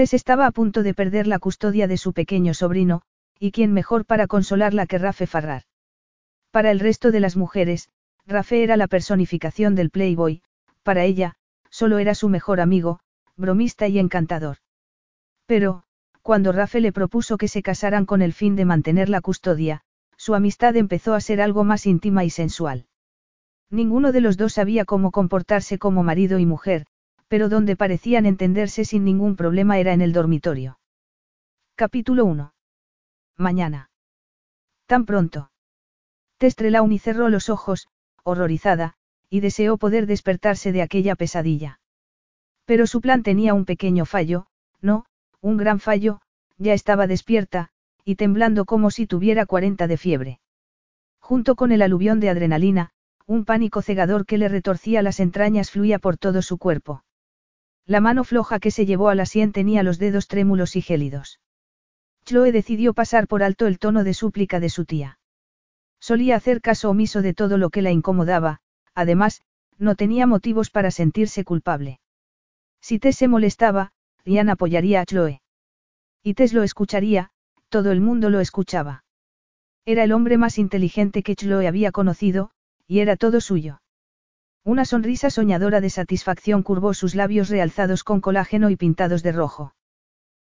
Estaba a punto de perder la custodia de su pequeño sobrino, y quién mejor para consolarla que Rafe Farrar. Para el resto de las mujeres, Rafe era la personificación del Playboy, para ella, solo era su mejor amigo, bromista y encantador. Pero, cuando Rafe le propuso que se casaran con el fin de mantener la custodia, su amistad empezó a ser algo más íntima y sensual. Ninguno de los dos sabía cómo comportarse como marido y mujer, pero donde parecían entenderse sin ningún problema era en el dormitorio. Capítulo 1. Mañana. Tan pronto. Testrelauni cerró los ojos, horrorizada, y deseó poder despertarse de aquella pesadilla. Pero su plan tenía un pequeño fallo, no, un gran fallo, ya estaba despierta, y temblando como si tuviera 40 de fiebre. Junto con el aluvión de adrenalina, un pánico cegador que le retorcía las entrañas fluía por todo su cuerpo. La mano floja que se llevó a la sien tenía los dedos trémulos y gélidos. Chloe decidió pasar por alto el tono de súplica de su tía. Solía hacer caso omiso de todo lo que la incomodaba, además, no tenía motivos para sentirse culpable. Si Tess se molestaba, Ian apoyaría a Chloe. Y Tess lo escucharía, todo el mundo lo escuchaba. Era el hombre más inteligente que Chloe había conocido, y era todo suyo. Una sonrisa soñadora de satisfacción curvó sus labios realzados con colágeno y pintados de rojo.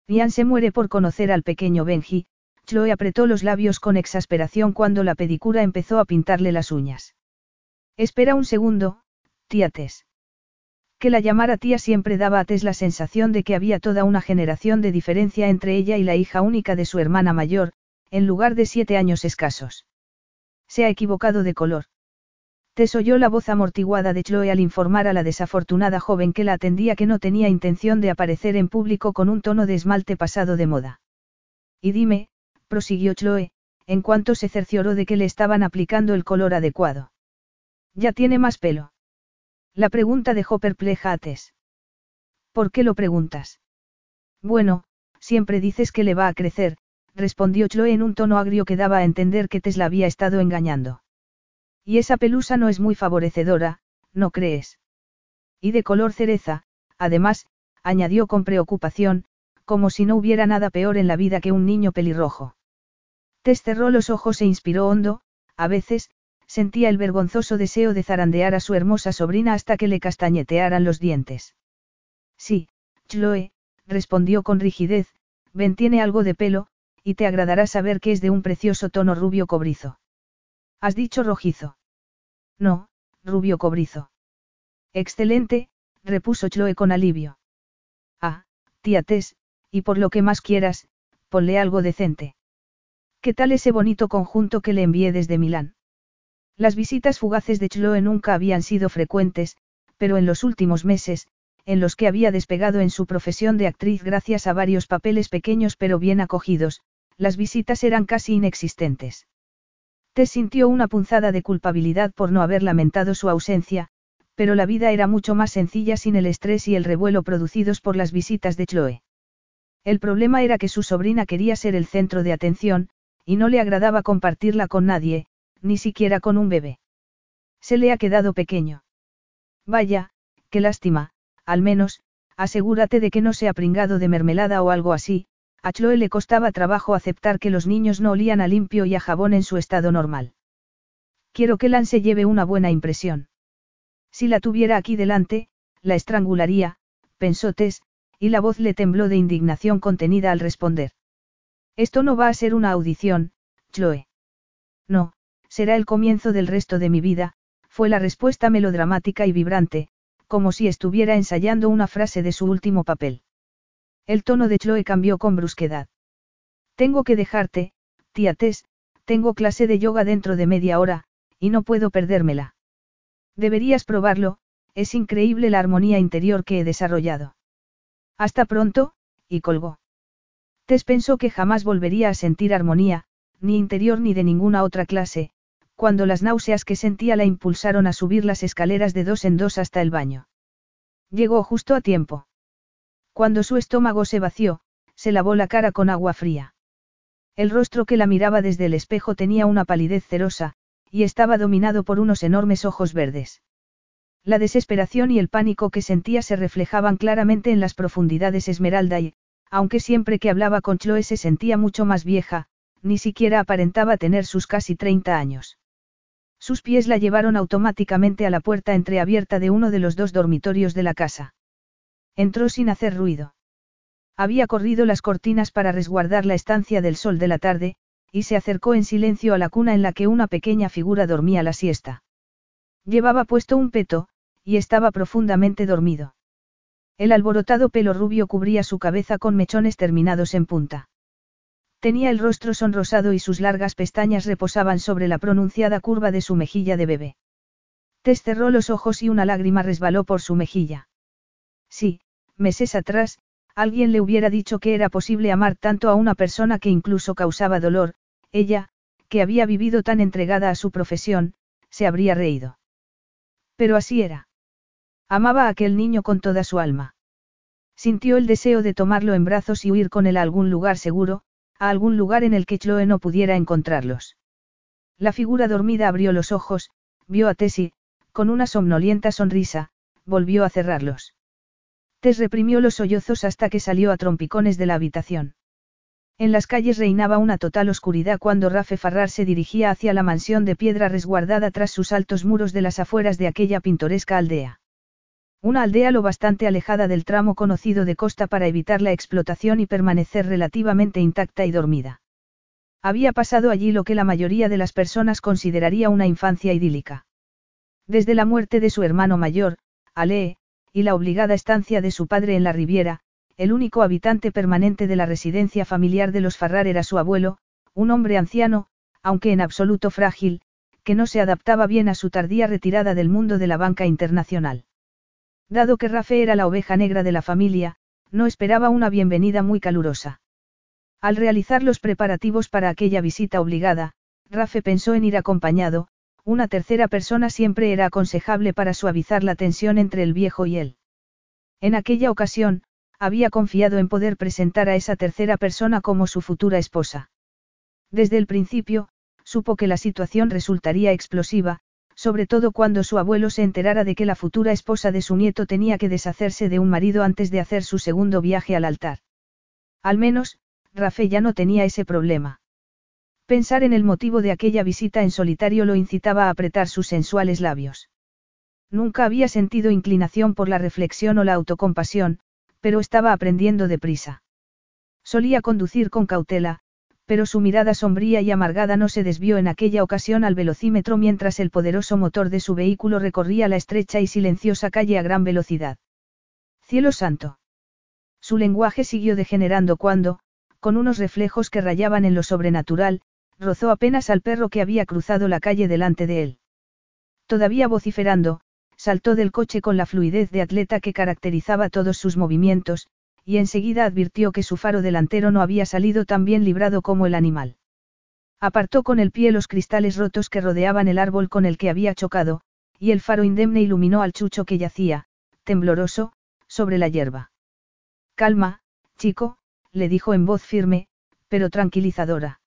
Ian se muere por conocer al pequeño Benji, Chloe apretó los labios con exasperación cuando la pedicura empezó a pintarle las uñas. Espera un segundo, tía Tess. Que la llamara tía siempre daba a Tess la sensación de que había toda una generación de diferencia entre ella y la hija única de su hermana mayor, en lugar de siete años escasos. Se ha equivocado de color. Tess oyó la voz amortiguada de Chloe al informar a la desafortunada joven que la atendía que no tenía intención de aparecer en público con un tono de esmalte pasado de moda. Y dime, prosiguió Chloe, en cuanto se cercioró de que le estaban aplicando el color adecuado. Ya tiene más pelo. La pregunta dejó perpleja a Tess. ¿Por qué lo preguntas? Bueno, siempre dices que le va a crecer, respondió Chloe en un tono agrio que daba a entender que Tess la había estado engañando. Y esa pelusa no es muy favorecedora, ¿no crees? Y de color cereza, además, añadió con preocupación, como si no hubiera nada peor en la vida que un niño pelirrojo. Tess cerró los ojos e inspiró hondo, a veces, sentía el vergonzoso deseo de zarandear a su hermosa sobrina hasta que le castañetearan los dientes. Sí, Chloe, respondió con rigidez, ven tiene algo de pelo, y te agradará saber que es de un precioso tono rubio cobrizo. ¿Has dicho rojizo? No, rubio cobrizo. Excelente, repuso Chloe con alivio. Ah, tía Tess, y por lo que más quieras, ponle algo decente. ¿Qué tal ese bonito conjunto que le envié desde Milán? Las visitas fugaces de Chloe nunca habían sido frecuentes, pero en los últimos meses, en los que había despegado en su profesión de actriz gracias a varios papeles pequeños pero bien acogidos, las visitas eran casi inexistentes. Te sintió una punzada de culpabilidad por no haber lamentado su ausencia, pero la vida era mucho más sencilla sin el estrés y el revuelo producidos por las visitas de Chloe. El problema era que su sobrina quería ser el centro de atención, y no le agradaba compartirla con nadie, ni siquiera con un bebé. Se le ha quedado pequeño. Vaya, qué lástima, al menos, asegúrate de que no sea pringado de mermelada o algo así, a Chloe le costaba trabajo aceptar que los niños no olían a limpio y a jabón en su estado normal. Quiero que Lance lleve una buena impresión. Si la tuviera aquí delante, la estrangularía, pensó Tess, y la voz le tembló de indignación contenida al responder. Esto no va a ser una audición, Chloe. No, será el comienzo del resto de mi vida, fue la respuesta melodramática y vibrante, como si estuviera ensayando una frase de su último papel. El tono de Chloe cambió con brusquedad. Tengo que dejarte, tía Tess, tengo clase de yoga dentro de media hora, y no puedo perdérmela. Deberías probarlo, es increíble la armonía interior que he desarrollado. Hasta pronto, y colgó. Tess pensó que jamás volvería a sentir armonía, ni interior ni de ninguna otra clase, cuando las náuseas que sentía la impulsaron a subir las escaleras de dos en dos hasta el baño. Llegó justo a tiempo. Cuando su estómago se vació, se lavó la cara con agua fría. El rostro que la miraba desde el espejo tenía una palidez cerosa, y estaba dominado por unos enormes ojos verdes. La desesperación y el pánico que sentía se reflejaban claramente en las profundidades Esmeralda y, aunque siempre que hablaba con Chloe se sentía mucho más vieja, ni siquiera aparentaba tener sus casi 30 años. Sus pies la llevaron automáticamente a la puerta entreabierta de uno de los dos dormitorios de la casa. Entró sin hacer ruido. Había corrido las cortinas para resguardar la estancia del sol de la tarde, y se acercó en silencio a la cuna en la que una pequeña figura dormía la siesta. Llevaba puesto un peto, y estaba profundamente dormido. El alborotado pelo rubio cubría su cabeza con mechones terminados en punta. Tenía el rostro sonrosado y sus largas pestañas reposaban sobre la pronunciada curva de su mejilla de bebé. Tess cerró los ojos y una lágrima resbaló por su mejilla. Sí, meses atrás, alguien le hubiera dicho que era posible amar tanto a una persona que incluso causaba dolor, ella, que había vivido tan entregada a su profesión, se habría reído. Pero así era. Amaba a aquel niño con toda su alma. Sintió el deseo de tomarlo en brazos y huir con él a algún lugar seguro, a algún lugar en el que Chloe no pudiera encontrarlos. La figura dormida abrió los ojos, vio a Tessie, con una somnolienta sonrisa, volvió a cerrarlos. Reprimió los sollozos hasta que salió a trompicones de la habitación. En las calles reinaba una total oscuridad cuando Rafe Farrar se dirigía hacia la mansión de piedra resguardada tras sus altos muros de las afueras de aquella pintoresca aldea. Una aldea lo bastante alejada del tramo conocido de costa para evitar la explotación y permanecer relativamente intacta y dormida. Había pasado allí lo que la mayoría de las personas consideraría una infancia idílica. Desde la muerte de su hermano mayor, Alee, y la obligada estancia de su padre en la Riviera, el único habitante permanente de la residencia familiar de los Farrar era su abuelo, un hombre anciano, aunque en absoluto frágil, que no se adaptaba bien a su tardía retirada del mundo de la banca internacional. Dado que Rafe era la oveja negra de la familia, no esperaba una bienvenida muy calurosa. Al realizar los preparativos para aquella visita obligada, Rafe pensó en ir acompañado, una tercera persona siempre era aconsejable para suavizar la tensión entre el viejo y él. En aquella ocasión, había confiado en poder presentar a esa tercera persona como su futura esposa. Desde el principio, supo que la situación resultaría explosiva, sobre todo cuando su abuelo se enterara de que la futura esposa de su nieto tenía que deshacerse de un marido antes de hacer su segundo viaje al altar. Al menos, Rafe ya no tenía ese problema. Pensar en el motivo de aquella visita en solitario lo incitaba a apretar sus sensuales labios. Nunca había sentido inclinación por la reflexión o la autocompasión, pero estaba aprendiendo deprisa. Solía conducir con cautela, pero su mirada sombría y amargada no se desvió en aquella ocasión al velocímetro mientras el poderoso motor de su vehículo recorría la estrecha y silenciosa calle a gran velocidad. Cielo santo. Su lenguaje siguió degenerando cuando, con unos reflejos que rayaban en lo sobrenatural, rozó apenas al perro que había cruzado la calle delante de él. Todavía vociferando, saltó del coche con la fluidez de atleta que caracterizaba todos sus movimientos, y enseguida advirtió que su faro delantero no había salido tan bien librado como el animal. Apartó con el pie los cristales rotos que rodeaban el árbol con el que había chocado, y el faro indemne iluminó al chucho que yacía, tembloroso, sobre la hierba. Calma, chico, le dijo en voz firme, pero tranquilizadora.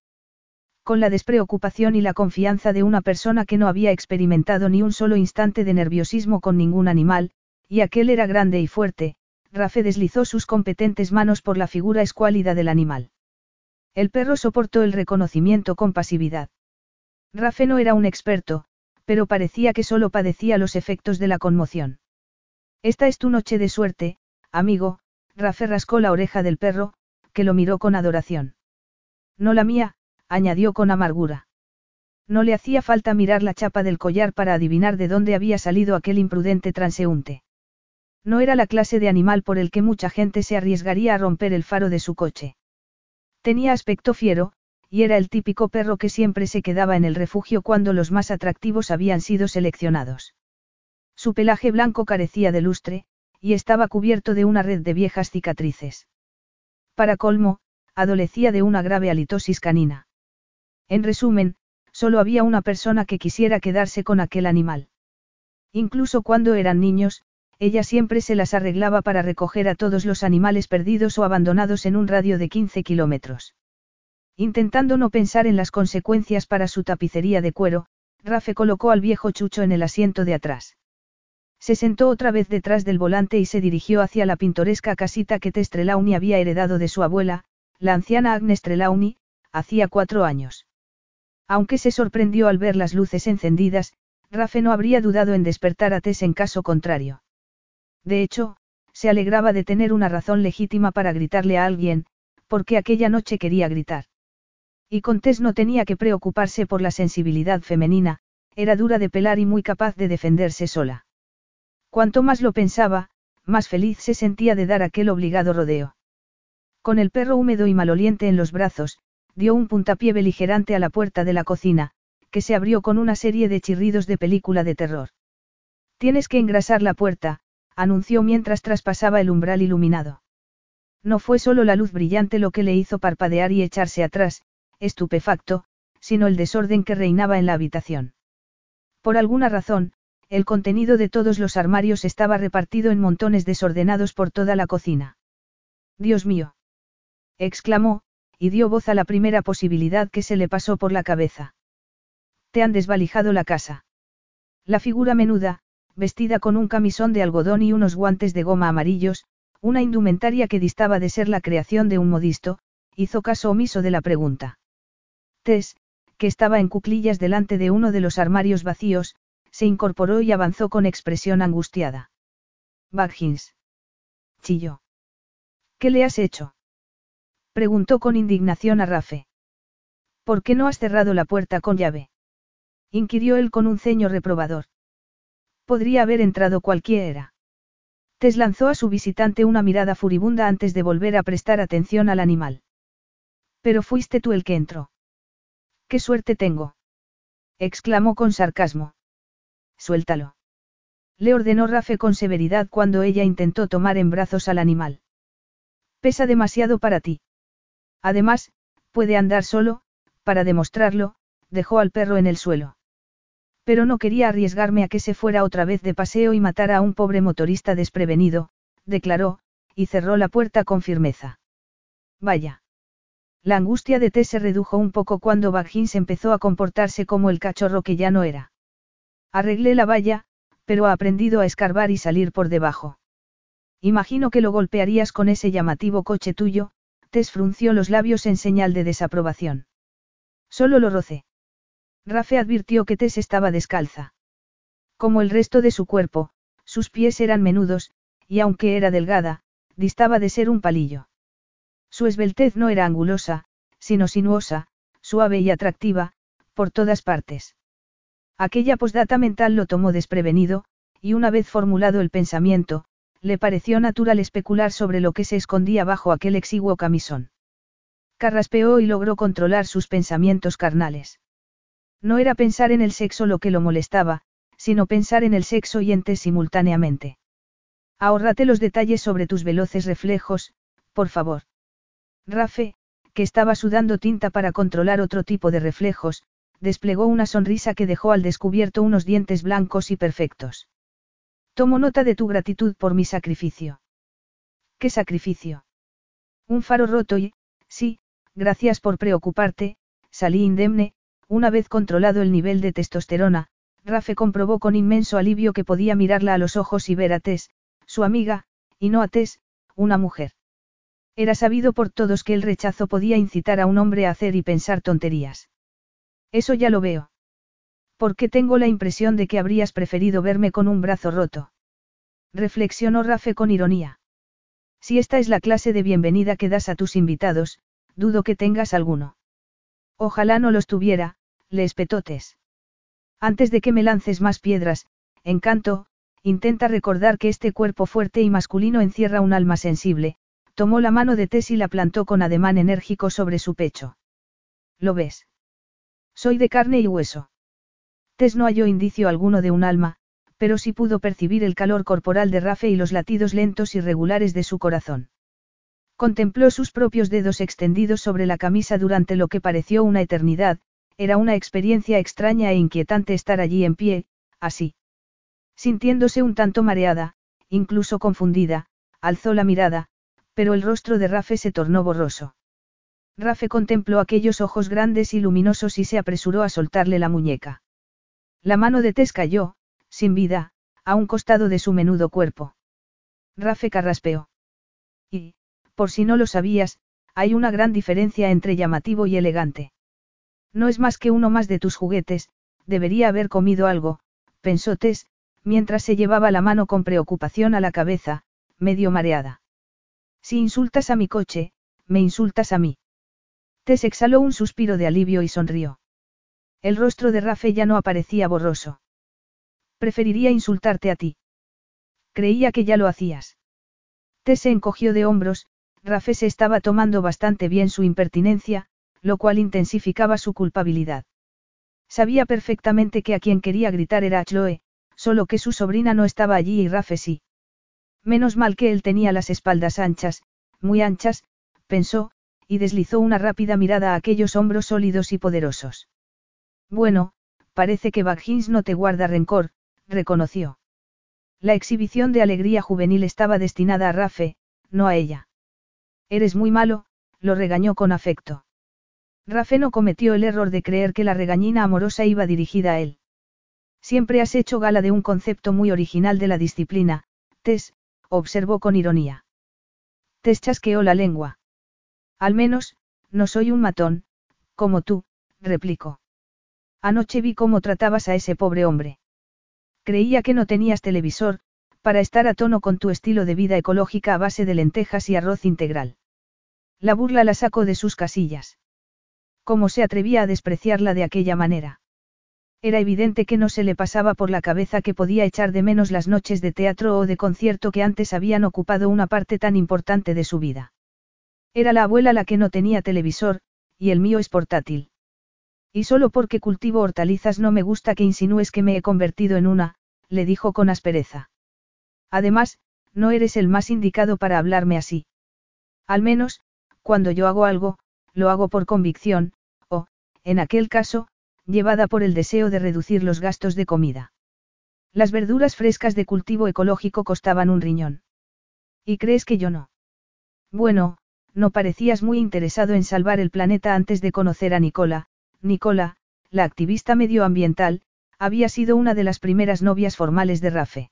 Con la despreocupación y la confianza de una persona que no había experimentado ni un solo instante de nerviosismo con ningún animal, y aquel era grande y fuerte, Rafe deslizó sus competentes manos por la figura escuálida del animal. El perro soportó el reconocimiento con pasividad. Rafe no era un experto, pero parecía que solo padecía los efectos de la conmoción. Esta es tu noche de suerte, amigo, Rafe rascó la oreja del perro, que lo miró con adoración. No la mía, añadió con amargura. No le hacía falta mirar la chapa del collar para adivinar de dónde había salido aquel imprudente transeúnte. No era la clase de animal por el que mucha gente se arriesgaría a romper el faro de su coche. Tenía aspecto fiero, y era el típico perro que siempre se quedaba en el refugio cuando los más atractivos habían sido seleccionados. Su pelaje blanco carecía de lustre, y estaba cubierto de una red de viejas cicatrices. Para colmo, adolecía de una grave halitosis canina. En resumen, solo había una persona que quisiera quedarse con aquel animal. Incluso cuando eran niños, ella siempre se las arreglaba para recoger a todos los animales perdidos o abandonados en un radio de 15 kilómetros. Intentando no pensar en las consecuencias para su tapicería de cuero, Rafe colocó al viejo Chucho en el asiento de atrás. Se sentó otra vez detrás del volante y se dirigió hacia la pintoresca casita que Tess Trelawney había heredado de su abuela, la anciana Agnes Trelawney, hacía cuatro años. Aunque se sorprendió al ver las luces encendidas, Rafe no habría dudado en despertar a Tess en caso contrario. De hecho, se alegraba de tener una razón legítima para gritarle a alguien, porque aquella noche quería gritar. Y con Tess no tenía que preocuparse por la sensibilidad femenina, era dura de pelar y muy capaz de defenderse sola. Cuanto más lo pensaba, más feliz se sentía de dar aquel obligado rodeo. Con el perro húmedo y maloliente en los brazos, dio un puntapié beligerante a la puerta de la cocina, que se abrió con una serie de chirridos de película de terror. Tienes que engrasar la puerta, anunció mientras traspasaba el umbral iluminado. No fue solo la luz brillante lo que le hizo parpadear y echarse atrás, estupefacto, sino el desorden que reinaba en la habitación. Por alguna razón, el contenido de todos los armarios estaba repartido en montones desordenados por toda la cocina. Dios mío. exclamó, y dio voz a la primera posibilidad que se le pasó por la cabeza. Te han desvalijado la casa. La figura menuda, vestida con un camisón de algodón y unos guantes de goma amarillos, una indumentaria que distaba de ser la creación de un modisto, hizo caso omiso de la pregunta. Tess, que estaba en cuclillas delante de uno de los armarios vacíos, se incorporó y avanzó con expresión angustiada. Baggins. Chilló. ¿Qué le has hecho? Preguntó con indignación a Rafe. ¿Por qué no has cerrado la puerta con llave? inquirió él con un ceño reprobador. Podría haber entrado cualquiera. Tess lanzó a su visitante una mirada furibunda antes de volver a prestar atención al animal. Pero fuiste tú el que entró. ¡Qué suerte tengo! exclamó con sarcasmo. Suéltalo. Le ordenó Rafe con severidad cuando ella intentó tomar en brazos al animal. Pesa demasiado para ti. Además, puede andar solo, para demostrarlo, dejó al perro en el suelo. Pero no quería arriesgarme a que se fuera otra vez de paseo y matara a un pobre motorista desprevenido, declaró, y cerró la puerta con firmeza. Vaya. La angustia de Tess se redujo un poco cuando Baggins empezó a comportarse como el cachorro que ya no era. Arreglé la valla, pero ha aprendido a escarbar y salir por debajo. Imagino que lo golpearías con ese llamativo coche tuyo, Tess frunció los labios en señal de desaprobación. Solo lo rocé. Rafe advirtió que Tess estaba descalza. Como el resto de su cuerpo, sus pies eran menudos, y aunque era delgada, distaba de ser un palillo. Su esbeltez no era angulosa, sino sinuosa, suave y atractiva, por todas partes. Aquella posdata mental lo tomó desprevenido, y una vez formulado el pensamiento, le pareció natural especular sobre lo que se escondía bajo aquel exiguo camisón. Carraspeó y logró controlar sus pensamientos carnales. No era pensar en el sexo lo que lo molestaba, sino pensar en el sexo y en simultáneamente. Ahórrate los detalles sobre tus veloces reflejos, por favor. Rafe, que estaba sudando tinta para controlar otro tipo de reflejos, desplegó una sonrisa que dejó al descubierto unos dientes blancos y perfectos. Tomo nota de tu gratitud por mi sacrificio. ¿Qué sacrificio? Un faro roto y, sí, gracias por preocuparte, salí indemne, una vez controlado el nivel de testosterona, Rafe comprobó con inmenso alivio que podía mirarla a los ojos y ver a Tess, su amiga, y no a Tess, una mujer. Era sabido por todos que el rechazo podía incitar a un hombre a hacer y pensar tonterías. Eso ya lo veo. Porque tengo la impresión de que habrías preferido verme con un brazo roto. Reflexionó Rafe con ironía. Si esta es la clase de bienvenida que das a tus invitados, dudo que tengas alguno. Ojalá no los tuviera, le espetó Tess. Antes de que me lances más piedras, encanto, intenta recordar que este cuerpo fuerte y masculino encierra un alma sensible, tomó la mano de Tess y la plantó con ademán enérgico sobre su pecho. ¿Lo ves? Soy de carne y hueso. Tess no halló indicio alguno de un alma, pero sí pudo percibir el calor corporal de Rafe y los latidos lentos y regulares de su corazón. Contempló sus propios dedos extendidos sobre la camisa durante lo que pareció una eternidad, era una experiencia extraña e inquietante estar allí en pie, así. Sintiéndose un tanto mareada, incluso confundida, alzó la mirada, pero el rostro de Rafe se tornó borroso. Rafe contempló aquellos ojos grandes y luminosos y se apresuró a soltarle la muñeca. La mano de Tess cayó, sin vida, a un costado de su menudo cuerpo. Rafe carraspeó. Y, por si no lo sabías, hay una gran diferencia entre llamativo y elegante. No es más que uno más de tus juguetes, debería haber comido algo, pensó Tess, mientras se llevaba la mano con preocupación a la cabeza, medio mareada. Si insultas a mi coche, me insultas a mí. Tess exhaló un suspiro de alivio y sonrió. El rostro de Rafe ya no aparecía borroso. Preferiría insultarte a ti. Creía que ya lo hacías. Tess se encogió de hombros, Rafe se estaba tomando bastante bien su impertinencia, lo cual intensificaba su culpabilidad. Sabía perfectamente que a quien quería gritar era Chloe, solo que su sobrina no estaba allí y Rafe sí. Menos mal que él tenía las espaldas anchas, muy anchas, pensó, y deslizó una rápida mirada a aquellos hombros sólidos y poderosos. Bueno, parece que Baggins no te guarda rencor, reconoció. La exhibición de alegría juvenil estaba destinada a Rafe, no a ella. Eres muy malo, lo regañó con afecto. Rafe no cometió el error de creer que la regañina amorosa iba dirigida a él. Siempre has hecho gala de un concepto muy original de la disciplina, Tess, observó con ironía. Tess chasqueó la lengua. Al menos, no soy un matón, como tú, replicó. Anoche vi cómo tratabas a ese pobre hombre. Creía que no tenías televisor, para estar a tono con tu estilo de vida ecológica a base de lentejas y arroz integral. La burla la sacó de sus casillas. ¿Cómo se atrevía a despreciarla de aquella manera? Era evidente que no se le pasaba por la cabeza que podía echar de menos las noches de teatro o de concierto que antes habían ocupado una parte tan importante de su vida. Era la abuela la que no tenía televisor, y el mío es portátil. Y solo porque cultivo hortalizas no me gusta que insinúes que me he convertido en una, le dijo con aspereza. Además, no eres el más indicado para hablarme así. Al menos, cuando yo hago algo, lo hago por convicción, o, en aquel caso, llevada por el deseo de reducir los gastos de comida. Las verduras frescas de cultivo ecológico costaban un riñón. ¿Y crees que yo no? Bueno, no parecías muy interesado en salvar el planeta antes de conocer a Nicola. Nicola, la activista medioambiental, había sido una de las primeras novias formales de Rafe.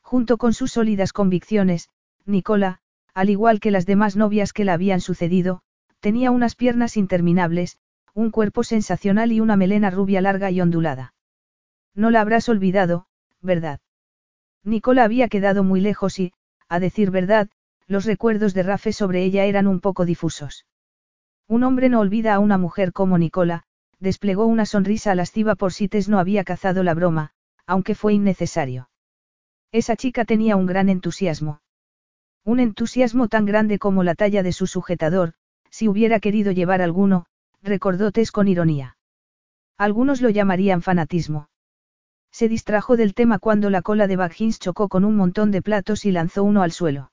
Junto con sus sólidas convicciones, Nicola, al igual que las demás novias que la habían sucedido, tenía unas piernas interminables, un cuerpo sensacional y una melena rubia larga y ondulada. No la habrás olvidado, ¿verdad? Nicola había quedado muy lejos y, a decir verdad, los recuerdos de Rafe sobre ella eran un poco difusos. Un hombre no olvida a una mujer como Nicola, desplegó una sonrisa lasciva por si Tess no había cazado la broma, aunque fue innecesario. Esa chica tenía un gran entusiasmo. Un entusiasmo tan grande como la talla de su sujetador, si hubiera querido llevar alguno, recordó Tess con ironía. Algunos lo llamarían fanatismo. Se distrajo del tema cuando la cola de Baggins chocó con un montón de platos y lanzó uno al suelo.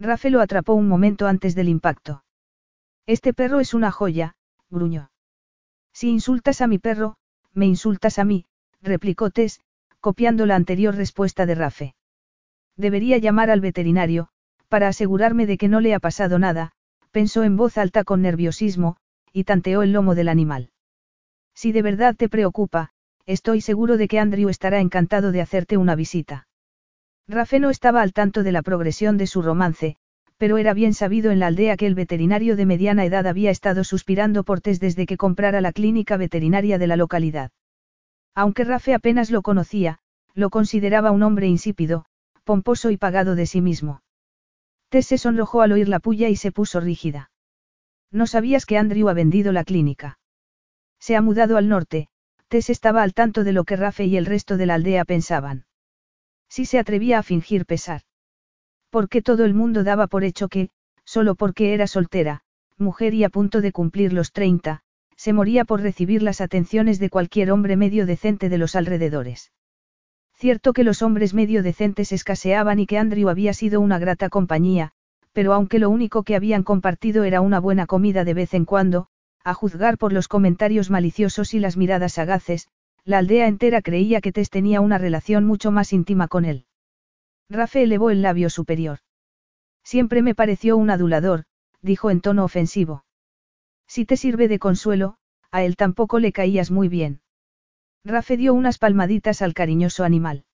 Rafe lo atrapó un momento antes del impacto. Este perro es una joya, gruñó. Si insultas a mi perro, me insultas a mí, replicó Tess, copiando la anterior respuesta de Rafe. Debería llamar al veterinario, para asegurarme de que no le ha pasado nada, pensó en voz alta con nerviosismo, y tanteó el lomo del animal. Si de verdad te preocupa, estoy seguro de que Andrew estará encantado de hacerte una visita. Rafe no estaba al tanto de la progresión de su romance, pero era bien sabido en la aldea que el veterinario de mediana edad había estado suspirando por Tess desde que comprara la clínica veterinaria de la localidad. Aunque Rafe apenas lo conocía, lo consideraba un hombre insípido, pomposo y pagado de sí mismo. Tess se sonrojó al oír la puya y se puso rígida. No sabías que Andrew ha vendido la clínica. Se ha mudado al norte, Tess estaba al tanto de lo que Rafe y el resto de la aldea pensaban. Si se atrevía a fingir pesar. Porque todo el mundo daba por hecho que, solo porque era soltera, mujer y a punto de cumplir los 30, se moría por recibir las atenciones de cualquier hombre medio decente de los alrededores. Cierto que los hombres medio decentes escaseaban y que Andrew había sido una grata compañía, pero aunque lo único que habían compartido era una buena comida de vez en cuando, a juzgar por los comentarios maliciosos y las miradas sagaces, la aldea entera creía que Tess tenía una relación mucho más íntima con él. Rafe elevó el labio superior. Siempre me pareció un adulador, dijo en tono ofensivo. Si te sirve de consuelo, a él tampoco le caías muy bien. Rafe dio unas palmaditas al cariñoso animal.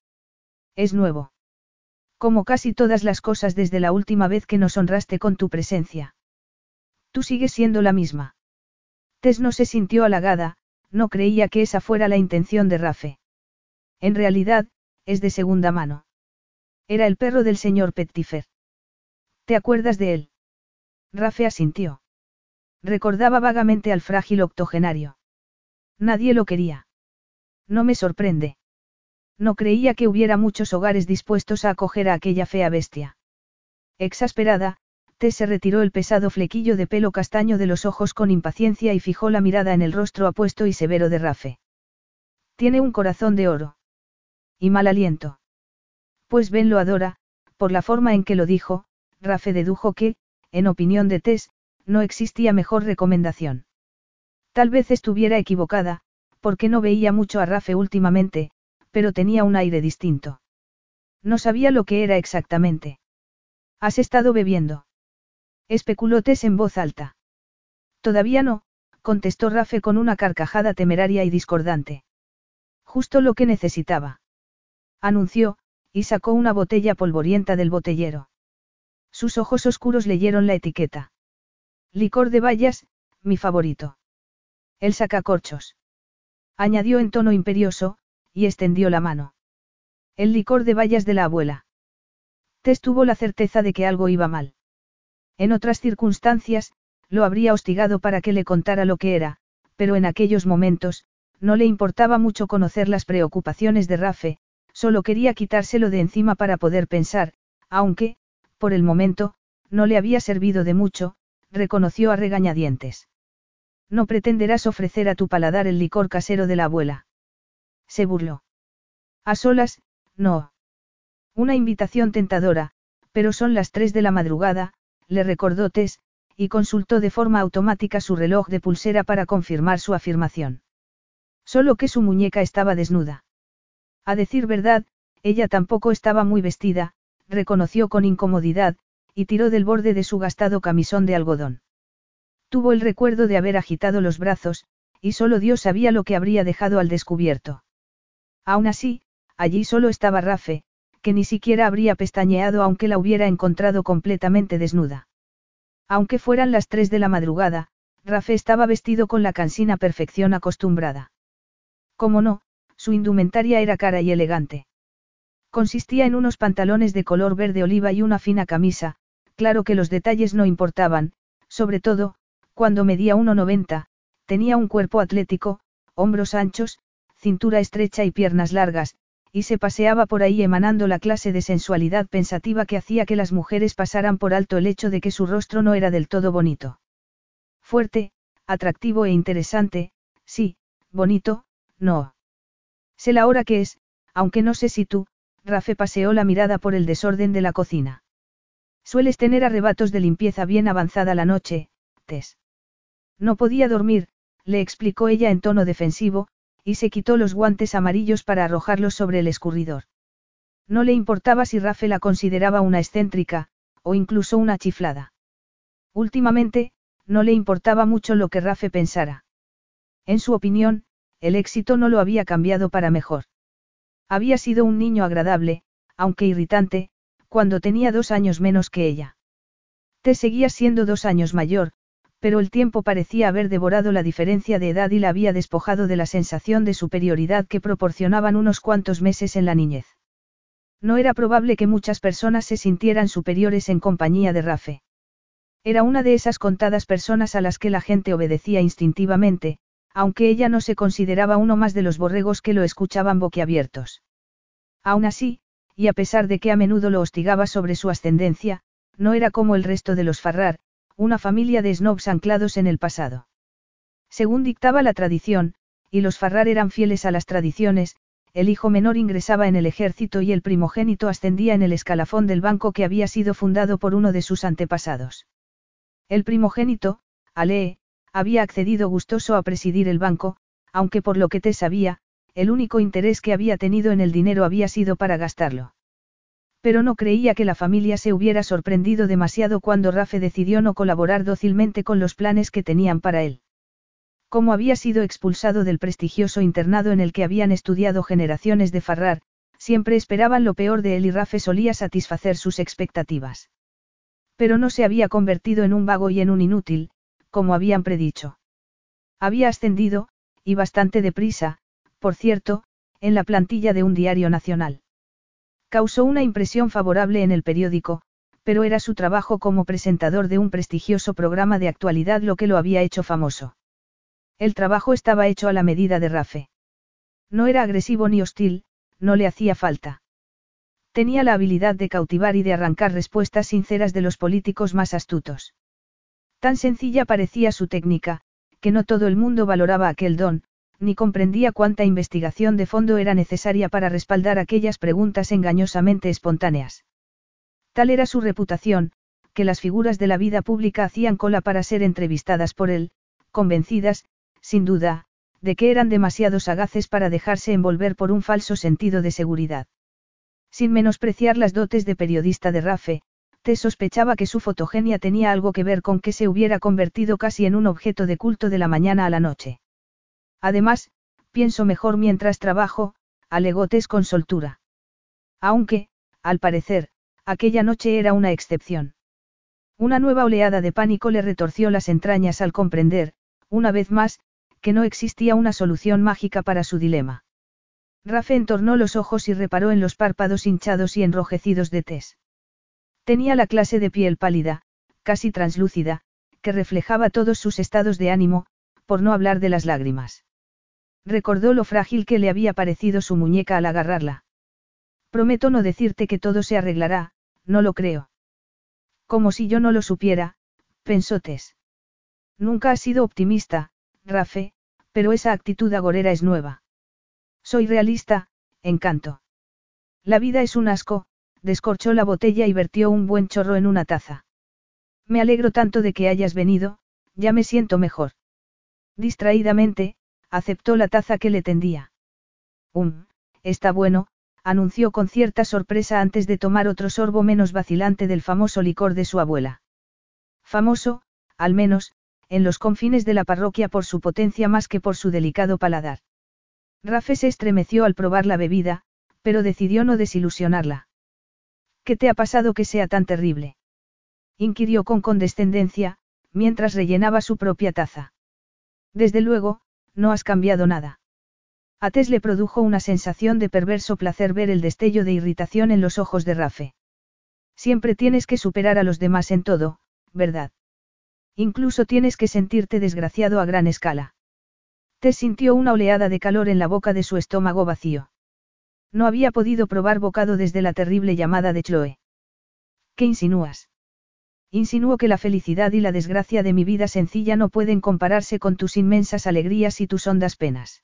Es nuevo. Como casi todas las cosas desde la última vez que nos honraste con tu presencia. Tú sigues siendo la misma. Tess no se sintió halagada, no creía que esa fuera la intención de Rafe. En realidad, es de segunda mano. Era el perro del señor Pettifer. ¿Te acuerdas de él? Rafe asintió. Recordaba vagamente al frágil octogenario. Nadie lo quería. No me sorprende. No creía que hubiera muchos hogares dispuestos a acoger a aquella fea bestia. Exasperada, Tess se retiró el pesado flequillo de pelo castaño de los ojos con impaciencia y fijó la mirada en el rostro apuesto y severo de Rafe. Tiene un corazón de oro. Y mal aliento. Pues Ben lo adora, por la forma en que lo dijo, Rafe dedujo que, en opinión de Tess, no existía mejor recomendación. Tal vez estuviera equivocada, porque no veía mucho a Rafe últimamente, pero tenía un aire distinto. No sabía lo que era exactamente. ¿Has estado bebiendo? Especuló Tess en voz alta. Todavía no, contestó Rafe con una carcajada temeraria y discordante. Justo lo que necesitaba. Anunció, y sacó una botella polvorienta del botellero. Sus ojos oscuros leyeron la etiqueta. Licor de bayas, mi favorito. El sacacorchos. Añadió en tono imperioso, y extendió la mano. El licor de bayas de la abuela. Tess tuvo la certeza de que algo iba mal. En otras circunstancias, lo habría hostigado para que le contara lo que era, pero en aquellos momentos, no le importaba mucho conocer las preocupaciones de Rafe, solo quería quitárselo de encima para poder pensar, aunque, por el momento, no le había servido de mucho, reconoció a regañadientes. No pretenderás ofrecer a tu paladar el licor casero de la abuela. Se burló. A solas, no. Una invitación tentadora, pero son las tres de la madrugada, le recordó Tess, y consultó de forma automática su reloj de pulsera para confirmar su afirmación. Solo que su muñeca estaba desnuda. A decir verdad, ella tampoco estaba muy vestida, reconoció con incomodidad, y tiró del borde de su gastado camisón de algodón. Tuvo el recuerdo de haber agitado los brazos, y solo Dios sabía lo que habría dejado al descubierto. Aún así, allí solo estaba Rafe, que ni siquiera habría pestañeado aunque la hubiera encontrado completamente desnuda. Aunque fueran las tres de la madrugada, Rafe estaba vestido con la cansina perfección acostumbrada. Como no, su indumentaria era cara y elegante. Consistía en unos pantalones de color verde oliva y una fina camisa, claro que los detalles no importaban, sobre todo, cuando medía 1,90, tenía un cuerpo atlético, hombros anchos, cintura estrecha y piernas largas, y se paseaba por ahí emanando la clase de sensualidad pensativa que hacía que las mujeres pasaran por alto el hecho de que su rostro no era del todo bonito. Fuerte, atractivo e interesante, sí, bonito, no. Sé la hora que es, aunque no sé si tú, Rafe paseó la mirada por el desorden de la cocina. Sueles tener arrebatos de limpieza bien avanzada la noche, Tess. No podía dormir, le explicó ella en tono defensivo, y se quitó los guantes amarillos para arrojarlos sobre el escurridor. No le importaba si Rafe la consideraba una excéntrica, o incluso una chiflada. Últimamente, no le importaba mucho lo que Rafe pensara. En su opinión, el éxito no lo había cambiado para mejor. Había sido un niño agradable, aunque irritante, cuando tenía dos años menos que ella. Te seguía siendo dos años mayor, pero el tiempo parecía haber devorado la diferencia de edad y la había despojado de la sensación de superioridad que proporcionaban unos cuantos meses en la niñez. No era probable que muchas personas se sintieran superiores en compañía de Rafe. Era una de esas contadas personas a las que la gente obedecía instintivamente, aunque ella no se consideraba uno más de los borregos que lo escuchaban boquiabiertos. Aún así, y a pesar de que a menudo lo hostigaba sobre su ascendencia, no era como el resto de los Farrar, una familia de snobs anclados en el pasado. Según dictaba la tradición, y los Farrar eran fieles a las tradiciones, el hijo menor ingresaba en el ejército y el primogénito ascendía en el escalafón del banco que había sido fundado por uno de sus antepasados. El primogénito, Alee, había accedido gustoso a presidir el banco, aunque por lo que te sabía, el único interés que había tenido en el dinero había sido para gastarlo. Pero no creía que la familia se hubiera sorprendido demasiado cuando Rafe decidió no colaborar dócilmente con los planes que tenían para él. Como había sido expulsado del prestigioso internado en el que habían estudiado generaciones de Farrar, siempre esperaban lo peor de él y Rafe solía satisfacer sus expectativas. Pero no se había convertido en un vago y en un inútil, como habían predicho. Había ascendido, y bastante deprisa, por cierto, en la plantilla de un diario nacional. Causó una impresión favorable en el periódico, pero era su trabajo como presentador de un prestigioso programa de actualidad lo que lo había hecho famoso. El trabajo estaba hecho a la medida de Rafe. No era agresivo ni hostil, no le hacía falta. Tenía la habilidad de cautivar y de arrancar respuestas sinceras de los políticos más astutos. Tan sencilla parecía su técnica, que no todo el mundo valoraba aquel don, ni comprendía cuánta investigación de fondo era necesaria para respaldar aquellas preguntas engañosamente espontáneas. Tal era su reputación, que las figuras de la vida pública hacían cola para ser entrevistadas por él, convencidas, sin duda, de que eran demasiado sagaces para dejarse envolver por un falso sentido de seguridad. Sin menospreciar las dotes de periodista de Rafe, sospechaba que su fotogenia tenía algo que ver con que se hubiera convertido casi en un objeto de culto de la mañana a la noche. Además, pienso mejor mientras trabajo, alegó Tess con soltura. Aunque, al parecer, aquella noche era una excepción. Una nueva oleada de pánico le retorció las entrañas al comprender, una vez más, que no existía una solución mágica para su dilema. Rafe entornó los ojos y reparó en los párpados hinchados y enrojecidos de Tess. Tenía la clase de piel pálida, casi translúcida, que reflejaba todos sus estados de ánimo, por no hablar de las lágrimas. Recordó lo frágil que le había parecido su muñeca al agarrarla. Prometo no decirte que todo se arreglará, no lo creo. Como si yo no lo supiera, pensó Tess. Nunca has sido optimista, Rafe, pero esa actitud agorera es nueva. Soy realista, encanto. La vida es un asco, descorchó la botella y vertió un buen chorro en una taza. Me alegro tanto de que hayas venido, ya me siento mejor. Distraídamente, aceptó la taza que le tendía. Um, está bueno, anunció con cierta sorpresa antes de tomar otro sorbo menos vacilante del famoso licor de su abuela. Famoso, al menos, en los confines de la parroquia por su potencia más que por su delicado paladar. Rafe se estremeció al probar la bebida, pero decidió no desilusionarla. ¿Qué te ha pasado que sea tan terrible? inquirió con condescendencia, mientras rellenaba su propia taza. Desde luego, no has cambiado nada. A Tess le produjo una sensación de perverso placer ver el destello de irritación en los ojos de Rafe. Siempre tienes que superar a los demás en todo, ¿verdad? Incluso tienes que sentirte desgraciado a gran escala. Tess sintió una oleada de calor en la boca de su estómago vacío. No había podido probar bocado desde la terrible llamada de Chloe. ¿Qué insinúas? Insinúo que la felicidad y la desgracia de mi vida sencilla no pueden compararse con tus inmensas alegrías y tus hondas penas.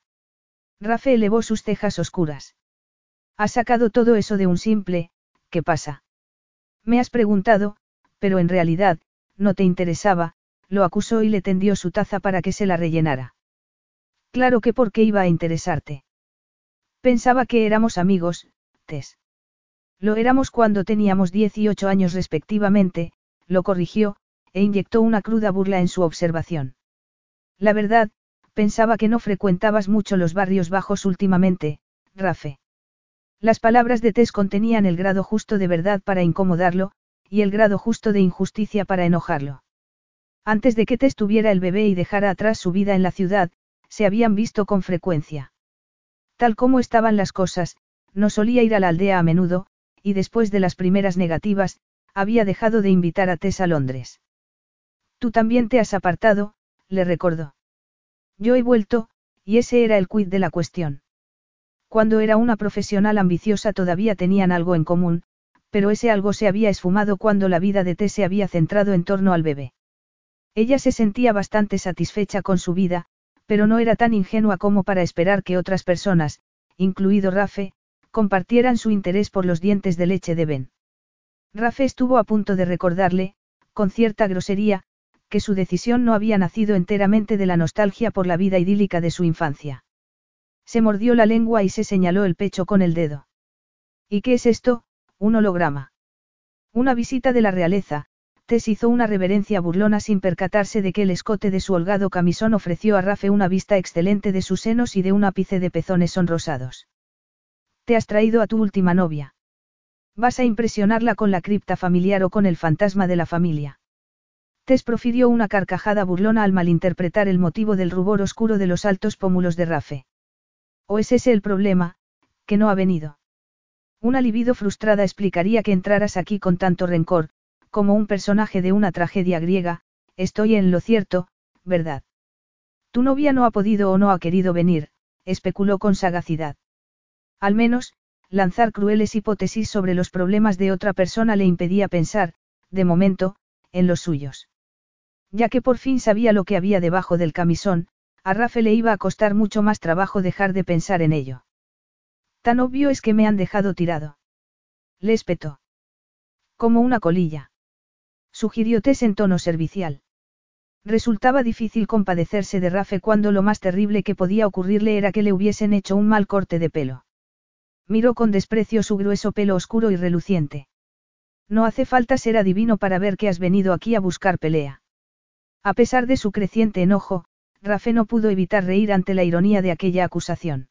Rafe elevó sus cejas oscuras. Has sacado todo eso de un simple, ¿qué pasa? Me has preguntado, pero en realidad, no te interesaba, lo acusó y le tendió su taza para que se la rellenara. Claro que por qué iba a interesarte. Pensaba que éramos amigos, Tess. Lo éramos cuando teníamos 18 años respectivamente, lo corrigió, e inyectó una cruda burla en su observación. La verdad, pensaba que no frecuentabas mucho los barrios bajos últimamente, Rafe. Las palabras de Tess contenían el grado justo de verdad para incomodarlo, y el grado justo de injusticia para enojarlo. Antes de que Tess tuviera el bebé y dejara atrás su vida en la ciudad, se habían visto con frecuencia. Tal como estaban las cosas, no solía ir a la aldea a menudo, y después de las primeras negativas, había dejado de invitar a Tess a Londres. Tú también te has apartado, le recordó. Yo he vuelto, y ese era el quid de la cuestión. Cuando era una profesional ambiciosa todavía tenían algo en común, pero ese algo se había esfumado cuando la vida de Tess se había centrado en torno al bebé. Ella se sentía bastante satisfecha con su vida, pero no era tan ingenua como para esperar que otras personas, incluido Rafe, compartieran su interés por los dientes de leche de Ben. Rafe estuvo a punto de recordarle, con cierta grosería, que su decisión no había nacido enteramente de la nostalgia por la vida idílica de su infancia. Se mordió la lengua y se señaló el pecho con el dedo. ¿Y qué es esto? Un holograma. Una visita de la realeza, Tess hizo una reverencia burlona sin percatarse de que el escote de su holgado camisón ofreció a Rafe una vista excelente de sus senos y de un ápice de pezones sonrosados. Te has traído a tu última novia. Vas a impresionarla con la cripta familiar o con el fantasma de la familia. Tess profirió una carcajada burlona al malinterpretar el motivo del rubor oscuro de los altos pómulos de Rafe. ¿O es ese el problema, que no ha venido? Una libido frustrada explicaría que entraras aquí con tanto rencor, como un personaje de una tragedia griega, estoy en lo cierto, ¿verdad? Tu novia no ha podido o no ha querido venir, especuló con sagacidad. Al menos, lanzar crueles hipótesis sobre los problemas de otra persona le impedía pensar, de momento, en los suyos. Ya que por fin sabía lo que había debajo del camisón, a Rafe le iba a costar mucho más trabajo dejar de pensar en ello. Tan obvio es que me han dejado tirado. Le espetó. Como una colilla. Sugirió Tess en tono servicial. Resultaba difícil compadecerse de Rafe cuando lo más terrible que podía ocurrirle era que le hubiesen hecho un mal corte de pelo. Miró con desprecio su grueso pelo oscuro y reluciente. No hace falta ser adivino para ver que has venido aquí a buscar pelea. A pesar de su creciente enojo, Rafe no pudo evitar reír ante la ironía de aquella acusación.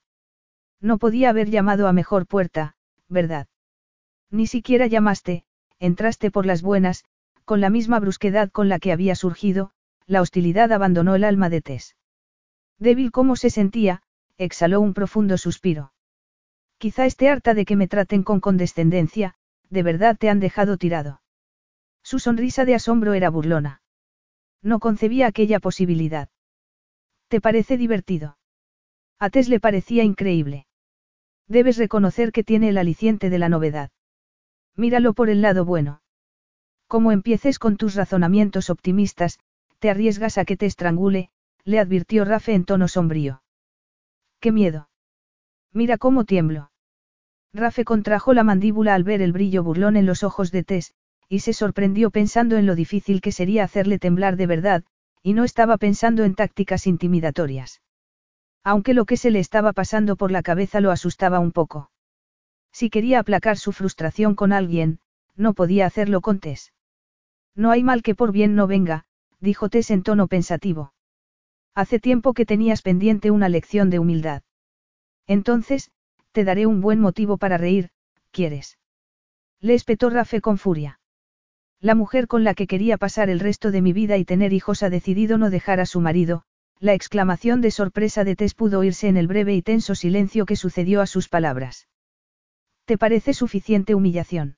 No podía haber llamado a mejor puerta, ¿verdad? Ni siquiera llamaste, entraste por las buenas, con la misma brusquedad con la que había surgido, la hostilidad abandonó el alma de Tess. Débil como se sentía, exhaló un profundo suspiro. Quizá esté harta de que me traten con condescendencia, de verdad te han dejado tirado. Su sonrisa de asombro era burlona. No concebía aquella posibilidad. ¿Te parece divertido? A Tess le parecía increíble. Debes reconocer que tiene el aliciente de la novedad. Míralo por el lado bueno. Como empieces con tus razonamientos optimistas, te arriesgas a que te estrangule, le advirtió Rafe en tono sombrío. ¡Qué miedo! Mira cómo tiemblo. Rafe contrajo la mandíbula al ver el brillo burlón en los ojos de Tess, y se sorprendió pensando en lo difícil que sería hacerle temblar de verdad, y no estaba pensando en tácticas intimidatorias. Aunque lo que se le estaba pasando por la cabeza lo asustaba un poco. Si quería aplacar su frustración con alguien, no podía hacerlo con Tess. No hay mal que por bien no venga, dijo Tess en tono pensativo. Hace tiempo que tenías pendiente una lección de humildad. Entonces, te daré un buen motivo para reír, ¿quieres? Le espetó Rafe con furia. La mujer con la que quería pasar el resto de mi vida y tener hijos ha decidido no dejar a su marido, la exclamación de sorpresa de Tess pudo oírse en el breve y tenso silencio que sucedió a sus palabras. ¿Te parece suficiente humillación?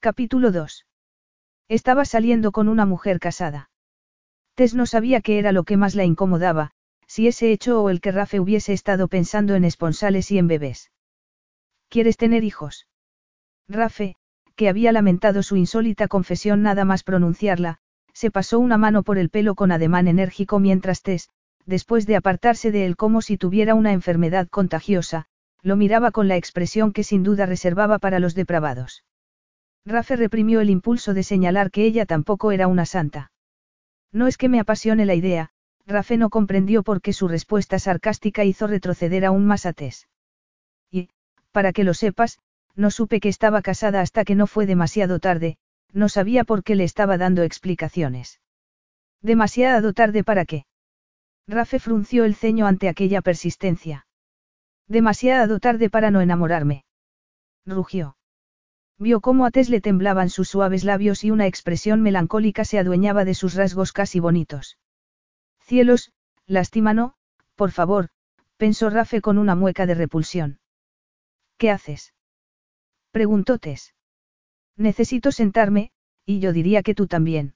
Capítulo 2. Estaba saliendo con una mujer casada. Tess no sabía qué era lo que más la incomodaba, si ese hecho o el que Rafe hubiese estado pensando en esponsales y en bebés. ¿Quieres tener hijos? Rafe, que había lamentado su insólita confesión nada más pronunciarla, se pasó una mano por el pelo con ademán enérgico mientras Tess, después de apartarse de él como si tuviera una enfermedad contagiosa, lo miraba con la expresión que sin duda reservaba para los depravados. Rafe reprimió el impulso de señalar que ella tampoco era una santa. No es que me apasione la idea, Rafe no comprendió por qué su respuesta sarcástica hizo retroceder aún más a Tess. Y, para que lo sepas, no supe que estaba casada hasta que no fue demasiado tarde, no sabía por qué le estaba dando explicaciones. ¿Demasiado tarde para qué? Rafe frunció el ceño ante aquella persistencia. Demasiado tarde para no enamorarme. Rugió. Vio cómo a Tess le temblaban sus suaves labios y una expresión melancólica se adueñaba de sus rasgos casi bonitos. Cielos, lástima no, por favor, pensó Rafe con una mueca de repulsión. ¿Qué haces? preguntó Tess. Necesito sentarme, y yo diría que tú también.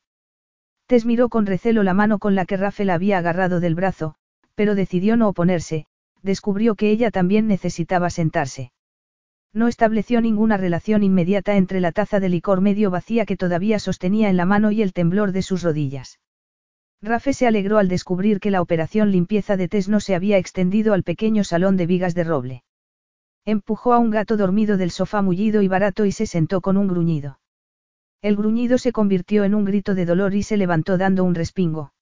Tess miró con recelo la mano con la que Rafe la había agarrado del brazo, pero decidió no oponerse, descubrió que ella también necesitaba sentarse. No estableció ninguna relación inmediata entre la taza de licor medio vacía que todavía sostenía en la mano y el temblor de sus rodillas. Rafe se alegró al descubrir que la operación limpieza de Tess no se había extendido al pequeño salón de vigas de roble. Empujó a un gato dormido del sofá mullido y barato y se sentó con un gruñido. El gruñido se convirtió en un grito de dolor y se levantó dando un respingo.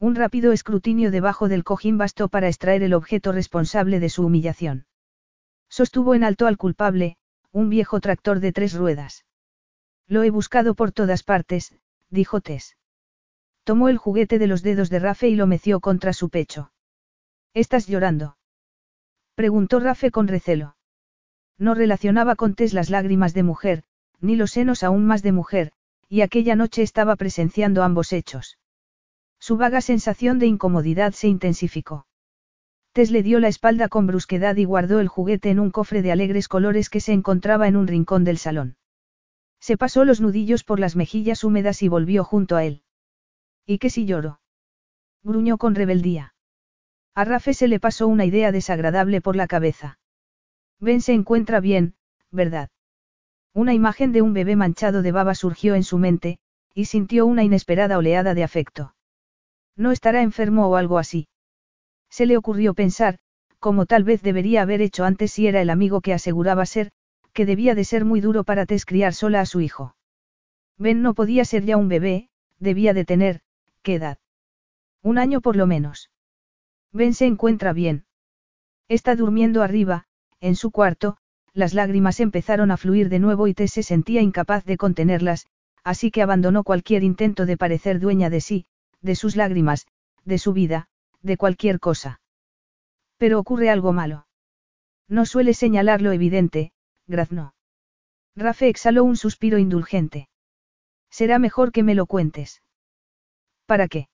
Un rápido escrutinio debajo del cojín bastó para extraer el objeto responsable de su humillación. Sostuvo en alto al culpable, un viejo tractor de tres ruedas. Lo he buscado por todas partes, dijo Tess. Tomó el juguete de los dedos de Rafe y lo meció contra su pecho. ¿Estás llorando? Preguntó Rafe con recelo. No relacionaba con Tess las lágrimas de mujer, ni los senos aún más de mujer, y aquella noche estaba presenciando ambos hechos. Su vaga sensación de incomodidad se intensificó. Tess le dio la espalda con brusquedad y guardó el juguete en un cofre de alegres colores que se encontraba en un rincón del salón. Se pasó los nudillos por las mejillas húmedas y volvió junto a él. ¿Y qué si lloro? Gruñó con rebeldía. A Rafe se le pasó una idea desagradable por la cabeza. Ben se encuentra bien, ¿verdad? Una imagen de un bebé manchado de baba surgió en su mente, y sintió una inesperada oleada de afecto. No estará enfermo o algo así. Se le ocurrió pensar, como tal vez debería haber hecho antes si era el amigo que aseguraba ser, que debía de ser muy duro para Tess criar sola a su hijo. Ben no podía ser ya un bebé, debía de tener, ¿qué edad? Un año por lo menos. Ben se encuentra bien. Está durmiendo arriba, en su cuarto, las lágrimas empezaron a fluir de nuevo y Tess se sentía incapaz de contenerlas, así que abandonó cualquier intento de parecer dueña de sí, de sus lágrimas, de su vida, de cualquier cosa. Pero ocurre algo malo. No suele señalar lo evidente, graznó. Rafe exhaló un suspiro indulgente. Será mejor que me lo cuentes. ¿Para qué?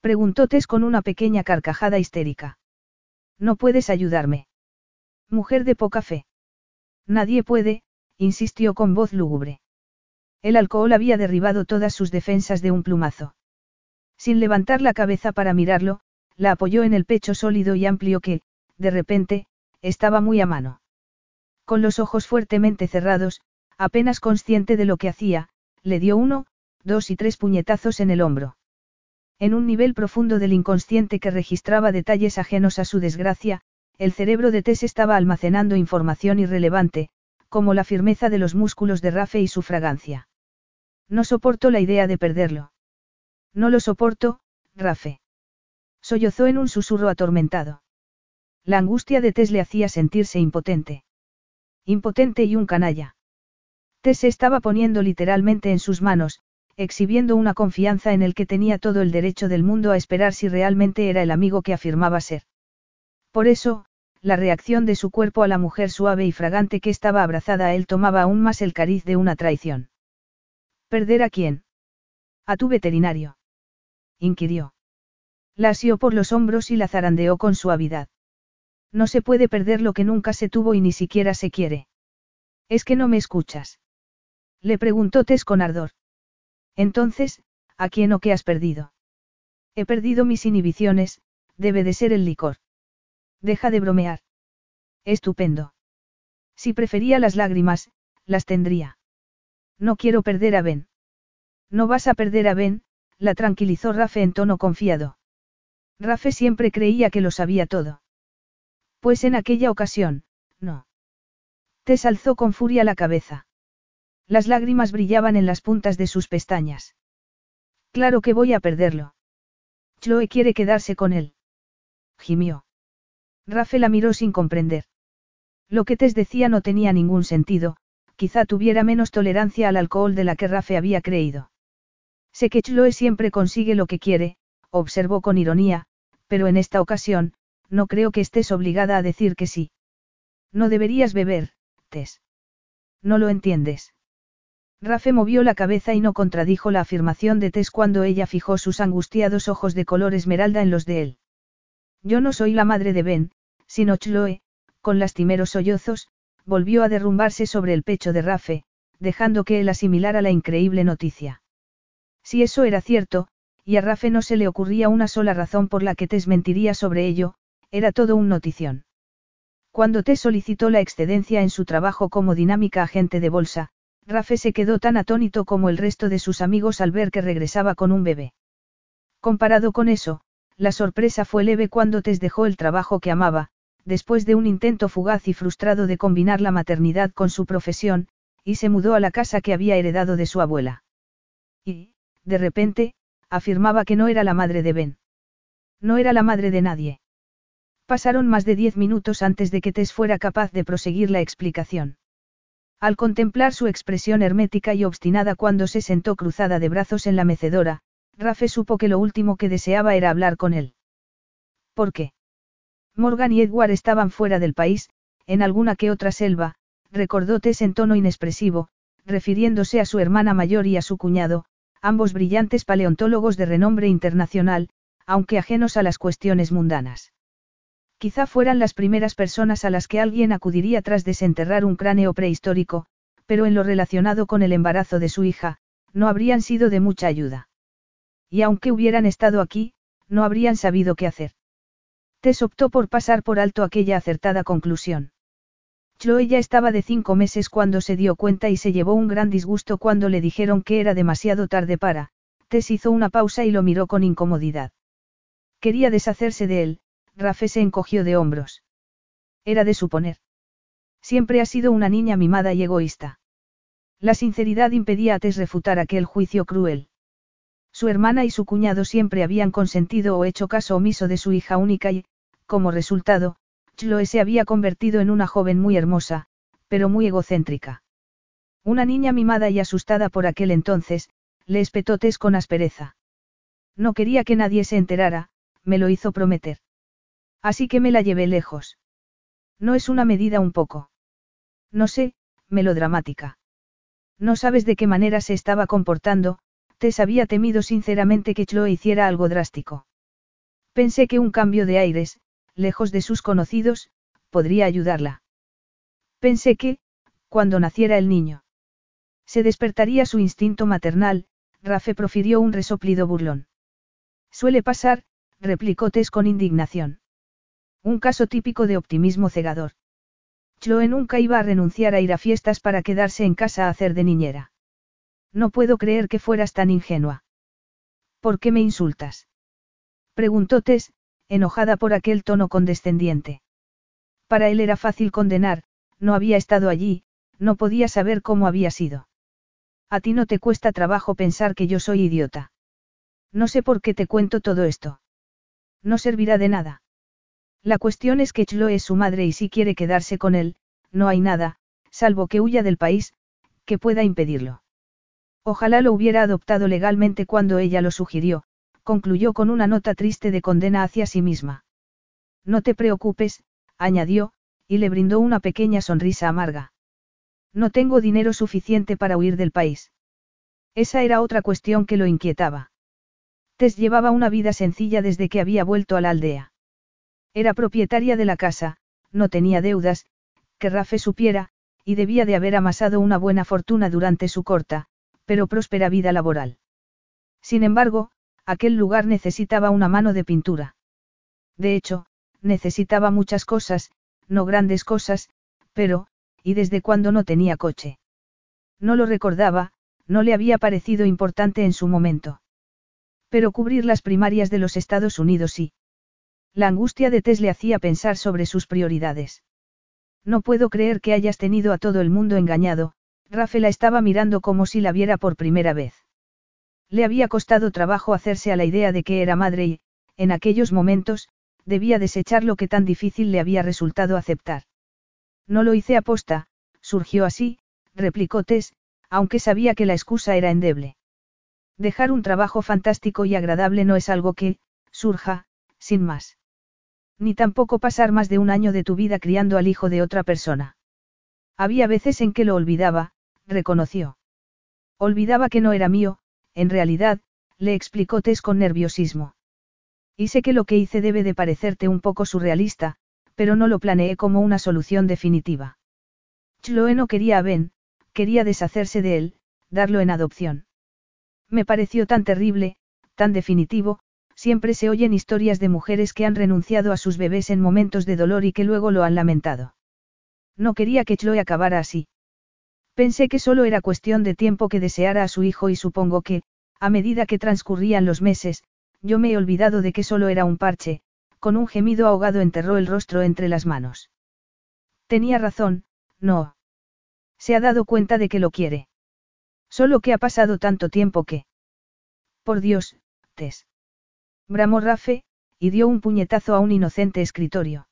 Preguntó Tess con una pequeña carcajada histérica. No puedes ayudarme. Mujer de poca fe. Nadie puede, insistió con voz lúgubre. El alcohol había derribado todas sus defensas de un plumazo. Sin levantar la cabeza para mirarlo, la apoyó en el pecho sólido y amplio que, de repente, estaba muy a mano. Con los ojos fuertemente cerrados, apenas consciente de lo que hacía, le dio uno, dos y tres puñetazos en el hombro. En un nivel profundo del inconsciente que registraba detalles ajenos a su desgracia, el cerebro de Tess estaba almacenando información irrelevante, como la firmeza de los músculos de Rafe y su fragancia. No soporto la idea de perderlo. No lo soporto, Rafe. Sollozó en un susurro atormentado. La angustia de Tess le hacía sentirse impotente. Impotente y un canalla. Tess se estaba poniendo literalmente en sus manos, exhibiendo una confianza en el que tenía todo el derecho del mundo a esperar si realmente era el amigo que afirmaba ser. Por eso, la reacción de su cuerpo a la mujer suave y fragante que estaba abrazada a él tomaba aún más el cariz de una traición. ¿Perder a quién? A tu veterinario. inquirió. La asió por los hombros y la zarandeó con suavidad. No se puede perder lo que nunca se tuvo y ni siquiera se quiere. ¿Es que no me escuchas? Le preguntó Tess con ardor. Entonces, ¿a quién o qué has perdido? He perdido mis inhibiciones, debe de ser el licor. Deja de bromear. Estupendo. Si prefería las lágrimas, las tendría. No quiero perder a Ben. No vas a perder a Ben, la tranquilizó Rafe en tono confiado. Rafe siempre creía que lo sabía todo. Pues en aquella ocasión, no. Te alzó con furia la cabeza. Las lágrimas brillaban en las puntas de sus pestañas. Claro que voy a perderlo. Chloe quiere quedarse con él. Gimió. Rafe la miró sin comprender. Lo que Tess decía no tenía ningún sentido, quizá tuviera menos tolerancia al alcohol de la que Rafe había creído. Sé que Chloe siempre consigue lo que quiere, observó con ironía, pero en esta ocasión, no creo que estés obligada a decir que sí. No deberías beber, Tess. No lo entiendes. Rafe movió la cabeza y no contradijo la afirmación de Tess cuando ella fijó sus angustiados ojos de color esmeralda en los de él. Yo no soy la madre de Ben, sino Chloe, con lastimeros sollozos, volvió a derrumbarse sobre el pecho de Rafe, dejando que él asimilara la increíble noticia. Si eso era cierto, y a Rafe no se le ocurría una sola razón por la que Tess mentiría sobre ello, era todo un notición. Cuando Tess solicitó la excedencia en su trabajo como dinámica agente de bolsa, Rafe se quedó tan atónito como el resto de sus amigos al ver que regresaba con un bebé. Comparado con eso, la sorpresa fue leve cuando Tess dejó el trabajo que amaba, después de un intento fugaz y frustrado de combinar la maternidad con su profesión, y se mudó a la casa que había heredado de su abuela. Y, de repente, afirmaba que no era la madre de Ben. No era la madre de nadie. Pasaron más de diez minutos antes de que Tess fuera capaz de proseguir la explicación. Al contemplar su expresión hermética y obstinada cuando se sentó cruzada de brazos en la mecedora, Rafe supo que lo último que deseaba era hablar con él. ¿Por qué? Morgan y Edward estaban fuera del país, en alguna que otra selva, recordó Tess en tono inexpresivo, refiriéndose a su hermana mayor y a su cuñado, ambos brillantes paleontólogos de renombre internacional, aunque ajenos a las cuestiones mundanas. Quizá fueran las primeras personas a las que alguien acudiría tras desenterrar un cráneo prehistórico, pero en lo relacionado con el embarazo de su hija, no habrían sido de mucha ayuda. Y aunque hubieran estado aquí, no habrían sabido qué hacer. Tess optó por pasar por alto aquella acertada conclusión. Chloe ya estaba de cinco meses cuando se dio cuenta y se llevó un gran disgusto cuando le dijeron que era demasiado tarde para. Tess hizo una pausa y lo miró con incomodidad. Quería deshacerse de él, Rafe se encogió de hombros. Era de suponer. Siempre ha sido una niña mimada y egoísta. La sinceridad impedía a Tess refutar aquel juicio cruel. Su hermana y su cuñado siempre habían consentido o hecho caso omiso de su hija única y, como resultado, Chloe se había convertido en una joven muy hermosa, pero muy egocéntrica. Una niña mimada y asustada por aquel entonces, le espetó Tess con aspereza. No quería que nadie se enterara, me lo hizo prometer. Así que me la llevé lejos. No es una medida un poco. No sé, melodramática. No sabes de qué manera se estaba comportando, Tess había temido sinceramente que Chloe hiciera algo drástico. Pensé que un cambio de aires, lejos de sus conocidos, podría ayudarla. Pensé que, cuando naciera el niño, se despertaría su instinto maternal, Rafe profirió un resoplido burlón. Suele pasar, replicó Tess con indignación. Un caso típico de optimismo cegador. Chloe nunca iba a renunciar a ir a fiestas para quedarse en casa a hacer de niñera. No puedo creer que fueras tan ingenua. ¿Por qué me insultas? Preguntó Tess, enojada por aquel tono condescendiente. Para él era fácil condenar, no había estado allí, no podía saber cómo había sido. A ti no te cuesta trabajo pensar que yo soy idiota. No sé por qué te cuento todo esto. No servirá de nada. La cuestión es que Chloe es su madre y si quiere quedarse con él, no hay nada, salvo que huya del país, que pueda impedirlo. Ojalá lo hubiera adoptado legalmente cuando ella lo sugirió, concluyó con una nota triste de condena hacia sí misma. No te preocupes, añadió, y le brindó una pequeña sonrisa amarga. No tengo dinero suficiente para huir del país. Esa era otra cuestión que lo inquietaba. Tess llevaba una vida sencilla desde que había vuelto a la aldea. Era propietaria de la casa, no tenía deudas, que Rafe supiera, y debía de haber amasado una buena fortuna durante su corta, pero próspera vida laboral. Sin embargo, aquel lugar necesitaba una mano de pintura. De hecho, necesitaba muchas cosas, no grandes cosas, pero, ¿y desde cuándo no tenía coche? No lo recordaba, no le había parecido importante en su momento. Pero cubrir las primarias de los Estados Unidos sí. La angustia de Tess le hacía pensar sobre sus prioridades. No puedo creer que hayas tenido a todo el mundo engañado, Rafaela estaba mirando como si la viera por primera vez. Le había costado trabajo hacerse a la idea de que era madre y, en aquellos momentos, debía desechar lo que tan difícil le había resultado aceptar. No lo hice aposta, surgió así, replicó Tess, aunque sabía que la excusa era endeble. Dejar un trabajo fantástico y agradable no es algo que, surja, sin más. Ni tampoco pasar más de un año de tu vida criando al hijo de otra persona. Había veces en que lo olvidaba, reconoció. Olvidaba que no era mío, en realidad, le explicó Tess con nerviosismo. Y sé que lo que hice debe de parecerte un poco surrealista, pero no lo planeé como una solución definitiva. Chloe no quería a Ben, quería deshacerse de él, darlo en adopción. Me pareció tan terrible, tan definitivo, siempre se oyen historias de mujeres que han renunciado a sus bebés en momentos de dolor y que luego lo han lamentado. No quería que Chloe acabara así. Pensé que solo era cuestión de tiempo que deseara a su hijo y supongo que, a medida que transcurrían los meses, yo me he olvidado de que solo era un parche, con un gemido ahogado enterró el rostro entre las manos. Tenía razón, no. Se ha dado cuenta de que lo quiere. Solo que ha pasado tanto tiempo que... Por Dios, Tess. Bramó Rafe, y dio un puñetazo a un inocente escritorio.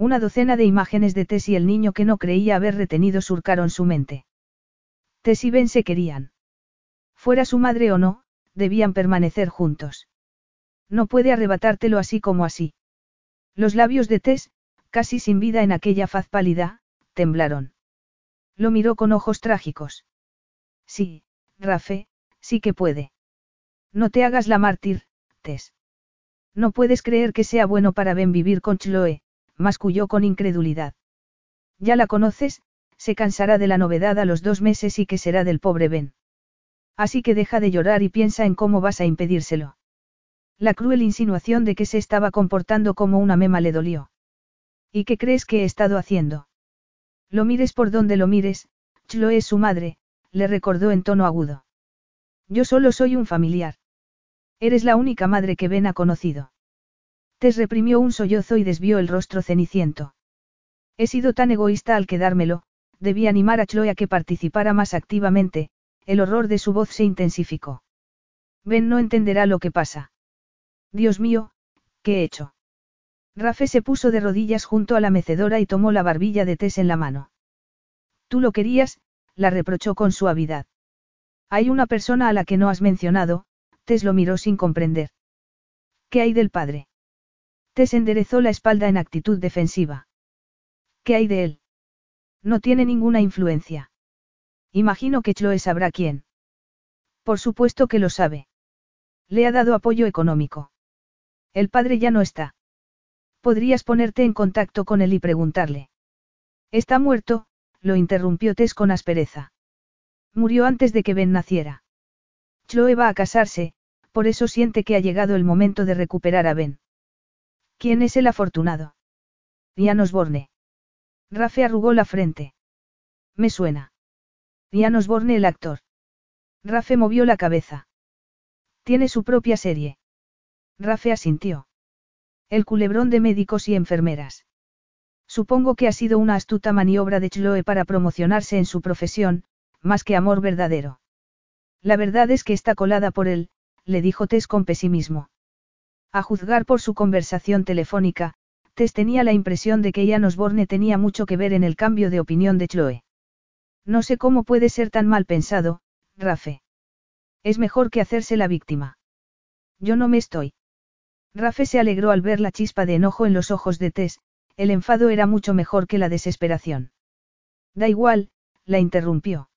Una docena de imágenes de Tess y el niño que no creía haber retenido surcaron su mente. Tess y Ben se querían. Fuera su madre o no, debían permanecer juntos. No puede arrebatártelo así como así. Los labios de Tess, casi sin vida en aquella faz pálida, temblaron. Lo miró con ojos trágicos. Sí, Rafe, sí que puede. No te hagas la mártir, Tess. No puedes creer que sea bueno para Ben vivir con Chloe, masculló con incredulidad. Ya la conoces, se cansará de la novedad a los dos meses y que será del pobre Ben. Así que deja de llorar y piensa en cómo vas a impedírselo. La cruel insinuación de que se estaba comportando como una mema le dolió. ¿Y qué crees que he estado haciendo? Lo mires por donde lo mires, Chloe es su madre, le recordó en tono agudo. Yo solo soy un familiar. Eres la única madre que Ben ha conocido. Tess reprimió un sollozo y desvió el rostro ceniciento. He sido tan egoísta al quedármelo, debí animar a Chloe a que participara más activamente, el horror de su voz se intensificó. Ben no entenderá lo que pasa. Dios mío, ¿qué he hecho? Rafe se puso de rodillas junto a la mecedora y tomó la barbilla de Tess en la mano. Tú lo querías, la reprochó con suavidad. Hay una persona a la que no has mencionado, Tess lo miró sin comprender. ¿Qué hay del padre? Tess enderezó la espalda en actitud defensiva. ¿Qué hay de él? No tiene ninguna influencia. Imagino que Chloe sabrá quién. Por supuesto que lo sabe. Le ha dado apoyo económico. El padre ya no está. Podrías ponerte en contacto con él y preguntarle. Está muerto, lo interrumpió Tess con aspereza. Murió antes de que Ben naciera. Chloe va a casarse, por eso siente que ha llegado el momento de recuperar a Ben. ¿Quién es el afortunado? Ian Osborne. Rafe arrugó la frente. Me suena. Ian Osborne el actor. Rafe movió la cabeza. Tiene su propia serie. Rafe asintió. El culebrón de médicos y enfermeras. Supongo que ha sido una astuta maniobra de Chloe para promocionarse en su profesión, más que amor verdadero. La verdad es que está colada por él, le dijo Tess con pesimismo. A juzgar por su conversación telefónica, Tess tenía la impresión de que Ian Osborne tenía mucho que ver en el cambio de opinión de Chloe. No sé cómo puede ser tan mal pensado, Rafe. Es mejor que hacerse la víctima. Yo no me estoy. Rafe se alegró al ver la chispa de enojo en los ojos de Tess, el enfado era mucho mejor que la desesperación. Da igual, la interrumpió.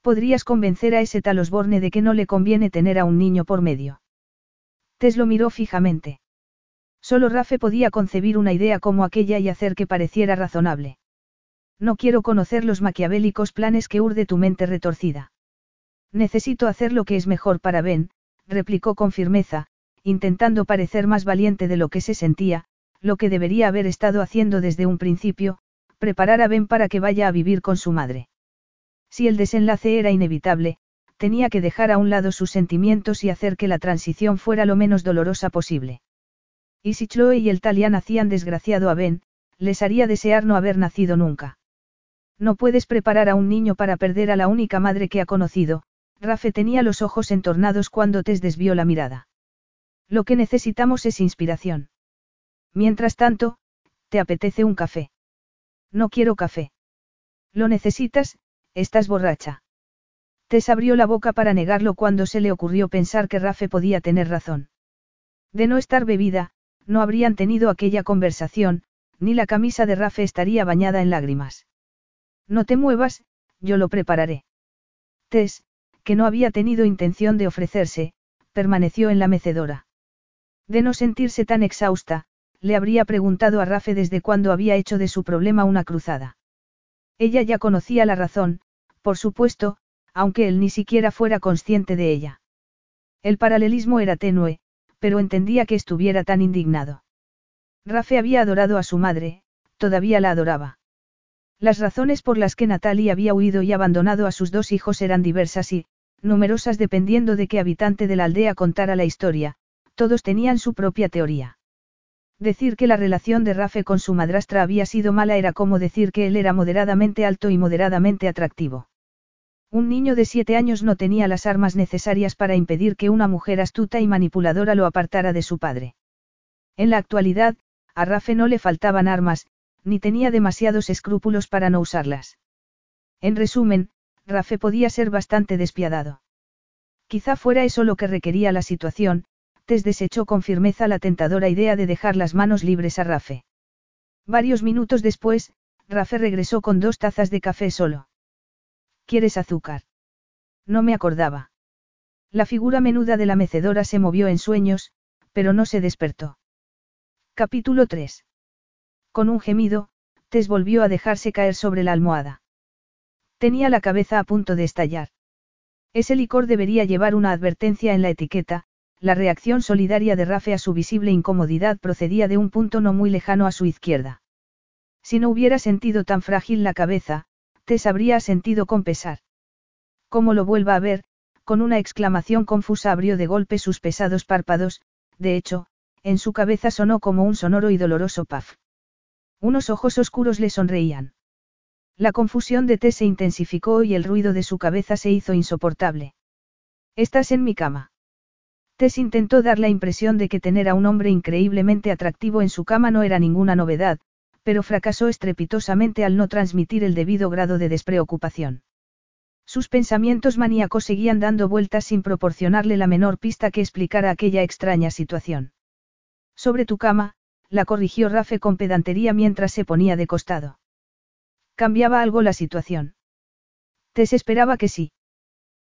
Podrías convencer a ese tal Osborne de que no le conviene tener a un niño por medio. Tess lo miró fijamente. Solo Rafe podía concebir una idea como aquella y hacer que pareciera razonable. No quiero conocer los maquiavélicos planes que urde tu mente retorcida. Necesito hacer lo que es mejor para Ben, replicó con firmeza, intentando parecer más valiente de lo que se sentía, lo que debería haber estado haciendo desde un principio, preparar a Ben para que vaya a vivir con su madre. Si el desenlace era inevitable, tenía que dejar a un lado sus sentimientos y hacer que la transición fuera lo menos dolorosa posible. Y si Chloe y el Talian hacían desgraciado a Ben, les haría desear no haber nacido nunca. No puedes preparar a un niño para perder a la única madre que ha conocido, Rafe tenía los ojos entornados cuando Tess desvió la mirada. Lo que necesitamos es inspiración. Mientras tanto, ¿te apetece un café? No quiero café. Lo necesitas, estás borracha. Tess abrió la boca para negarlo cuando se le ocurrió pensar que Rafe podía tener razón. De no estar bebida, no habrían tenido aquella conversación, ni la camisa de Rafe estaría bañada en lágrimas. No te muevas, yo lo prepararé. Tess, que no había tenido intención de ofrecerse, permaneció en la mecedora. De no sentirse tan exhausta, le habría preguntado a Rafe desde cuándo había hecho de su problema una cruzada. Ella ya conocía la razón, por supuesto, aunque él ni siquiera fuera consciente de ella. El paralelismo era tenue, pero entendía que estuviera tan indignado. Rafe había adorado a su madre, todavía la adoraba. Las razones por las que Natalie había huido y abandonado a sus dos hijos eran diversas y, numerosas dependiendo de qué habitante de la aldea contara la historia, todos tenían su propia teoría. Decir que la relación de Rafe con su madrastra había sido mala era como decir que él era moderadamente alto y moderadamente atractivo. Un niño de siete años no tenía las armas necesarias para impedir que una mujer astuta y manipuladora lo apartara de su padre. En la actualidad, a Rafe no le faltaban armas, ni tenía demasiados escrúpulos para no usarlas. En resumen, Rafe podía ser bastante despiadado. Quizá fuera eso lo que requería la situación, Tess desechó con firmeza la tentadora idea de dejar las manos libres a Rafe. Varios minutos después, Rafe regresó con dos tazas de café solo. ¿Quieres azúcar? No me acordaba. La figura menuda de la mecedora se movió en sueños, pero no se despertó. Capítulo 3. Con un gemido, Tess volvió a dejarse caer sobre la almohada. Tenía la cabeza a punto de estallar. Ese licor debería llevar una advertencia en la etiqueta, la reacción solidaria de Rafe a su visible incomodidad procedía de un punto no muy lejano a su izquierda. Si no hubiera sentido tan frágil la cabeza, Tess habría sentido con pesar. Como lo vuelva a ver, con una exclamación confusa abrió de golpe sus pesados párpados, de hecho, en su cabeza sonó como un sonoro y doloroso paf. Unos ojos oscuros le sonreían. La confusión de Tess se intensificó y el ruido de su cabeza se hizo insoportable. Estás en mi cama. Tess intentó dar la impresión de que tener a un hombre increíblemente atractivo en su cama no era ninguna novedad, pero fracasó estrepitosamente al no transmitir el debido grado de despreocupación. Sus pensamientos maníacos seguían dando vueltas sin proporcionarle la menor pista que explicara aquella extraña situación. Sobre tu cama, la corrigió Rafe con pedantería mientras se ponía de costado. ¿Cambiaba algo la situación? Tess esperaba que sí.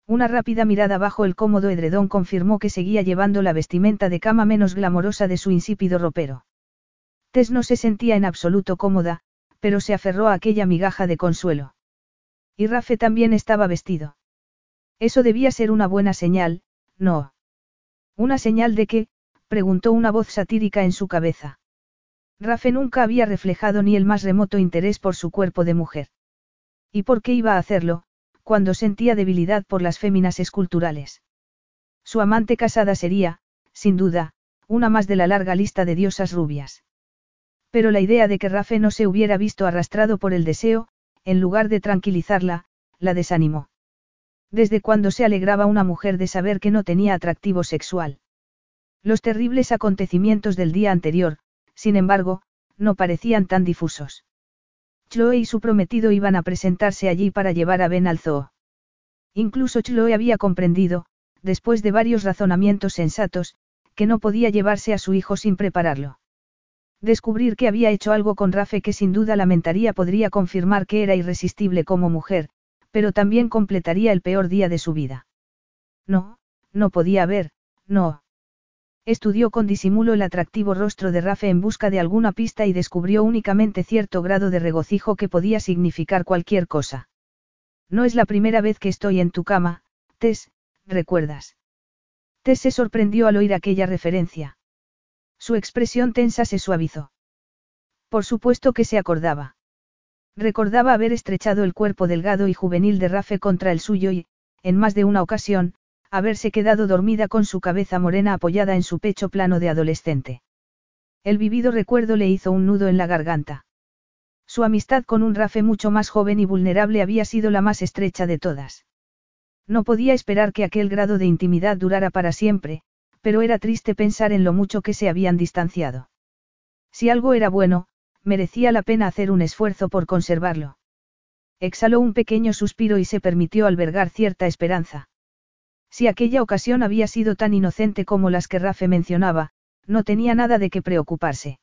Una rápida mirada bajo el cómodo edredón confirmó que seguía llevando la vestimenta de cama menos glamorosa de su insípido ropero. Tess no se sentía en absoluto cómoda, pero se aferró a aquella migaja de consuelo. Y Rafe también estaba vestido. Eso debía ser una buena señal, no. Una señal de qué? preguntó una voz satírica en su cabeza. Rafe nunca había reflejado ni el más remoto interés por su cuerpo de mujer. ¿Y por qué iba a hacerlo? cuando sentía debilidad por las féminas esculturales. Su amante casada sería, sin duda, una más de la larga lista de diosas rubias. Pero la idea de que Rafe no se hubiera visto arrastrado por el deseo, en lugar de tranquilizarla, la desanimó. Desde cuando se alegraba una mujer de saber que no tenía atractivo sexual. Los terribles acontecimientos del día anterior, sin embargo, no parecían tan difusos. Chloe y su prometido iban a presentarse allí para llevar a Ben al zoo. Incluso Chloe había comprendido, después de varios razonamientos sensatos, que no podía llevarse a su hijo sin prepararlo. Descubrir que había hecho algo con Rafe que sin duda lamentaría podría confirmar que era irresistible como mujer, pero también completaría el peor día de su vida. No, no podía haber, no. Estudió con disimulo el atractivo rostro de Rafe en busca de alguna pista y descubrió únicamente cierto grado de regocijo que podía significar cualquier cosa. No es la primera vez que estoy en tu cama, Tess, ¿recuerdas? Tess se sorprendió al oír aquella referencia. Su expresión tensa se suavizó. Por supuesto que se acordaba. Recordaba haber estrechado el cuerpo delgado y juvenil de Rafe contra el suyo y, en más de una ocasión, haberse quedado dormida con su cabeza morena apoyada en su pecho plano de adolescente. El vivido recuerdo le hizo un nudo en la garganta. Su amistad con un Rafe mucho más joven y vulnerable había sido la más estrecha de todas. No podía esperar que aquel grado de intimidad durara para siempre, pero era triste pensar en lo mucho que se habían distanciado. Si algo era bueno, merecía la pena hacer un esfuerzo por conservarlo. Exhaló un pequeño suspiro y se permitió albergar cierta esperanza. Si aquella ocasión había sido tan inocente como las que Rafe mencionaba, no tenía nada de qué preocuparse.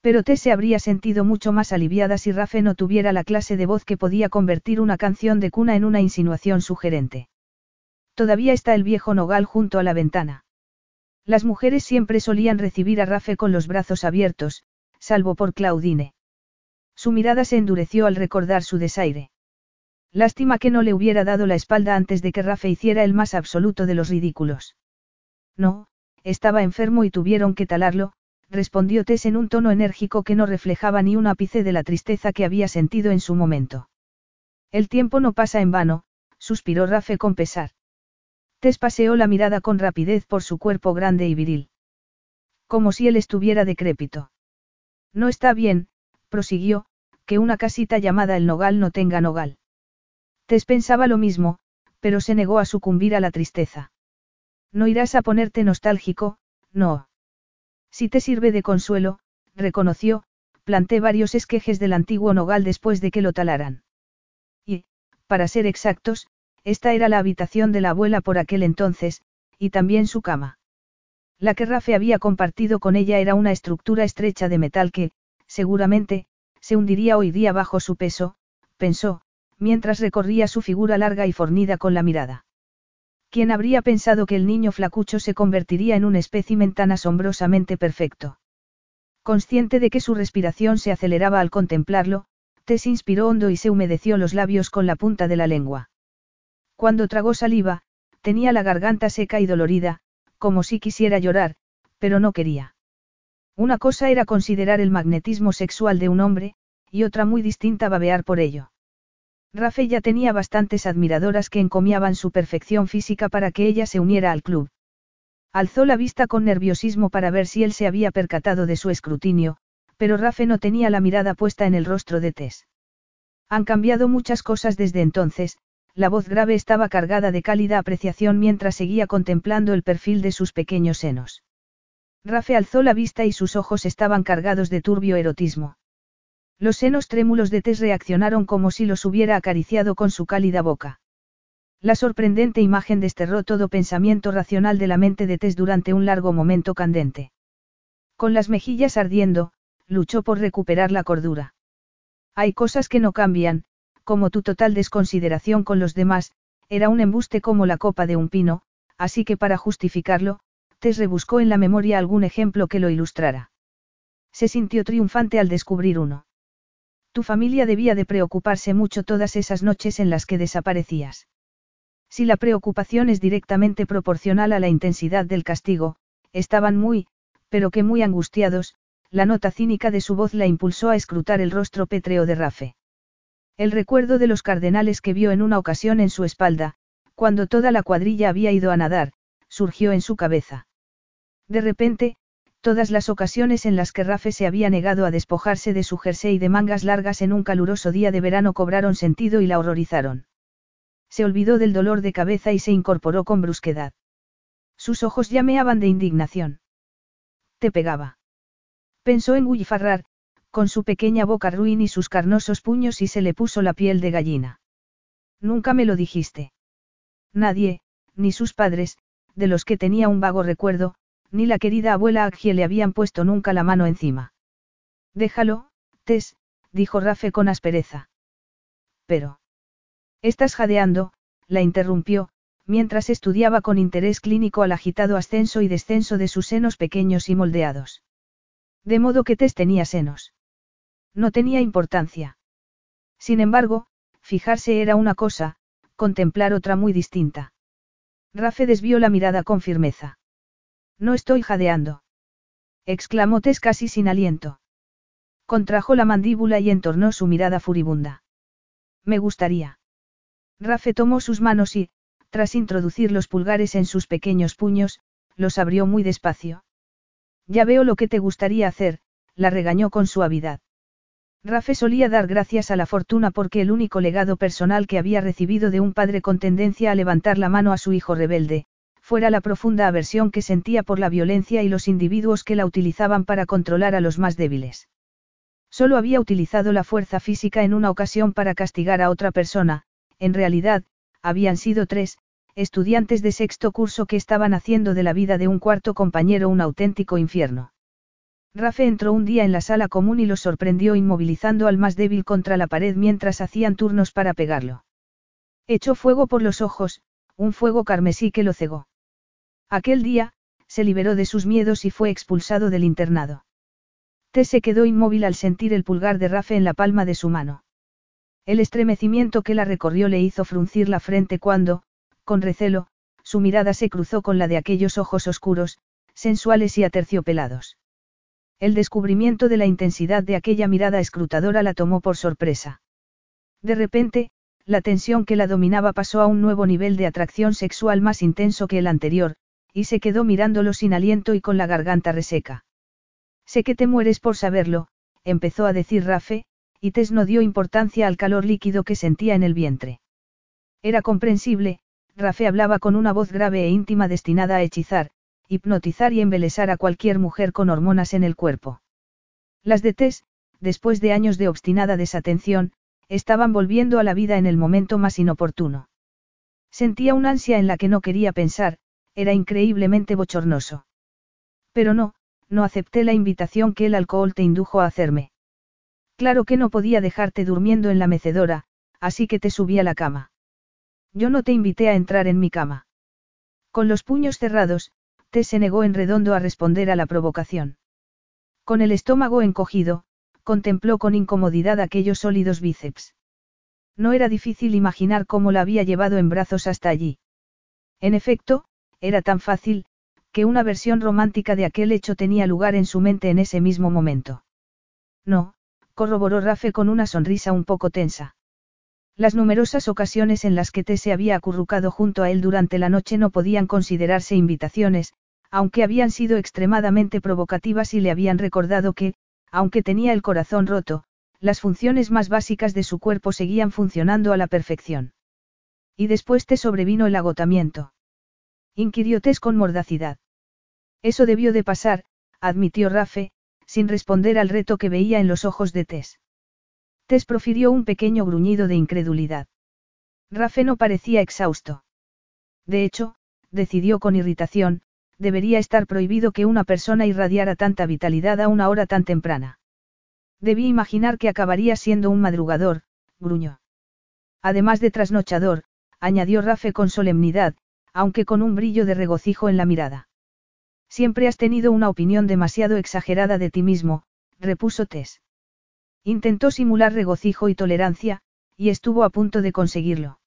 Pero Tess se habría sentido mucho más aliviada si Rafe no tuviera la clase de voz que podía convertir una canción de cuna en una insinuación sugerente. Todavía está el viejo nogal junto a la ventana. Las mujeres siempre solían recibir a Rafe con los brazos abiertos, salvo por Claudine. Su mirada se endureció al recordar su desaire. Lástima que no le hubiera dado la espalda antes de que Rafe hiciera el más absoluto de los ridículos. No, estaba enfermo y tuvieron que talarlo, respondió Tess en un tono enérgico que no reflejaba ni un ápice de la tristeza que había sentido en su momento. El tiempo no pasa en vano, suspiró Rafe con pesar. Tess paseó la mirada con rapidez por su cuerpo grande y viril. Como si él estuviera decrépito. No está bien, prosiguió, que una casita llamada El Nogal no tenga nogal. Tess pensaba lo mismo, pero se negó a sucumbir a la tristeza. No irás a ponerte nostálgico, no. Si te sirve de consuelo, reconoció, planté varios esquejes del antiguo nogal después de que lo talaran. Y, para ser exactos, esta era la habitación de la abuela por aquel entonces, y también su cama. La que Rafe había compartido con ella era una estructura estrecha de metal que, seguramente, se hundiría hoy día bajo su peso, pensó, mientras recorría su figura larga y fornida con la mirada. ¿Quién habría pensado que el niño flacucho se convertiría en un espécimen tan asombrosamente perfecto? Consciente de que su respiración se aceleraba al contemplarlo, Tess inspiró hondo y se humedeció los labios con la punta de la lengua. Cuando tragó saliva, tenía la garganta seca y dolorida, como si quisiera llorar, pero no quería. Una cosa era considerar el magnetismo sexual de un hombre, y otra muy distinta babear por ello. Rafe ya tenía bastantes admiradoras que encomiaban su perfección física para que ella se uniera al club. Alzó la vista con nerviosismo para ver si él se había percatado de su escrutinio, pero Rafe no tenía la mirada puesta en el rostro de Tess. Han cambiado muchas cosas desde entonces, la voz grave estaba cargada de cálida apreciación mientras seguía contemplando el perfil de sus pequeños senos. Rafe alzó la vista y sus ojos estaban cargados de turbio erotismo. Los senos trémulos de Tess reaccionaron como si los hubiera acariciado con su cálida boca. La sorprendente imagen desterró todo pensamiento racional de la mente de Tess durante un largo momento candente. Con las mejillas ardiendo, luchó por recuperar la cordura. Hay cosas que no cambian, como tu total desconsideración con los demás, era un embuste como la copa de un pino, así que para justificarlo, Tess rebuscó en la memoria algún ejemplo que lo ilustrara. Se sintió triunfante al descubrir uno. Tu familia debía de preocuparse mucho todas esas noches en las que desaparecías. Si la preocupación es directamente proporcional a la intensidad del castigo, estaban muy, pero que muy angustiados, la nota cínica de su voz la impulsó a escrutar el rostro pétreo de Rafe. El recuerdo de los cardenales que vio en una ocasión en su espalda, cuando toda la cuadrilla había ido a nadar, surgió en su cabeza. De repente, todas las ocasiones en las que Rafe se había negado a despojarse de su jersey de mangas largas en un caluroso día de verano cobraron sentido y la horrorizaron. Se olvidó del dolor de cabeza y se incorporó con brusquedad. Sus ojos llameaban de indignación. Te pegaba. Pensó en Gullifarrar, con su pequeña boca ruin y sus carnosos puños y se le puso la piel de gallina. Nunca me lo dijiste. Nadie, ni sus padres, de los que tenía un vago recuerdo, ni la querida abuela Agie le habían puesto nunca la mano encima. Déjalo, Tess, dijo Rafe con aspereza. Pero. Estás jadeando, la interrumpió, mientras estudiaba con interés clínico al agitado ascenso y descenso de sus senos pequeños y moldeados. De modo que Tess tenía senos. No tenía importancia. Sin embargo, fijarse era una cosa, contemplar otra muy distinta. Rafe desvió la mirada con firmeza. No estoy jadeando. exclamó Tess casi sin aliento. Contrajo la mandíbula y entornó su mirada furibunda. Me gustaría. Rafe tomó sus manos y, tras introducir los pulgares en sus pequeños puños, los abrió muy despacio. Ya veo lo que te gustaría hacer, la regañó con suavidad. Rafe solía dar gracias a la fortuna porque el único legado personal que había recibido de un padre con tendencia a levantar la mano a su hijo rebelde, fuera la profunda aversión que sentía por la violencia y los individuos que la utilizaban para controlar a los más débiles. Solo había utilizado la fuerza física en una ocasión para castigar a otra persona, en realidad, habían sido tres, estudiantes de sexto curso que estaban haciendo de la vida de un cuarto compañero un auténtico infierno. Rafe entró un día en la sala común y lo sorprendió inmovilizando al más débil contra la pared mientras hacían turnos para pegarlo. Echó fuego por los ojos, un fuego carmesí que lo cegó. Aquel día, se liberó de sus miedos y fue expulsado del internado. T se quedó inmóvil al sentir el pulgar de Rafe en la palma de su mano. El estremecimiento que la recorrió le hizo fruncir la frente cuando, con recelo, su mirada se cruzó con la de aquellos ojos oscuros, sensuales y aterciopelados. El descubrimiento de la intensidad de aquella mirada escrutadora la tomó por sorpresa. De repente, la tensión que la dominaba pasó a un nuevo nivel de atracción sexual más intenso que el anterior, y se quedó mirándolo sin aliento y con la garganta reseca. Sé que te mueres por saberlo, empezó a decir Rafe, y Tess no dio importancia al calor líquido que sentía en el vientre. Era comprensible, Rafe hablaba con una voz grave e íntima destinada a hechizar, hipnotizar y embelesar a cualquier mujer con hormonas en el cuerpo. Las de Tess, después de años de obstinada desatención, estaban volviendo a la vida en el momento más inoportuno. Sentía una ansia en la que no quería pensar, era increíblemente bochornoso. Pero no, no acepté la invitación que el alcohol te indujo a hacerme. Claro que no podía dejarte durmiendo en la mecedora, así que te subí a la cama. Yo no te invité a entrar en mi cama. Con los puños cerrados, Se negó en redondo a responder a la provocación. Con el estómago encogido, contempló con incomodidad aquellos sólidos bíceps. No era difícil imaginar cómo la había llevado en brazos hasta allí. En efecto, era tan fácil, que una versión romántica de aquel hecho tenía lugar en su mente en ese mismo momento. No, corroboró Rafe con una sonrisa un poco tensa. Las numerosas ocasiones en las que T se había acurrucado junto a él durante la noche no podían considerarse invitaciones, aunque habían sido extremadamente provocativas y le habían recordado que, aunque tenía el corazón roto, las funciones más básicas de su cuerpo seguían funcionando a la perfección. Y después te sobrevino el agotamiento. Inquirió Tess con mordacidad. Eso debió de pasar, admitió Rafe, sin responder al reto que veía en los ojos de Tess. Tess profirió un pequeño gruñido de incredulidad. Rafe no parecía exhausto. De hecho, decidió con irritación, debería estar prohibido que una persona irradiara tanta vitalidad a una hora tan temprana. Debí imaginar que acabaría siendo un madrugador, gruñó. Además de trasnochador, añadió Rafe con solemnidad, aunque con un brillo de regocijo en la mirada. Siempre has tenido una opinión demasiado exagerada de ti mismo, repuso Tess. Intentó simular regocijo y tolerancia, y estuvo a punto de conseguirlo.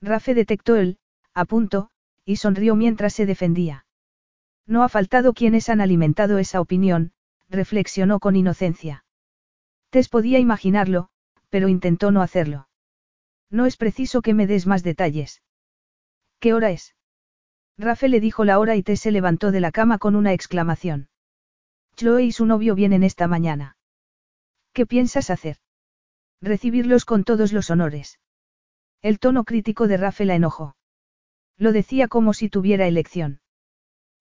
Rafe detectó el, a punto, y sonrió mientras se defendía. No ha faltado quienes han alimentado esa opinión, reflexionó con inocencia. Tess podía imaginarlo, pero intentó no hacerlo. No es preciso que me des más detalles. ¿Qué hora es? Rafe le dijo la hora y Tess se levantó de la cama con una exclamación. Chloe y su novio vienen esta mañana. ¿Qué piensas hacer? Recibirlos con todos los honores. El tono crítico de Rafe la enojó. Lo decía como si tuviera elección.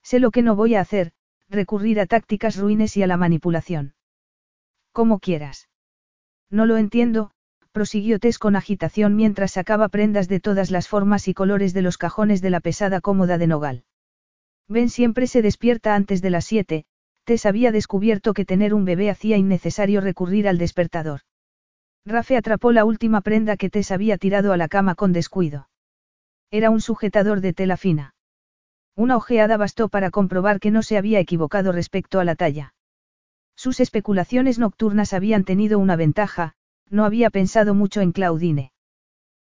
Sé lo que no voy a hacer, recurrir a tácticas ruines y a la manipulación. Como quieras. No lo entiendo, prosiguió Tess con agitación mientras sacaba prendas de todas las formas y colores de los cajones de la pesada cómoda de nogal. Ben siempre se despierta antes de las siete, Tess había descubierto que tener un bebé hacía innecesario recurrir al despertador. Rafe atrapó la última prenda que Tess había tirado a la cama con descuido. Era un sujetador de tela fina. Una ojeada bastó para comprobar que no se había equivocado respecto a la talla. Sus especulaciones nocturnas habían tenido una ventaja, no había pensado mucho en Claudine.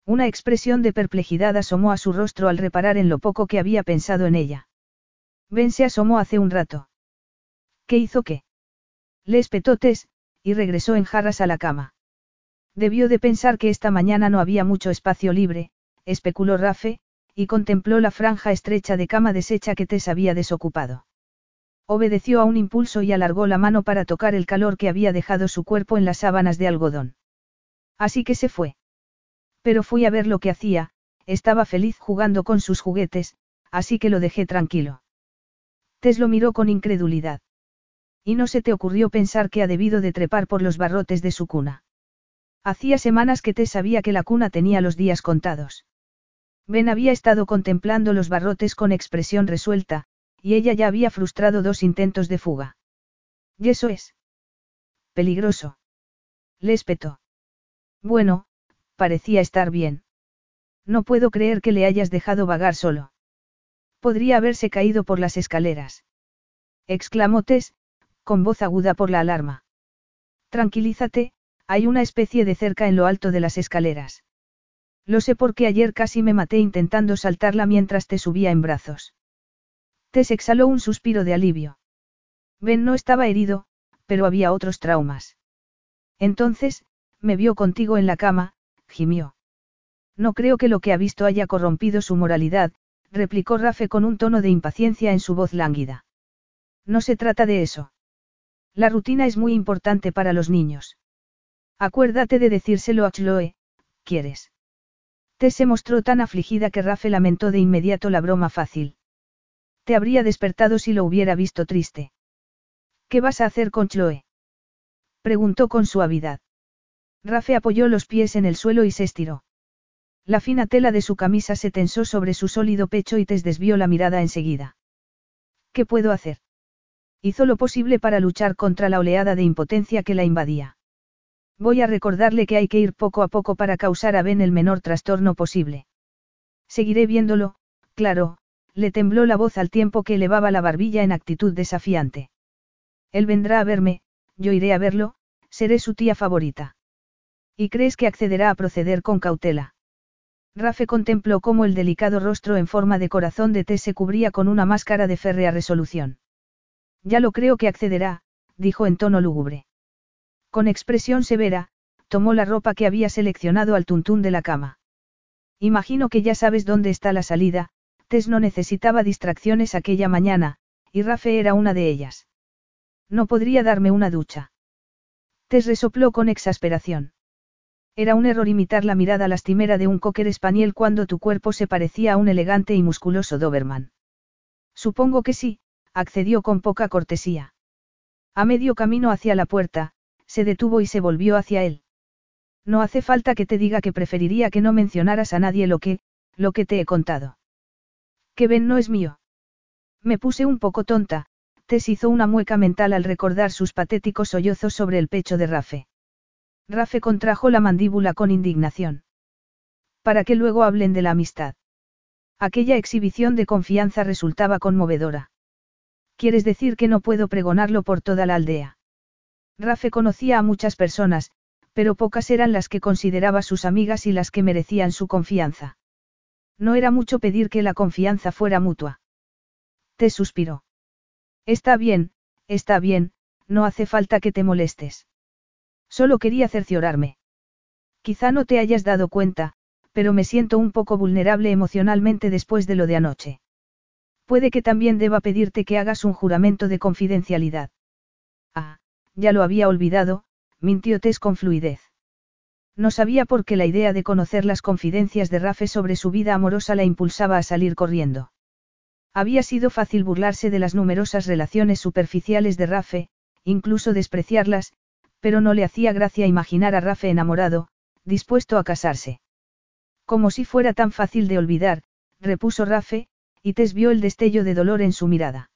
Una expresión de perplejidad asomó a su rostro al reparar en lo poco que había pensado en ella. Ben se asomó hace un rato. ¿Qué hizo qué? Le espetó Tess, y regresó en jarras a la cama. Debió de pensar que esta mañana no había mucho espacio libre, especuló Rafe, y contempló la franja estrecha de cama deshecha que Tess había desocupado. Obedeció a un impulso y alargó la mano para tocar el calor que había dejado su cuerpo en las sábanas de algodón. Así que se fue. Pero fui a ver lo que hacía, estaba feliz jugando con sus juguetes, así que lo dejé tranquilo. Tess lo miró con incredulidad. Y no se te ocurrió pensar que ha debido de trepar por los barrotes de su cuna. Hacía semanas que Tess sabía que la cuna tenía los días contados. Ben había estado contemplando los barrotes con expresión resuelta, y ella ya había frustrado dos intentos de fuga. Y eso es. Peligroso. Le espetó. Bueno, parecía estar bien. No puedo creer que le hayas dejado vagar solo. Podría haberse caído por las escaleras. Exclamó Tess, con voz aguda por la alarma. Tranquilízate, hay una especie de cerca en lo alto de las escaleras. Lo sé porque ayer casi me maté intentando saltarla mientras te subía en brazos. Tess exhaló un suspiro de alivio. Ben no estaba herido, pero había otros traumas. Entonces, me vio contigo en la cama, gimió. No creo que lo que ha visto haya corrompido su moralidad, replicó Rafe con un tono de impaciencia en su voz lánguida. No se trata de eso. La rutina es muy importante para los niños. Acuérdate de decírselo a Chloe, ¿quieres? Tess se mostró tan afligida que Rafe lamentó de inmediato la broma fácil. Te habría despertado si lo hubiera visto triste. ¿Qué vas a hacer con Chloe? Preguntó con suavidad. Rafe apoyó los pies en el suelo y se estiró. La fina tela de su camisa se tensó sobre su sólido pecho y Tess desvió la mirada enseguida. ¿Qué puedo hacer? Hizo lo posible para luchar contra la oleada de impotencia que la invadía. Voy a recordarle que hay que ir poco a poco para causar a Ben el menor trastorno posible. Seguiré viéndolo, claro, le tembló la voz al tiempo que elevaba la barbilla en actitud desafiante. Él vendrá a verme, yo iré a verlo, seré su tía favorita. ¿Y crees que accederá a proceder con cautela? Rafe contempló cómo el delicado rostro en forma de corazón de té se cubría con una máscara de férrea resolución. Ya lo creo que accederá, dijo en tono lúgubre. Con expresión severa, tomó la ropa que había seleccionado al tuntún de la cama. Imagino que ya sabes dónde está la salida, Tess no necesitaba distracciones aquella mañana, y Rafe era una de ellas. No podría darme una ducha. Tess resopló con exasperación. Era un error imitar la mirada lastimera de un cocker espaniel cuando tu cuerpo se parecía a un elegante y musculoso Doberman. Supongo que sí, accedió con poca cortesía. A medio camino hacia la puerta, se detuvo y se volvió hacia él. No hace falta que te diga que preferiría que no mencionaras a nadie lo que, lo que te he contado. Que Ben no es mío. Me puse un poco tonta, Tess hizo una mueca mental al recordar sus patéticos sollozos sobre el pecho de Rafe. Rafe contrajo la mandíbula con indignación. Para que luego hablen de la amistad. Aquella exhibición de confianza resultaba conmovedora. ¿Quieres decir que no puedo pregonarlo por toda la aldea? Rafe conocía a muchas personas, pero pocas eran las que consideraba sus amigas y las que merecían su confianza. No era mucho pedir que la confianza fuera mutua. Te suspiró. Está bien, está bien, no hace falta que te molestes. Solo quería cerciorarme. Quizá no te hayas dado cuenta, pero me siento un poco vulnerable emocionalmente después de lo de anoche. Puede que también deba pedirte que hagas un juramento de confidencialidad. Ah, ya lo había olvidado, mintió Tess con fluidez. No sabía por qué la idea de conocer las confidencias de Rafe sobre su vida amorosa la impulsaba a salir corriendo. Había sido fácil burlarse de las numerosas relaciones superficiales de Rafe, incluso despreciarlas, pero no le hacía gracia imaginar a Rafe enamorado, dispuesto a casarse. Como si fuera tan fácil de olvidar, repuso Rafe, y Tess vio el destello de dolor en su mirada.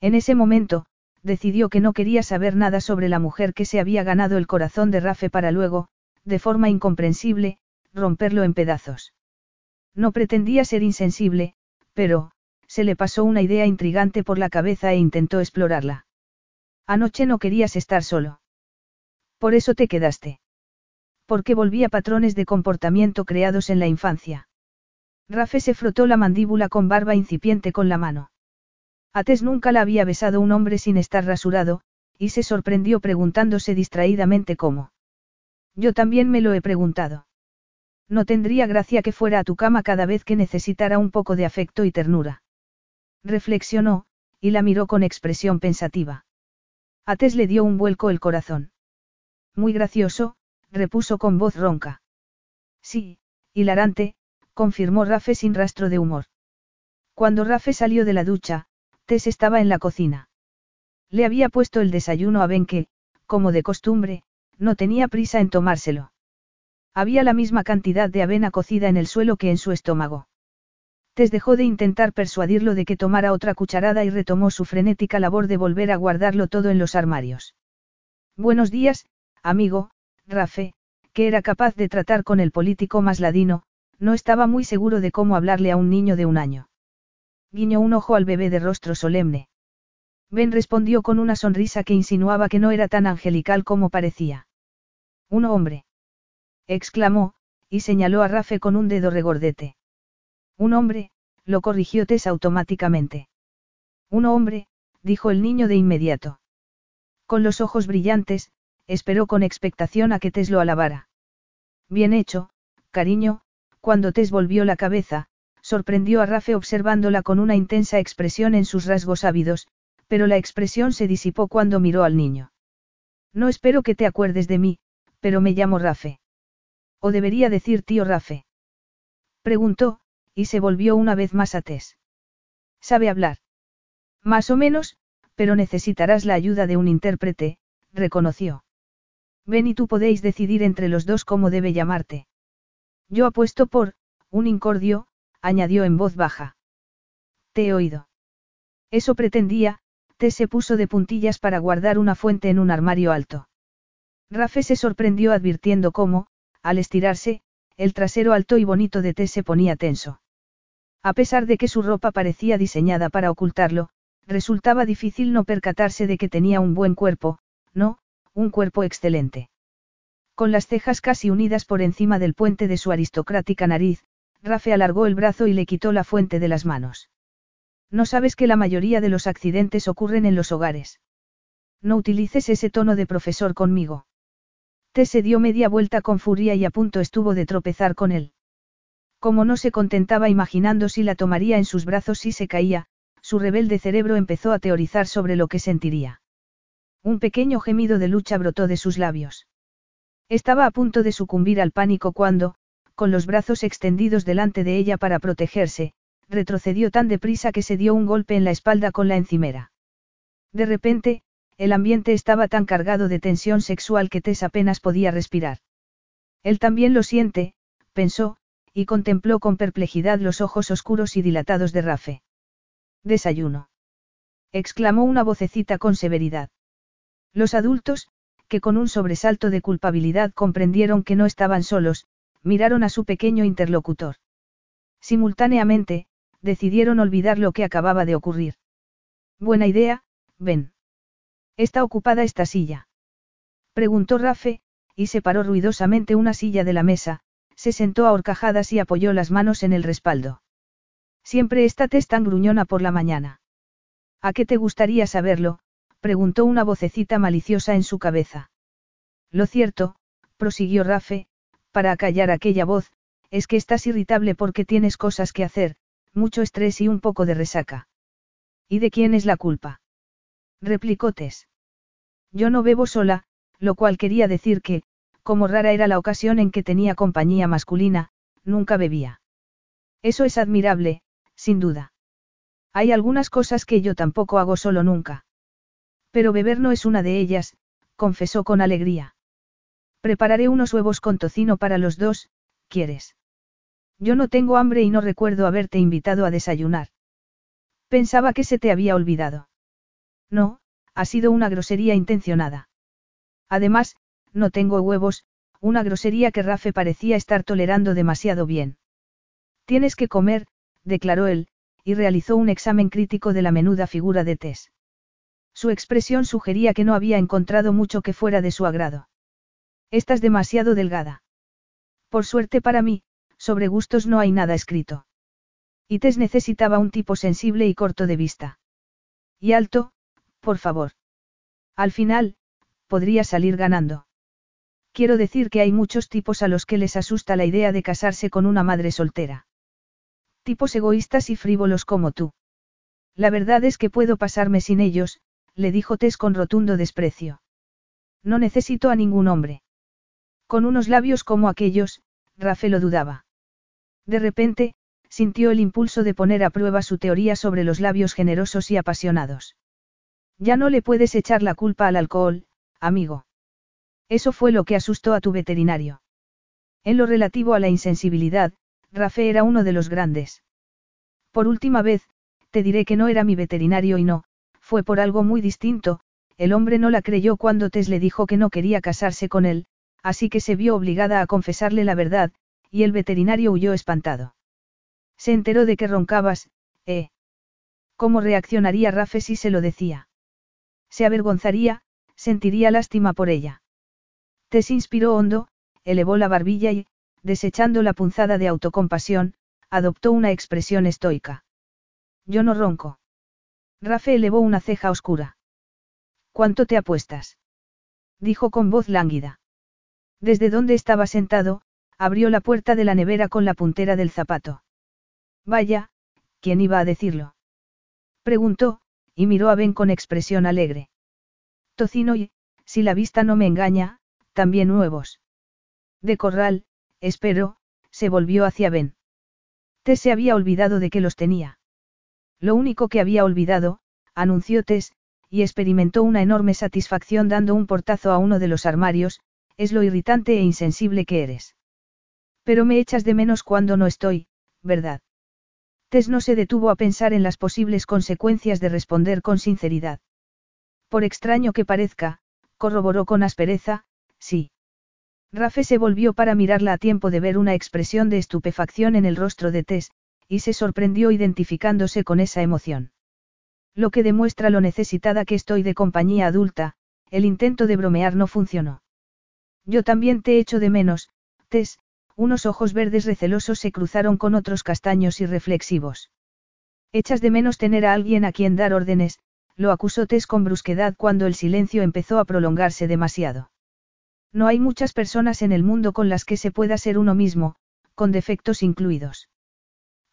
En ese momento, decidió que no quería saber nada sobre la mujer que se había ganado el corazón de Rafe para luego, de forma incomprensible, romperlo en pedazos. No pretendía ser insensible, pero, se le pasó una idea intrigante por la cabeza e intentó explorarla. Anoche no querías estar solo. Por eso te quedaste. Porque volvía patrones de comportamiento creados en la infancia. Rafe se frotó la mandíbula con barba incipiente con la mano. Ates nunca la había besado un hombre sin estar rasurado, y se sorprendió preguntándose distraídamente cómo. Yo también me lo he preguntado. No tendría gracia que fuera a tu cama cada vez que necesitara un poco de afecto y ternura. Reflexionó, y la miró con expresión pensativa. A Tess le dio un vuelco el corazón. Muy gracioso, repuso con voz ronca. Sí, hilarante, confirmó Rafe sin rastro de humor. Cuando Rafe salió de la ducha, Tess estaba en la cocina. Le había puesto el desayuno a Ben que, como de costumbre, no tenía prisa en tomárselo. Había la misma cantidad de avena cocida en el suelo que en su estómago. Tess dejó de intentar persuadirlo de que tomara otra cucharada y retomó su frenética labor de volver a guardarlo todo en los armarios. Buenos días, amigo, Rafe, que era capaz de tratar con el político más ladino, no estaba muy seguro de cómo hablarle a un niño de un año. Guiñó un ojo al bebé de rostro solemne. Ben respondió con una sonrisa que insinuaba que no era tan angelical como parecía. Un hombre. exclamó, y señaló a Rafe con un dedo regordete. Un hombre, lo corrigió Tess automáticamente. Un hombre, dijo el niño de inmediato. Con los ojos brillantes, esperó con expectación a que Tess lo alabara. Bien hecho, cariño, cuando Tess volvió la cabeza, sorprendió a Rafe observándola con una intensa expresión en sus rasgos ávidos, pero la expresión se disipó cuando miró al niño. No espero que te acuerdes de mí, pero me llamo Rafe. ¿O debería decir tío Rafe? Preguntó, y se volvió una vez más a Tess. ¿Sabe hablar? Más o menos, pero necesitarás la ayuda de un intérprete, reconoció. Ven y tú podéis decidir entre los dos cómo debe llamarte. Yo apuesto por, un incordio, añadió en voz baja. Te he oído. Eso pretendía, Tess se puso de puntillas para guardar una fuente en un armario alto. Rafe se sorprendió advirtiendo cómo, al estirarse, el trasero alto y bonito de Tess se ponía tenso. A pesar de que su ropa parecía diseñada para ocultarlo, resultaba difícil no percatarse de que tenía un buen cuerpo, no, un cuerpo excelente. Con las cejas casi unidas por encima del puente de su aristocrática nariz, Rafe alargó el brazo y le quitó la fuente de las manos. No sabes que la mayoría de los accidentes ocurren en los hogares. No utilices ese tono de profesor conmigo. Te se dio media vuelta con furia y a punto estuvo de tropezar con él. Como no se contentaba imaginando si la tomaría en sus brazos si se caía, su rebelde cerebro empezó a teorizar sobre lo que sentiría. Un pequeño gemido de lucha brotó de sus labios. Estaba a punto de sucumbir al pánico cuando, con los brazos extendidos delante de ella para protegerse, retrocedió tan deprisa que se dio un golpe en la espalda con la encimera. De repente, el ambiente estaba tan cargado de tensión sexual que Tess apenas podía respirar. Él también lo siente, pensó, y contempló con perplejidad los ojos oscuros y dilatados de Rafe. Desayuno. exclamó una vocecita con severidad. Los adultos, que con un sobresalto de culpabilidad comprendieron que no estaban solos, miraron a su pequeño interlocutor. Simultáneamente, decidieron olvidar lo que acababa de ocurrir. Buena idea, ven. ¿Está ocupada esta silla? Preguntó Rafe, y separó ruidosamente una silla de la mesa, se sentó a horcajadas y apoyó las manos en el respaldo. Siempre estate tan gruñona por la mañana. ¿A qué te gustaría saberlo? preguntó una vocecita maliciosa en su cabeza. Lo cierto, prosiguió Rafe, para acallar aquella voz, es que estás irritable porque tienes cosas que hacer, mucho estrés y un poco de resaca. ¿Y de quién es la culpa? replicó Tess. Yo no bebo sola, lo cual quería decir que, como rara era la ocasión en que tenía compañía masculina, nunca bebía. Eso es admirable, sin duda. Hay algunas cosas que yo tampoco hago solo nunca. Pero beber no es una de ellas, confesó con alegría. Prepararé unos huevos con tocino para los dos, ¿quieres? Yo no tengo hambre y no recuerdo haberte invitado a desayunar. Pensaba que se te había olvidado. No, ha sido una grosería intencionada. Además, no tengo huevos, una grosería que Rafe parecía estar tolerando demasiado bien. Tienes que comer, declaró él, y realizó un examen crítico de la menuda figura de Tess. Su expresión sugería que no había encontrado mucho que fuera de su agrado. Estás demasiado delgada. Por suerte para mí, sobre gustos no hay nada escrito. Y Tess necesitaba un tipo sensible y corto de vista. Y alto, por favor. Al final, podría salir ganando. Quiero decir que hay muchos tipos a los que les asusta la idea de casarse con una madre soltera. Tipos egoístas y frívolos como tú. La verdad es que puedo pasarme sin ellos, le dijo Tess con rotundo desprecio. No necesito a ningún hombre. Con unos labios como aquellos, Rafael lo dudaba. De repente, sintió el impulso de poner a prueba su teoría sobre los labios generosos y apasionados. Ya no le puedes echar la culpa al alcohol, amigo. Eso fue lo que asustó a tu veterinario. En lo relativo a la insensibilidad, Rafe era uno de los grandes. Por última vez, te diré que no era mi veterinario y no, fue por algo muy distinto, el hombre no la creyó cuando Tess le dijo que no quería casarse con él, así que se vio obligada a confesarle la verdad, y el veterinario huyó espantado. Se enteró de que roncabas, ¿eh? ¿Cómo reaccionaría Rafe si se lo decía? Se avergonzaría, sentiría lástima por ella. Tess inspiró hondo, elevó la barbilla y, desechando la punzada de autocompasión, adoptó una expresión estoica. Yo no ronco. Rafe elevó una ceja oscura. ¿Cuánto te apuestas? dijo con voz lánguida. Desde donde estaba sentado, abrió la puerta de la nevera con la puntera del zapato. Vaya, ¿quién iba a decirlo? Preguntó, y miró a Ben con expresión alegre. Tocino y, si la vista no me engaña, también nuevos. De corral, espero, se volvió hacia Ben. Tess se había olvidado de que los tenía. Lo único que había olvidado, anunció Tess, y experimentó una enorme satisfacción dando un portazo a uno de los armarios, es lo irritante e insensible que eres. Pero me echas de menos cuando no estoy, ¿verdad? Tess no se detuvo a pensar en las posibles consecuencias de responder con sinceridad. Por extraño que parezca, corroboró con aspereza, sí. Rafe se volvió para mirarla a tiempo de ver una expresión de estupefacción en el rostro de Tess, y se sorprendió identificándose con esa emoción. Lo que demuestra lo necesitada que estoy de compañía adulta, el intento de bromear no funcionó. Yo también te echo de menos, Tess, unos ojos verdes recelosos se cruzaron con otros castaños y reflexivos. Echas de menos tener a alguien a quien dar órdenes, lo acusó Tess con brusquedad cuando el silencio empezó a prolongarse demasiado. No hay muchas personas en el mundo con las que se pueda ser uno mismo, con defectos incluidos.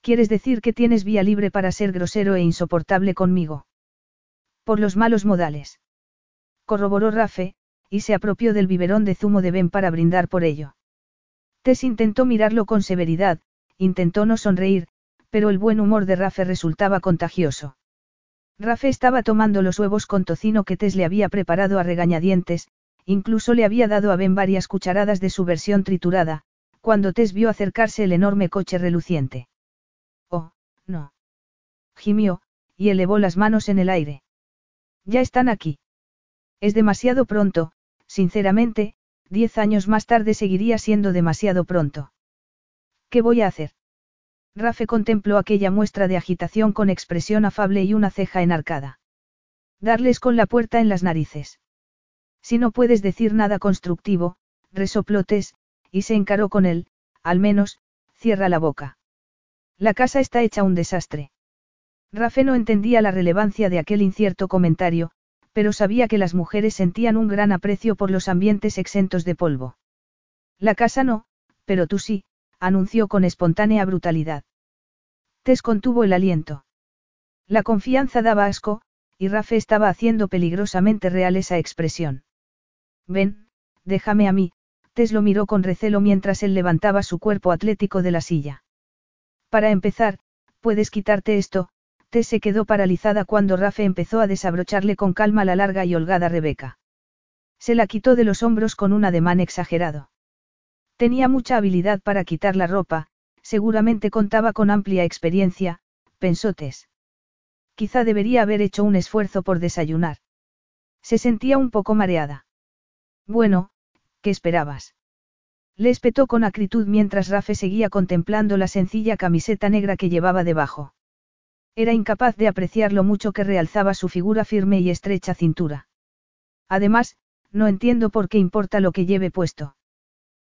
¿Quieres decir que tienes vía libre para ser grosero e insoportable conmigo? Por los malos modales. Corroboró Rafe, y se apropió del biberón de zumo de Ben para brindar por ello. Tess intentó mirarlo con severidad, intentó no sonreír, pero el buen humor de Rafe resultaba contagioso. Rafe estaba tomando los huevos con tocino que Tess le había preparado a regañadientes, incluso le había dado a Ben varias cucharadas de su versión triturada, cuando Tess vio acercarse el enorme coche reluciente. Oh, no. Gimió, y elevó las manos en el aire. Ya están aquí. Es demasiado pronto, sinceramente, diez años más tarde seguiría siendo demasiado pronto. ¿Qué voy a hacer? Rafe contempló aquella muestra de agitación con expresión afable y una ceja enarcada. Darles con la puerta en las narices. Si no puedes decir nada constructivo, resopló Tess, y se encaró con él, al menos, cierra la boca. La casa está hecha un desastre. Rafe no entendía la relevancia de aquel incierto comentario, pero sabía que las mujeres sentían un gran aprecio por los ambientes exentos de polvo. La casa no, pero tú sí, anunció con espontánea brutalidad. Tess contuvo el aliento. La confianza daba asco, y Rafe estaba haciendo peligrosamente real esa expresión. Ven, déjame a mí, Tess lo miró con recelo mientras él levantaba su cuerpo atlético de la silla. Para empezar, puedes quitarte esto, Tess se quedó paralizada cuando Rafe empezó a desabrocharle con calma la larga y holgada Rebeca. Se la quitó de los hombros con un ademán exagerado. Tenía mucha habilidad para quitar la ropa, seguramente contaba con amplia experiencia, pensó Tess. Quizá debería haber hecho un esfuerzo por desayunar. Se sentía un poco mareada. Bueno, ¿qué esperabas? Le espetó con acritud mientras Rafe seguía contemplando la sencilla camiseta negra que llevaba debajo. Era incapaz de apreciar lo mucho que realzaba su figura firme y estrecha cintura. Además, no entiendo por qué importa lo que lleve puesto.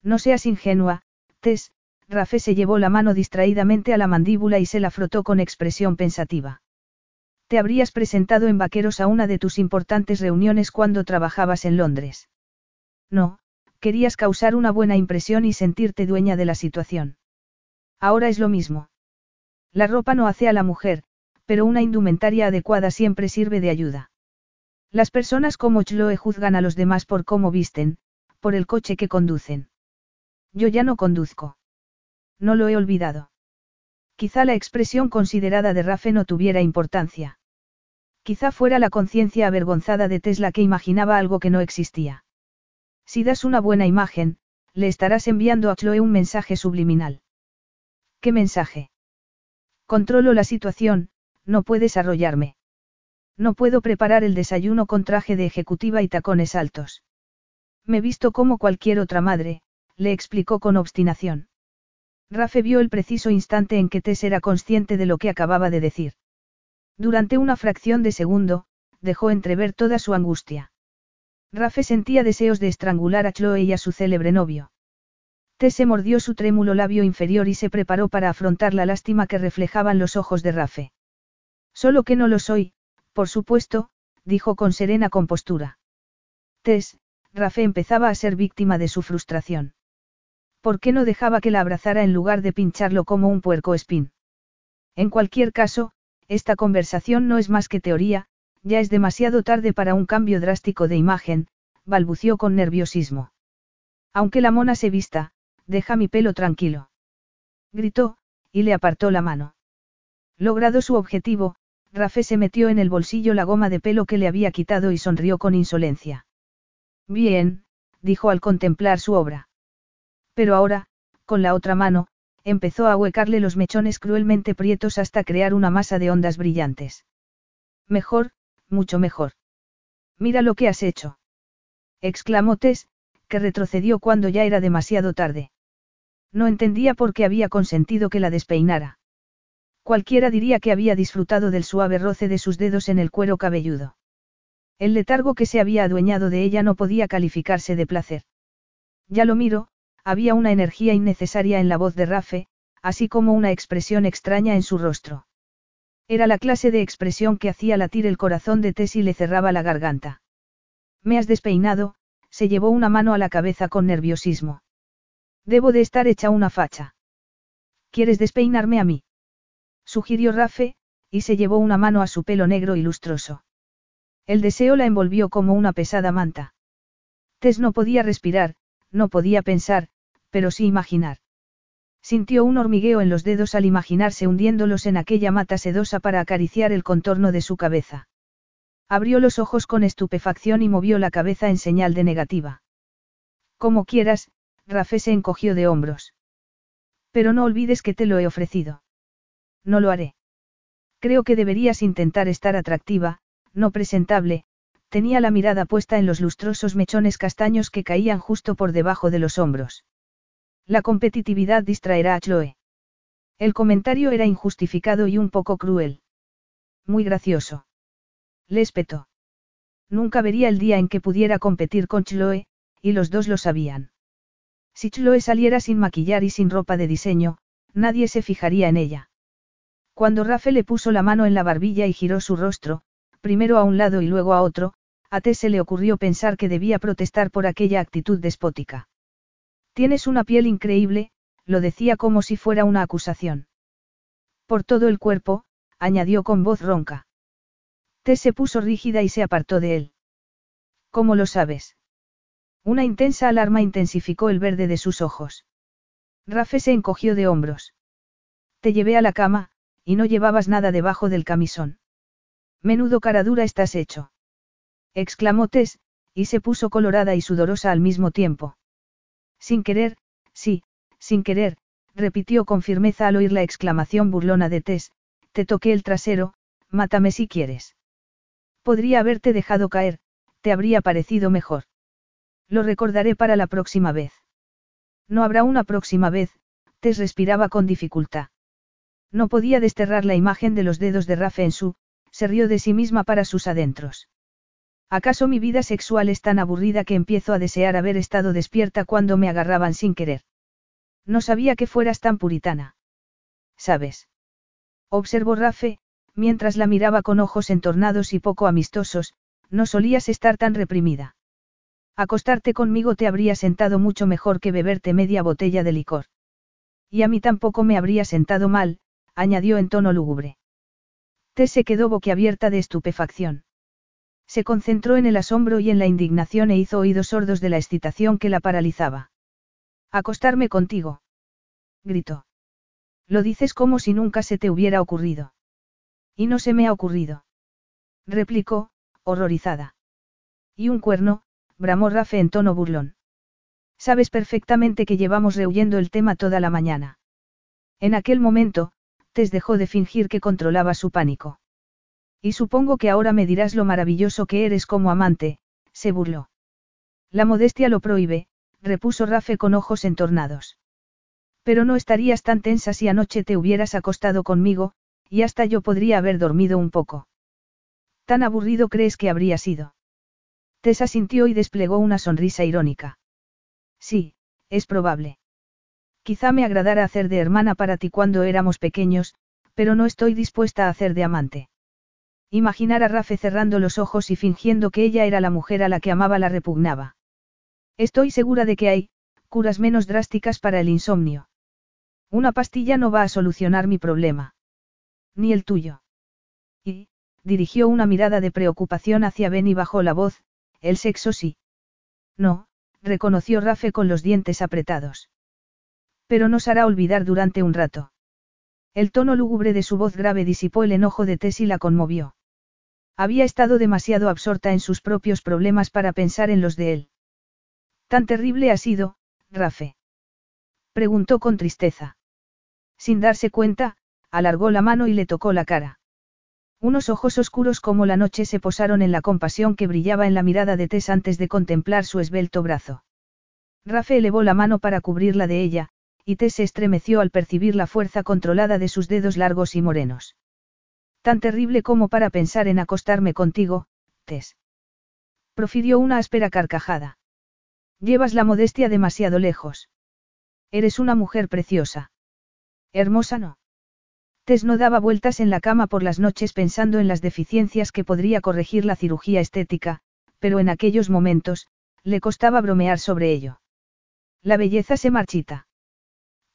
No seas ingenua, Tess, Rafe se llevó la mano distraídamente a la mandíbula y se la frotó con expresión pensativa. Te habrías presentado en vaqueros a una de tus importantes reuniones cuando trabajabas en Londres. No, querías causar una buena impresión y sentirte dueña de la situación. Ahora es lo mismo. La ropa no hace a la mujer, pero una indumentaria adecuada siempre sirve de ayuda. Las personas como Chloe juzgan a los demás por cómo visten, por el coche que conducen. Yo ya no conduzco. No lo he olvidado. Quizá la expresión considerada de Rafe no tuviera importancia. Quizá fuera la conciencia avergonzada de Tesla que imaginaba algo que no existía. Si das una buena imagen, le estarás enviando a Chloe un mensaje subliminal. ¿Qué mensaje? Controlo la situación, no puedes arrollarme. No puedo preparar el desayuno con traje de ejecutiva y tacones altos. Me visto como cualquier otra madre, le explicó con obstinación. Rafe vio el preciso instante en que Tess era consciente de lo que acababa de decir. Durante una fracción de segundo, dejó entrever toda su angustia. Rafe sentía deseos de estrangular a Chloe y a su célebre novio. Tess se mordió su trémulo labio inferior y se preparó para afrontar la lástima que reflejaban los ojos de Rafe. Solo que no lo soy, por supuesto, dijo con serena compostura. Tess, Rafe empezaba a ser víctima de su frustración. ¿Por qué no dejaba que la abrazara en lugar de pincharlo como un puerco espín? En cualquier caso, esta conversación no es más que teoría, ya es demasiado tarde para un cambio drástico de imagen, balbució con nerviosismo. Aunque la mona se vista, deja mi pelo tranquilo. Gritó, y le apartó la mano. Logrado su objetivo, Rafe se metió en el bolsillo la goma de pelo que le había quitado y sonrió con insolencia. Bien, dijo al contemplar su obra. Pero ahora, con la otra mano, empezó a huecarle los mechones cruelmente prietos hasta crear una masa de ondas brillantes. Mejor, mucho mejor. Mira lo que has hecho. Exclamó Tess, que retrocedió cuando ya era demasiado tarde. No entendía por qué había consentido que la despeinara. Cualquiera diría que había disfrutado del suave roce de sus dedos en el cuero cabelludo. El letargo que se había adueñado de ella no podía calificarse de placer. Ya lo miro, había una energía innecesaria en la voz de Rafe, así como una expresión extraña en su rostro. Era la clase de expresión que hacía latir el corazón de Tess y le cerraba la garganta. Me has despeinado, se llevó una mano a la cabeza con nerviosismo. Debo de estar hecha una facha. ¿Quieres despeinarme a mí? Sugirió Rafe, y se llevó una mano a su pelo negro y lustroso. El deseo la envolvió como una pesada manta. Tess no podía respirar, no podía pensar, pero sí imaginar. Sintió un hormigueo en los dedos al imaginarse hundiéndolos en aquella mata sedosa para acariciar el contorno de su cabeza. Abrió los ojos con estupefacción y movió la cabeza en señal de negativa. Como quieras, Rafé se encogió de hombros. Pero no olvides que te lo he ofrecido. No lo haré. Creo que deberías intentar estar atractiva, no presentable, tenía la mirada puesta en los lustrosos mechones castaños que caían justo por debajo de los hombros. La competitividad distraerá a Chloe. El comentario era injustificado y un poco cruel. Muy gracioso. Le espetó. Nunca vería el día en que pudiera competir con Chloe, y los dos lo sabían. Si Chloe saliera sin maquillar y sin ropa de diseño, nadie se fijaría en ella. Cuando Rafe le puso la mano en la barbilla y giró su rostro, primero a un lado y luego a otro, a Tess se le ocurrió pensar que debía protestar por aquella actitud despótica. Tienes una piel increíble, lo decía como si fuera una acusación. Por todo el cuerpo, añadió con voz ronca. Tess se puso rígida y se apartó de él. ¿Cómo lo sabes? Una intensa alarma intensificó el verde de sus ojos. Rafe se encogió de hombros. Te llevé a la cama, y no llevabas nada debajo del camisón. Menudo cara dura estás hecho. Exclamó Tess, y se puso colorada y sudorosa al mismo tiempo. Sin querer, sí, sin querer, repitió con firmeza al oír la exclamación burlona de Tess, te toqué el trasero, mátame si quieres. Podría haberte dejado caer, te habría parecido mejor. Lo recordaré para la próxima vez. No habrá una próxima vez, Tess respiraba con dificultad. No podía desterrar la imagen de los dedos de Rafe en su, se rió de sí misma para sus adentros. ¿Acaso mi vida sexual es tan aburrida que empiezo a desear haber estado despierta cuando me agarraban sin querer? No sabía que fueras tan puritana. ¿Sabes? Observó Rafe, mientras la miraba con ojos entornados y poco amistosos, no solías estar tan reprimida. Acostarte conmigo te habría sentado mucho mejor que beberte media botella de licor. Y a mí tampoco me habría sentado mal, añadió en tono lúgubre. Tess se quedó boquiabierta de estupefacción. Se concentró en el asombro y en la indignación e hizo oídos sordos de la excitación que la paralizaba. Acostarme contigo. Gritó. Lo dices como si nunca se te hubiera ocurrido. Y no se me ha ocurrido. Replicó, horrorizada. Y un cuerno, bramó Rafe en tono burlón. Sabes perfectamente que llevamos rehuyendo el tema toda la mañana. En aquel momento, Tess dejó de fingir que controlaba su pánico. Y supongo que ahora me dirás lo maravilloso que eres como amante, se burló. La modestia lo prohíbe, repuso Rafe con ojos entornados. Pero no estarías tan tensa si anoche te hubieras acostado conmigo, y hasta yo podría haber dormido un poco. ¿Tan aburrido crees que habría sido? Tessa sintió y desplegó una sonrisa irónica. Sí, es probable. Quizá me agradara hacer de hermana para ti cuando éramos pequeños, pero no estoy dispuesta a hacer de amante. Imaginar a Rafe cerrando los ojos y fingiendo que ella era la mujer a la que amaba la repugnaba. Estoy segura de que hay, curas menos drásticas para el insomnio. Una pastilla no va a solucionar mi problema. Ni el tuyo. Y, dirigió una mirada de preocupación hacia Ben y bajó la voz, el sexo sí. No, reconoció Rafe con los dientes apretados. Pero nos hará olvidar durante un rato. El tono lúgubre de su voz grave disipó el enojo de Tess y la conmovió. Había estado demasiado absorta en sus propios problemas para pensar en los de él. ¿Tan terrible ha sido, Rafe? Preguntó con tristeza. Sin darse cuenta, alargó la mano y le tocó la cara. Unos ojos oscuros como la noche se posaron en la compasión que brillaba en la mirada de Tess antes de contemplar su esbelto brazo. Rafe elevó la mano para cubrirla de ella, y Tess se estremeció al percibir la fuerza controlada de sus dedos largos y morenos. Tan terrible como para pensar en acostarme contigo, Tess. Profirió una áspera carcajada. Llevas la modestia demasiado lejos. Eres una mujer preciosa. Hermosa no. Tess no daba vueltas en la cama por las noches pensando en las deficiencias que podría corregir la cirugía estética, pero en aquellos momentos, le costaba bromear sobre ello. La belleza se marchita.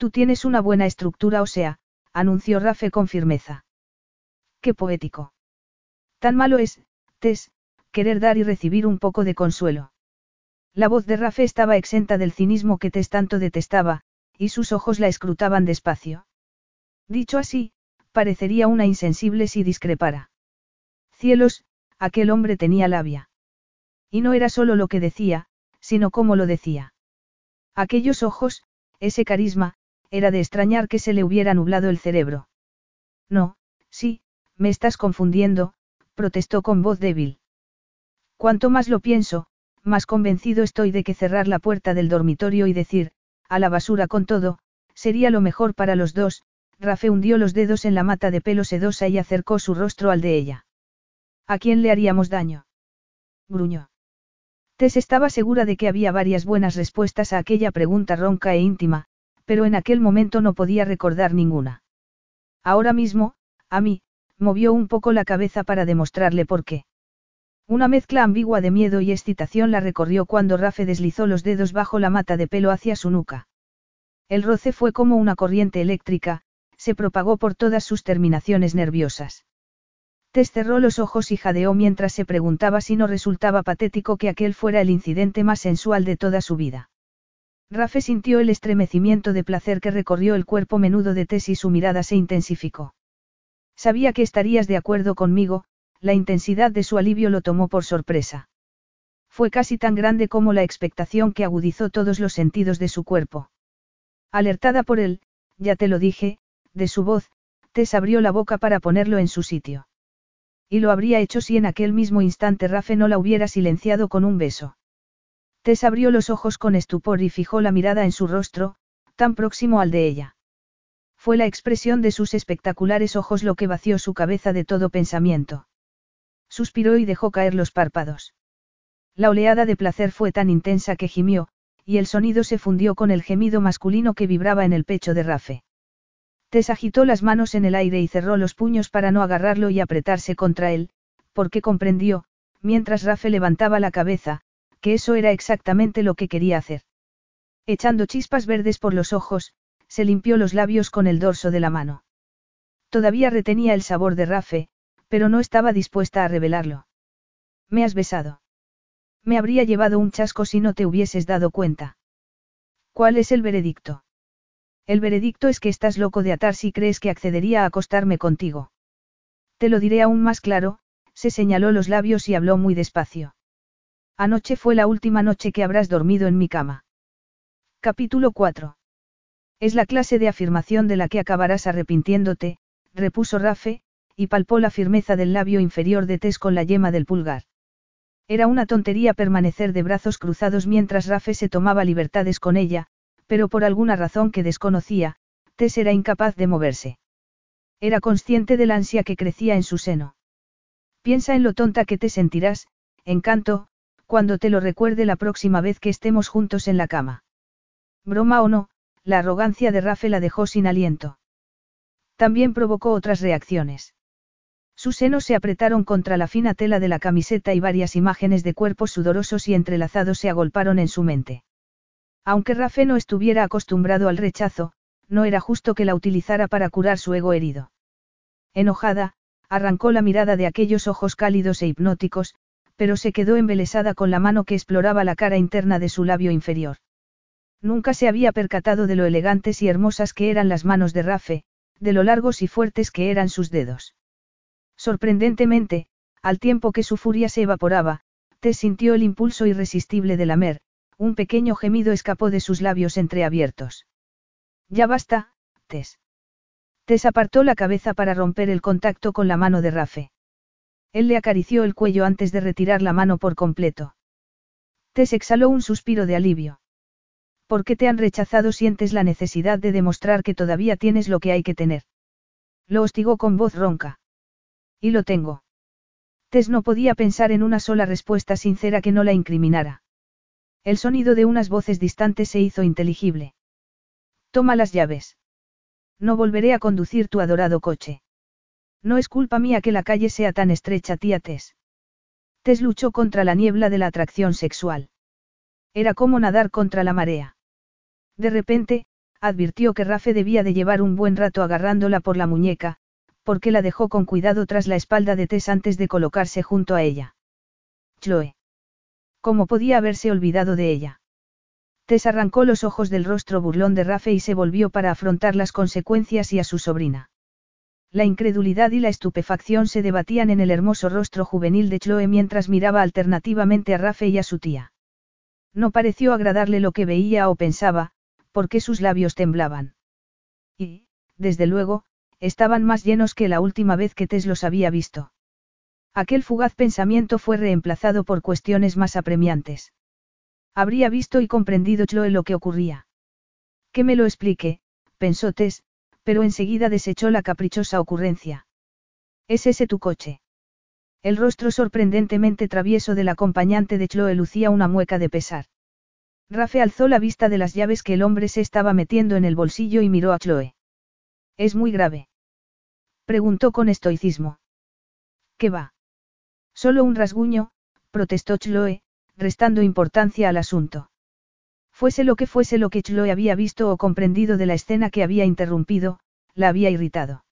Tú tienes una buena estructura o sea, anunció Rafe con firmeza. Qué poético. Tan malo es, Tess, querer dar y recibir un poco de consuelo. La voz de Rafe estaba exenta del cinismo que Tess tanto detestaba, y sus ojos la escrutaban despacio. Dicho así, parecería una insensible si discrepara. Cielos, aquel hombre tenía labia. Y no era solo lo que decía, sino cómo lo decía. Aquellos ojos, ese carisma, era de extrañar que se le hubiera nublado el cerebro. No, sí, me estás confundiendo, protestó con voz débil. Cuanto más lo pienso, más convencido estoy de que cerrar la puerta del dormitorio y decir, a la basura con todo, sería lo mejor para los dos, Rafe hundió los dedos en la mata de pelo sedosa y acercó su rostro al de ella. ¿A quién le haríamos daño? gruñó. Tess estaba segura de que había varias buenas respuestas a aquella pregunta ronca e íntima, pero en aquel momento no podía recordar ninguna. Ahora mismo, a mí, movió un poco la cabeza para demostrarle por qué. Una mezcla ambigua de miedo y excitación la recorrió cuando Rafe deslizó los dedos bajo la mata de pelo hacia su nuca. El roce fue como una corriente eléctrica, se propagó por todas sus terminaciones nerviosas. Tess cerró los ojos y jadeó mientras se preguntaba si no resultaba patético que aquel fuera el incidente más sensual de toda su vida. Rafe sintió el estremecimiento de placer que recorrió el cuerpo menudo de Tess y su mirada se intensificó. Sabía que estarías de acuerdo conmigo, la intensidad de su alivio lo tomó por sorpresa. Fue casi tan grande como la expectación que agudizó todos los sentidos de su cuerpo. Alertada por él, ya te lo dije, de su voz, Tess abrió la boca para ponerlo en su sitio. Y lo habría hecho si en aquel mismo instante Rafe no la hubiera silenciado con un beso. Tess abrió los ojos con estupor y fijó la mirada en su rostro, tan próximo al de ella. Fue la expresión de sus espectaculares ojos lo que vació su cabeza de todo pensamiento. Suspiró y dejó caer los párpados. La oleada de placer fue tan intensa que gimió, y el sonido se fundió con el gemido masculino que vibraba en el pecho de Rafe. Tess agitó las manos en el aire y cerró los puños para no agarrarlo y apretarse contra él, porque comprendió, mientras Rafe levantaba la cabeza, que eso era exactamente lo que quería hacer. Echando chispas verdes por los ojos, se limpió los labios con el dorso de la mano. Todavía retenía el sabor de Rafe, pero no estaba dispuesta a revelarlo. Me has besado. Me habría llevado un chasco si no te hubieses dado cuenta. ¿Cuál es el veredicto? El veredicto es que estás loco de atar si crees que accedería a acostarme contigo. Te lo diré aún más claro, se señaló los labios y habló muy despacio. Anoche fue la última noche que habrás dormido en mi cama. Capítulo 4. Es la clase de afirmación de la que acabarás arrepintiéndote, repuso Rafe, y palpó la firmeza del labio inferior de Tess con la yema del pulgar. Era una tontería permanecer de brazos cruzados mientras Rafe se tomaba libertades con ella, pero por alguna razón que desconocía, Tess era incapaz de moverse. Era consciente del ansia que crecía en su seno. Piensa en lo tonta que te sentirás, encanto, cuando te lo recuerde la próxima vez que estemos juntos en la cama. Broma o no, la arrogancia de Rafe la dejó sin aliento. También provocó otras reacciones. Sus senos se apretaron contra la fina tela de la camiseta y varias imágenes de cuerpos sudorosos y entrelazados se agolparon en su mente. Aunque Rafe no estuviera acostumbrado al rechazo, no era justo que la utilizara para curar su ego herido. Enojada, arrancó la mirada de aquellos ojos cálidos e hipnóticos, pero se quedó embelesada con la mano que exploraba la cara interna de su labio inferior. Nunca se había percatado de lo elegantes y hermosas que eran las manos de Rafe, de lo largos y fuertes que eran sus dedos. Sorprendentemente, al tiempo que su furia se evaporaba, Tess sintió el impulso irresistible de lamer, un pequeño gemido escapó de sus labios entreabiertos. Ya basta, Tess. Tess apartó la cabeza para romper el contacto con la mano de Rafe. Él le acarició el cuello antes de retirar la mano por completo. Tess exhaló un suspiro de alivio. ¿Por qué te han rechazado sientes la necesidad de demostrar que todavía tienes lo que hay que tener? Lo hostigó con voz ronca. Y lo tengo. Tess no podía pensar en una sola respuesta sincera que no la incriminara. El sonido de unas voces distantes se hizo inteligible. Toma las llaves. No volveré a conducir tu adorado coche. No es culpa mía que la calle sea tan estrecha, tía Tess. Tess luchó contra la niebla de la atracción sexual. Era como nadar contra la marea. De repente, advirtió que Rafe debía de llevar un buen rato agarrándola por la muñeca, porque la dejó con cuidado tras la espalda de Tess antes de colocarse junto a ella. Chloe. ¿Cómo podía haberse olvidado de ella? Tess arrancó los ojos del rostro burlón de Rafe y se volvió para afrontar las consecuencias y a su sobrina. La incredulidad y la estupefacción se debatían en el hermoso rostro juvenil de Chloe mientras miraba alternativamente a Rafe y a su tía. No pareció agradarle lo que veía o pensaba, porque sus labios temblaban. Y, desde luego, estaban más llenos que la última vez que Tess los había visto. Aquel fugaz pensamiento fue reemplazado por cuestiones más apremiantes. Habría visto y comprendido Chloe lo que ocurría. Que me lo explique, pensó Tess, pero enseguida desechó la caprichosa ocurrencia. ¿Es ese tu coche? El rostro sorprendentemente travieso del acompañante de Chloe lucía una mueca de pesar. Rafe alzó la vista de las llaves que el hombre se estaba metiendo en el bolsillo y miró a Chloe. Es muy grave. Preguntó con estoicismo. ¿Qué va? Solo un rasguño, protestó Chloe, restando importancia al asunto. Fuese lo que fuese lo que Chloe había visto o comprendido de la escena que había interrumpido, la había irritado.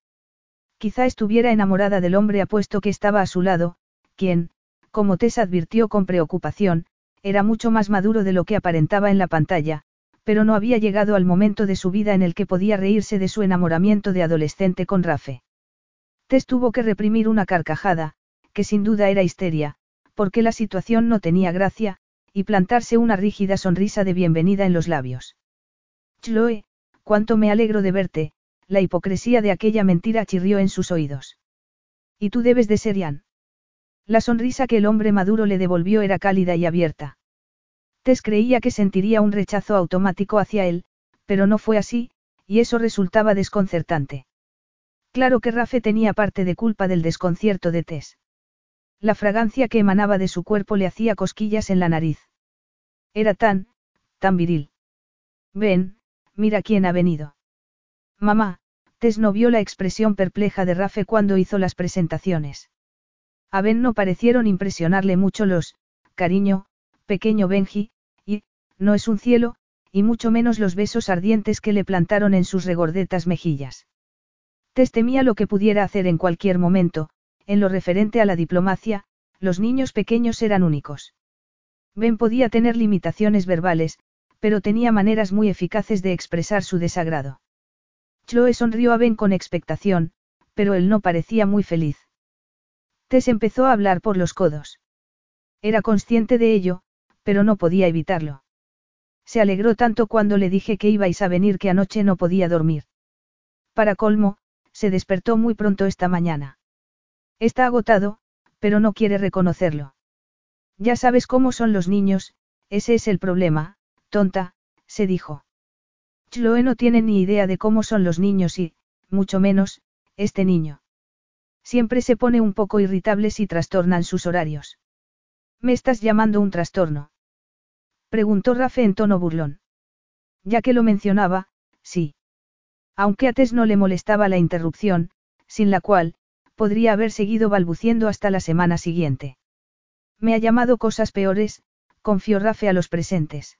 Quizá estuviera enamorada del hombre apuesto que estaba a su lado, quien, como Tess advirtió con preocupación, era mucho más maduro de lo que aparentaba en la pantalla, pero no había llegado al momento de su vida en el que podía reírse de su enamoramiento de adolescente con Rafe. Tess tuvo que reprimir una carcajada, que sin duda era histeria, porque la situación no tenía gracia, y plantarse una rígida sonrisa de bienvenida en los labios. Chloe, cuánto me alegro de verte, la hipocresía de aquella mentira chirrió en sus oídos. Y tú debes de ser Ian. La sonrisa que el hombre maduro le devolvió era cálida y abierta. Tess creía que sentiría un rechazo automático hacia él, pero no fue así, y eso resultaba desconcertante. Claro que Rafe tenía parte de culpa del desconcierto de Tess. La fragancia que emanaba de su cuerpo le hacía cosquillas en la nariz. Era tan, tan viril. Ven, mira quién ha venido. Mamá, Tess no vio la expresión perpleja de Rafe cuando hizo las presentaciones. A Ben no parecieron impresionarle mucho los, cariño, pequeño Benji, y, no es un cielo, y mucho menos los besos ardientes que le plantaron en sus regordetas mejillas. Tess temía lo que pudiera hacer en cualquier momento, en lo referente a la diplomacia, los niños pequeños eran únicos. Ben podía tener limitaciones verbales, pero tenía maneras muy eficaces de expresar su desagrado. Chloe sonrió a Ben con expectación, pero él no parecía muy feliz. Tess empezó a hablar por los codos. Era consciente de ello, pero no podía evitarlo. Se alegró tanto cuando le dije que ibais a venir que anoche no podía dormir. Para colmo, se despertó muy pronto esta mañana. Está agotado, pero no quiere reconocerlo. Ya sabes cómo son los niños, ese es el problema, tonta, se dijo. Chloe no tiene ni idea de cómo son los niños y, mucho menos, este niño. Siempre se pone un poco irritable si trastornan sus horarios. ¿Me estás llamando un trastorno? Preguntó Rafe en tono burlón. Ya que lo mencionaba, sí. Aunque a no le molestaba la interrupción, sin la cual, podría haber seguido balbuciendo hasta la semana siguiente. Me ha llamado cosas peores, confió Rafe a los presentes.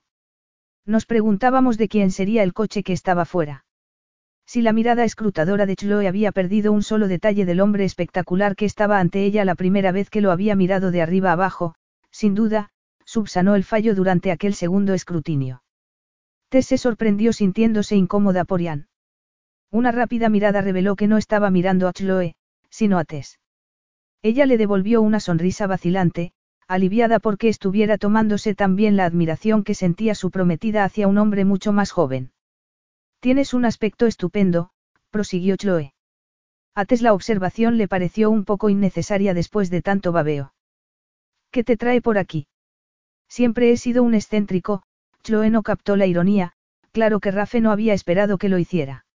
Nos preguntábamos de quién sería el coche que estaba fuera. Si la mirada escrutadora de Chloe había perdido un solo detalle del hombre espectacular que estaba ante ella la primera vez que lo había mirado de arriba abajo, sin duda, subsanó el fallo durante aquel segundo escrutinio. Tess se sorprendió sintiéndose incómoda por Ian. Una rápida mirada reveló que no estaba mirando a Chloe, sino a Tess. Ella le devolvió una sonrisa vacilante, aliviada porque estuviera tomándose también la admiración que sentía su prometida hacia un hombre mucho más joven. Tienes un aspecto estupendo, prosiguió Chloe. A Tess la observación le pareció un poco innecesaria después de tanto babeo. ¿Qué te trae por aquí? Siempre he sido un excéntrico, Chloe no captó la ironía, claro que Rafe no había esperado que lo hiciera.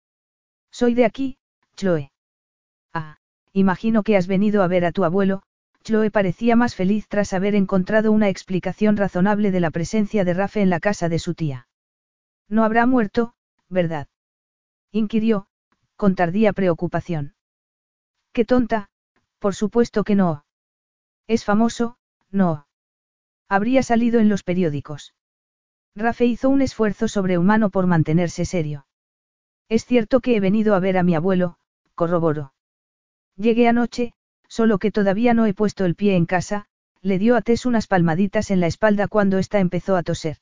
Soy de aquí, Chloe. Ah, imagino que has venido a ver a tu abuelo, Chloe parecía más feliz tras haber encontrado una explicación razonable de la presencia de Rafe en la casa de su tía. No habrá muerto, ¿verdad? inquirió, con tardía preocupación. Qué tonta, por supuesto que no. Es famoso, no. Habría salido en los periódicos. Rafe hizo un esfuerzo sobrehumano por mantenerse serio. Es cierto que he venido a ver a mi abuelo, corroboró. Llegué anoche, solo que todavía no he puesto el pie en casa, le dio a Tess unas palmaditas en la espalda cuando ésta empezó a toser.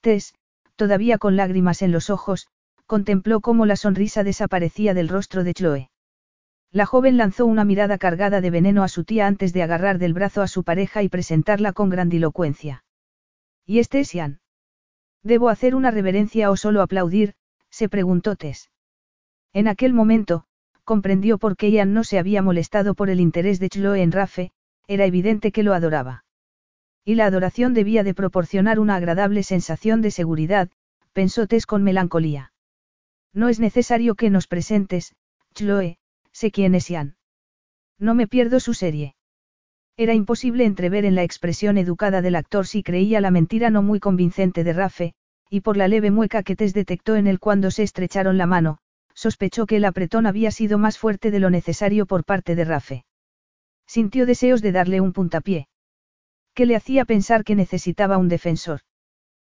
Tess, todavía con lágrimas en los ojos, contempló cómo la sonrisa desaparecía del rostro de Chloe. La joven lanzó una mirada cargada de veneno a su tía antes de agarrar del brazo a su pareja y presentarla con grandilocuencia. ¿Y este es Ian? ¿Debo hacer una reverencia o solo aplaudir? se preguntó Tess. En aquel momento, comprendió por qué Ian no se había molestado por el interés de Chloe en Rafe, era evidente que lo adoraba. Y la adoración debía de proporcionar una agradable sensación de seguridad, pensó Tess con melancolía. No es necesario que nos presentes, Chloe, sé quién es Ian. No me pierdo su serie. Era imposible entrever en la expresión educada del actor si creía la mentira no muy convincente de Rafe, y por la leve mueca que Tess detectó en él cuando se estrecharon la mano, sospechó que el apretón había sido más fuerte de lo necesario por parte de Rafe. Sintió deseos de darle un puntapié. ¿Qué le hacía pensar que necesitaba un defensor?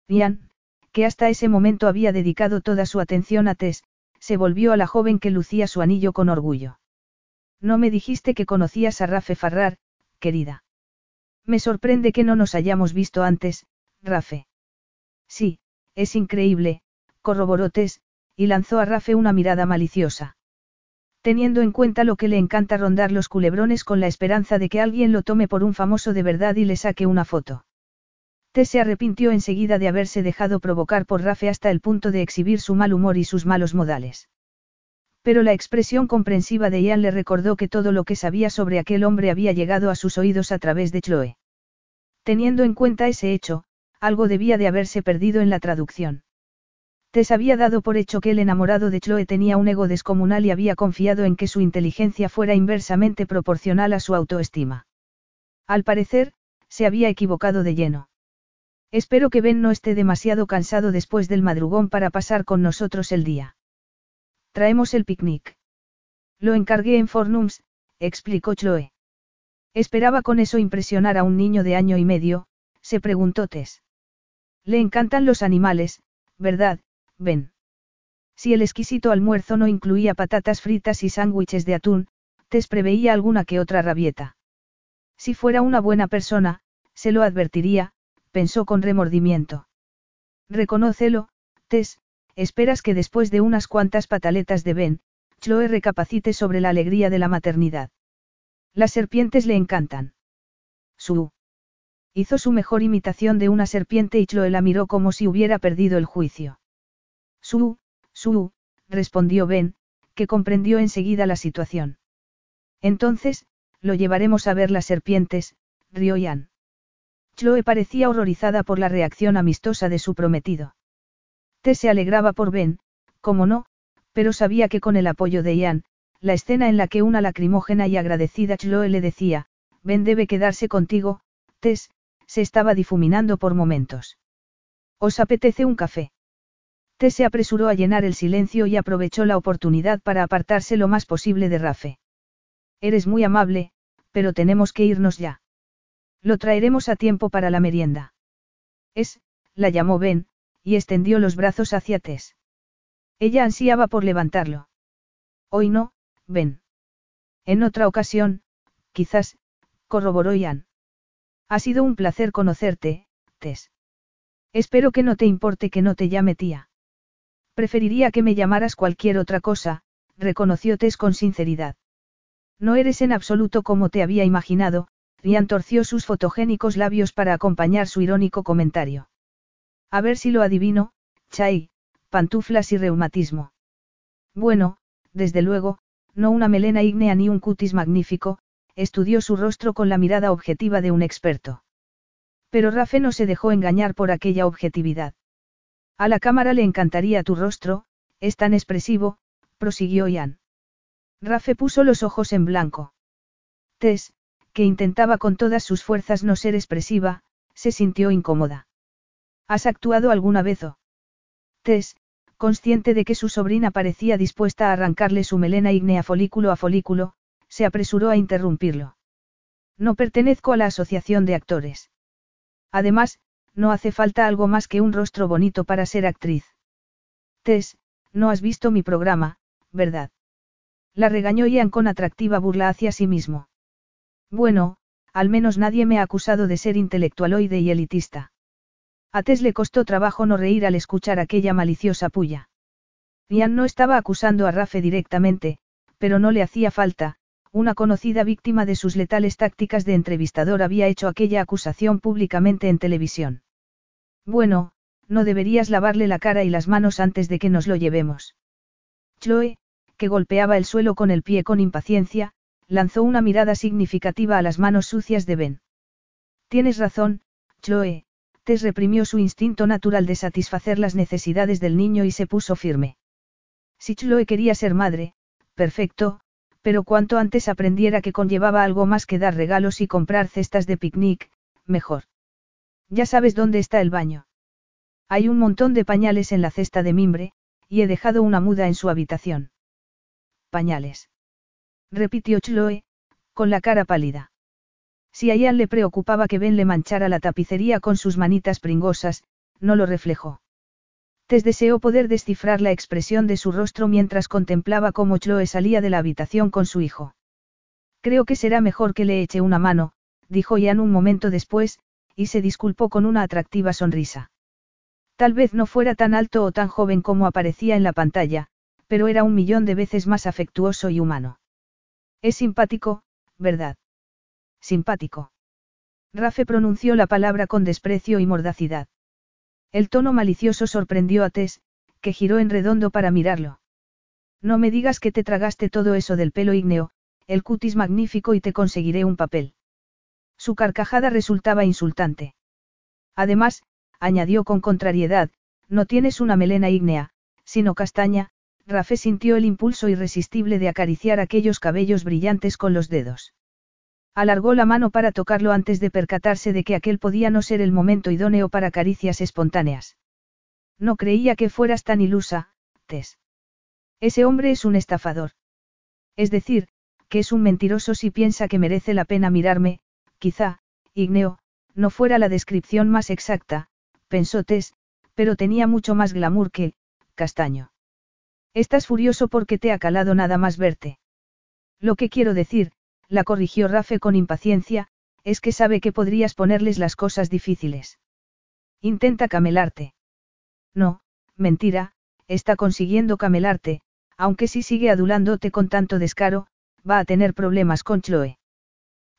Ian, que hasta ese momento había dedicado toda su atención a Tess, se volvió a la joven que lucía su anillo con orgullo. No me dijiste que conocías a Rafe Farrar, querida. Me sorprende que no nos hayamos visto antes, Rafe. Sí, es increíble, corroboró Tess, y lanzó a Rafe una mirada maliciosa. Teniendo en cuenta lo que le encanta rondar los culebrones con la esperanza de que alguien lo tome por un famoso de verdad y le saque una foto. Tess se arrepintió enseguida de haberse dejado provocar por Rafe hasta el punto de exhibir su mal humor y sus malos modales. Pero la expresión comprensiva de Ian le recordó que todo lo que sabía sobre aquel hombre había llegado a sus oídos a través de Chloe. Teniendo en cuenta ese hecho, algo debía de haberse perdido en la traducción. Tess había dado por hecho que el enamorado de Chloe tenía un ego descomunal y había confiado en que su inteligencia fuera inversamente proporcional a su autoestima. Al parecer, se había equivocado de lleno. Espero que Ben no esté demasiado cansado después del madrugón para pasar con nosotros el día. Traemos el picnic. Lo encargué en Fornums, explicó Chloe. Esperaba con eso impresionar a un niño de año y medio, se preguntó Tess. Le encantan los animales, ¿verdad, Ben? Si el exquisito almuerzo no incluía patatas fritas y sándwiches de atún, Tess preveía alguna que otra rabieta. Si fuera una buena persona, se lo advertiría, pensó con remordimiento. Reconócelo, Tess, Esperas que después de unas cuantas pataletas de Ben, Chloe recapacite sobre la alegría de la maternidad. Las serpientes le encantan. Su. Hizo su mejor imitación de una serpiente y Chloe la miró como si hubiera perdido el juicio. Su, su, respondió Ben, que comprendió enseguida la situación. Entonces, lo llevaremos a ver las serpientes, rió Ian. Chloe parecía horrorizada por la reacción amistosa de su prometido. T se alegraba por Ben, como no, pero sabía que con el apoyo de Ian, la escena en la que una lacrimógena y agradecida Chloe le decía, Ben debe quedarse contigo, Tess, se estaba difuminando por momentos. ¿Os apetece un café? Tess se apresuró a llenar el silencio y aprovechó la oportunidad para apartarse lo más posible de Rafe. Eres muy amable, pero tenemos que irnos ya. Lo traeremos a tiempo para la merienda. Es, la llamó Ben, y extendió los brazos hacia Tess. Ella ansiaba por levantarlo. Hoy no, ven. En otra ocasión, quizás, corroboró Ian. Ha sido un placer conocerte, Tess. Espero que no te importe que no te llame tía. Preferiría que me llamaras cualquier otra cosa, reconoció Tess con sinceridad. No eres en absoluto como te había imaginado, Ian torció sus fotogénicos labios para acompañar su irónico comentario. A ver si lo adivino, chai, pantuflas y reumatismo. Bueno, desde luego, no una melena ígnea ni un cutis magnífico, estudió su rostro con la mirada objetiva de un experto. Pero Rafe no se dejó engañar por aquella objetividad. A la cámara le encantaría tu rostro, es tan expresivo, prosiguió Ian. Rafe puso los ojos en blanco. Tess, que intentaba con todas sus fuerzas no ser expresiva, se sintió incómoda. ¿Has actuado alguna vez o? Tess, consciente de que su sobrina parecía dispuesta a arrancarle su melena ígnea folículo a folículo, se apresuró a interrumpirlo. No pertenezco a la asociación de actores. Además, no hace falta algo más que un rostro bonito para ser actriz. Tess, no has visto mi programa, ¿verdad? La regañó Ian con atractiva burla hacia sí mismo. Bueno, al menos nadie me ha acusado de ser intelectualoide y elitista. A Tess le costó trabajo no reír al escuchar aquella maliciosa puya. Ian no estaba acusando a Rafe directamente, pero no le hacía falta, una conocida víctima de sus letales tácticas de entrevistador había hecho aquella acusación públicamente en televisión. Bueno, no deberías lavarle la cara y las manos antes de que nos lo llevemos. Chloe, que golpeaba el suelo con el pie con impaciencia, lanzó una mirada significativa a las manos sucias de Ben. Tienes razón, Chloe, Tess reprimió su instinto natural de satisfacer las necesidades del niño y se puso firme. Si Chloe quería ser madre, perfecto, pero cuanto antes aprendiera que conllevaba algo más que dar regalos y comprar cestas de picnic, mejor. Ya sabes dónde está el baño. Hay un montón de pañales en la cesta de mimbre, y he dejado una muda en su habitación. Pañales. Repitió Chloe, con la cara pálida. Si a Ian le preocupaba que Ben le manchara la tapicería con sus manitas pringosas, no lo reflejó. Tess deseó poder descifrar la expresión de su rostro mientras contemplaba cómo Chloe salía de la habitación con su hijo. Creo que será mejor que le eche una mano, dijo Ian un momento después, y se disculpó con una atractiva sonrisa. Tal vez no fuera tan alto o tan joven como aparecía en la pantalla, pero era un millón de veces más afectuoso y humano. Es simpático, ¿verdad? Simpático. Rafe pronunció la palabra con desprecio y mordacidad. El tono malicioso sorprendió a Tess, que giró en redondo para mirarlo. No me digas que te tragaste todo eso del pelo ígneo, el cutis magnífico y te conseguiré un papel. Su carcajada resultaba insultante. Además, añadió con contrariedad, no tienes una melena ígnea, sino castaña, Rafé sintió el impulso irresistible de acariciar aquellos cabellos brillantes con los dedos. Alargó la mano para tocarlo antes de percatarse de que aquel podía no ser el momento idóneo para caricias espontáneas. No creía que fueras tan ilusa, Tess. Ese hombre es un estafador. Es decir, que es un mentiroso si piensa que merece la pena mirarme, quizá, Igneo, no fuera la descripción más exacta, pensó Tess, pero tenía mucho más glamour que, castaño. Estás furioso porque te ha calado nada más verte. Lo que quiero decir, la corrigió Rafe con impaciencia, es que sabe que podrías ponerles las cosas difíciles. Intenta camelarte. No, mentira, está consiguiendo camelarte, aunque si sigue adulándote con tanto descaro, va a tener problemas con Chloe.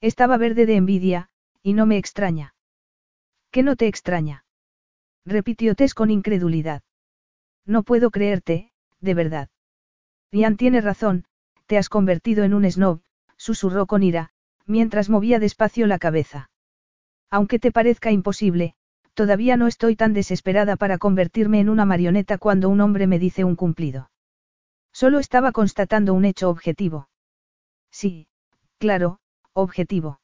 Estaba verde de envidia, y no me extraña. ¿Qué no te extraña? Repitió Tess con incredulidad. No puedo creerte, de verdad. Ian tiene razón, te has convertido en un snob, susurró con ira, mientras movía despacio la cabeza. Aunque te parezca imposible, todavía no estoy tan desesperada para convertirme en una marioneta cuando un hombre me dice un cumplido. Solo estaba constatando un hecho objetivo. Sí, claro, objetivo.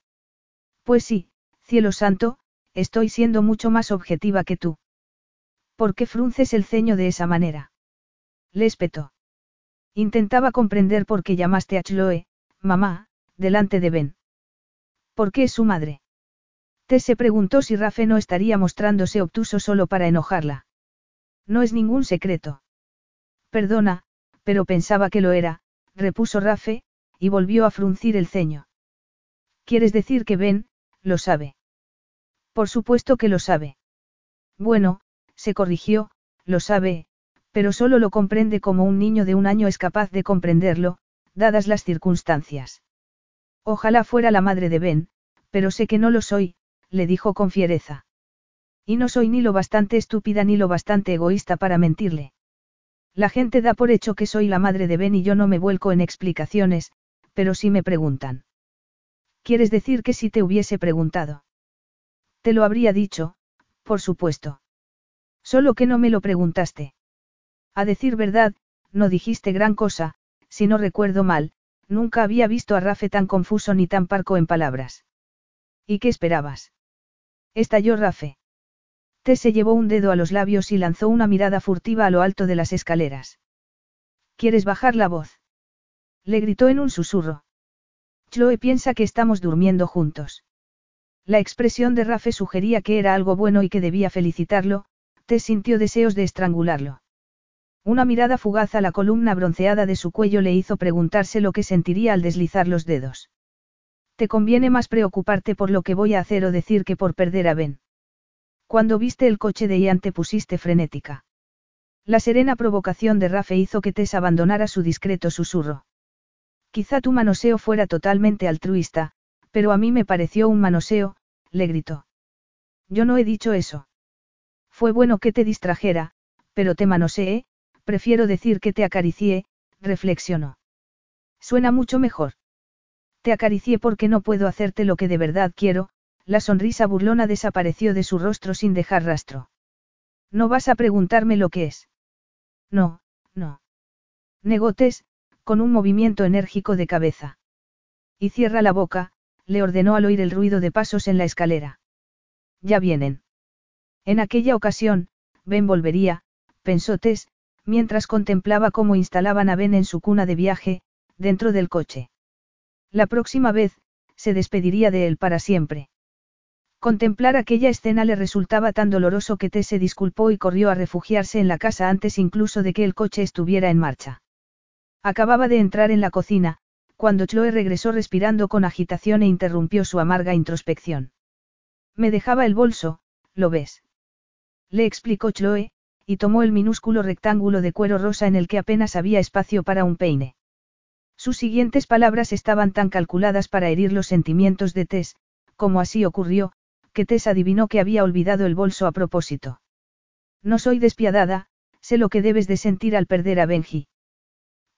Pues sí, cielo santo, estoy siendo mucho más objetiva que tú. ¿Por qué frunces el ceño de esa manera? Le. Intentaba comprender por qué llamaste a Chloe, mamá, delante de Ben. ¿Por qué es su madre? Tess se preguntó si Rafe no estaría mostrándose obtuso solo para enojarla. No es ningún secreto. Perdona, pero pensaba que lo era, repuso Rafe, y volvió a fruncir el ceño. ¿Quieres decir que Ben, lo sabe? Por supuesto que lo sabe. Bueno, se corrigió, lo sabe, pero solo lo comprende como un niño de un año es capaz de comprenderlo, dadas las circunstancias. Ojalá fuera la madre de Ben, pero sé que no lo soy, le dijo con fiereza. Y no soy ni lo bastante estúpida ni lo bastante egoísta para mentirle. La gente da por hecho que soy la madre de Ben y yo no me vuelco en explicaciones, pero sí me preguntan. ¿Quieres decir que si te hubiese preguntado? Te lo habría dicho, por supuesto. Solo que no me lo preguntaste. A decir verdad, no dijiste gran cosa, si no recuerdo mal, nunca había visto a Rafe tan confuso ni tan parco en palabras. ¿Y qué esperabas? Estalló Rafe. Tess se llevó un dedo a los labios y lanzó una mirada furtiva a lo alto de las escaleras. ¿Quieres bajar la voz? Le gritó en un susurro. Chloe piensa que estamos durmiendo juntos. La expresión de Rafe sugería que era algo bueno y que debía felicitarlo, Tess sintió deseos de estrangularlo. Una mirada fugaz a la columna bronceada de su cuello le hizo preguntarse lo que sentiría al deslizar los dedos. Te conviene más preocuparte por lo que voy a hacer o decir que por perder a Ben. Cuando viste el coche de Ian te pusiste frenética. La serena provocación de Rafe hizo que Tess abandonara su discreto susurro. Quizá tu manoseo fuera totalmente altruista, pero a mí me pareció un manoseo, le gritó. Yo no he dicho eso. Fue bueno que te distrajera, pero te manoseé, prefiero decir que te acaricié, reflexionó. Suena mucho mejor. Te acaricié porque no puedo hacerte lo que de verdad quiero, la sonrisa burlona desapareció de su rostro sin dejar rastro. No vas a preguntarme lo que es. No, no. Negotes, con un movimiento enérgico de cabeza. Y cierra la boca, le ordenó al oír el ruido de pasos en la escalera. Ya vienen. En aquella ocasión, Ben volvería, pensó Tess, mientras contemplaba cómo instalaban a Ben en su cuna de viaje, dentro del coche. La próxima vez, se despediría de él para siempre. Contemplar aquella escena le resultaba tan doloroso que Tess se disculpó y corrió a refugiarse en la casa antes incluso de que el coche estuviera en marcha. Acababa de entrar en la cocina, cuando Chloe regresó respirando con agitación e interrumpió su amarga introspección. Me dejaba el bolso, ¿lo ves? Le explicó Chloe, y tomó el minúsculo rectángulo de cuero rosa en el que apenas había espacio para un peine. Sus siguientes palabras estaban tan calculadas para herir los sentimientos de Tess, como así ocurrió, que Tess adivinó que había olvidado el bolso a propósito. No soy despiadada, sé lo que debes de sentir al perder a Benji.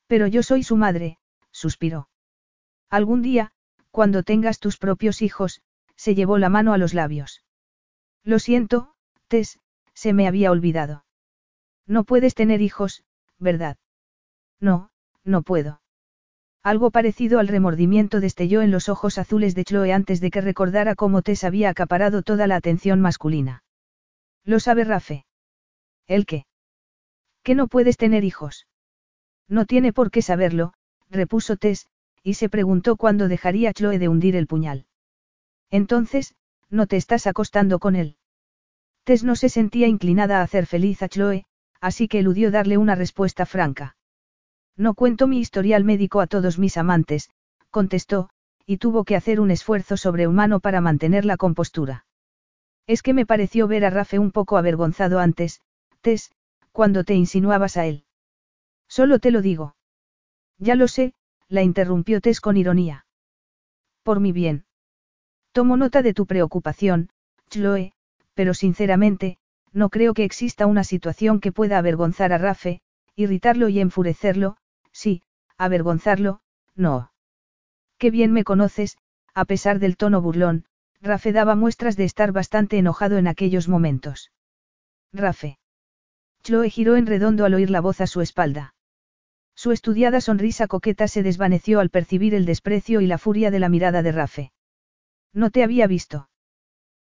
Pero yo soy su madre, suspiró. Algún día, cuando tengas tus propios hijos, se llevó la mano a los labios. Lo siento, Tess, se me había olvidado. No puedes tener hijos, ¿verdad? No, no puedo. Algo parecido al remordimiento destelló en los ojos azules de Chloe antes de que recordara cómo Tess había acaparado toda la atención masculina. ¿Lo sabe Rafe? ¿El qué? Que no puedes tener hijos. No tiene por qué saberlo, repuso Tess, y se preguntó cuándo dejaría Chloe de hundir el puñal. Entonces, no te estás acostando con él. Tess no se sentía inclinada a hacer feliz a Chloe, así que eludió darle una respuesta franca. No cuento mi historial médico a todos mis amantes, contestó, y tuvo que hacer un esfuerzo sobrehumano para mantener la compostura. Es que me pareció ver a Rafe un poco avergonzado antes, Tess, cuando te insinuabas a él. Solo te lo digo. Ya lo sé, la interrumpió Tess con ironía. Por mi bien. Tomo nota de tu preocupación, Chloe, pero sinceramente, no creo que exista una situación que pueda avergonzar a Rafe, irritarlo y enfurecerlo, sí, avergonzarlo, no. Qué bien me conoces, a pesar del tono burlón, Rafe daba muestras de estar bastante enojado en aquellos momentos. Rafe. Chloe giró en redondo al oír la voz a su espalda. Su estudiada sonrisa coqueta se desvaneció al percibir el desprecio y la furia de la mirada de Rafe. No te había visto.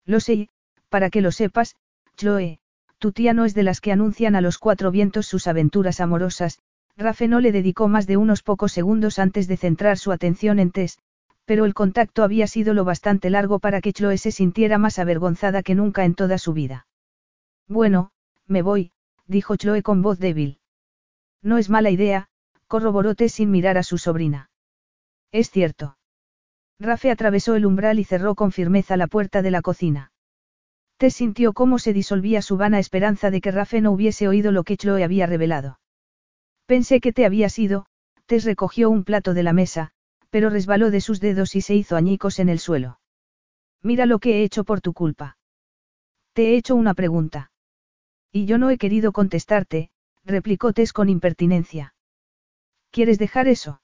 Lo sé, para que lo sepas, Chloe, tu tía no es de las que anuncian a los cuatro vientos sus aventuras amorosas, Rafe no le dedicó más de unos pocos segundos antes de centrar su atención en Tess, pero el contacto había sido lo bastante largo para que Chloe se sintiera más avergonzada que nunca en toda su vida. Bueno, me voy, dijo Chloe con voz débil. No es mala idea, corroboró Tess sin mirar a su sobrina. Es cierto. Rafe atravesó el umbral y cerró con firmeza la puerta de la cocina. Tess sintió cómo se disolvía su vana esperanza de que Rafe no hubiese oído lo que Chloe había revelado. Pensé que te habías ido, Tess recogió un plato de la mesa, pero resbaló de sus dedos y se hizo añicos en el suelo. Mira lo que he hecho por tu culpa. Te he hecho una pregunta. Y yo no he querido contestarte, replicó Tess con impertinencia. ¿Quieres dejar eso?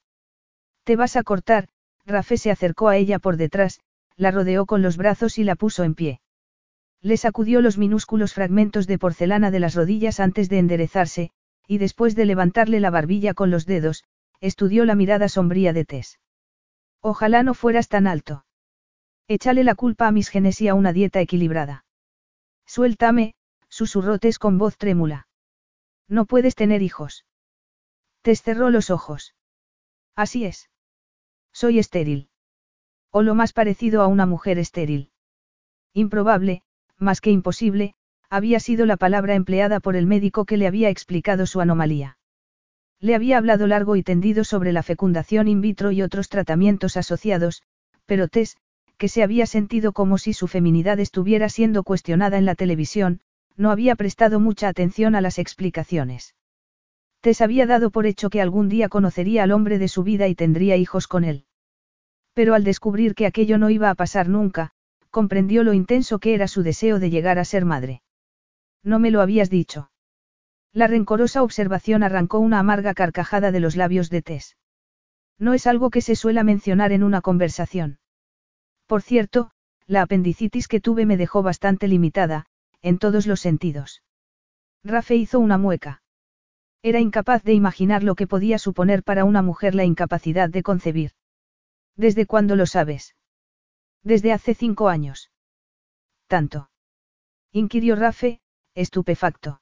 Te vas a cortar, Rafe se acercó a ella por detrás, la rodeó con los brazos y la puso en pie. Le sacudió los minúsculos fragmentos de porcelana de las rodillas antes de enderezarse, y después de levantarle la barbilla con los dedos, estudió la mirada sombría de Tess. Ojalá no fueras tan alto. Échale la culpa a mis genes y a una dieta equilibrada. Suéltame, susurró Tess con voz trémula. No puedes tener hijos. Tess cerró los ojos. Así es. Soy estéril. O lo más parecido a una mujer estéril. Improbable, más que imposible, había sido la palabra empleada por el médico que le había explicado su anomalía. Le había hablado largo y tendido sobre la fecundación in vitro y otros tratamientos asociados, pero Tess, que se había sentido como si su feminidad estuviera siendo cuestionada en la televisión, no había prestado mucha atención a las explicaciones. Tess había dado por hecho que algún día conocería al hombre de su vida y tendría hijos con él. Pero al descubrir que aquello no iba a pasar nunca, comprendió lo intenso que era su deseo de llegar a ser madre. No me lo habías dicho. La rencorosa observación arrancó una amarga carcajada de los labios de Tess. No es algo que se suela mencionar en una conversación. Por cierto, la apendicitis que tuve me dejó bastante limitada, en todos los sentidos. Rafe hizo una mueca. Era incapaz de imaginar lo que podía suponer para una mujer la incapacidad de concebir. ¿Desde cuándo lo sabes? Desde hace cinco años. ¿Tanto? inquirió Rafe, estupefacto.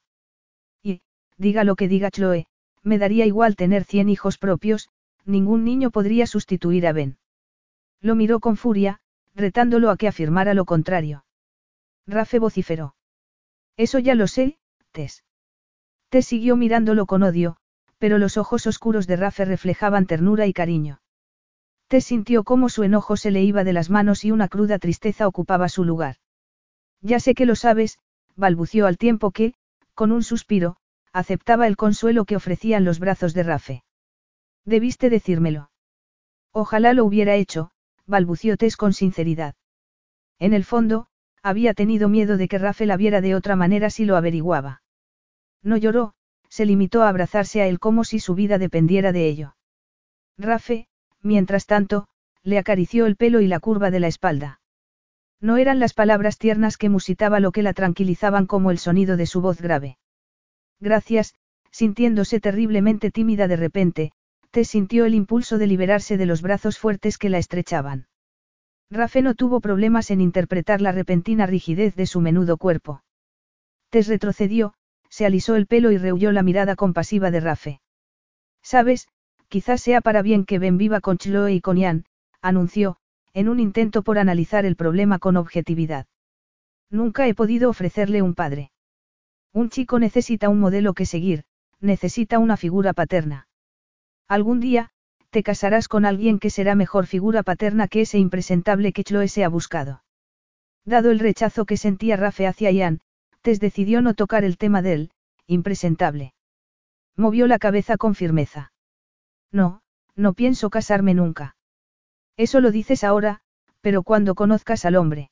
Y, diga lo que diga Chloe, me daría igual tener cien hijos propios, ningún niño podría sustituir a Ben. Lo miró con furia, retándolo a que afirmara lo contrario. Rafe vociferó. Eso ya lo sé, Tess. Tess siguió mirándolo con odio, pero los ojos oscuros de Rafe reflejaban ternura y cariño. Tess sintió cómo su enojo se le iba de las manos y una cruda tristeza ocupaba su lugar. Ya sé que lo sabes, balbució al tiempo que, con un suspiro, aceptaba el consuelo que ofrecían los brazos de Rafe. Debiste decírmelo. Ojalá lo hubiera hecho, balbució Tess con sinceridad. En el fondo, había tenido miedo de que Rafe la viera de otra manera si lo averiguaba. No lloró, se limitó a abrazarse a él como si su vida dependiera de ello. Rafe, mientras tanto, le acarició el pelo y la curva de la espalda. No eran las palabras tiernas que musitaba lo que la tranquilizaban como el sonido de su voz grave. Gracias, sintiéndose terriblemente tímida de repente, Tess sintió el impulso de liberarse de los brazos fuertes que la estrechaban. Rafe no tuvo problemas en interpretar la repentina rigidez de su menudo cuerpo. Tess retrocedió, se alisó el pelo y rehuyó la mirada compasiva de Rafe. Sabes, quizás sea para bien que Ben viva con Chloe y con Ian, anunció, en un intento por analizar el problema con objetividad. Nunca he podido ofrecerle un padre. Un chico necesita un modelo que seguir, necesita una figura paterna. Algún día, te casarás con alguien que será mejor figura paterna que ese impresentable que Chloe se ha buscado. Dado el rechazo que sentía Rafe hacia Ian, Tess decidió no tocar el tema del, impresentable. Movió la cabeza con firmeza. No, no pienso casarme nunca. Eso lo dices ahora, pero cuando conozcas al hombre.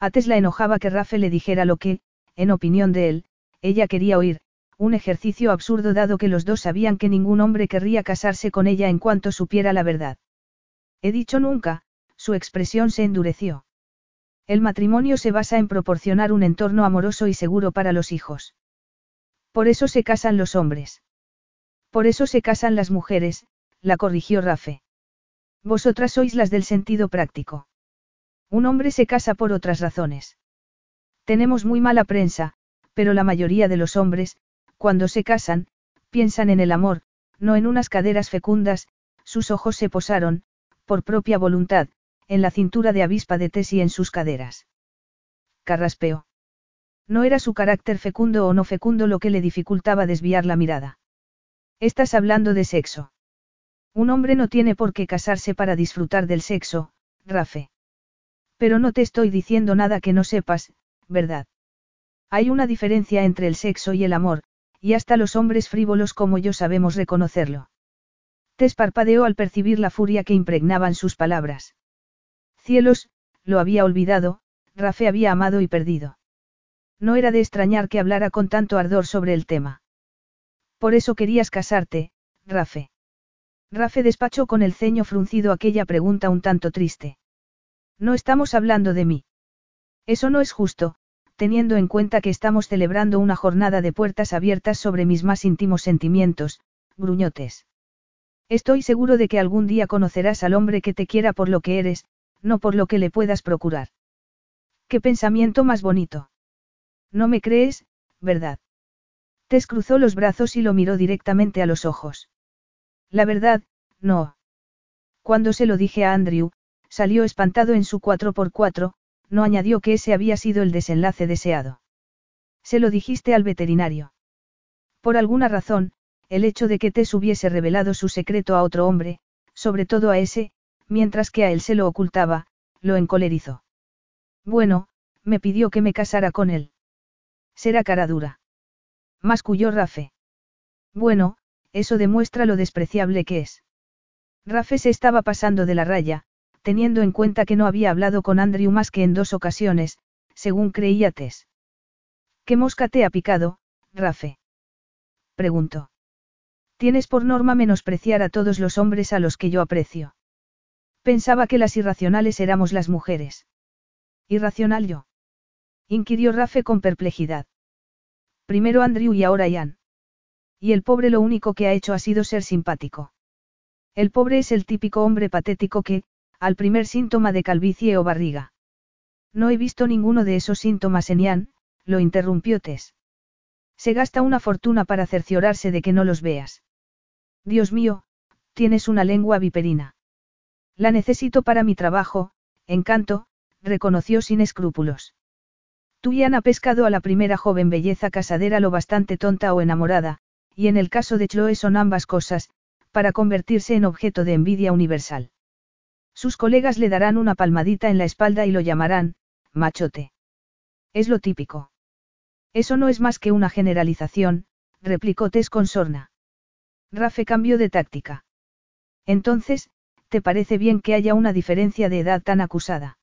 A Tess la enojaba que Rafe le dijera lo que, en opinión de él, ella quería oír, un ejercicio absurdo dado que los dos sabían que ningún hombre querría casarse con ella en cuanto supiera la verdad. He dicho nunca, su expresión se endureció. El matrimonio se basa en proporcionar un entorno amoroso y seguro para los hijos. Por eso se casan los hombres. Por eso se casan las mujeres, la corrigió Rafe. Vosotras sois las del sentido práctico. Un hombre se casa por otras razones. Tenemos muy mala prensa, pero la mayoría de los hombres, cuando se casan, piensan en el amor, no en unas caderas fecundas, sus ojos se posaron, por propia voluntad, en la cintura de avispa de Tess y en sus caderas. Carraspeó. No era su carácter fecundo o no fecundo lo que le dificultaba desviar la mirada. Estás hablando de sexo. Un hombre no tiene por qué casarse para disfrutar del sexo, Rafe. Pero no te estoy diciendo nada que no sepas, ¿verdad? Hay una diferencia entre el sexo y el amor, y hasta los hombres frívolos como yo sabemos reconocerlo. Tess parpadeó al percibir la furia que impregnaban sus palabras. Cielos, lo había olvidado, Rafe había amado y perdido. No era de extrañar que hablara con tanto ardor sobre el tema. Por eso querías casarte, Rafe. Rafe despachó con el ceño fruncido aquella pregunta un tanto triste. No estamos hablando de mí. Eso no es justo, teniendo en cuenta que estamos celebrando una jornada de puertas abiertas sobre mis más íntimos sentimientos, gruñotes. Estoy seguro de que algún día conocerás al hombre que te quiera por lo que eres, no por lo que le puedas procurar. Qué pensamiento más bonito. No me crees, ¿verdad? Tess cruzó los brazos y lo miró directamente a los ojos. La verdad, no. Cuando se lo dije a Andrew, salió espantado en su 4x4, no añadió que ese había sido el desenlace deseado. Se lo dijiste al veterinario. Por alguna razón, el hecho de que Tess hubiese revelado su secreto a otro hombre, sobre todo a ese, mientras que a él se lo ocultaba, lo encolerizó. Bueno, me pidió que me casara con él. Será cara dura. Masculló Rafe. Bueno, eso demuestra lo despreciable que es. Rafe se estaba pasando de la raya, teniendo en cuenta que no había hablado con Andrew más que en dos ocasiones, según creía Tess. ¿Qué mosca te ha picado, Rafe? preguntó. Tienes por norma menospreciar a todos los hombres a los que yo aprecio. Pensaba que las irracionales éramos las mujeres. ¿Irracional yo? inquirió Rafe con perplejidad. Primero Andrew y ahora Ian. Y el pobre lo único que ha hecho ha sido ser simpático. El pobre es el típico hombre patético que, al primer síntoma de calvicie o barriga. No he visto ninguno de esos síntomas en Ian, lo interrumpió Tess. Se gasta una fortuna para cerciorarse de que no los veas. Dios mío, tienes una lengua viperina. La necesito para mi trabajo, encanto, reconoció sin escrúpulos. Tú Ian ha pescado a la primera joven belleza casadera lo bastante tonta o enamorada, y en el caso de Chloe son ambas cosas, para convertirse en objeto de envidia universal. Sus colegas le darán una palmadita en la espalda y lo llamarán, machote. Es lo típico. Eso no es más que una generalización, replicó Tess con sorna. Rafe cambió de táctica. Entonces, ¿te parece bien que haya una diferencia de edad tan acusada?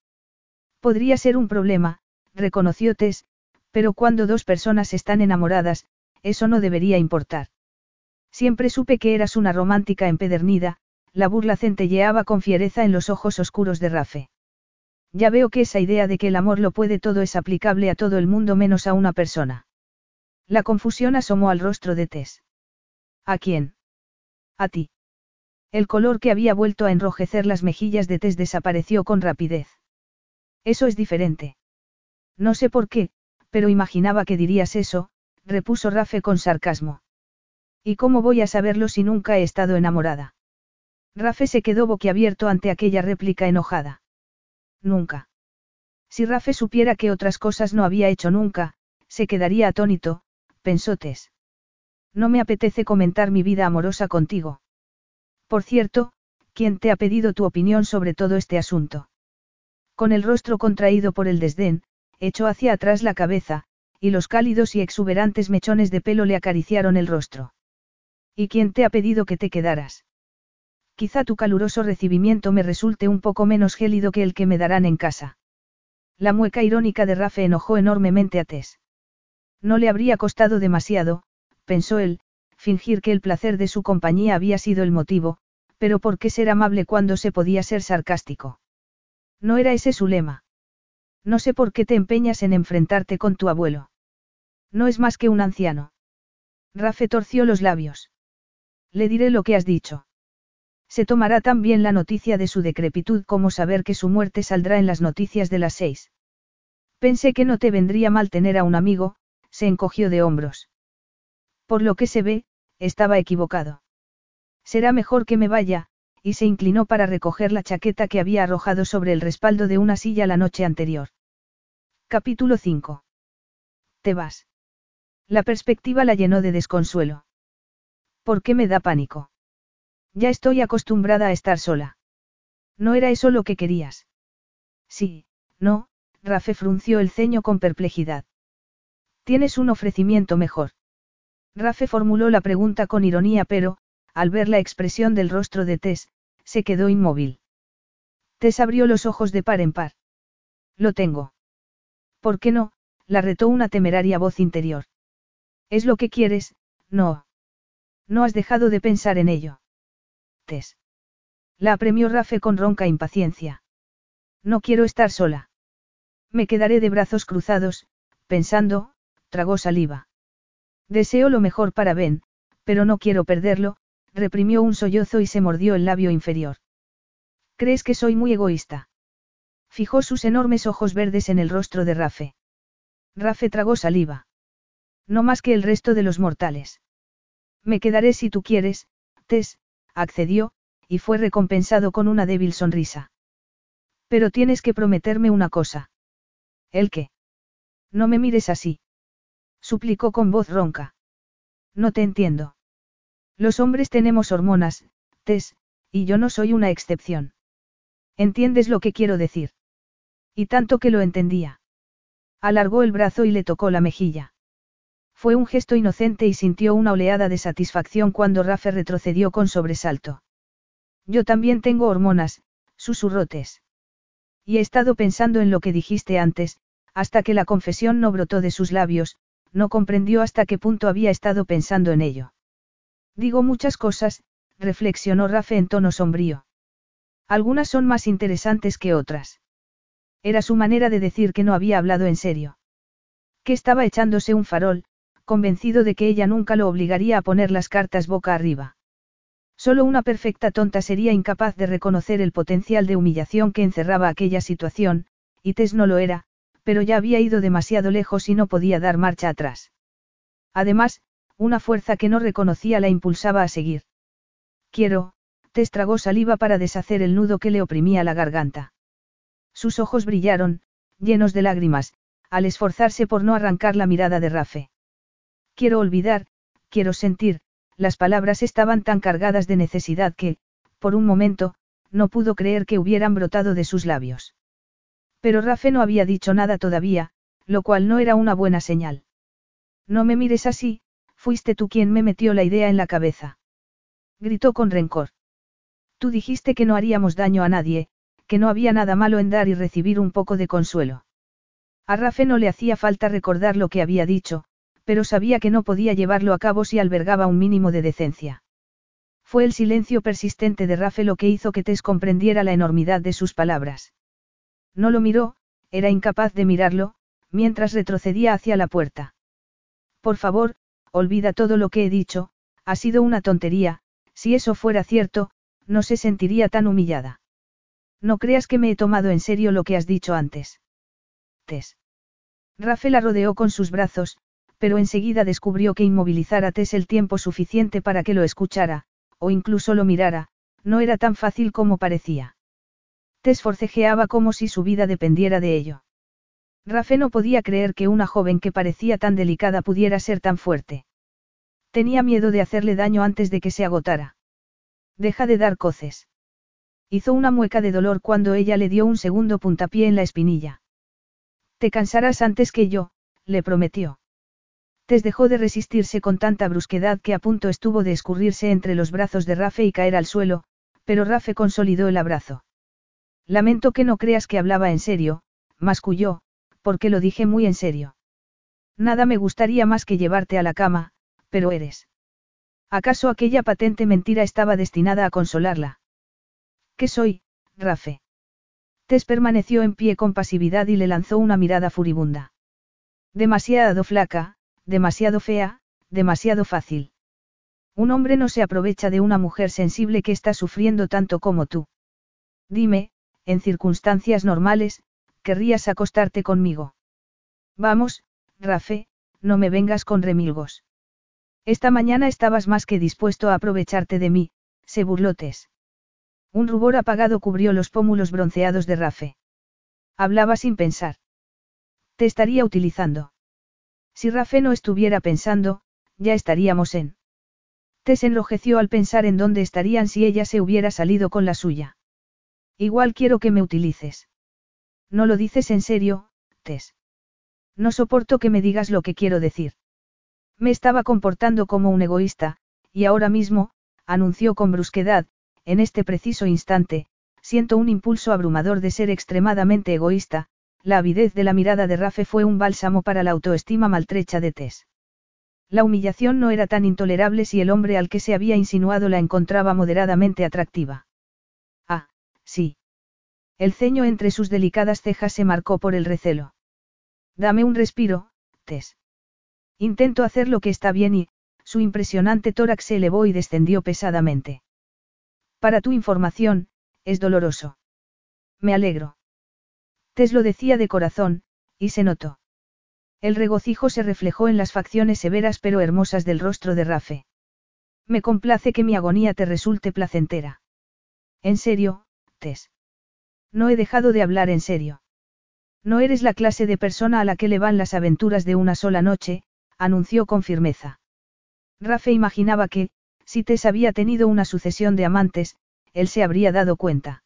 Podría ser un problema, reconoció Tess, pero cuando dos personas están enamoradas, eso no debería importar. Siempre supe que eras una romántica empedernida, la burla centelleaba con fiereza en los ojos oscuros de Rafe. Ya veo que esa idea de que el amor lo puede todo es aplicable a todo el mundo menos a una persona. La confusión asomó al rostro de Tess. ¿A quién? A ti. El color que había vuelto a enrojecer las mejillas de Tess desapareció con rapidez. Eso es diferente. No sé por qué, pero imaginaba que dirías eso, repuso Rafe con sarcasmo. ¿Y cómo voy a saberlo si nunca he estado enamorada? Rafe se quedó boquiabierto ante aquella réplica enojada. Nunca. Si Rafe supiera que otras cosas no había hecho nunca, se quedaría atónito, pensó Tess. No me apetece comentar mi vida amorosa contigo. Por cierto, ¿quién te ha pedido tu opinión sobre todo este asunto? Con el rostro contraído por el desdén, echó hacia atrás la cabeza, y los cálidos y exuberantes mechones de pelo le acariciaron el rostro. ¿Y quién te ha pedido que te quedaras? Quizá tu caluroso recibimiento me resulte un poco menos gélido que el que me darán en casa. La mueca irónica de Rafe enojó enormemente a Tess. No le habría costado demasiado, pensó él, fingir que el placer de su compañía había sido el motivo, pero ¿por qué ser amable cuando se podía ser sarcástico? No era ese su lema. No sé por qué te empeñas en enfrentarte con tu abuelo. No es más que un anciano. Rafe torció los labios. Le diré lo que has dicho. Se tomará también la noticia de su decrepitud como saber que su muerte saldrá en las noticias de las seis. Pensé que no te vendría mal tener a un amigo, se encogió de hombros. Por lo que se ve, estaba equivocado. Será mejor que me vaya, y se inclinó para recoger la chaqueta que había arrojado sobre el respaldo de una silla la noche anterior. Capítulo 5. Te vas. La perspectiva la llenó de desconsuelo. ¿Por qué me da pánico? Ya estoy acostumbrada a estar sola. ¿No era eso lo que querías? Sí, no, Rafe frunció el ceño con perplejidad. Tienes un ofrecimiento mejor. Rafe formuló la pregunta con ironía pero, al ver la expresión del rostro de Tess, se quedó inmóvil. Tess abrió los ojos de par en par. Lo tengo. ¿Por qué no? la retó una temeraria voz interior. Es lo que quieres, no. No has dejado de pensar en ello. Tess. La apremió Rafe con ronca impaciencia. No quiero estar sola. Me quedaré de brazos cruzados, pensando, tragó saliva. Deseo lo mejor para Ben, pero no quiero perderlo, reprimió un sollozo y se mordió el labio inferior. ¿Crees que soy muy egoísta? Fijó sus enormes ojos verdes en el rostro de Rafe. Rafe tragó saliva. No más que el resto de los mortales. Me quedaré si tú quieres, Tess, accedió, y fue recompensado con una débil sonrisa. Pero tienes que prometerme una cosa. ¿El qué? No me mires así. Suplicó con voz ronca. No te entiendo. Los hombres tenemos hormonas, Tess, y yo no soy una excepción. ¿Entiendes lo que quiero decir? Y tanto que lo entendía. Alargó el brazo y le tocó la mejilla. Fue un gesto inocente y sintió una oleada de satisfacción cuando Rafe retrocedió con sobresalto. Yo también tengo hormonas, susurrotes. Y he estado pensando en lo que dijiste antes, hasta que la confesión no brotó de sus labios, no comprendió hasta qué punto había estado pensando en ello. Digo muchas cosas, reflexionó Rafe en tono sombrío. Algunas son más interesantes que otras. Era su manera de decir que no había hablado en serio. Que estaba echándose un farol, convencido de que ella nunca lo obligaría a poner las cartas boca arriba. Solo una perfecta tonta sería incapaz de reconocer el potencial de humillación que encerraba aquella situación, y Tess no lo era, pero ya había ido demasiado lejos y no podía dar marcha atrás. Además, una fuerza que no reconocía la impulsaba a seguir. Quiero, Tess tragó saliva para deshacer el nudo que le oprimía la garganta. Sus ojos brillaron, llenos de lágrimas, al esforzarse por no arrancar la mirada de Rafe. Quiero olvidar, quiero sentir, las palabras estaban tan cargadas de necesidad que, por un momento, no pudo creer que hubieran brotado de sus labios. Pero Rafe no había dicho nada todavía, lo cual no era una buena señal. No me mires así, fuiste tú quien me metió la idea en la cabeza. Gritó con rencor. Tú dijiste que no haríamos daño a nadie, que no había nada malo en dar y recibir un poco de consuelo. A Rafe no le hacía falta recordar lo que había dicho, pero sabía que no podía llevarlo a cabo si albergaba un mínimo de decencia. Fue el silencio persistente de Rafe lo que hizo que Tess comprendiera la enormidad de sus palabras. No lo miró, era incapaz de mirarlo, mientras retrocedía hacia la puerta. Por favor, olvida todo lo que he dicho, ha sido una tontería, si eso fuera cierto, no se sentiría tan humillada. No creas que me he tomado en serio lo que has dicho antes. Tess. Rafael la rodeó con sus brazos, pero enseguida descubrió que inmovilizar a Tess el tiempo suficiente para que lo escuchara, o incluso lo mirara, no era tan fácil como parecía. Tess forcejeaba como si su vida dependiera de ello. Rafe no podía creer que una joven que parecía tan delicada pudiera ser tan fuerte. Tenía miedo de hacerle daño antes de que se agotara. Deja de dar coces. Hizo una mueca de dolor cuando ella le dio un segundo puntapié en la espinilla. Te cansarás antes que yo, le prometió. Tess dejó de resistirse con tanta brusquedad que a punto estuvo de escurrirse entre los brazos de Rafe y caer al suelo, pero Rafe consolidó el abrazo. Lamento que no creas que hablaba en serio, masculló, porque lo dije muy en serio. Nada me gustaría más que llevarte a la cama, pero eres. ¿Acaso aquella patente mentira estaba destinada a consolarla? ¿Qué soy, Rafe? Tess permaneció en pie con pasividad y le lanzó una mirada furibunda. Demasiado flaca, demasiado fea, demasiado fácil. Un hombre no se aprovecha de una mujer sensible que está sufriendo tanto como tú. Dime, en circunstancias normales, querrías acostarte conmigo. Vamos, Rafe, no me vengas con remilgos. Esta mañana estabas más que dispuesto a aprovecharte de mí, se burló Tess. Un rubor apagado cubrió los pómulos bronceados de Rafe. Hablaba sin pensar. Te estaría utilizando. Si Rafe no estuviera pensando, ya estaríamos en. Tess enrojeció al pensar en dónde estarían si ella se hubiera salido con la suya. Igual quiero que me utilices. No lo dices en serio, Tess. No soporto que me digas lo que quiero decir. Me estaba comportando como un egoísta, y ahora mismo, anunció con brusquedad, en este preciso instante, siento un impulso abrumador de ser extremadamente egoísta, la avidez de la mirada de Rafe fue un bálsamo para la autoestima maltrecha de Tess. La humillación no era tan intolerable si el hombre al que se había insinuado la encontraba moderadamente atractiva. Sí. El ceño entre sus delicadas cejas se marcó por el recelo. Dame un respiro, Tess. Intento hacer lo que está bien y, su impresionante tórax se elevó y descendió pesadamente. Para tu información, es doloroso. Me alegro. Tess lo decía de corazón, y se notó. El regocijo se reflejó en las facciones severas pero hermosas del rostro de Rafe. Me complace que mi agonía te resulte placentera. En serio, Tess. No he dejado de hablar en serio. No eres la clase de persona a la que le van las aventuras de una sola noche, anunció con firmeza. Rafe imaginaba que, si Tess había tenido una sucesión de amantes, él se habría dado cuenta.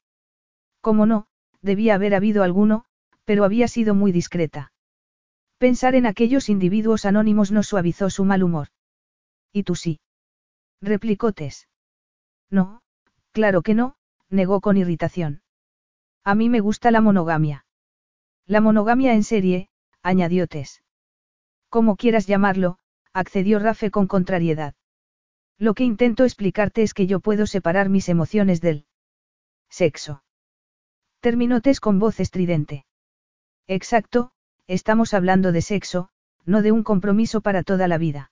Como no, debía haber habido alguno, pero había sido muy discreta. Pensar en aquellos individuos anónimos no suavizó su mal humor. ¿Y tú sí? replicó Tess. No, claro que no, negó con irritación. A mí me gusta la monogamia. La monogamia en serie, añadió Tess. Como quieras llamarlo, accedió Rafe con contrariedad. Lo que intento explicarte es que yo puedo separar mis emociones del sexo. Terminó Tess con voz estridente. Exacto, estamos hablando de sexo, no de un compromiso para toda la vida.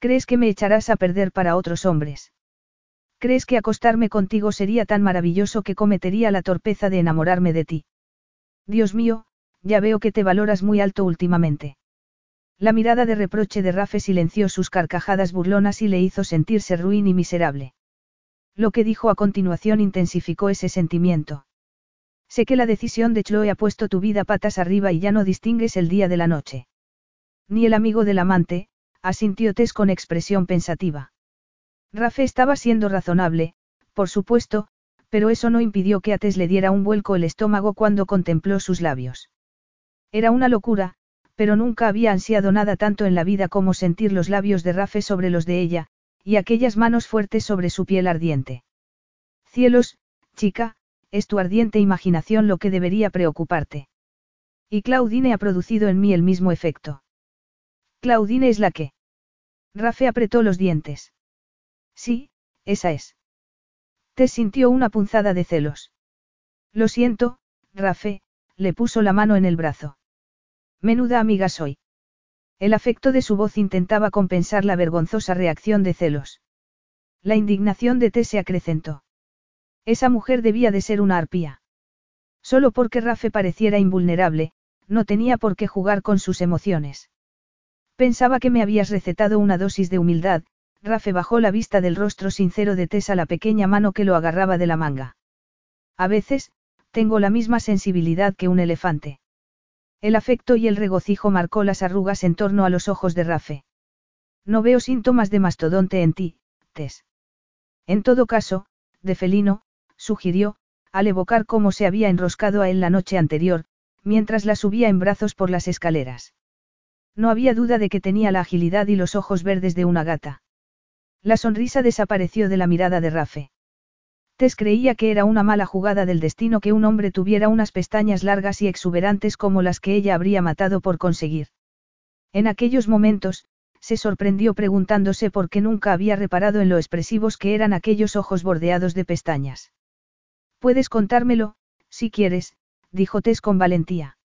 ¿Crees que me echarás a perder para otros hombres? ¿Crees que acostarme contigo sería tan maravilloso que cometería la torpeza de enamorarme de ti? Dios mío, ya veo que te valoras muy alto últimamente. La mirada de reproche de Rafe silenció sus carcajadas burlonas y le hizo sentirse ruin y miserable. Lo que dijo a continuación intensificó ese sentimiento. Sé que la decisión de Chloe ha puesto tu vida patas arriba y ya no distingues el día de la noche. Ni el amigo del amante, asintió Tess con expresión pensativa. Rafe estaba siendo razonable, por supuesto, pero eso no impidió que a Tess le diera un vuelco el estómago cuando contempló sus labios. Era una locura, pero nunca había ansiado nada tanto en la vida como sentir los labios de Rafe sobre los de ella, y aquellas manos fuertes sobre su piel ardiente. Cielos, chica, es tu ardiente imaginación lo que debería preocuparte. Y Claudine ha producido en mí el mismo efecto. Claudine es la que. Rafe apretó los dientes. Sí, esa es. Te sintió una punzada de celos. Lo siento, Rafe, le puso la mano en el brazo. Menuda amiga soy. El afecto de su voz intentaba compensar la vergonzosa reacción de celos. La indignación de T se acrecentó. Esa mujer debía de ser una arpía. Solo porque Rafe pareciera invulnerable, no tenía por qué jugar con sus emociones. Pensaba que me habías recetado una dosis de humildad, Rafe bajó la vista del rostro sincero de Tess a la pequeña mano que lo agarraba de la manga. A veces, tengo la misma sensibilidad que un elefante. El afecto y el regocijo marcó las arrugas en torno a los ojos de Rafe. No veo síntomas de mastodonte en ti, Tess. En todo caso, de felino, sugirió, al evocar cómo se había enroscado a él la noche anterior, mientras la subía en brazos por las escaleras. No había duda de que tenía la agilidad y los ojos verdes de una gata. La sonrisa desapareció de la mirada de Rafe. Tess creía que era una mala jugada del destino que un hombre tuviera unas pestañas largas y exuberantes como las que ella habría matado por conseguir. En aquellos momentos, se sorprendió preguntándose por qué nunca había reparado en lo expresivos que eran aquellos ojos bordeados de pestañas. Puedes contármelo, si quieres, dijo Tess con valentía.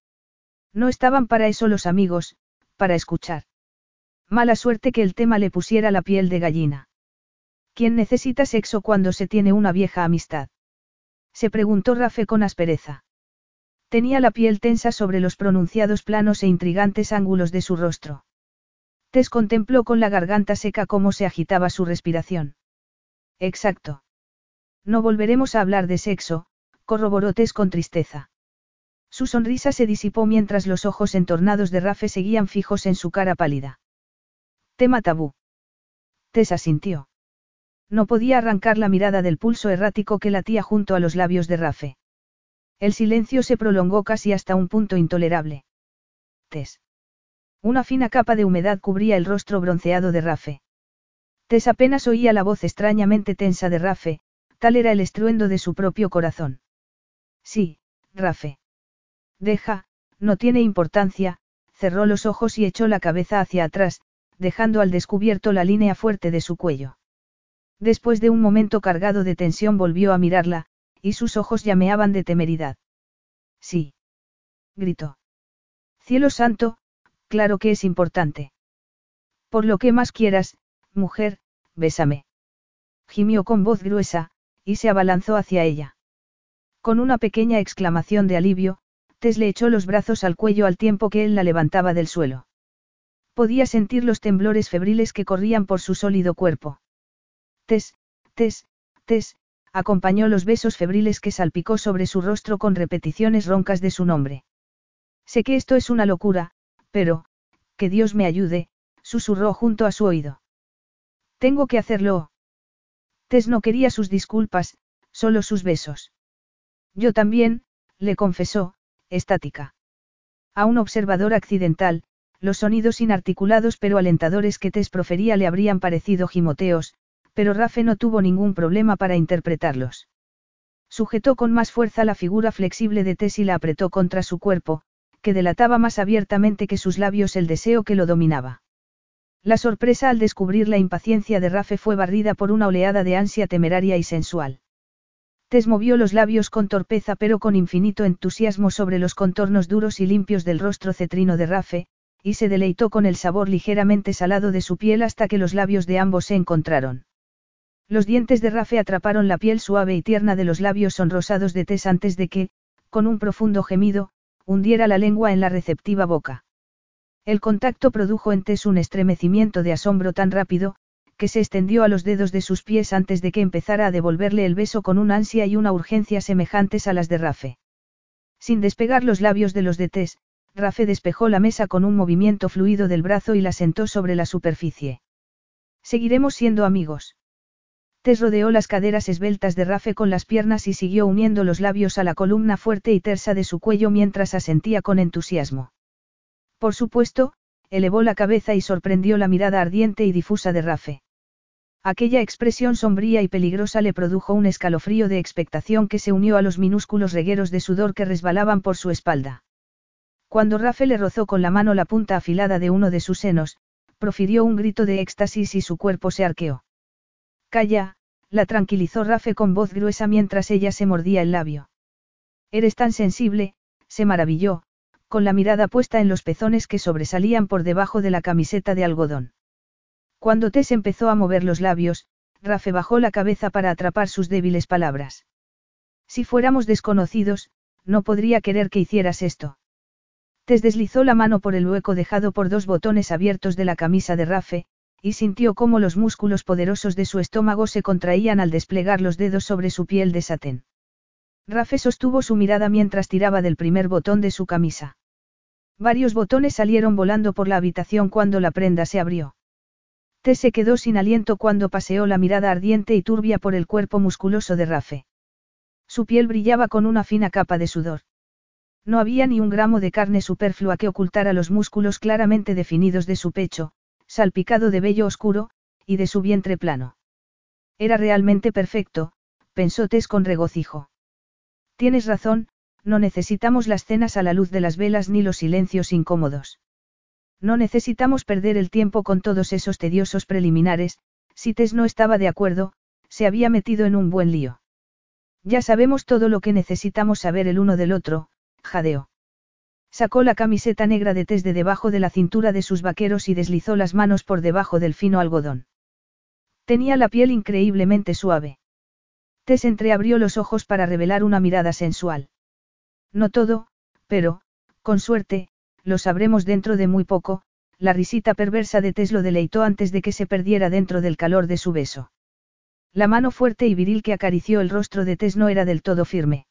No estaban para eso los amigos, para escuchar. Mala suerte que el tema le pusiera la piel de gallina. ¿Quién necesita sexo cuando se tiene una vieja amistad? Se preguntó Rafe con aspereza. Tenía la piel tensa sobre los pronunciados planos e intrigantes ángulos de su rostro. Tess contempló con la garganta seca cómo se agitaba su respiración. Exacto. No volveremos a hablar de sexo, corroboró Tess con tristeza. Su sonrisa se disipó mientras los ojos entornados de Rafe seguían fijos en su cara pálida. Tema tabú. Tess asintió. No podía arrancar la mirada del pulso errático que latía junto a los labios de Rafe. El silencio se prolongó casi hasta un punto intolerable. Tess. Una fina capa de humedad cubría el rostro bronceado de Rafe. Tess apenas oía la voz extrañamente tensa de Rafe, tal era el estruendo de su propio corazón. Sí, Rafe. Deja, no tiene importancia, cerró los ojos y echó la cabeza hacia atrás, dejando al descubierto la línea fuerte de su cuello. Después de un momento cargado de tensión volvió a mirarla, y sus ojos llameaban de temeridad. Sí. Gritó. Cielo santo, claro que es importante. Por lo que más quieras, mujer, bésame. Gimió con voz gruesa, y se abalanzó hacia ella. Con una pequeña exclamación de alivio, Tess le echó los brazos al cuello al tiempo que él la levantaba del suelo. Podía sentir los temblores febriles que corrían por su sólido cuerpo. Tess, Tess, Tess, acompañó los besos febriles que salpicó sobre su rostro con repeticiones roncas de su nombre. Sé que esto es una locura, pero, que Dios me ayude, susurró junto a su oído. Tengo que hacerlo. Tess no quería sus disculpas, solo sus besos. Yo también, le confesó, estática. A un observador accidental, los sonidos inarticulados pero alentadores que Tess profería le habrían parecido gimoteos, pero Rafe no tuvo ningún problema para interpretarlos. Sujetó con más fuerza la figura flexible de Tess y la apretó contra su cuerpo, que delataba más abiertamente que sus labios el deseo que lo dominaba. La sorpresa al descubrir la impaciencia de Rafe fue barrida por una oleada de ansia temeraria y sensual. Tess movió los labios con torpeza pero con infinito entusiasmo sobre los contornos duros y limpios del rostro cetrino de Rafe, y se deleitó con el sabor ligeramente salado de su piel hasta que los labios de ambos se encontraron. Los dientes de Rafe atraparon la piel suave y tierna de los labios sonrosados de Tess antes de que, con un profundo gemido, hundiera la lengua en la receptiva boca. El contacto produjo en Tess un estremecimiento de asombro tan rápido, que se extendió a los dedos de sus pies antes de que empezara a devolverle el beso con una ansia y una urgencia semejantes a las de Rafe. Sin despegar los labios de los de Tess, Rafe despejó la mesa con un movimiento fluido del brazo y la sentó sobre la superficie. Seguiremos siendo amigos. Tess rodeó las caderas esbeltas de Rafe con las piernas y siguió uniendo los labios a la columna fuerte y tersa de su cuello mientras asentía con entusiasmo. Por supuesto, elevó la cabeza y sorprendió la mirada ardiente y difusa de Rafe. Aquella expresión sombría y peligrosa le produjo un escalofrío de expectación que se unió a los minúsculos regueros de sudor que resbalaban por su espalda. Cuando Rafe le rozó con la mano la punta afilada de uno de sus senos, profirió un grito de éxtasis y su cuerpo se arqueó. Calla, la tranquilizó Rafe con voz gruesa mientras ella se mordía el labio. Eres tan sensible, se maravilló, con la mirada puesta en los pezones que sobresalían por debajo de la camiseta de algodón. Cuando Tess empezó a mover los labios, Rafe bajó la cabeza para atrapar sus débiles palabras. Si fuéramos desconocidos, no podría querer que hicieras esto. Tess deslizó la mano por el hueco dejado por dos botones abiertos de la camisa de Rafe, y sintió cómo los músculos poderosos de su estómago se contraían al desplegar los dedos sobre su piel de satén. Rafe sostuvo su mirada mientras tiraba del primer botón de su camisa. Varios botones salieron volando por la habitación cuando la prenda se abrió. Tess se quedó sin aliento cuando paseó la mirada ardiente y turbia por el cuerpo musculoso de Rafe. Su piel brillaba con una fina capa de sudor. No había ni un gramo de carne superflua que ocultara los músculos claramente definidos de su pecho, salpicado de vello oscuro, y de su vientre plano. Era realmente perfecto, pensó Tess con regocijo. Tienes razón, no necesitamos las cenas a la luz de las velas ni los silencios incómodos. No necesitamos perder el tiempo con todos esos tediosos preliminares, si Tess no estaba de acuerdo, se había metido en un buen lío. Ya sabemos todo lo que necesitamos saber el uno del otro, jadeó. Sacó la camiseta negra de Tess de debajo de la cintura de sus vaqueros y deslizó las manos por debajo del fino algodón. Tenía la piel increíblemente suave. Tess entreabrió los ojos para revelar una mirada sensual. No todo, pero, con suerte, lo sabremos dentro de muy poco, la risita perversa de Tess lo deleitó antes de que se perdiera dentro del calor de su beso. La mano fuerte y viril que acarició el rostro de Tess no era del todo firme.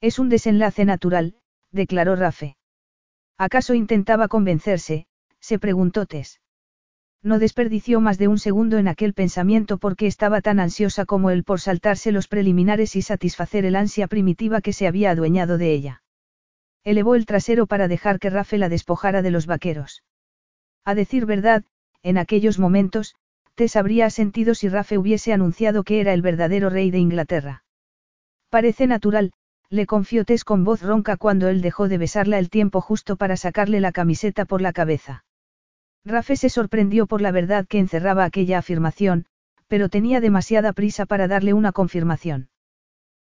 Es un desenlace natural, declaró Rafe. ¿Acaso intentaba convencerse? se preguntó Tess. No desperdició más de un segundo en aquel pensamiento porque estaba tan ansiosa como él por saltarse los preliminares y satisfacer el ansia primitiva que se había adueñado de ella. Elevó el trasero para dejar que Rafe la despojara de los vaqueros. A decir verdad, en aquellos momentos, Tess habría sentido si Rafe hubiese anunciado que era el verdadero rey de Inglaterra. Parece natural, le confió Tess con voz ronca cuando él dejó de besarla el tiempo justo para sacarle la camiseta por la cabeza. Rafe se sorprendió por la verdad que encerraba aquella afirmación, pero tenía demasiada prisa para darle una confirmación.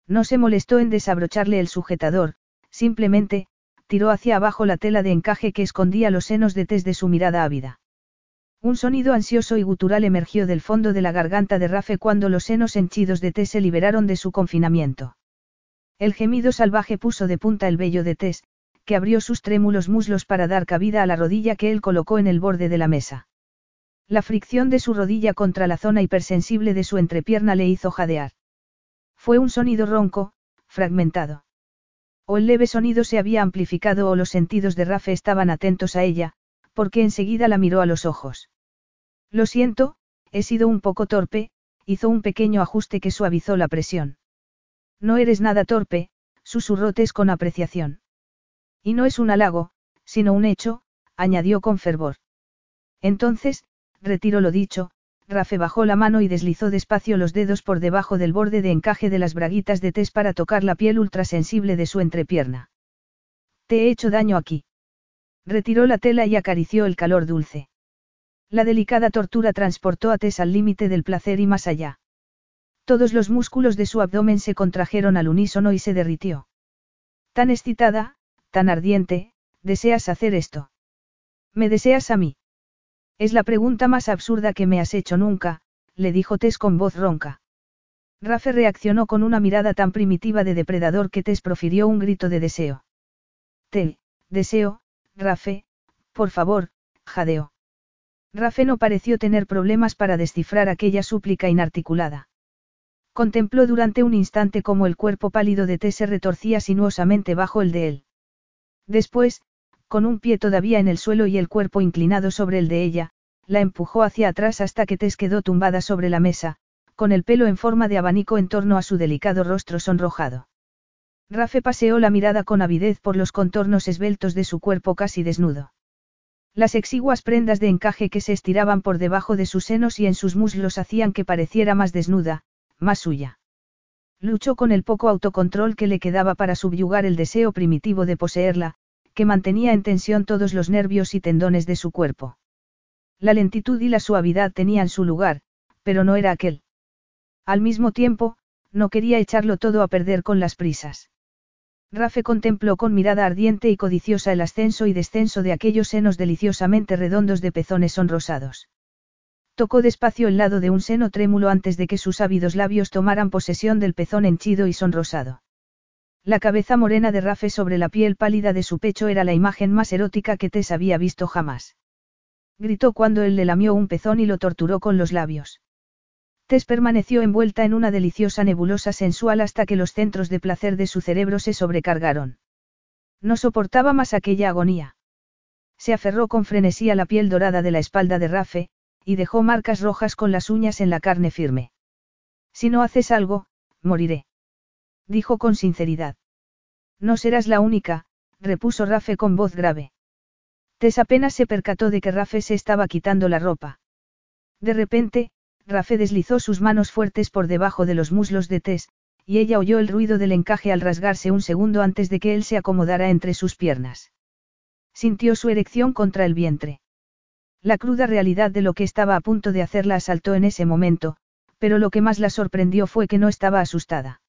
No se molestó en desabrocharle el sujetador, simplemente, tiró hacia abajo la tela de encaje que escondía los senos de Tess de su mirada ávida. Un sonido ansioso y gutural emergió del fondo de la garganta de Rafe cuando los senos henchidos de Tess se liberaron de su confinamiento. El gemido salvaje puso de punta el vello de Tess, que abrió sus trémulos muslos para dar cabida a la rodilla que él colocó en el borde de la mesa. La fricción de su rodilla contra la zona hipersensible de su entrepierna le hizo jadear. Fue un sonido ronco, fragmentado. O el leve sonido se había amplificado o los sentidos de Rafe estaban atentos a ella, porque enseguida la miró a los ojos. Lo siento, he sido un poco torpe, hizo un pequeño ajuste que suavizó la presión. No eres nada torpe, susurró Tess con apreciación. Y no es un halago, sino un hecho, añadió con fervor. Entonces, retiro lo dicho, Rafe bajó la mano y deslizó despacio los dedos por debajo del borde de encaje de las braguitas de Tess para tocar la piel ultrasensible de su entrepierna. Te he hecho daño aquí. Retiró la tela y acarició el calor dulce. La delicada tortura transportó a Tess al límite del placer y más allá. Todos los músculos de su abdomen se contrajeron al unísono y se derritió. Tan excitada, tan ardiente, ¿deseas hacer esto? ¿Me deseas a mí? Es la pregunta más absurda que me has hecho nunca, le dijo Tess con voz ronca. Rafe reaccionó con una mirada tan primitiva de depredador que Tess profirió un grito de deseo. Te, deseo, Rafe, por favor, jadeó. Rafe no pareció tener problemas para descifrar aquella súplica inarticulada. Contempló durante un instante cómo el cuerpo pálido de Tess se retorcía sinuosamente bajo el de él. Después, con un pie todavía en el suelo y el cuerpo inclinado sobre el de ella, la empujó hacia atrás hasta que Tess quedó tumbada sobre la mesa, con el pelo en forma de abanico en torno a su delicado rostro sonrojado. Rafe paseó la mirada con avidez por los contornos esbeltos de su cuerpo casi desnudo. Las exiguas prendas de encaje que se estiraban por debajo de sus senos y en sus muslos hacían que pareciera más desnuda, más suya. Luchó con el poco autocontrol que le quedaba para subyugar el deseo primitivo de poseerla, que mantenía en tensión todos los nervios y tendones de su cuerpo. La lentitud y la suavidad tenían su lugar, pero no era aquel. Al mismo tiempo, no quería echarlo todo a perder con las prisas. Rafe contempló con mirada ardiente y codiciosa el ascenso y descenso de aquellos senos deliciosamente redondos de pezones sonrosados. Tocó despacio el lado de un seno trémulo antes de que sus ávidos labios tomaran posesión del pezón henchido y sonrosado. La cabeza morena de Rafe sobre la piel pálida de su pecho era la imagen más erótica que Tess había visto jamás. Gritó cuando él le lamió un pezón y lo torturó con los labios. Tess permaneció envuelta en una deliciosa nebulosa sensual hasta que los centros de placer de su cerebro se sobrecargaron. No soportaba más aquella agonía. Se aferró con frenesí a la piel dorada de la espalda de Rafe, y dejó marcas rojas con las uñas en la carne firme. Si no haces algo, moriré. Dijo con sinceridad. No serás la única, repuso Rafe con voz grave. Tess apenas se percató de que Rafe se estaba quitando la ropa. De repente, Rafe deslizó sus manos fuertes por debajo de los muslos de Tess, y ella oyó el ruido del encaje al rasgarse un segundo antes de que él se acomodara entre sus piernas. Sintió su erección contra el vientre. La cruda realidad de lo que estaba a punto de hacer la asaltó en ese momento, pero lo que más la sorprendió fue que no estaba asustada.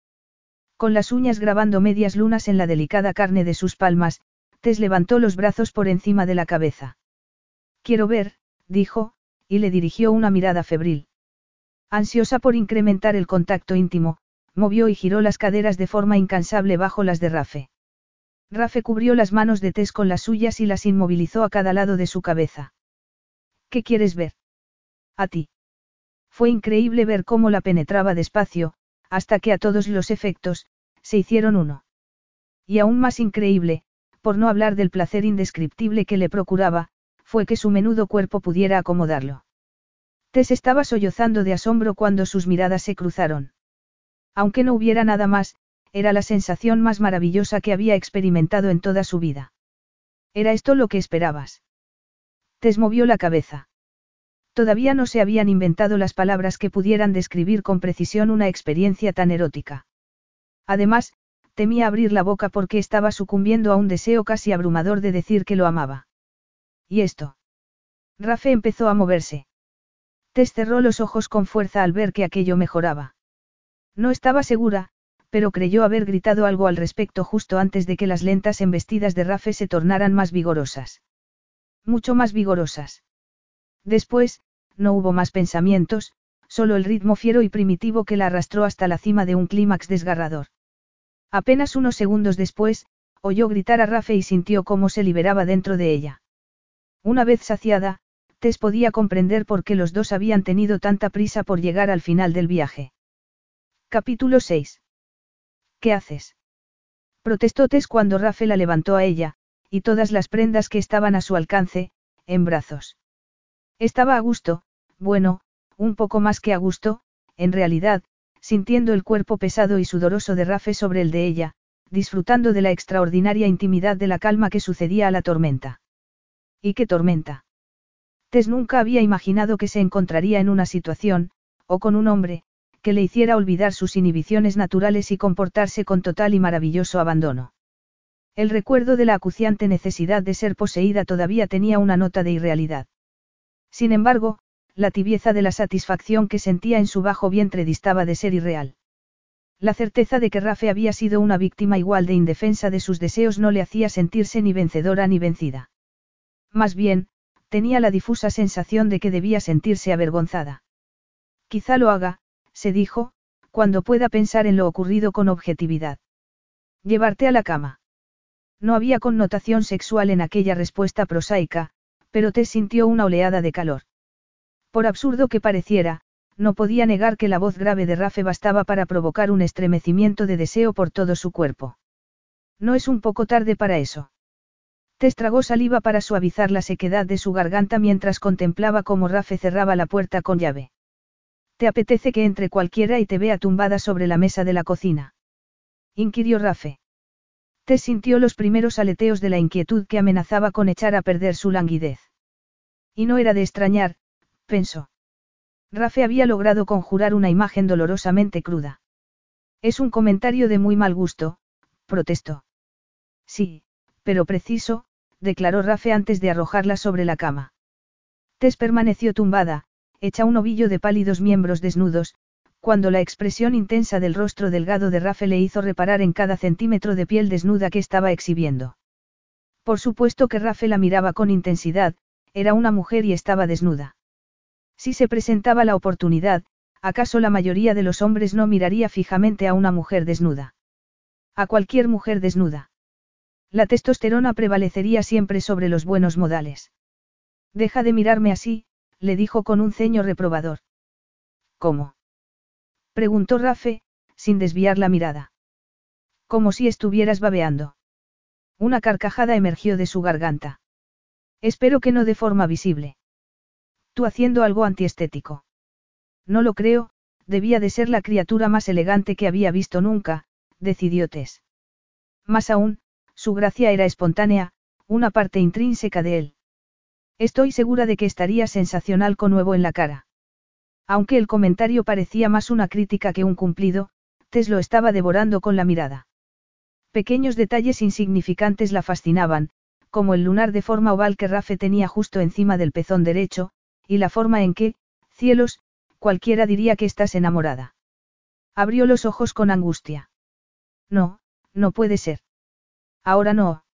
Con las uñas grabando medias lunas en la delicada carne de sus palmas, Tess levantó los brazos por encima de la cabeza. Quiero ver, dijo, y le dirigió una mirada febril. Ansiosa por incrementar el contacto íntimo, movió y giró las caderas de forma incansable bajo las de Rafe. Rafe cubrió las manos de Tess con las suyas y las inmovilizó a cada lado de su cabeza. ¿Qué quieres ver? A ti. Fue increíble ver cómo la penetraba despacio, hasta que a todos los efectos, se hicieron uno. Y aún más increíble, por no hablar del placer indescriptible que le procuraba, fue que su menudo cuerpo pudiera acomodarlo. Tess estaba sollozando de asombro cuando sus miradas se cruzaron. Aunque no hubiera nada más, era la sensación más maravillosa que había experimentado en toda su vida. ¿Era esto lo que esperabas? Tess movió la cabeza. Todavía no se habían inventado las palabras que pudieran describir con precisión una experiencia tan erótica. Además, temía abrir la boca porque estaba sucumbiendo a un deseo casi abrumador de decir que lo amaba. ¿Y esto? Rafe empezó a moverse. Tess cerró los ojos con fuerza al ver que aquello mejoraba. No estaba segura, pero creyó haber gritado algo al respecto justo antes de que las lentas embestidas de Rafe se tornaran más vigorosas. Mucho más vigorosas. Después, no hubo más pensamientos, solo el ritmo fiero y primitivo que la arrastró hasta la cima de un clímax desgarrador. Apenas unos segundos después, oyó gritar a Rafe y sintió cómo se liberaba dentro de ella. Una vez saciada, Tess podía comprender por qué los dos habían tenido tanta prisa por llegar al final del viaje. Capítulo 6. ¿Qué haces? Protestó Tess cuando Rafe la levantó a ella, y todas las prendas que estaban a su alcance, en brazos. Estaba a gusto, bueno, un poco más que a gusto, en realidad, sintiendo el cuerpo pesado y sudoroso de Rafe sobre el de ella, disfrutando de la extraordinaria intimidad de la calma que sucedía a la tormenta. ¿Y qué tormenta? Tess nunca había imaginado que se encontraría en una situación, o con un hombre, que le hiciera olvidar sus inhibiciones naturales y comportarse con total y maravilloso abandono. El recuerdo de la acuciante necesidad de ser poseída todavía tenía una nota de irrealidad. Sin embargo, la tibieza de la satisfacción que sentía en su bajo vientre distaba de ser irreal. La certeza de que Rafe había sido una víctima igual de indefensa de sus deseos no le hacía sentirse ni vencedora ni vencida. Más bien, tenía la difusa sensación de que debía sentirse avergonzada. Quizá lo haga, se dijo, cuando pueda pensar en lo ocurrido con objetividad. Llevarte a la cama. No había connotación sexual en aquella respuesta prosaica, pero te sintió una oleada de calor. Por absurdo que pareciera, no podía negar que la voz grave de Rafe bastaba para provocar un estremecimiento de deseo por todo su cuerpo. No es un poco tarde para eso. Te estragó saliva para suavizar la sequedad de su garganta mientras contemplaba cómo Rafe cerraba la puerta con llave. ¿Te apetece que entre cualquiera y te vea tumbada sobre la mesa de la cocina? inquirió Rafe. Te sintió los primeros aleteos de la inquietud que amenazaba con echar a perder su languidez. Y no era de extrañar, pensó. Rafe había logrado conjurar una imagen dolorosamente cruda. Es un comentario de muy mal gusto, protestó. Sí, pero preciso, declaró Rafe antes de arrojarla sobre la cama. Tess permaneció tumbada, hecha un ovillo de pálidos miembros desnudos, cuando la expresión intensa del rostro delgado de Rafe le hizo reparar en cada centímetro de piel desnuda que estaba exhibiendo. Por supuesto que Rafe la miraba con intensidad, era una mujer y estaba desnuda. Si se presentaba la oportunidad, ¿acaso la mayoría de los hombres no miraría fijamente a una mujer desnuda? A cualquier mujer desnuda. La testosterona prevalecería siempre sobre los buenos modales. Deja de mirarme así, le dijo con un ceño reprobador. ¿Cómo? Preguntó Rafe, sin desviar la mirada. Como si estuvieras babeando. Una carcajada emergió de su garganta. Espero que no de forma visible. Tú haciendo algo antiestético. No lo creo, debía de ser la criatura más elegante que había visto nunca, decidió Tess. Más aún, su gracia era espontánea, una parte intrínseca de él. Estoy segura de que estaría sensacional con nuevo en la cara. Aunque el comentario parecía más una crítica que un cumplido, Tess lo estaba devorando con la mirada. Pequeños detalles insignificantes la fascinaban, como el lunar de forma oval que Rafe tenía justo encima del pezón derecho, y la forma en que, cielos, cualquiera diría que estás enamorada. Abrió los ojos con angustia. No, no puede ser. Ahora no.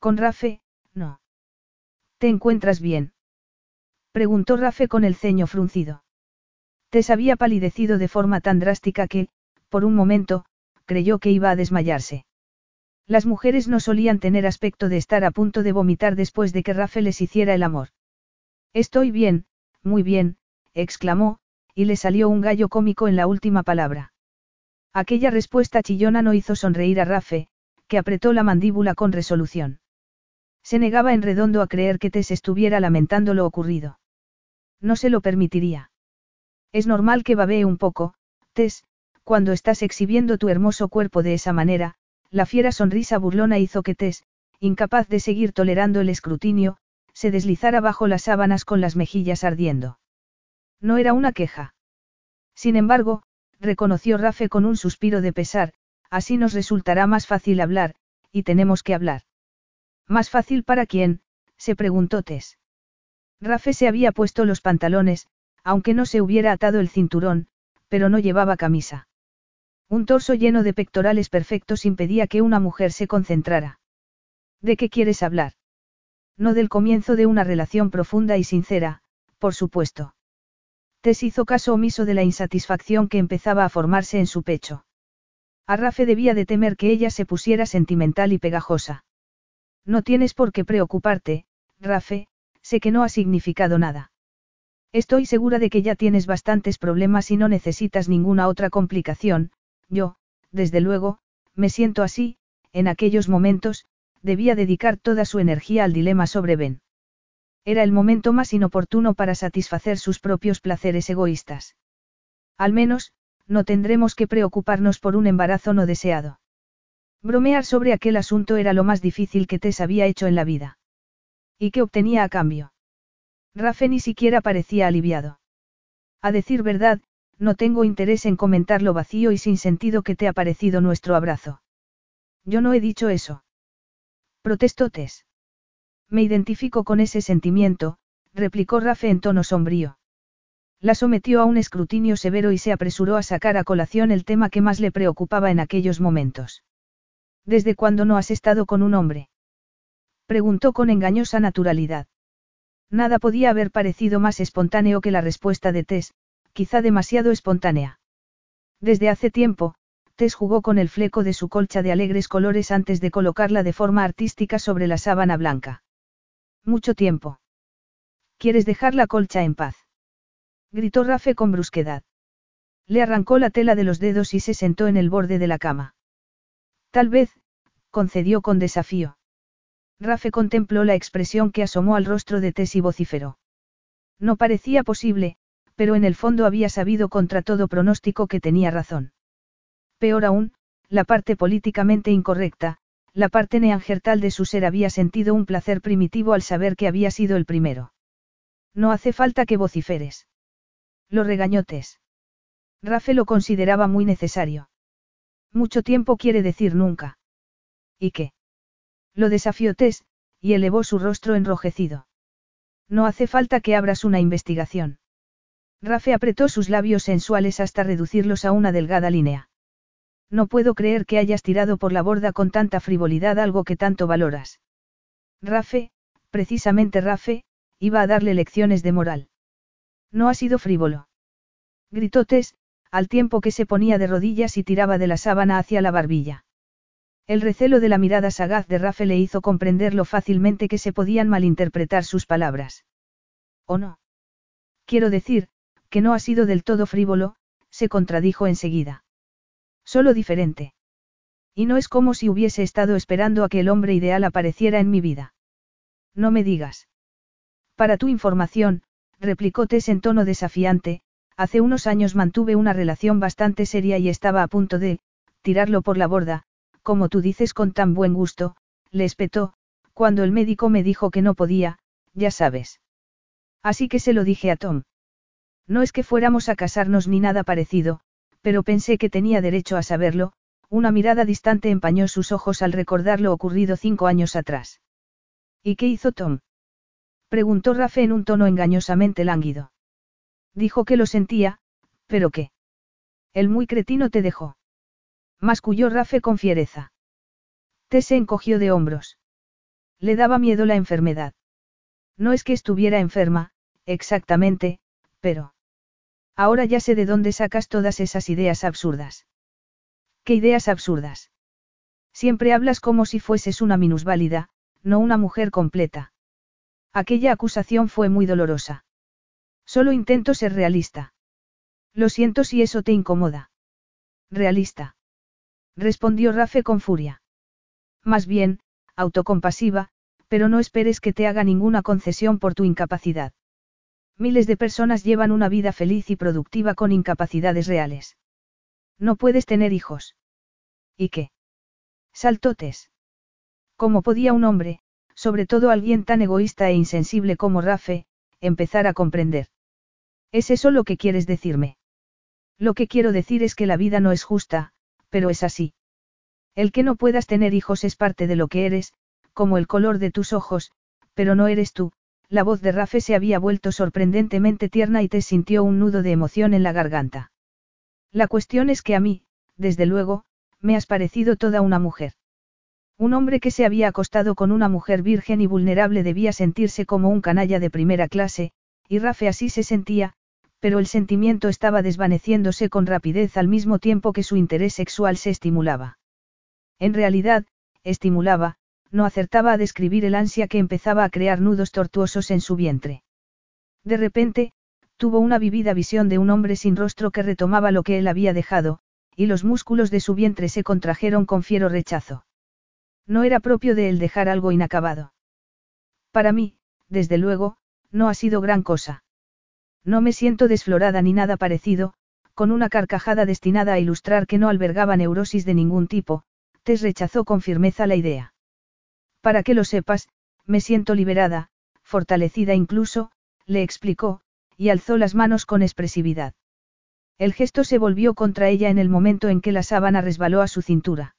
Con Rafe, no. ¿Te encuentras bien? Preguntó Rafe con el ceño fruncido. Tess había palidecido de forma tan drástica que, por un momento, creyó que iba a desmayarse. Las mujeres no solían tener aspecto de estar a punto de vomitar después de que Rafe les hiciera el amor. Estoy bien, muy bien, exclamó, y le salió un gallo cómico en la última palabra. Aquella respuesta chillona no hizo sonreír a Rafe, que apretó la mandíbula con resolución. Se negaba en redondo a creer que Tess estuviera lamentando lo ocurrido. No se lo permitiría. Es normal que babee un poco, Tess, cuando estás exhibiendo tu hermoso cuerpo de esa manera, la fiera sonrisa burlona hizo que Tess, incapaz de seguir tolerando el escrutinio, se deslizara bajo las sábanas con las mejillas ardiendo. No era una queja. Sin embargo, reconoció Rafe con un suspiro de pesar, así nos resultará más fácil hablar, y tenemos que hablar. ¿Más fácil para quién? se preguntó Tess. Rafe se había puesto los pantalones, aunque no se hubiera atado el cinturón, pero no llevaba camisa. Un torso lleno de pectorales perfectos impedía que una mujer se concentrara. ¿De qué quieres hablar? No del comienzo de una relación profunda y sincera, por supuesto. Tess hizo caso omiso de la insatisfacción que empezaba a formarse en su pecho. A Rafe debía de temer que ella se pusiera sentimental y pegajosa. No tienes por qué preocuparte, Rafe, sé que no ha significado nada. Estoy segura de que ya tienes bastantes problemas y no necesitas ninguna otra complicación, yo, desde luego, me siento así, en aquellos momentos, debía dedicar toda su energía al dilema sobre Ben. Era el momento más inoportuno para satisfacer sus propios placeres egoístas. Al menos, no tendremos que preocuparnos por un embarazo no deseado. Bromear sobre aquel asunto era lo más difícil que Tess había hecho en la vida. ¿Y qué obtenía a cambio? Rafe ni siquiera parecía aliviado. A decir verdad, no tengo interés en comentar lo vacío y sin sentido que te ha parecido nuestro abrazo. Yo no he dicho eso. Protestó Tess. Me identifico con ese sentimiento, replicó Rafe en tono sombrío. La sometió a un escrutinio severo y se apresuró a sacar a colación el tema que más le preocupaba en aquellos momentos. ¿Desde cuándo no has estado con un hombre? Preguntó con engañosa naturalidad. Nada podía haber parecido más espontáneo que la respuesta de Tess, quizá demasiado espontánea. Desde hace tiempo, Tess jugó con el fleco de su colcha de alegres colores antes de colocarla de forma artística sobre la sábana blanca. Mucho tiempo. ¿Quieres dejar la colcha en paz? gritó Rafe con brusquedad. Le arrancó la tela de los dedos y se sentó en el borde de la cama. Tal vez, concedió con desafío. Rafe contempló la expresión que asomó al rostro de Tess y vociferó. No parecía posible, pero en el fondo había sabido contra todo pronóstico que tenía razón. Peor aún, la parte políticamente incorrecta, la parte neangertal de su ser había sentido un placer primitivo al saber que había sido el primero. No hace falta que vociferes. Lo regañó Tess. Rafe lo consideraba muy necesario. Mucho tiempo quiere decir nunca. ¿Y qué? Lo desafió Tess, y elevó su rostro enrojecido. No hace falta que abras una investigación. Rafe apretó sus labios sensuales hasta reducirlos a una delgada línea. No puedo creer que hayas tirado por la borda con tanta frivolidad algo que tanto valoras. Rafe, precisamente Rafe, iba a darle lecciones de moral. No ha sido frívolo. Gritó Tess, al tiempo que se ponía de rodillas y tiraba de la sábana hacia la barbilla. El recelo de la mirada sagaz de Rafe le hizo comprender lo fácilmente que se podían malinterpretar sus palabras. ¿O no? Quiero decir, que no ha sido del todo frívolo, se contradijo enseguida. Solo diferente. Y no es como si hubiese estado esperando a que el hombre ideal apareciera en mi vida. No me digas. Para tu información, replicó Tess en tono desafiante, hace unos años mantuve una relación bastante seria y estaba a punto de, tirarlo por la borda, como tú dices con tan buen gusto, le espetó, cuando el médico me dijo que no podía, ya sabes. Así que se lo dije a Tom. No es que fuéramos a casarnos ni nada parecido, pero pensé que tenía derecho a saberlo, una mirada distante empañó sus ojos al recordar lo ocurrido cinco años atrás. ¿Y qué hizo Tom? Preguntó Rafe en un tono engañosamente lánguido. Dijo que lo sentía, pero qué. El muy cretino te dejó. Masculló Rafe con fiereza. Te se encogió de hombros. Le daba miedo la enfermedad. No es que estuviera enferma, exactamente, pero... Ahora ya sé de dónde sacas todas esas ideas absurdas. ¿Qué ideas absurdas? Siempre hablas como si fueses una minusválida, no una mujer completa. Aquella acusación fue muy dolorosa. Solo intento ser realista. Lo siento si eso te incomoda. Realista respondió Rafe con furia. Más bien, autocompasiva, pero no esperes que te haga ninguna concesión por tu incapacidad. Miles de personas llevan una vida feliz y productiva con incapacidades reales. No puedes tener hijos. ¿Y qué? Saltotes. ¿Cómo podía un hombre, sobre todo alguien tan egoísta e insensible como Rafe, empezar a comprender? ¿Es eso lo que quieres decirme? Lo que quiero decir es que la vida no es justa, pero es así. El que no puedas tener hijos es parte de lo que eres, como el color de tus ojos, pero no eres tú. La voz de Rafe se había vuelto sorprendentemente tierna y te sintió un nudo de emoción en la garganta. La cuestión es que a mí, desde luego, me has parecido toda una mujer. Un hombre que se había acostado con una mujer virgen y vulnerable debía sentirse como un canalla de primera clase, y Rafe así se sentía, pero el sentimiento estaba desvaneciéndose con rapidez al mismo tiempo que su interés sexual se estimulaba. En realidad, estimulaba, no acertaba a describir el ansia que empezaba a crear nudos tortuosos en su vientre. De repente, tuvo una vivida visión de un hombre sin rostro que retomaba lo que él había dejado, y los músculos de su vientre se contrajeron con fiero rechazo. No era propio de él dejar algo inacabado. Para mí, desde luego, no ha sido gran cosa. No me siento desflorada ni nada parecido, con una carcajada destinada a ilustrar que no albergaba neurosis de ningún tipo, Tess rechazó con firmeza la idea. Para que lo sepas, me siento liberada, fortalecida incluso, le explicó, y alzó las manos con expresividad. El gesto se volvió contra ella en el momento en que la sábana resbaló a su cintura.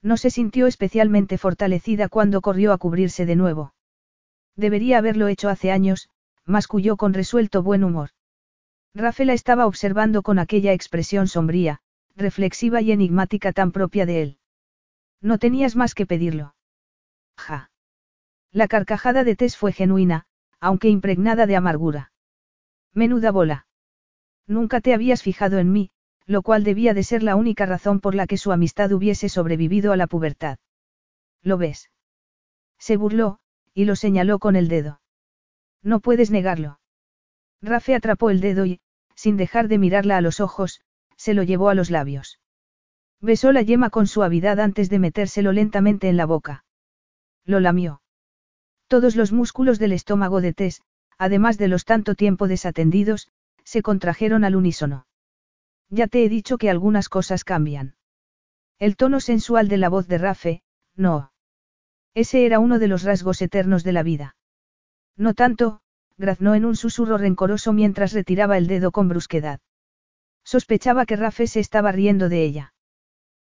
No se sintió especialmente fortalecida cuando corrió a cubrirse de nuevo. Debería haberlo hecho hace años, masculló con resuelto buen humor. Rafaela estaba observando con aquella expresión sombría, reflexiva y enigmática tan propia de él. No tenías más que pedirlo. Ja. La carcajada de Tess fue genuina, aunque impregnada de amargura. Menuda bola. Nunca te habías fijado en mí, lo cual debía de ser la única razón por la que su amistad hubiese sobrevivido a la pubertad. ¿Lo ves? Se burló, y lo señaló con el dedo. No puedes negarlo. Rafe atrapó el dedo y, sin dejar de mirarla a los ojos, se lo llevó a los labios. Besó la yema con suavidad antes de metérselo lentamente en la boca. Lo lamió. Todos los músculos del estómago de Tess, además de los tanto tiempo desatendidos, se contrajeron al unísono. Ya te he dicho que algunas cosas cambian. El tono sensual de la voz de Rafe, no. Ese era uno de los rasgos eternos de la vida. No tanto, graznó en un susurro rencoroso mientras retiraba el dedo con brusquedad. Sospechaba que Rafe se estaba riendo de ella.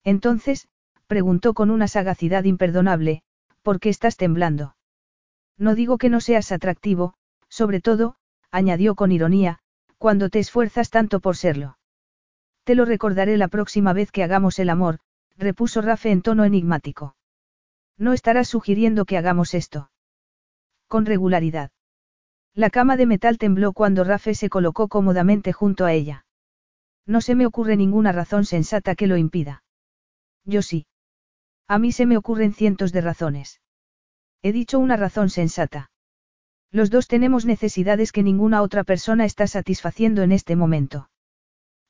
Entonces, preguntó con una sagacidad imperdonable, ¿por qué estás temblando? No digo que no seas atractivo, sobre todo, añadió con ironía, cuando te esfuerzas tanto por serlo. Te lo recordaré la próxima vez que hagamos el amor, repuso Rafe en tono enigmático. No estarás sugiriendo que hagamos esto. Con regularidad. La cama de metal tembló cuando Rafe se colocó cómodamente junto a ella. No se me ocurre ninguna razón sensata que lo impida. Yo sí. A mí se me ocurren cientos de razones. He dicho una razón sensata. Los dos tenemos necesidades que ninguna otra persona está satisfaciendo en este momento.